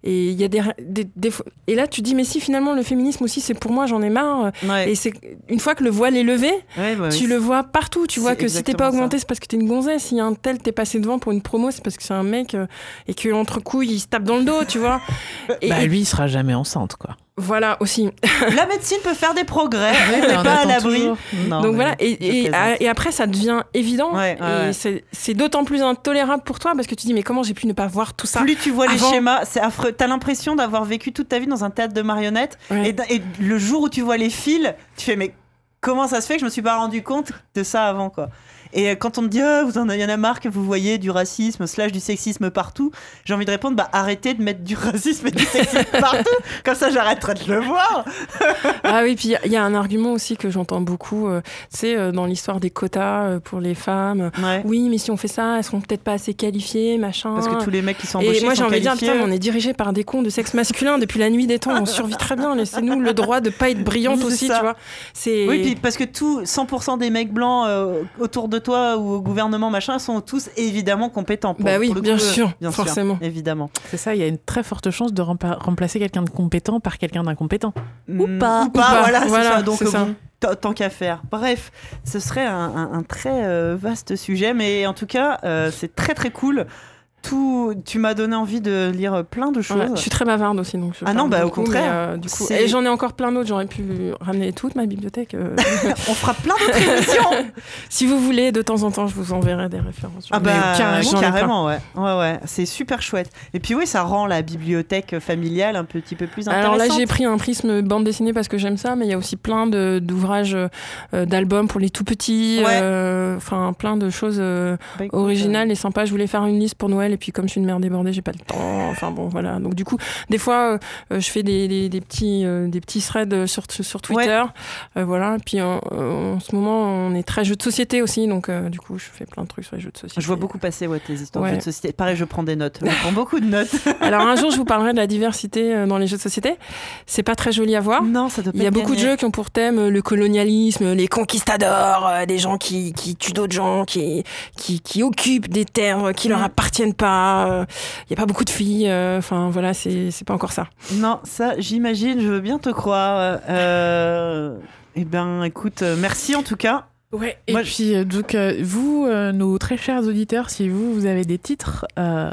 Speaker 3: Et il y a des, des, des fois- Et là, tu te dis, mais si finalement, le féminisme aussi, c'est pour moi, j'en ai marre.
Speaker 1: Ouais.
Speaker 3: Et c'est une fois que le voile est levé,
Speaker 1: Ouais, ouais,
Speaker 3: tu le vois partout. Tu vois que si t'es pas augmenté, c'est parce que t'es une gonzesse. Si un tel t'est passé devant pour une promo, c'est parce que c'est un mec euh, et que entre couilles, il se tape dans le dos, tu vois. Et,
Speaker 2: Bah,
Speaker 3: et
Speaker 2: lui, il sera jamais enceinte, quoi.
Speaker 3: Voilà aussi.
Speaker 1: la médecine peut faire des progrès on
Speaker 2: mais
Speaker 1: n'est pas à l'abri
Speaker 3: Donc voilà. Et, et, après, ça devient évident.
Speaker 1: Ouais, ouais,
Speaker 3: et
Speaker 1: ouais.
Speaker 3: c'est- d'autant plus intolérable pour toi parce que tu dis, mais comment j'ai pu ne pas voir tout ça
Speaker 1: plus tu vois les schémas, c'est affreux. T'as l'impression d'avoir vécu toute ta vie dans un théâtre de marionnettes.
Speaker 3: Ouais.
Speaker 1: Et, d- et le jour où tu vois les fils, tu fais mais comment ça se fait que je me suis pas rendu compte de ça avant quoi? Et euh, quand on te dit Ah, vous en avez y en a marre que vous voyez du racisme slash du sexisme partout, j'ai envie de répondre bah arrêtez de mettre du racisme et du sexisme partout, comme ça j'arrêterai de le voir.
Speaker 3: Ah oui, puis il y a un argument aussi que j'entends beaucoup, euh, c'est euh, dans l'histoire des quotas euh, pour les femmes.
Speaker 1: Ouais.
Speaker 3: Oui, mais si on fait ça, elles seront peut-être pas assez qualifiées, machin.
Speaker 1: Parce que tous les mecs qui sont embauchés
Speaker 3: Et moi j'ai envie de dire, putain, mais on est dirigé par des cons de sexe masculin depuis la nuit des temps, on survit très bien, laissez-nous le droit de pas être brillante
Speaker 1: Oui,
Speaker 3: aussi,
Speaker 1: ça.
Speaker 3: tu vois.
Speaker 1: Oui, puis parce que tout, 100% des mecs blancs euh, autour de toi ou au gouvernement machin sont tous évidemment compétents. pour-
Speaker 3: Bah oui,
Speaker 1: pour le
Speaker 3: bien
Speaker 1: coup, euh,
Speaker 3: sûr,
Speaker 1: bien
Speaker 3: forcément.
Speaker 1: évidemment.
Speaker 2: C'est ça, il y a une très forte chance de remplacer quelqu'un de compétent par quelqu'un d'incompétent. Ou
Speaker 1: Mm,
Speaker 2: pas.
Speaker 1: Ou
Speaker 3: Ou
Speaker 1: pas, voilà, c'est
Speaker 3: voilà,
Speaker 1: ça. Donc,
Speaker 3: c'est ça.
Speaker 1: bon, tant- tant qu'à faire. Bref, ce serait un, un- un très euh, vaste sujet, mais en tout cas, euh, c'est très très cool. Tout, tu m'as donné envie de lire plein de choses.
Speaker 3: Ouais, je suis très bavarde aussi, donc je
Speaker 1: Ah non, bah, au contraire.
Speaker 3: mais, euh, du coup,
Speaker 1: C'est-
Speaker 3: et j'en ai encore plein d'autres. J'aurais pu ramener toute ma bibliothèque. euh.
Speaker 1: On fera plein d'autres émissions.
Speaker 3: si vous voulez, de temps en temps, je vous enverrai des références.
Speaker 1: Ah bah
Speaker 3: plein.
Speaker 1: carrément, ouais. Ouais, ouais. C'est super chouette. Et puis oui, ça rend la bibliothèque familiale un petit peu plus intéressante.
Speaker 3: Alors là, j'ai pris un prisme bande dessinée parce que j'aime ça, mais il y a aussi plein d'ouvrages, euh, d'albums pour les tout petits, enfin plein de choses
Speaker 1: Bah,
Speaker 3: originales et sympas. Je voulais faire une liste pour Noël et puis comme je suis une mère débordée, j'ai pas le temps. Enfin bon, voilà. Donc du coup, des fois, euh, euh, je fais des, des, des petits euh, des petits threads sur sur Twitter, Euh, voilà. Puis en, en ce moment, on est très jeux de société aussi, donc du coup, je fais plein de trucs sur les jeux de société.
Speaker 1: Je vois beaucoup passer ouais, tes histoires de
Speaker 3: Ouais.
Speaker 1: jeux de société. Pareil, je prends des notes. Je prends beaucoup de notes.
Speaker 3: Alors un jour, je vous parlerai de la diversité dans les jeux de société. C'est pas très joli à voir.
Speaker 1: non, ça doit pas
Speaker 3: Il y a beaucoup de jeux qui ont pour thème le colonialisme, les conquistadors, des gens qui, qui tuent d'autres gens, qui, qui, qui occupent des terres qui leur
Speaker 1: Mm.
Speaker 3: appartiennent pas. euh, Il y a pas beaucoup de filles. euh, Enfin voilà, c'est pas encore ça.
Speaker 1: Non, ça, j'imagine, je veux bien te croire. Euh... Eh ben, écoute, euh, merci en tout cas.
Speaker 2: Ouais, et
Speaker 1: Moi,
Speaker 2: puis euh, donc euh, vous, euh, nos très chers auditeurs, si vous, vous avez des titres euh,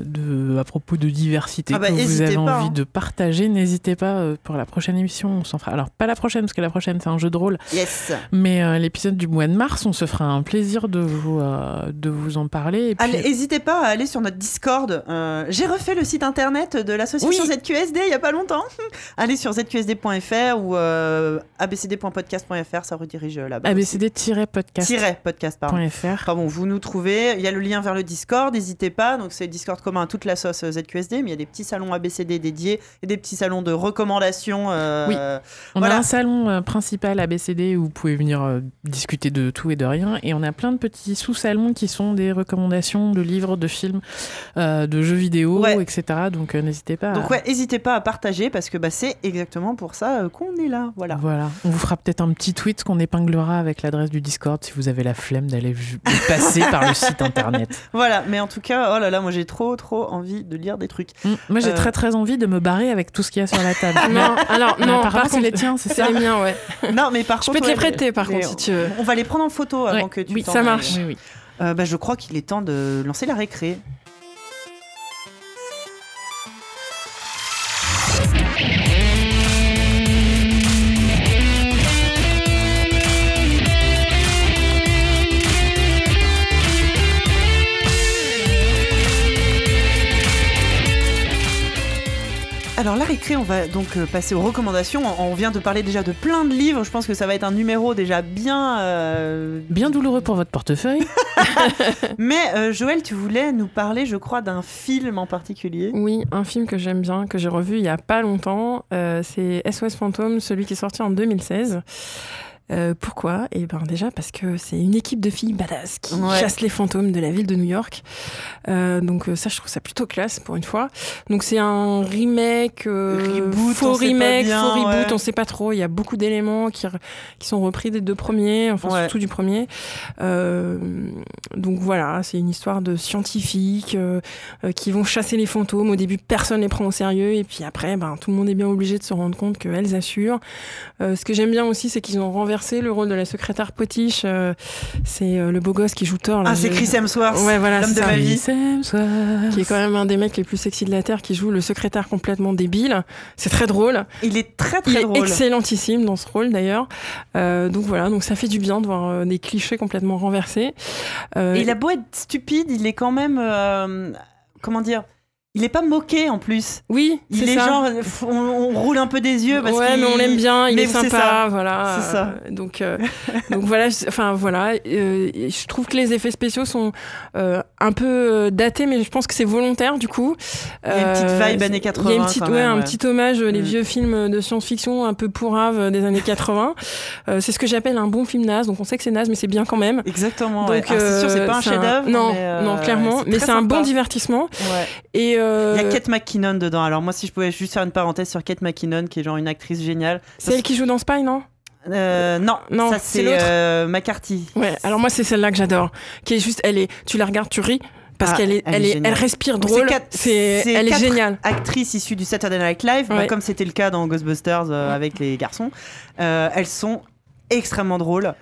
Speaker 2: de, à propos de diversité
Speaker 1: Ah bah,
Speaker 2: que vous avez
Speaker 1: pas,
Speaker 2: envie
Speaker 1: hein.
Speaker 2: de partager, n'hésitez pas euh, pour la prochaine émission. On s'en fera. Alors pas la prochaine parce que la prochaine c'est un jeu de rôle,
Speaker 1: Yes.
Speaker 2: mais euh, l'épisode du mois de mars, on se fera un plaisir de vous euh, de vous en parler.
Speaker 1: N'hésitez pas à aller sur notre Discord. Euh, J'ai refait le site internet de l'association
Speaker 3: Oui.
Speaker 1: ZQSD il y a pas longtemps. allez sur zqsd.fr ou euh, abcd.podcast.fr, ça redirige là-bas.
Speaker 2: abcd-podcast.fr.
Speaker 1: Tiret podcast, pardon. Pardon, vous nous trouvez. Il y a le lien vers le Discord, n'hésitez pas. Donc, c'est le Discord commun à toute la sauce euh, ZQSD, mais il y a des petits salons ABCD dédiés et des petits salons de recommandations. euh,
Speaker 2: Oui. On
Speaker 1: Voilà.
Speaker 2: a un salon euh, principal ABCD où vous pouvez venir euh, discuter de tout et de rien. Et on a plein de petits sous-salons qui sont des recommandations de livres, de films, euh, de jeux vidéo,
Speaker 1: Ouais.
Speaker 2: etc. Donc n'hésitez pas.
Speaker 1: Donc,
Speaker 2: à...
Speaker 1: ouais, n'hésitez pas à partager parce que bah, c'est exactement pour ça qu'on est là. Voilà.
Speaker 2: Voilà. On vous fera peut-être un petit tweet qu'on épinglera avec l'adresse l'adresse du Discord si vous avez la flemme d'aller passer par le site internet.
Speaker 1: Voilà, mais en tout cas, oh là là, moi j'ai trop trop envie de lire des trucs.
Speaker 2: Mm. Moi, j'ai
Speaker 1: Euh.
Speaker 2: très très envie de me barrer avec tout ce qu'il y a sur la table.
Speaker 3: Non, alors
Speaker 2: Mais
Speaker 3: non, par
Speaker 2: c'est
Speaker 3: contre,
Speaker 2: les tiens, c'est
Speaker 3: c'est
Speaker 2: ça
Speaker 3: les miens, ouais.
Speaker 1: Non, mais par
Speaker 3: Je
Speaker 1: contre,
Speaker 3: peux te les prêter, par contre, si tu veux.
Speaker 1: On va les prendre en photo avant
Speaker 2: Ouais,
Speaker 1: que tu
Speaker 3: oui,
Speaker 1: t'en
Speaker 3: ça
Speaker 1: ailles.
Speaker 3: marche.
Speaker 2: Oui, oui.
Speaker 1: Euh, bah, je crois qu'il est temps de lancer la récré. Alors la récré, on va donc euh, passer aux recommandations. On vient de parler déjà de plein de livres. Je pense que ça va être un numéro déjà bien euh,
Speaker 2: Bien douloureux pour votre portefeuille.
Speaker 1: Mais euh, Joël, tu voulais nous parler, je crois, d'un film en particulier.
Speaker 3: Oui, un film que j'aime bien, que j'ai revu il y a pas longtemps, euh, c'est SOS Fantôme, celui qui est sorti en 2016. Euh, pourquoi? Eh ben déjà parce que c'est une équipe de filles badass qui
Speaker 1: Ouais.
Speaker 3: chassent les fantômes de la ville de New York. Euh, donc euh, ça, je trouve ça plutôt classe pour une fois. Donc c'est un remake, euh,
Speaker 1: Reboot,
Speaker 3: faux remake,
Speaker 1: bien,
Speaker 3: faux reboot,
Speaker 1: ouais.
Speaker 3: on sait pas trop. Il y a beaucoup d'éléments qui, qui sont repris des deux premiers, enfin
Speaker 1: Ouais.
Speaker 3: surtout du premier. Euh, donc voilà, c'est une histoire de scientifiques euh, euh, qui vont chasser les fantômes. Au début, personne les prend au sérieux, et puis après, ben, tout le monde est bien obligé de se rendre compte qu'elles assurent. Euh, ce que j'aime bien aussi, c'est qu'ils ont renversé le rôle de la secrétaire potiche. euh, c'est euh, le beau gosse qui joue Thor. là.
Speaker 1: Ah, c'est Chris Hemsworth,
Speaker 3: Ouais, voilà,
Speaker 1: l'homme de ma vie.
Speaker 3: Qui est quand même un des mecs les plus sexy de la Terre, qui joue le secrétaire complètement débile. C'est très drôle.
Speaker 1: Il est très
Speaker 3: Il
Speaker 1: très
Speaker 3: est
Speaker 1: drôle.
Speaker 3: excellentissime dans ce rôle d'ailleurs. Euh, donc voilà, donc ça fait du bien de voir des clichés complètement renversés.
Speaker 1: Et il a beau être stupide, il est quand même. comment dire Il est pas moqué en plus.
Speaker 3: oui,
Speaker 1: Il
Speaker 3: c'est
Speaker 1: est
Speaker 3: ça.
Speaker 1: genre. On, on roule un peu des yeux parce
Speaker 3: ouais, mais on l'aime bien, il
Speaker 1: mais
Speaker 3: est sympa,
Speaker 1: ça.
Speaker 3: voilà.
Speaker 1: C'est ça.
Speaker 3: Donc, euh, donc voilà, enfin voilà, euh, et je trouve que les effets spéciaux sont euh, un peu euh, datés, mais je pense que c'est volontaire du coup.
Speaker 1: Il y a une petite
Speaker 3: Euh,
Speaker 1: vibe années
Speaker 3: Il y a
Speaker 1: 80,
Speaker 3: une petite, ouais,
Speaker 1: même,
Speaker 3: un petit hommage, les
Speaker 1: Mm.
Speaker 3: vieux films de science-fiction un peu pourraves des années 80. Euh, c'est ce que j'appelle un bon film naze. Donc on sait que c'est naze, mais c'est bien quand même.
Speaker 1: Exactement.
Speaker 3: Donc
Speaker 1: ouais. Ah, c'est sûr, c'est pas un chef-d'œuvre.
Speaker 3: Non, non, clairement. Mais c'est un bon divertissement.
Speaker 1: Ouais.
Speaker 3: Euh,
Speaker 1: Il y a Kate McKinnon dedans. Alors moi, si je pouvais juste faire une parenthèse sur Kate McKinnon, qui est genre une actrice géniale.
Speaker 3: c'est elle qui joue dans Spy, non?
Speaker 1: Euh, non,
Speaker 3: Non,
Speaker 1: ça
Speaker 3: c'est
Speaker 1: euh, McCarthy.
Speaker 3: Ouais. Alors moi c'est celle-là que j'adore, qui est juste, elle est, tu la regardes, tu ris parce
Speaker 1: Ah,
Speaker 3: qu'elle est,
Speaker 1: elle
Speaker 3: elle
Speaker 1: est
Speaker 3: elle respire drôle.
Speaker 1: c'est
Speaker 3: elle est géniale.
Speaker 1: Actrices issues du Saturday Night Live, bah,
Speaker 3: Ouais.
Speaker 1: comme c'était le cas dans Ghostbusters euh,
Speaker 3: Ouais.
Speaker 1: avec les garçons. Euh, elles sont extrêmement drôles.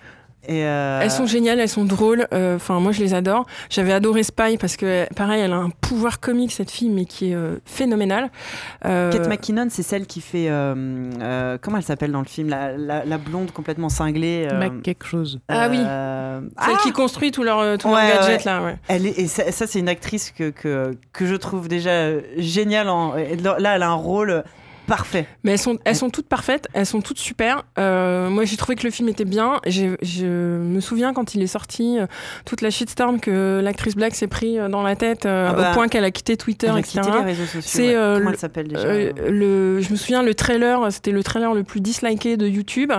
Speaker 1: Et euh,
Speaker 3: Elles sont géniales, elles sont drôles. euh, Enfin, moi, je les adore. J'avais adoré Spy parce que, pareil, elle a un pouvoir comique cette fille, mais qui est euh, phénoménal. Euh,
Speaker 1: Kate McKinnon, c'est celle qui fait. euh, euh, comment elle s'appelle dans le film? La, la- la blonde complètement cinglée. euh,
Speaker 2: Mac quelque chose.
Speaker 3: Ah oui. celle
Speaker 1: ah
Speaker 3: qui construit tous leurs euh, tous
Speaker 1: Ouais,
Speaker 3: leurs
Speaker 1: ouais.
Speaker 3: gadgets là. Ouais.
Speaker 1: Elle est, et ça, ça, c'est une actrice que, que, que je trouve déjà géniale. En, là, elle a un rôle parfait.
Speaker 3: Mais elles sont, elles sont toutes parfaites, elles sont toutes super. Euh, moi, j'ai trouvé que le film était bien. Je me souviens quand il est sorti, euh, toute la shitstorm que l'actrice Black s'est pris euh, dans la tête, euh,
Speaker 1: Ah bah,
Speaker 3: au point qu'elle a quitté Twitter,
Speaker 1: Elle a
Speaker 3: etc.
Speaker 1: quitté les réseaux sociaux.
Speaker 3: C'est,
Speaker 1: ouais.
Speaker 3: euh,
Speaker 1: Comment
Speaker 3: le-
Speaker 1: elle s'appelle déjà
Speaker 3: Euh, le, je me souviens, le trailer, c'était le trailer le plus disliké de YouTube.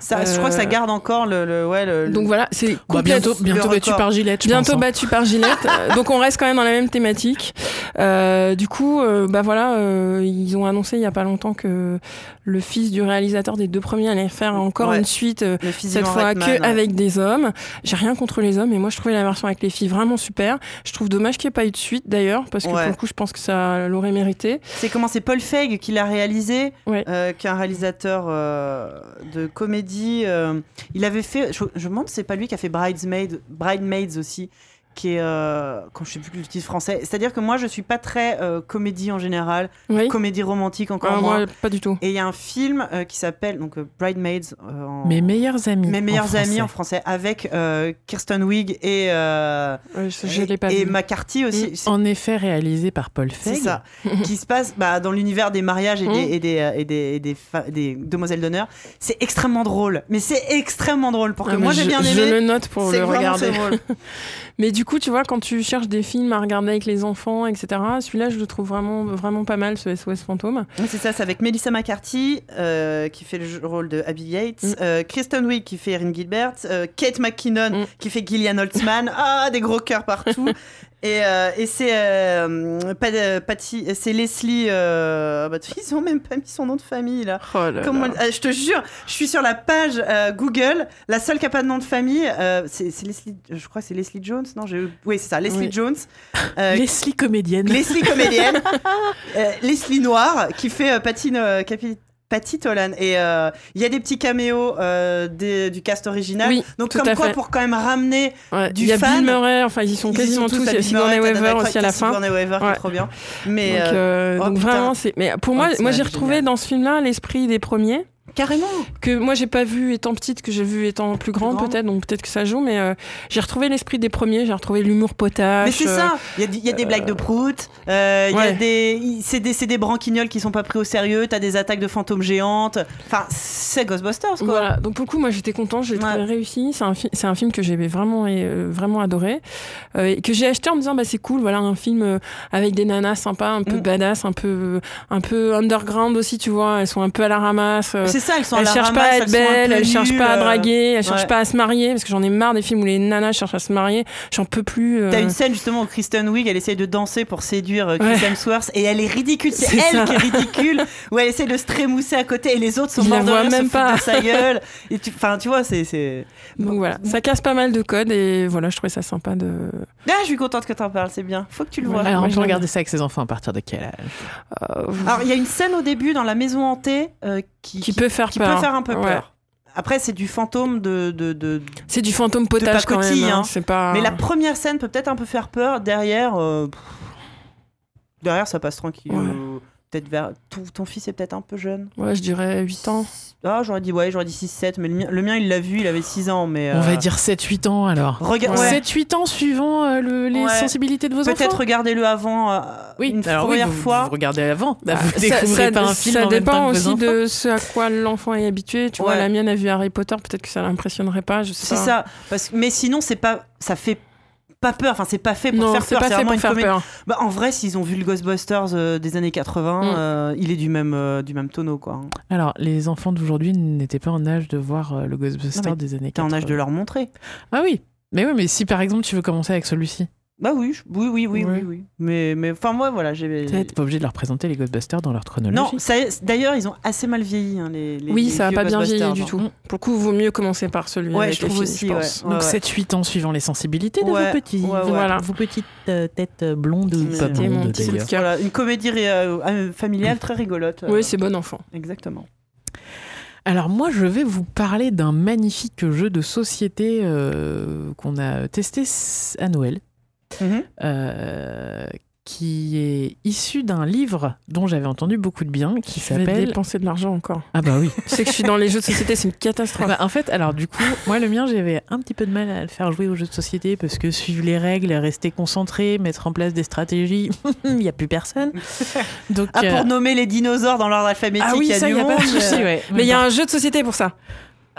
Speaker 1: ça, Je crois que ça garde encore le. le- ouais, le-
Speaker 3: Donc voilà, c'est
Speaker 2: Bah, bientôt bientôt battu par Gillette, je
Speaker 3: Bientôt
Speaker 2: pense, hein.
Speaker 3: battu par Gillette. Donc on reste quand même dans la même thématique. Euh, du coup, euh, bah voilà, euh, ils ont annoncé il y a pas longtemps que le fils du réalisateur des deux premiers allait faire encore
Speaker 1: Ouais.
Speaker 3: une suite. euh, cette fois
Speaker 1: Reitman,
Speaker 3: que
Speaker 1: ouais.
Speaker 3: avec des hommes. J'ai rien contre les hommes, mais moi je trouvais la version avec les filles vraiment super. Je trouve dommage qu'il n'y ait pas eu de suite d'ailleurs, parce que
Speaker 1: Ouais.
Speaker 3: pour le coup, je pense que ça l'aurait mérité.
Speaker 1: C'est comment c'est Paul Feig qui l'a réalisé, euh, qui est un réalisateur euh, de comédie. euh, il avait fait, je, je me demande, si c'est pas lui qui a fait Bridesmaid, Bridemaids aussi, qui est, euh, quand je sais plus le titre français. C'est-à-dire que moi, je suis pas très euh, comédie en général,
Speaker 3: Oui.
Speaker 1: comédie romantique encore
Speaker 3: Ah,
Speaker 1: moins.
Speaker 3: moi, pas du tout.
Speaker 1: Et il y a un film euh, qui s'appelle donc euh, Bridemaids. euh, en-
Speaker 2: Mes meilleurs amis.
Speaker 1: Mes
Speaker 2: en
Speaker 1: meilleurs amis
Speaker 2: français.
Speaker 1: en français avec Kirsten Wiig et
Speaker 3: je je
Speaker 1: et, et. McCarthy aussi. C'est-
Speaker 2: En effet, réalisé par Paul
Speaker 1: C'est
Speaker 2: Feig.
Speaker 1: ça, qui se passe bah, dans l'univers des mariages et des,
Speaker 3: Mm.
Speaker 1: et des, et des, et des, fa- des demoiselles d'honneur. C'est extrêmement drôle, mais c'est extrêmement drôle pour que
Speaker 3: Ah,
Speaker 1: moi
Speaker 3: mais
Speaker 1: j'ai
Speaker 3: je,
Speaker 1: bien
Speaker 3: je
Speaker 1: aimé.
Speaker 3: le note pour
Speaker 1: c'est
Speaker 3: le regarder. Mais du coup, tu vois, quand tu cherches des films à regarder avec les enfants, etc., celui-là, je le trouve vraiment, vraiment pas mal, ce SOS Fantôme.
Speaker 1: c'est ça, c'est avec Melissa McCarthy euh, qui fait le rôle de Abby Yates,
Speaker 3: Mm.
Speaker 1: euh, Kristen Wiig qui fait Erin Gilbert, euh, Kate McKinnon
Speaker 3: Mm.
Speaker 1: qui fait Gillian Holtzman, ah des gros cœurs partout, Et, euh, et c'est euh, Patty- c'est Leslie. Euh, bah, ils ont même pas mis son nom de famille là.
Speaker 3: Oh là
Speaker 1: Comment-
Speaker 3: là.
Speaker 1: euh, je te jure, je suis sur la page euh, Google. La seule qui a pas de nom de famille, euh, c'est c'est Leslie. Je crois que c'est Leslie Jones. Non, j'ai- oui, c'est ça, Leslie
Speaker 3: Oui.
Speaker 1: Jones. Euh,
Speaker 2: Leslie comédienne.
Speaker 1: Leslie comédienne, Euh, Leslie Noir qui fait euh, Patty, euh, Tolan. Et euh, il y a des petits caméos euh, des- du cast original.
Speaker 3: Oui,
Speaker 1: Donc comme quoi
Speaker 3: fait.
Speaker 1: pour quand même ramener
Speaker 3: Ouais,
Speaker 1: du
Speaker 3: Il y a
Speaker 1: fan.
Speaker 3: Bill Murray, enfin ils sont quasiment tous. Il y a Sigourney Weaver aussi à la fin.
Speaker 1: Sigourney Weaver qui est
Speaker 3: Ouais.
Speaker 1: trop bien. Mais
Speaker 3: donc,
Speaker 1: euh,
Speaker 3: euh,
Speaker 1: oh,
Speaker 3: donc vraiment, c'est. Mais pour moi,
Speaker 1: Oh, c'est
Speaker 3: moi j'ai
Speaker 1: génial.
Speaker 3: retrouvé dans ce film-là l'esprit des premiers
Speaker 1: carrément.
Speaker 3: que moi j'ai pas vu étant petite, que j'ai vu étant plus grande
Speaker 1: grande.
Speaker 3: peut-être, donc peut-être que ça joue, mais euh, j'ai retrouvé l'esprit des premiers, j'ai retrouvé l'humour potache.
Speaker 1: Mais c'est
Speaker 3: euh,
Speaker 1: ça. Il y a, des- il y a des blagues de prout. euh, il y a
Speaker 3: Ouais.
Speaker 1: des, c'est des, c'est des branquignoles qui sont pas pris au sérieux. T'as des attaques de fantômes géantes. Enfin, c'est Ghostbusters quoi.
Speaker 3: Voilà, donc pour le coup, moi j'étais contente, j'ai
Speaker 1: Ouais.
Speaker 3: réussi. C'est un, c'est un film que j'ai vraiment, euh, vraiment adoré, euh, et que j'ai acheté en me disant bah c'est cool, voilà un film euh, avec des nanas sympas, un peu
Speaker 1: Mm.
Speaker 3: badass, un peu, un peu underground aussi, tu vois. Elles sont un peu à la ramasse. euh,
Speaker 1: C'est ça. Elles sont à
Speaker 3: elles
Speaker 1: la
Speaker 3: cherchent pas à être belles, elles cherchent pas à
Speaker 1: euh,
Speaker 3: draguer, elles cherchent pas à se marier, parce que j'en ai marre des films où les nanas cherchent à se marier. J'en peux plus. euh,
Speaker 1: T'as une scène justement où Kristen Wiig elle essaye de danser pour séduire euh, Chris
Speaker 3: Ouais.
Speaker 1: Hemsworth et elle est ridicule, c'est elle
Speaker 3: ça.
Speaker 1: qui est ridicule, où elle essaye de se trémousser à côté et les autres sont morts de rire, se
Speaker 3: même
Speaker 1: foutent
Speaker 3: pas.
Speaker 1: de sa gueule. Et tu, enfin tu vois c'est.
Speaker 3: Donc voilà, ça casse pas mal de codes et voilà, je trouvais ça sympa de.
Speaker 1: Ah je suis contente que t'en parles, c'est bien. Faut que tu le vois.
Speaker 2: Alors, on peut regarder ça avec ses enfants à partir de quel âge?
Speaker 3: Euh,
Speaker 1: Alors il y a une scène au début dans la maison hantée euh, qui,
Speaker 3: qui peut faire
Speaker 1: qui
Speaker 3: peur.
Speaker 1: peut faire un peu
Speaker 3: Ouais.
Speaker 1: peur. Après c'est du fantôme de, de, de...
Speaker 3: C'est du fantôme potage quand même. hein.
Speaker 1: hein.
Speaker 3: Pas.
Speaker 1: Mais la première scène peut peut-être un peu faire peur. Derrière, euh, derrière ça passe tranquille.
Speaker 3: Ouais.
Speaker 1: Euh, Peut-être vers ton, ton fils est peut-être un peu jeune.
Speaker 3: Ouais, je dirais 8 ans.
Speaker 1: Ah, j'aurais dit ouais, j'aurais dit 6 7 mais le mien, le mien, il l'a vu, il avait 6 ans mais
Speaker 2: On
Speaker 1: euh,
Speaker 2: va dire 7-8 ans alors.
Speaker 1: Regarde
Speaker 3: Ouais.
Speaker 1: ouais.
Speaker 2: 7-8 ans suivant euh, le- les
Speaker 1: Ouais.
Speaker 2: sensibilités de vos enfants
Speaker 1: Peut-être regardez-le avant euh,
Speaker 2: Oui,
Speaker 1: une
Speaker 2: alors oui,
Speaker 1: première
Speaker 2: vous,
Speaker 1: fois.
Speaker 2: vous regardez avant.
Speaker 3: Bah,
Speaker 2: vous découvrez pas un film
Speaker 3: ça
Speaker 2: en même
Speaker 3: dépend
Speaker 2: temps que vos
Speaker 3: aussi
Speaker 2: enfants.
Speaker 3: de ce à quoi l'enfant est habitué. Tu vois,
Speaker 1: Ouais.
Speaker 3: la mienne a vu Harry Potter, peut-être que ça l'impressionnerait pas. Je sais
Speaker 1: C'est
Speaker 3: pas.
Speaker 1: ça parce que- mais sinon c'est pas ça fait pas peur, enfin c'est pas fait pour
Speaker 3: Non,
Speaker 1: faire
Speaker 3: c'est
Speaker 1: peur, c'est vraiment
Speaker 3: pour
Speaker 1: une
Speaker 3: faire peur.
Speaker 1: Bah, en vrai, s'ils ont vu le Ghostbusters euh, des années 80,
Speaker 3: Mm.
Speaker 1: euh, il est du même euh, du même tonneau quoi. hein.
Speaker 2: Alors, les enfants d'aujourd'hui n'étaient pas en âge de voir le Ghostbuster
Speaker 1: Non, mais
Speaker 2: des années
Speaker 1: T'es
Speaker 2: 80.
Speaker 1: en âge de leur montrer.
Speaker 2: Ah oui. Mais oui, mais si par exemple tu veux commencer avec celui-ci,
Speaker 1: Bah oui, je- oui, oui, oui, oui, oui. Mais, mais enfin, moi, voilà, j'ai.
Speaker 2: t'es pas obligé de leur présenter les Ghostbusters dans leur chronologie.
Speaker 1: Non, d'ailleurs, ils ont assez mal vieilli, hein, les, les-
Speaker 3: Oui,
Speaker 1: les
Speaker 3: ça a
Speaker 1: vieux
Speaker 3: pas bien vieilli du tout. Pour le coup, vaut mieux commencer par celui
Speaker 1: Ouais,
Speaker 3: avec
Speaker 1: je
Speaker 3: les
Speaker 1: trouve
Speaker 3: filles,
Speaker 1: aussi,
Speaker 3: je
Speaker 1: ouais.
Speaker 3: pense.
Speaker 1: Ouais,
Speaker 2: Donc
Speaker 1: ouais.
Speaker 2: 7-8 ans suivant les sensibilités de
Speaker 1: Ouais,
Speaker 2: vos petits.
Speaker 1: ouais, ouais.
Speaker 3: Voilà.
Speaker 2: Vos petites euh, têtes blondes ou pas blondes d'ailleurs.
Speaker 1: Voilà, une comédie ré- euh, euh, familiale très rigolote. euh,
Speaker 3: Oui, c'est bon enfant.
Speaker 1: Exactement.
Speaker 2: Alors moi, je vais vous parler d'un magnifique jeu de société euh, qu'on a testé à Noël,
Speaker 1: Mhm.
Speaker 2: euh, qui est issu d'un livre dont j'avais entendu beaucoup de bien, qui s'appelle...
Speaker 3: dépenser de l'argent encore.
Speaker 2: Ah bah oui.
Speaker 3: Tu sais que je suis dans les jeux de société, c'est une catastrophe.
Speaker 2: Bah, en fait, alors du coup, moi le mien, j'avais un petit peu de mal à le faire jouer aux jeux de société parce que suivre les règles, rester concentré, mettre en place des stratégies, il n'y a plus personne. Donc,
Speaker 1: Ah,
Speaker 2: euh,
Speaker 1: pour nommer les dinosaures dans l'ordre alphabétique,
Speaker 2: ah oui,
Speaker 1: il y a
Speaker 2: ça,
Speaker 1: du
Speaker 2: n'y a
Speaker 1: monde.
Speaker 2: pas de souci,
Speaker 1: euh,
Speaker 2: ouais.
Speaker 3: Mais il y a un jeu de société pour ça.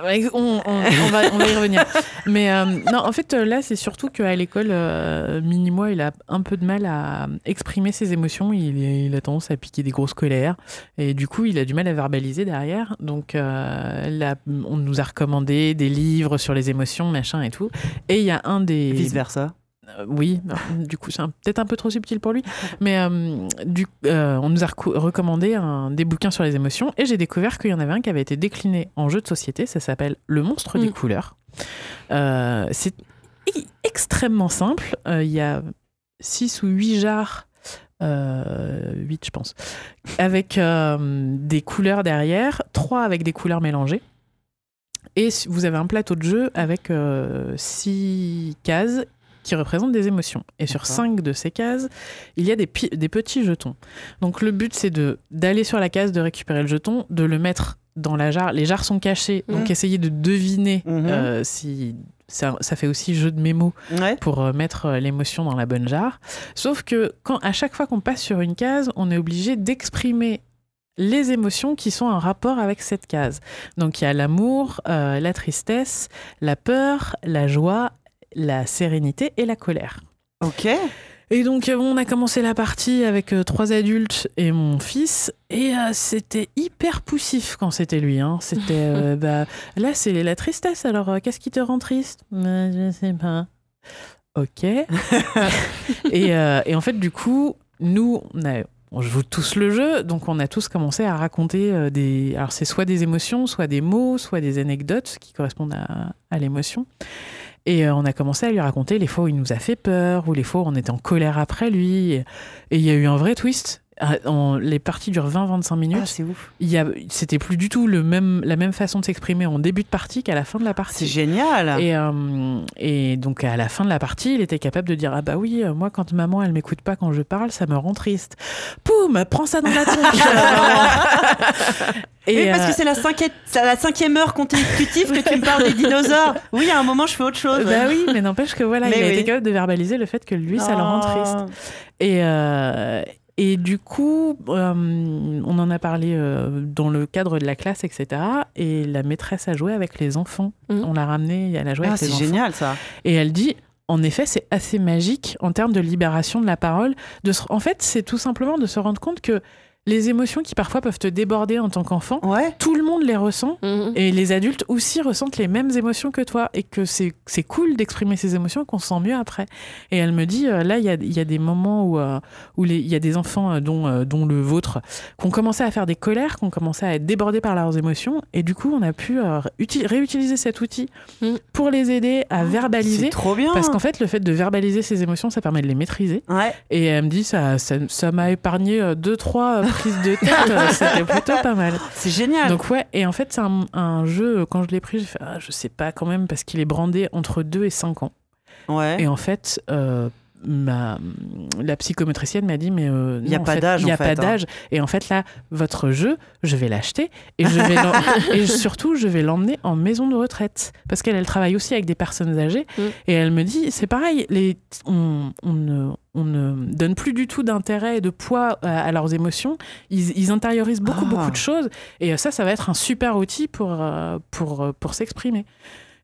Speaker 2: Ouais, On, on- va, y revenir. Mais euh, non, en fait, là, c'est surtout qu'à l'école, euh, Mini-moi, il a un peu de mal à exprimer ses émotions. Il, a tendance à piquer des grosses colères. Et du coup, il a du mal à verbaliser derrière. Donc, euh, on nous a recommandé des livres sur les émotions, machin et tout. Et il y a un des.
Speaker 1: Vice versa.
Speaker 2: Euh, oui, non, du coup, c'est peut-être un peu trop subtil pour lui. Mais euh, du, euh, on nous a reco- recommandé un, des bouquins sur les émotions et j'ai découvert qu'il y en avait un qui avait été décliné en jeu de société. Ça s'appelle Le monstre des
Speaker 3: Mm.
Speaker 2: couleurs. Euh, c'est extrêmement simple. Euh, Il y a 6 ou 8 jarres. 8 je pense avec euh, des couleurs derrière 3 avec des couleurs mélangées et vous avez un plateau de jeu avec 6 cases qui représentent des émotions. Et sur. 5 de ces cases, il y a des, petits jetons. Donc le but, c'est de d'aller sur la case, de récupérer le jeton, de le mettre dans la jarre. Les jarres sont cachées, donc
Speaker 3: Mhm.
Speaker 2: essayez de deviner
Speaker 1: Mhm.
Speaker 2: euh, si... Ça, ça fait aussi jeu de mémo
Speaker 1: Ouais.
Speaker 2: pour euh, mettre euh, l'émotion dans la bonne jarre. Sauf que quand, à chaque fois qu'on passe sur une case, on est obligé d'exprimer les émotions qui sont en rapport avec cette case. Donc il y a l'amour, euh, la tristesse, la peur, la joie, la sérénité et la colère.
Speaker 1: Ok.
Speaker 2: Et donc euh, on a commencé la partie avec euh, trois adultes et mon fils et euh, c'était hyper poussif quand c'était lui. Hein. C'était euh, bah là c'est la tristesse alors euh, qu'est-ce qui te rend triste? Euh, Je sais pas. ok. et, et en fait, du coup, nous, on a on joue tous le jeu, donc on a tous commencé à raconter des. Alors, c'est soit des émotions, soit des mots, soit des anecdotes qui correspondent à, à l'émotion. Et euh, on a commencé à lui raconter les fois où il nous a fait peur, ou les fois où on était en colère après lui. Et et il y a eu un vrai twist. Ah, en- les parties durent 20-25 minutes.
Speaker 1: Ah, c'est
Speaker 2: a- C'était plus du tout le même, la même façon de s'exprimer en début de partie qu'à la fin de la
Speaker 1: C'est
Speaker 2: partie.
Speaker 1: génial.
Speaker 2: Et, euh, et donc à la fin de la partie, il était capable de dire ah bah oui, euh, moi quand maman elle m'écoute pas quand je parle, ça me rend triste. Poum, prends ça dans la tronche.
Speaker 1: Oui,
Speaker 2: et
Speaker 1: parce
Speaker 2: euh,
Speaker 1: que c'est la, cinquième- c'est à la cinquième heure consécutive que tu me parles des dinosaures. Oui, à un moment, je fais autre chose.
Speaker 2: bah oui, mais n'empêche que voilà,
Speaker 1: Mais
Speaker 2: il a
Speaker 1: oui.
Speaker 2: été capable de verbaliser le fait que lui, ça le rend triste.
Speaker 1: Oh.
Speaker 2: Et, euh, et du coup, euh, on en a parlé euh, dans le cadre de la classe, etc. Et la maîtresse a joué avec les enfants.
Speaker 3: Mhm.
Speaker 2: On l'a ramenée, elle a joué
Speaker 1: Ah,
Speaker 2: avec les
Speaker 1: c'est
Speaker 2: enfants.
Speaker 1: génial ça.
Speaker 2: Et elle dit, en effet, c'est assez magique en termes de libération de la parole. De se- En fait, c'est tout simplement de se rendre compte que les émotions qui parfois peuvent te déborder en tant qu'enfant,
Speaker 1: Ouais.
Speaker 2: tout le monde les ressent.
Speaker 3: Mhm.
Speaker 2: Et les adultes aussi ressentent les mêmes émotions que toi et que c'est c'est cool d'exprimer ces émotions et qu'on se sent mieux après. Et elle me dit, euh, là, il y a, il y a des moments où, euh, où il y a des enfants, euh, dont, euh, dont le vôtre, qui ont commencé à faire des colères, qui ont commencé à être débordés par leurs émotions. Et du coup, on a pu euh, uti- réutiliser cet outil
Speaker 3: Mm.
Speaker 2: pour les aider à verbaliser.
Speaker 1: C'est trop bien.
Speaker 2: Parce qu'en fait, le fait de verbaliser ses émotions, ça permet de les maîtriser.
Speaker 1: Ouais.
Speaker 2: Et elle me dit, ça ça ça m'a épargné euh, deux, trois prises de tête. euh, C'était plutôt pas mal.
Speaker 1: C'est génial.
Speaker 2: Donc ouais, et en fait, c'est un, un jeu, euh, quand je l'ai pris, j'ai fait, ah, je sais pas quand même, parce qu'il est brandé entre 2 et 5 ans.
Speaker 1: ouais.
Speaker 2: Et en fait, euh, ma, la psychométricienne m'a dit, mais euh,
Speaker 1: Il y a pas d'âge,
Speaker 2: Il y a pas
Speaker 1: hein.
Speaker 2: d'âge. Et en fait, là, votre jeu, je vais l'acheter et, je vais et surtout, je vais l'emmener en maison de retraite. Parce qu'elle, elle travaille aussi avec des personnes âgées.
Speaker 3: Mm.
Speaker 2: Et elle me dit, c'est pareil, les, on, on ne, on ne donne plus du tout d'intérêt et de poids à, à leurs émotions. Ils, ils intériorisent beaucoup,
Speaker 1: Ah.
Speaker 2: beaucoup de choses. Et ça, ça va être un super outil pour, euh, pour, euh, pour s'exprimer.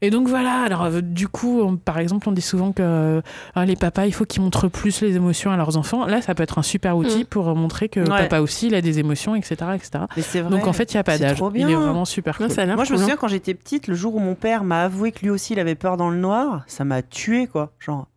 Speaker 2: Et donc voilà, alors euh, du coup, on- par exemple, on dit souvent que euh, ah, les papas, il faut qu'ils montrent plus les émotions à leurs enfants. Là, ça peut être un super outil
Speaker 3: Mm.
Speaker 2: pour montrer que
Speaker 1: Ouais.
Speaker 2: papa aussi, il a des émotions, etc. etc.
Speaker 1: Mais c'est vrai.
Speaker 2: Donc en fait, il n'y a pas
Speaker 1: C'est
Speaker 2: d'âge. Il est vraiment super
Speaker 3: Ouais,
Speaker 2: cool.
Speaker 3: ça
Speaker 1: Moi, je me
Speaker 3: hein.
Speaker 1: souviens quand j'étais petite, le jour où mon père m'a avoué que lui aussi il avait peur dans le noir, ça m'a tué quoi. Genre,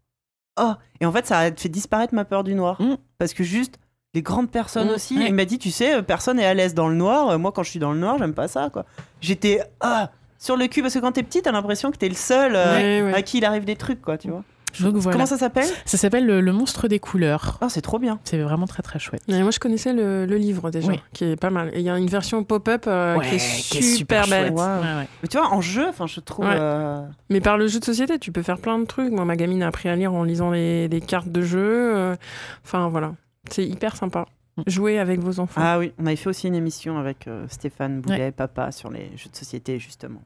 Speaker 1: oh Et en fait, ça a fait disparaître ma peur du noir.
Speaker 2: Mm.
Speaker 1: Parce que juste, les grandes personnes
Speaker 3: Mm,
Speaker 1: aussi,
Speaker 2: ouais.
Speaker 1: il m'a dit, tu sais, personne est à l'aise dans le noir. Moi, quand je suis dans le noir, j'aime pas ça quoi. J'étais ah, sur le cul parce que quand t'es petite, t'as l'impression que t'es le seul euh,
Speaker 3: Ouais, ouais.
Speaker 1: à qui il arrive des trucs quoi, tu vois.
Speaker 2: Donc voilà.
Speaker 1: Comment ça s'appelle?
Speaker 2: Ça s'appelle le, le monstre des couleurs.
Speaker 1: Oh, c'est trop bien.
Speaker 2: C'est vraiment très très chouette.
Speaker 3: Mais moi, je connaissais le, le livre déjà,
Speaker 2: Oui.
Speaker 3: qui est pas mal. Et il y a une version pop-up euh,
Speaker 2: Ouais,
Speaker 3: qui est
Speaker 2: qui est
Speaker 3: super,
Speaker 2: super
Speaker 3: belle.
Speaker 2: Ouais, ouais.
Speaker 1: Mais tu vois, en jeu, enfin, je trouve.
Speaker 3: Ouais.
Speaker 1: euh,
Speaker 3: Mais par le jeu de société, tu peux faire plein de trucs. Moi, ma gamine a appris à lire en lisant les, les cartes de jeu. euh, Enfin, voilà. C'est hyper sympa.
Speaker 2: Mm.
Speaker 3: Jouer avec vos enfants.
Speaker 1: Ah oui, on avait fait aussi une émission avec euh, Stéphane Boulet, papa, sur les jeux de société justement.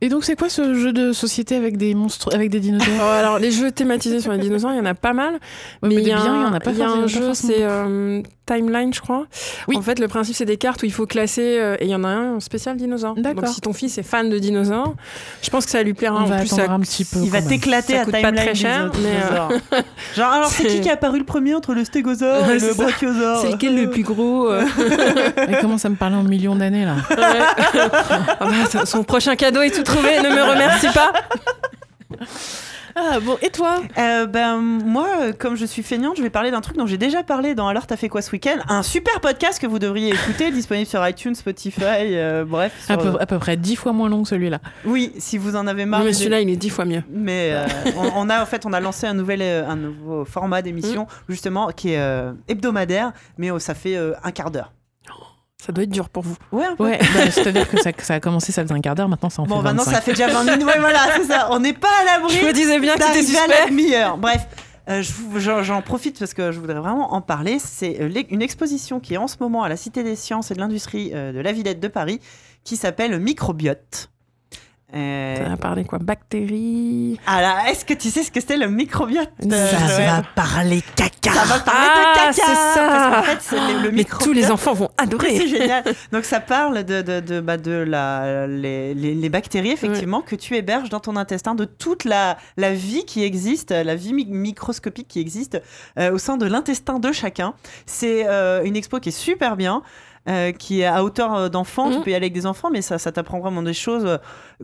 Speaker 2: Et donc, c'est quoi ce jeu de société avec des monstres, avec des dinosaures
Speaker 3: Oh, alors, les jeux thématisés sur les dinosaures, il y en a pas mal.
Speaker 2: Ouais, mais
Speaker 3: il y
Speaker 2: il y en a pas
Speaker 3: il y a un jeu, c'est euh, Timeline, je crois.
Speaker 2: Oui.
Speaker 3: En fait, le principe, c'est des cartes où il faut classer. euh, et il y en a un spécial dinosaure.
Speaker 2: D'accord.
Speaker 3: Donc, si ton fils est fan de dinosaures, je pense que ça lui plaira.
Speaker 2: On
Speaker 3: en
Speaker 2: va
Speaker 3: plus, ça-
Speaker 2: un petit peu.
Speaker 1: Il va t'éclater
Speaker 3: Ça
Speaker 1: à
Speaker 3: coûte pas
Speaker 1: timeline
Speaker 3: très cher, mais, euh.
Speaker 1: Genre, alors c'est qui qui est apparu le premier entre le stégosaure
Speaker 3: Ouais,
Speaker 1: et le brachiosaure
Speaker 3: C'est lequel le plus gros euh,
Speaker 2: Elle commence à me parler en millions d'années là.
Speaker 3: ouais. Ah bah, Son prochain cadeau est tout trouvé, ne me remercie pas.
Speaker 2: Ah bon, et toi?
Speaker 1: Euh, ben, moi, euh, comme je suis feignante, je vais parler d'un truc dont j'ai déjà parlé dans Alors t'as fait quoi ce week-end? Un super podcast que vous devriez écouter, disponible sur iTunes, Spotify, euh, bref.
Speaker 2: à peu, à peu près dix fois moins long que celui-là.
Speaker 1: Oui, si vous en avez marre.
Speaker 3: Non, mais celui-là, il est dix fois mieux.
Speaker 1: Mais euh, on, on a en fait on a lancé un nouvel un nouveau format d'émission justement qui est euh, hebdomadaire, mais euh, ça fait euh, un quart d'heure.
Speaker 3: Ça doit être dur pour vous.
Speaker 1: Ouais.
Speaker 2: Ouais, bah, c'est-à-dire que ça, a commencé, ça faisait un quart d'heure, maintenant ça en
Speaker 1: Bon,
Speaker 2: fait
Speaker 1: maintenant
Speaker 2: 25.
Speaker 1: ça fait déjà 20 minutes. Ouais, voilà, c'est ça. On n'est pas à l'abri.
Speaker 3: Je me disais bien que c'était
Speaker 1: à la demi-heure. Bref, euh, j'en profite parce que je voudrais vraiment en parler. C'est euh, une exposition qui est en ce moment à la Cité des Sciences et de l'Industrie euh, de la Villette de Paris qui s'appelle Microbiote. Euh,
Speaker 3: Ça va parler quoi? Bactéries?
Speaker 1: Alors, est-ce que tu sais ce que c'est le microbiote
Speaker 3: Ça
Speaker 1: Ouais.
Speaker 3: va
Speaker 1: parler caca. Ça va parler
Speaker 3: Ah,
Speaker 1: de caca.
Speaker 3: c'est ça.
Speaker 1: Parce qu'en fait, c'est le, le
Speaker 3: Mais tous les enfants vont adorer.
Speaker 1: C'est génial. Donc ça parle de, de, de, bah, de la, les, les, les bactéries effectivement que tu héberges dans ton intestin, de toute la, la vie qui existe, la vie mi- microscopique qui existe euh, au sein de l'intestin de chacun. C'est euh, une expo qui est super bien. Euh, qui est à hauteur d'enfant. Tu
Speaker 3: Mhm.
Speaker 1: peux y aller avec des enfants, mais ça, ça t'apprend vraiment des choses euh,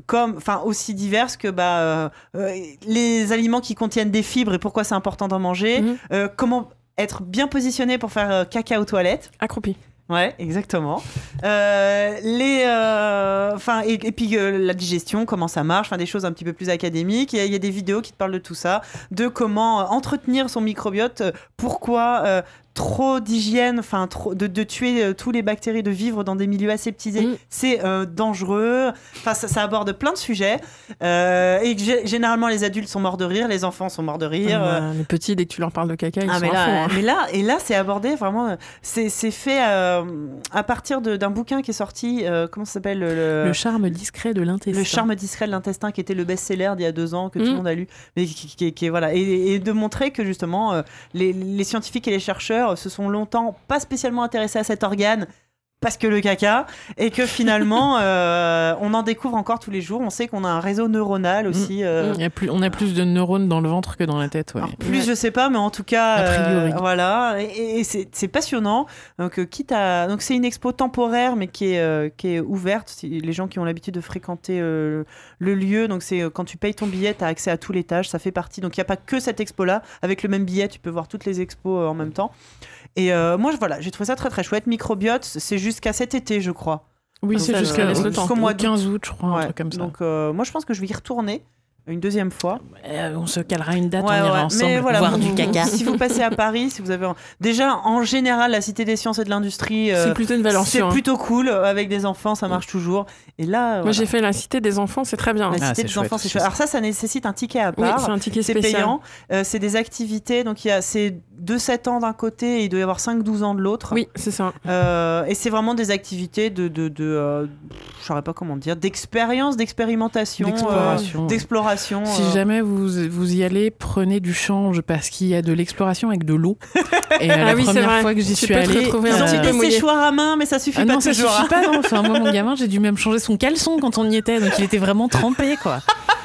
Speaker 1: comme, enfin, aussi diverses que bah, euh, euh, les aliments qui contiennent des fibres et pourquoi c'est important d'en manger. Euh, comment être bien positionné pour faire euh, caca aux toilettes.
Speaker 3: Accroupi.
Speaker 1: Ouais, exactement. Euh, les, euh, enfin, et, et puis euh, la digestion, comment ça marche, enfin des choses un petit peu plus académiques. Il y, a- il y a des vidéos qui te parlent de tout ça, de comment euh, entretenir son microbiote, euh, pourquoi euh, trop d'hygiène, enfin de, de tuer euh, tous les bactéries, de vivre dans des milieux aseptisés,
Speaker 3: Mm.
Speaker 1: c'est euh, dangereux. Enfin, ça, ça aborde plein de sujets. Euh, et gé- généralement, les adultes sont morts de rire, les enfants sont morts de rire.
Speaker 3: Ah, les petits, dès que tu leur parles de caca, ils
Speaker 1: ah,
Speaker 3: sont
Speaker 1: mais là,
Speaker 3: fond, hein.
Speaker 1: mais là, et là, c'est abordé vraiment. C'est fait à partir d'un bouquin qui est sorti. comment ça s'appelle le,
Speaker 2: Le charme discret de l'intestin.
Speaker 1: le charme discret de l'intestin, qui était le best-seller d'il y a deux ans, que tout le
Speaker 3: Mm.
Speaker 1: monde a lu, mais qui, qui- voilà, et, et de montrer que justement les, les scientifiques et les chercheurs se sont longtemps pas spécialement intéressés à cet organe. Parce que le caca, et que finalement, euh, on en découvre encore tous les jours. On sait qu'on a un réseau neuronal aussi. euh,
Speaker 2: Il y a plus, on a plus de neurones dans le ventre que dans la tête. Ouais.
Speaker 1: alors, plus, je sais pas, mais en tout cas, euh, voilà. Et, et c'est passionnant. Donc, euh, quitte à, donc c'est une expo temporaire, mais qui est, qui est ouverte. Les gens qui ont l'habitude de fréquenter le lieu, donc c'est quand tu payes ton billet, tu as accès à tout l'étage. Ça fait partie. Donc, il n'y a pas que cette expo-là. Avec le même billet, tu peux voir toutes les expos en même temps. Et euh, moi, voilà, j'ai trouvé ça très très chouette. Microbiote, c'est jusqu'à cet été, je crois.
Speaker 2: Oui, c'est jusqu'à
Speaker 1: le
Speaker 2: jusqu'au mois de 15 août, je crois, un truc comme ça.
Speaker 1: Donc, euh, moi, je pense que je vais y retourner une deuxième fois.
Speaker 2: Euh, on se calera une date,
Speaker 1: Ouais,
Speaker 2: on ira
Speaker 1: ouais.
Speaker 2: ensemble
Speaker 1: Mais voilà,
Speaker 2: voir
Speaker 1: vous-
Speaker 2: du caca.
Speaker 1: Si vous passez à Paris, si vous avez déjà en général la Cité des sciences et de l'industrie, euh,
Speaker 3: C'est plutôt une valeur
Speaker 1: c'est
Speaker 3: hein.
Speaker 1: plutôt cool euh, avec des enfants, ça marche toujours. Et là,
Speaker 3: Moi,
Speaker 1: voilà,
Speaker 3: j'ai fait la cité des enfants, c'est très bien.
Speaker 1: la
Speaker 2: Ah,
Speaker 1: Cité des
Speaker 2: chouette
Speaker 1: enfants, c'est chouette. Alors ça, ça nécessite un ticket à
Speaker 3: Oui,
Speaker 1: part.
Speaker 3: c'est un ticket
Speaker 1: c'est payant. Euh, c'est des activités, donc il y a c'est de 7 ans d'un côté et il doit y avoir 5-12 ans de l'autre.
Speaker 3: Oui, c'est ça.
Speaker 1: Euh, et c'est vraiment des activités de, de, de euh, je saurais pas comment dire, d'expérience, d'expérimentation, euh,
Speaker 2: D'exploration. Si
Speaker 1: euh.
Speaker 2: jamais vous, vous y allez, prenez du change parce qu'il y a de l'exploration avec de l'eau. Et
Speaker 3: Ah
Speaker 2: la
Speaker 3: oui, c'est
Speaker 2: première
Speaker 3: vrai.
Speaker 2: fois que j'y suis allée,
Speaker 3: retrouver
Speaker 1: Ils
Speaker 3: un
Speaker 1: ont des séchoirs à main, mais ça suffit
Speaker 2: Ah
Speaker 1: pas
Speaker 2: non, ça
Speaker 1: toujours.
Speaker 2: suffit pas, non. Enfin, moi, mon gamin, j'ai dû même changer son caleçon quand on y était, donc il était vraiment trempé, quoi.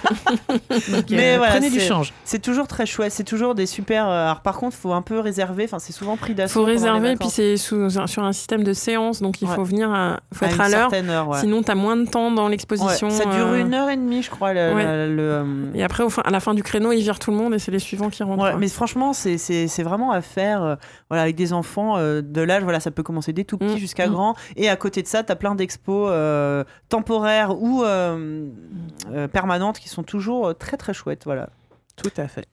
Speaker 2: Donc,
Speaker 1: Mais
Speaker 2: euh,
Speaker 1: voilà,
Speaker 2: prenez du change.
Speaker 1: C'est toujours très chouette, c'est toujours des super. euh, Alors par contre, faut un peu réserver. Enfin, c'est souvent pris d'assaut.
Speaker 3: faut réserver, puis c'est sur un système de séance, donc il
Speaker 1: Ouais.
Speaker 3: faut venir, à, faut
Speaker 1: À
Speaker 3: être à l'heure.
Speaker 1: ouais.
Speaker 3: Sinon, tu as moins de temps dans
Speaker 1: Ouais,
Speaker 3: l'exposition.
Speaker 1: ça dure
Speaker 3: euh,
Speaker 1: une heure et demie, je crois. Le,
Speaker 3: Ouais.
Speaker 1: le- le, euh,
Speaker 3: Et après, au fin- à la fin du créneau, ils virent tout le monde et c'est les suivants qui rentrent.
Speaker 1: mais franchement, c'est- vraiment à faire euh, voilà, avec des enfants euh, de l'âge. Voilà, ça peut commencer dès tout petit
Speaker 3: Mm.
Speaker 1: jusqu'à
Speaker 3: Mm.
Speaker 1: grand. Et à côté de ça, tu as plein d'expos temporaires ou permanentes qui sont toujours euh, très très chouettes. Voilà.
Speaker 2: Tout à fait.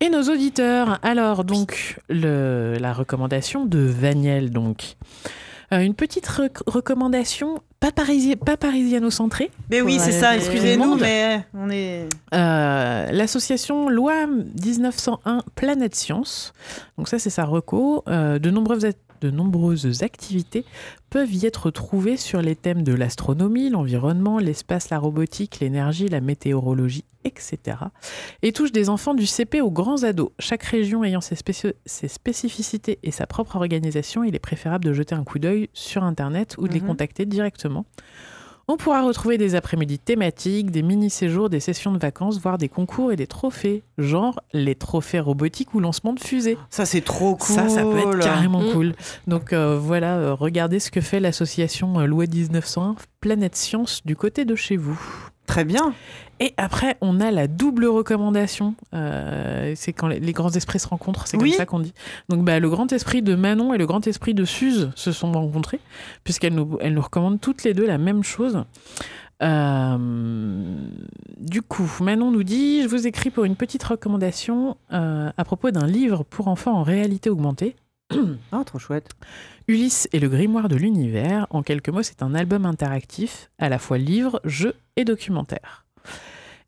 Speaker 2: Et nos auditeurs, alors donc le, la recommandation de Vaniel donc. Euh, une petite rec- recommandation, pas, parisi pas parisiano-centrée.
Speaker 1: Mais oui, c'est ça. Excusez-nous, mais on est.
Speaker 2: Euh, L'association Loi 1901 Planète Science, donc ça c'est sa reco, euh, de, nombreuses de nombreuses activités peuvent y être trouvées sur les thèmes de l'astronomie, l'environnement, l'espace, la robotique, l'énergie, la météorologie, etc. Et touchent des enfants du CP aux grands ados. Chaque région ayant ses, spéci- ses spécificités et sa propre organisation, il est préférable de jeter un coup d'œil sur Internet ou de les
Speaker 1: Mhm.
Speaker 2: contacter directement. On pourra retrouver des après-midi thématiques, des mini-séjours, des sessions de vacances, voire des concours et des trophées, genre les trophées robotiques ou lancement de fusées.
Speaker 1: Ça, c'est trop cool.
Speaker 2: Ça, ça peut être carrément
Speaker 3: Mm.
Speaker 2: cool. Donc euh, voilà, euh, regardez ce que fait l'association euh, Loi 1901 Planète Science du côté de chez vous.
Speaker 1: Très bien.
Speaker 2: Et après, on a la double recommandation. Euh, c'est quand les, les grands esprits se rencontrent, c'est
Speaker 1: Oui.
Speaker 2: comme ça qu'on dit. Donc, bah, le grand esprit de Manon et le grand esprit de Suze se sont rencontrés, puisqu'elles nous, elles nous recommandent toutes les deux la même chose. Euh, du coup, Manon nous dit Je vous écris pour une petite recommandation euh, à propos d'un livre pour enfants en réalité augmentée.
Speaker 1: Ah, trop chouette.
Speaker 2: Ulysse et le grimoire de l'univers, en quelques mots, c'est un album interactif, à la fois livre, jeu et documentaire.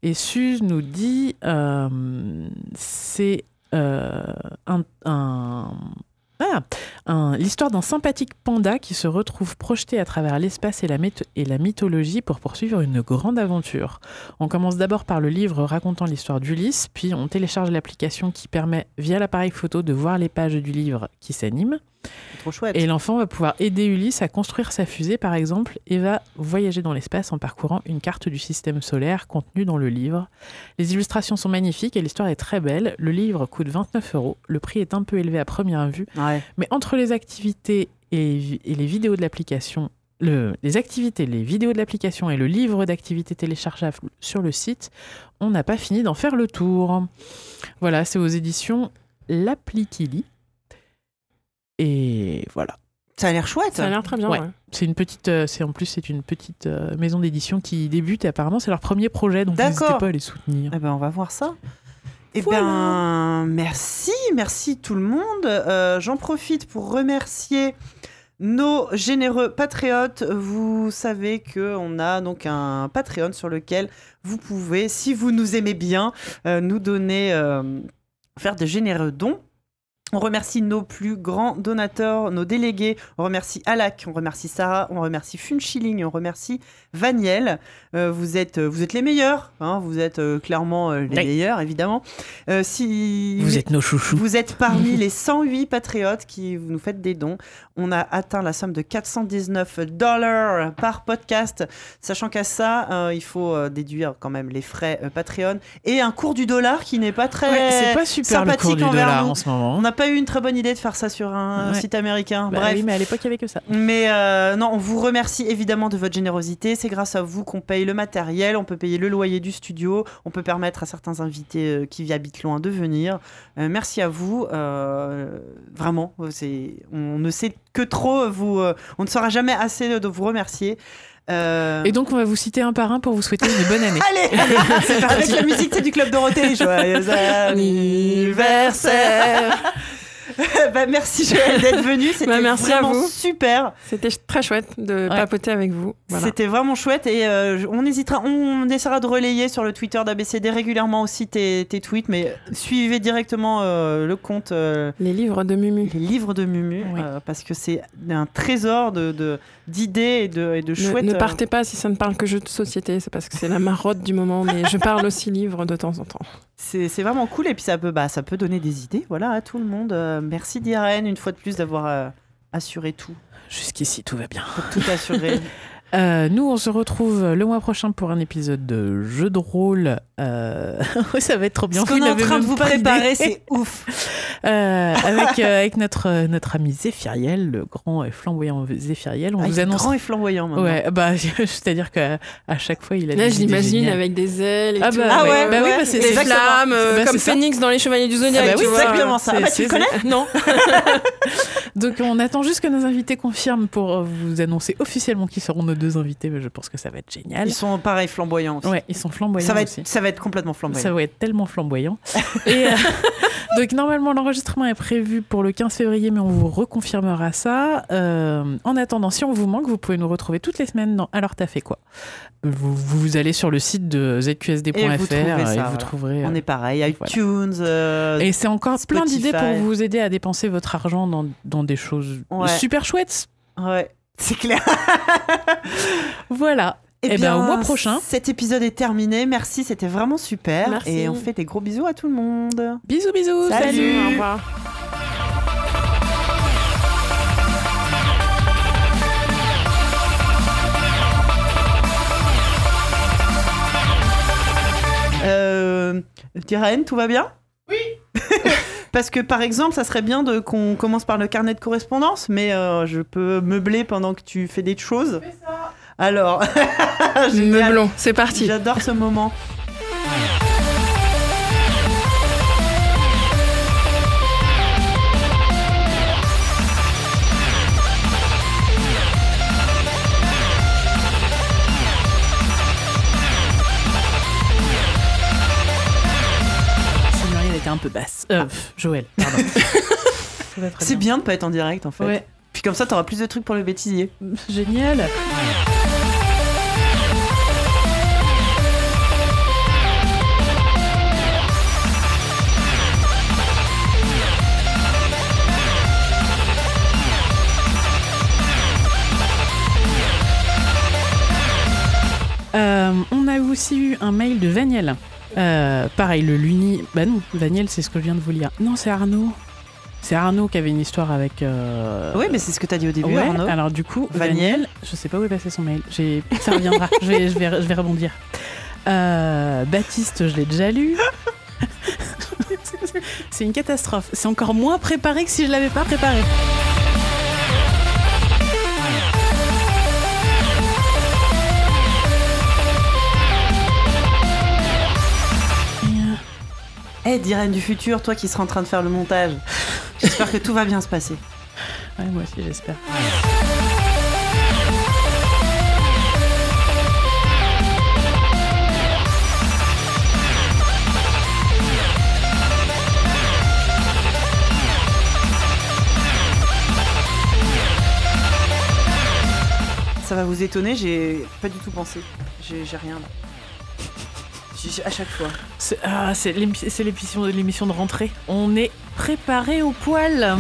Speaker 2: Et Suze nous dit, euh, c'est euh, ah, l'histoire d'un sympathique panda qui se retrouve projeté à travers l'espace et et la mythologie pour poursuivre une grande aventure. On commence d'abord par le livre racontant l'histoire d'Ulysse, puis on télécharge l'application qui permet, via l'appareil photo, de voir les pages du livre qui s'animent.
Speaker 1: Trop chouette.
Speaker 2: Et l'enfant va pouvoir aider Ulysse à construire sa fusée, par exemple, et va voyager dans l'espace en parcourant une carte du système solaire contenue dans le livre. Les illustrations sont magnifiques et l'histoire est très belle. Le livre coûte 29 euros. Le prix est un peu élevé à première vue,
Speaker 1: Ouais.
Speaker 2: mais entre les activités et, et les vidéos de l'application, le- les activités, les vidéos de l'application et le livre d'activités téléchargeables sur le site, on n'a pas fini d'en faire le tour. Voilà, c'est aux éditions L'Appli Et voilà.
Speaker 1: Ça a l'air chouette.
Speaker 3: Ça a l'air très bien.
Speaker 2: Ouais.
Speaker 3: ouais.
Speaker 2: C'est une petite, euh, c'est en plus c'est une petite euh, maison d'édition qui débute et apparemment c'est leur premier projet donc n'hésitez pas à les soutenir.
Speaker 1: Eh ben, on va voir ça. Eh
Speaker 2: Voilà.
Speaker 1: ben, merci, merci tout le monde. Euh, J'en profite pour remercier nos généreux patriotes. Vous savez que on a donc un Patreon sur lequel vous pouvez, si vous nous aimez bien, euh, nous donner, euh, faire de généreux dons. On remercie nos plus grands donateurs, nos délégués. On remercie Alak, on remercie Sarah, on remercie Funchilling, on remercie Vaniel. Euh, vous, êtes, vous êtes les meilleurs, hein, vous êtes euh, clairement euh, les
Speaker 2: Oui.
Speaker 1: meilleurs, évidemment. Euh, si
Speaker 2: Vous êtes nos chouchous.
Speaker 1: vous êtes parmi les 108 patriotes qui nous faites des dons. On a atteint la somme de 419 dollars par podcast, sachant qu'à ça, euh, il faut euh, déduire quand même les frais euh, Patreon et un cours du dollar qui n'est pas très
Speaker 2: Ouais, pas super le
Speaker 1: sympathique
Speaker 2: cours du
Speaker 1: envers
Speaker 2: dollar
Speaker 1: nous.
Speaker 2: en ce moment.
Speaker 1: On pas eu une très bonne idée de faire ça sur un
Speaker 2: Ouais.
Speaker 1: site américain.
Speaker 2: Bah
Speaker 1: Bref.
Speaker 2: oui, mais à l'époque il y avait que ça.
Speaker 1: Mais euh, non, on vous remercie évidemment de votre générosité. C'est grâce à vous qu'on paye le matériel, on peut payer le loyer du studio, on peut permettre à certains invités euh, qui habitent loin de venir. Euh, merci à vous. euh, vraiment, on ne sait que trop vous. on ne saura jamais assez de vous remercier. Euh,
Speaker 2: Et donc on va vous citer un par un pour vous souhaiter une bonne année.
Speaker 1: Allez, allez avec la musique c'est du club Dorothée. Joyeux anniversaire. bah, merci Joël d'être venu. C'était
Speaker 3: Bah, merci à
Speaker 1: vraiment
Speaker 3: vous.
Speaker 1: super.
Speaker 3: C'était très chouette de
Speaker 2: Ouais.
Speaker 3: papoter avec vous. Voilà.
Speaker 1: C'était vraiment chouette et euh, on hésitera, on essaiera de relayer sur le Twitter d'ABCD régulièrement aussi tes, tes tweets, mais suivez directement euh, le compte euh,
Speaker 3: Les livres de Mumu.
Speaker 1: Les Livres de Mumu
Speaker 2: Oui.
Speaker 1: parce que c'est un trésor de, d'idées et de, et de chouettes.
Speaker 3: ne partez pas si ça ne parle que jeux de société, c'est parce que c'est la marotte du moment, mais je parle aussi livres de temps en temps.
Speaker 1: c'est, c'est vraiment cool et puis ça peut, bah, ça peut donner des idées voilà, à tout le monde. Merci Diren une fois de plus d'avoir euh, assuré tout,
Speaker 2: Jusqu'ici tout va bien.
Speaker 1: tout assuré.
Speaker 2: Euh, nous, on se retrouve le mois prochain pour un épisode de jeu de rôle. Euh... ça va être trop bien.
Speaker 1: Ce qu'on est en train de vous préparer, c'est ouf.
Speaker 2: Euh, avec, euh, avec notre, notre ami Zéphiriel, le grand et flamboyant Zéphiriel. On
Speaker 1: Ah, il
Speaker 2: vous
Speaker 1: est
Speaker 2: annonce.
Speaker 1: grand et flamboyant maintenant.
Speaker 2: Ouais, bah, c'est-à-dire qu'à à chaque fois, il a
Speaker 3: Là,
Speaker 2: des
Speaker 3: je l'imagine avec des ailes et
Speaker 2: Ah
Speaker 3: tout.
Speaker 2: bah,
Speaker 1: Ah
Speaker 2: ouais,
Speaker 1: ouais,
Speaker 2: bah
Speaker 1: ouais.
Speaker 2: bah, c'est
Speaker 3: des flammes, euh,
Speaker 2: Bah,
Speaker 3: comme. Phoenix dans les Chevaliers du Zodiac.
Speaker 1: Ah bah oui,
Speaker 3: tu vois.
Speaker 1: exactement ça. Ah tu le connais
Speaker 3: Non.
Speaker 2: Donc, on attend juste que nos invités confirment pour vous annoncer officiellement qui seront nos deux invités. Mais je pense que ça va être génial.
Speaker 1: Ils sont pareil flamboyants aussi.
Speaker 2: Ouais, ils sont flamboyants
Speaker 1: ça, va
Speaker 2: aussi.
Speaker 1: être, ça va être complètement flamboyant.
Speaker 2: Ça va être tellement flamboyant. Et euh, donc normalement l'enregistrement est prévu pour le 15 février, mais on vous reconfirmera ça. Euh, en attendant, si on vous manque, vous pouvez nous retrouver toutes les semaines dans Alors t'as fait quoi vous, vous allez sur le site de zqsd.fr
Speaker 1: Et vous trouvez ça,
Speaker 2: et vous trouverez.
Speaker 1: On
Speaker 2: euh,
Speaker 1: est pareil, iTunes. euh,
Speaker 2: Et c'est encore plein d'idées pour vous aider à dépenser votre argent dans, dans des choses
Speaker 1: Ouais.
Speaker 2: super chouettes.
Speaker 1: Ouais, c'est clair.
Speaker 2: Voilà. Eh ben, au mois prochain.
Speaker 1: Cet épisode est terminé. Merci, c'était vraiment super.
Speaker 3: Merci.
Speaker 1: Et on fait des gros bisous à tout le monde.
Speaker 2: Bisous, bisous.
Speaker 1: Salut.
Speaker 2: salut.
Speaker 3: Au revoir.
Speaker 1: Euh, Tyrène, tout va bien? Oui. Parce que par exemple, ça serait bien de qu'on commence par le carnet de correspondance, mais euh, je peux meubler pendant que tu fais des choses. Alors, génial.
Speaker 3: Meublon, c'est parti.
Speaker 1: J'adore ce moment.
Speaker 2: Peu basse. Euh, pff, Joël, pardon.
Speaker 1: C'est bien de pas être en direct en fait.
Speaker 2: Ouais,
Speaker 1: Puis comme ça, t'auras plus de trucs pour le bêtisier.
Speaker 2: génial. Euh, on a aussi eu un mail de Vaniel. Euh, pareil, le Luni. Bah non, Vaniel, c'est ce que je viens de vous lire. Non, c'est Arnaud. C'est Arnaud qui avait une histoire avec. euh,
Speaker 1: Oui, mais c'est ce que tu as dit au début,
Speaker 2: ouais,
Speaker 1: Arnaud.
Speaker 2: alors du coup,
Speaker 1: Vaniel.
Speaker 2: Vaniel, je sais pas où est passé son mail. J'ai- Ça reviendra, je, vais, je, vais, je vais rebondir. Euh, Baptiste, je l'ai déjà lu. c'est une catastrophe. C'est encore moins préparé que si je l'avais pas préparé.
Speaker 1: Eh, Dirène du futur, toi qui seras en train de faire le montage, j'espère que tout va bien se passer.
Speaker 2: Ouais, moi aussi, j'espère.
Speaker 1: Ça va vous étonner, j'ai pas du tout pensé. J'ai j'ai rien là à chaque fois.
Speaker 2: C'est ah, l'émission de, rentrée. On est préparé au poil.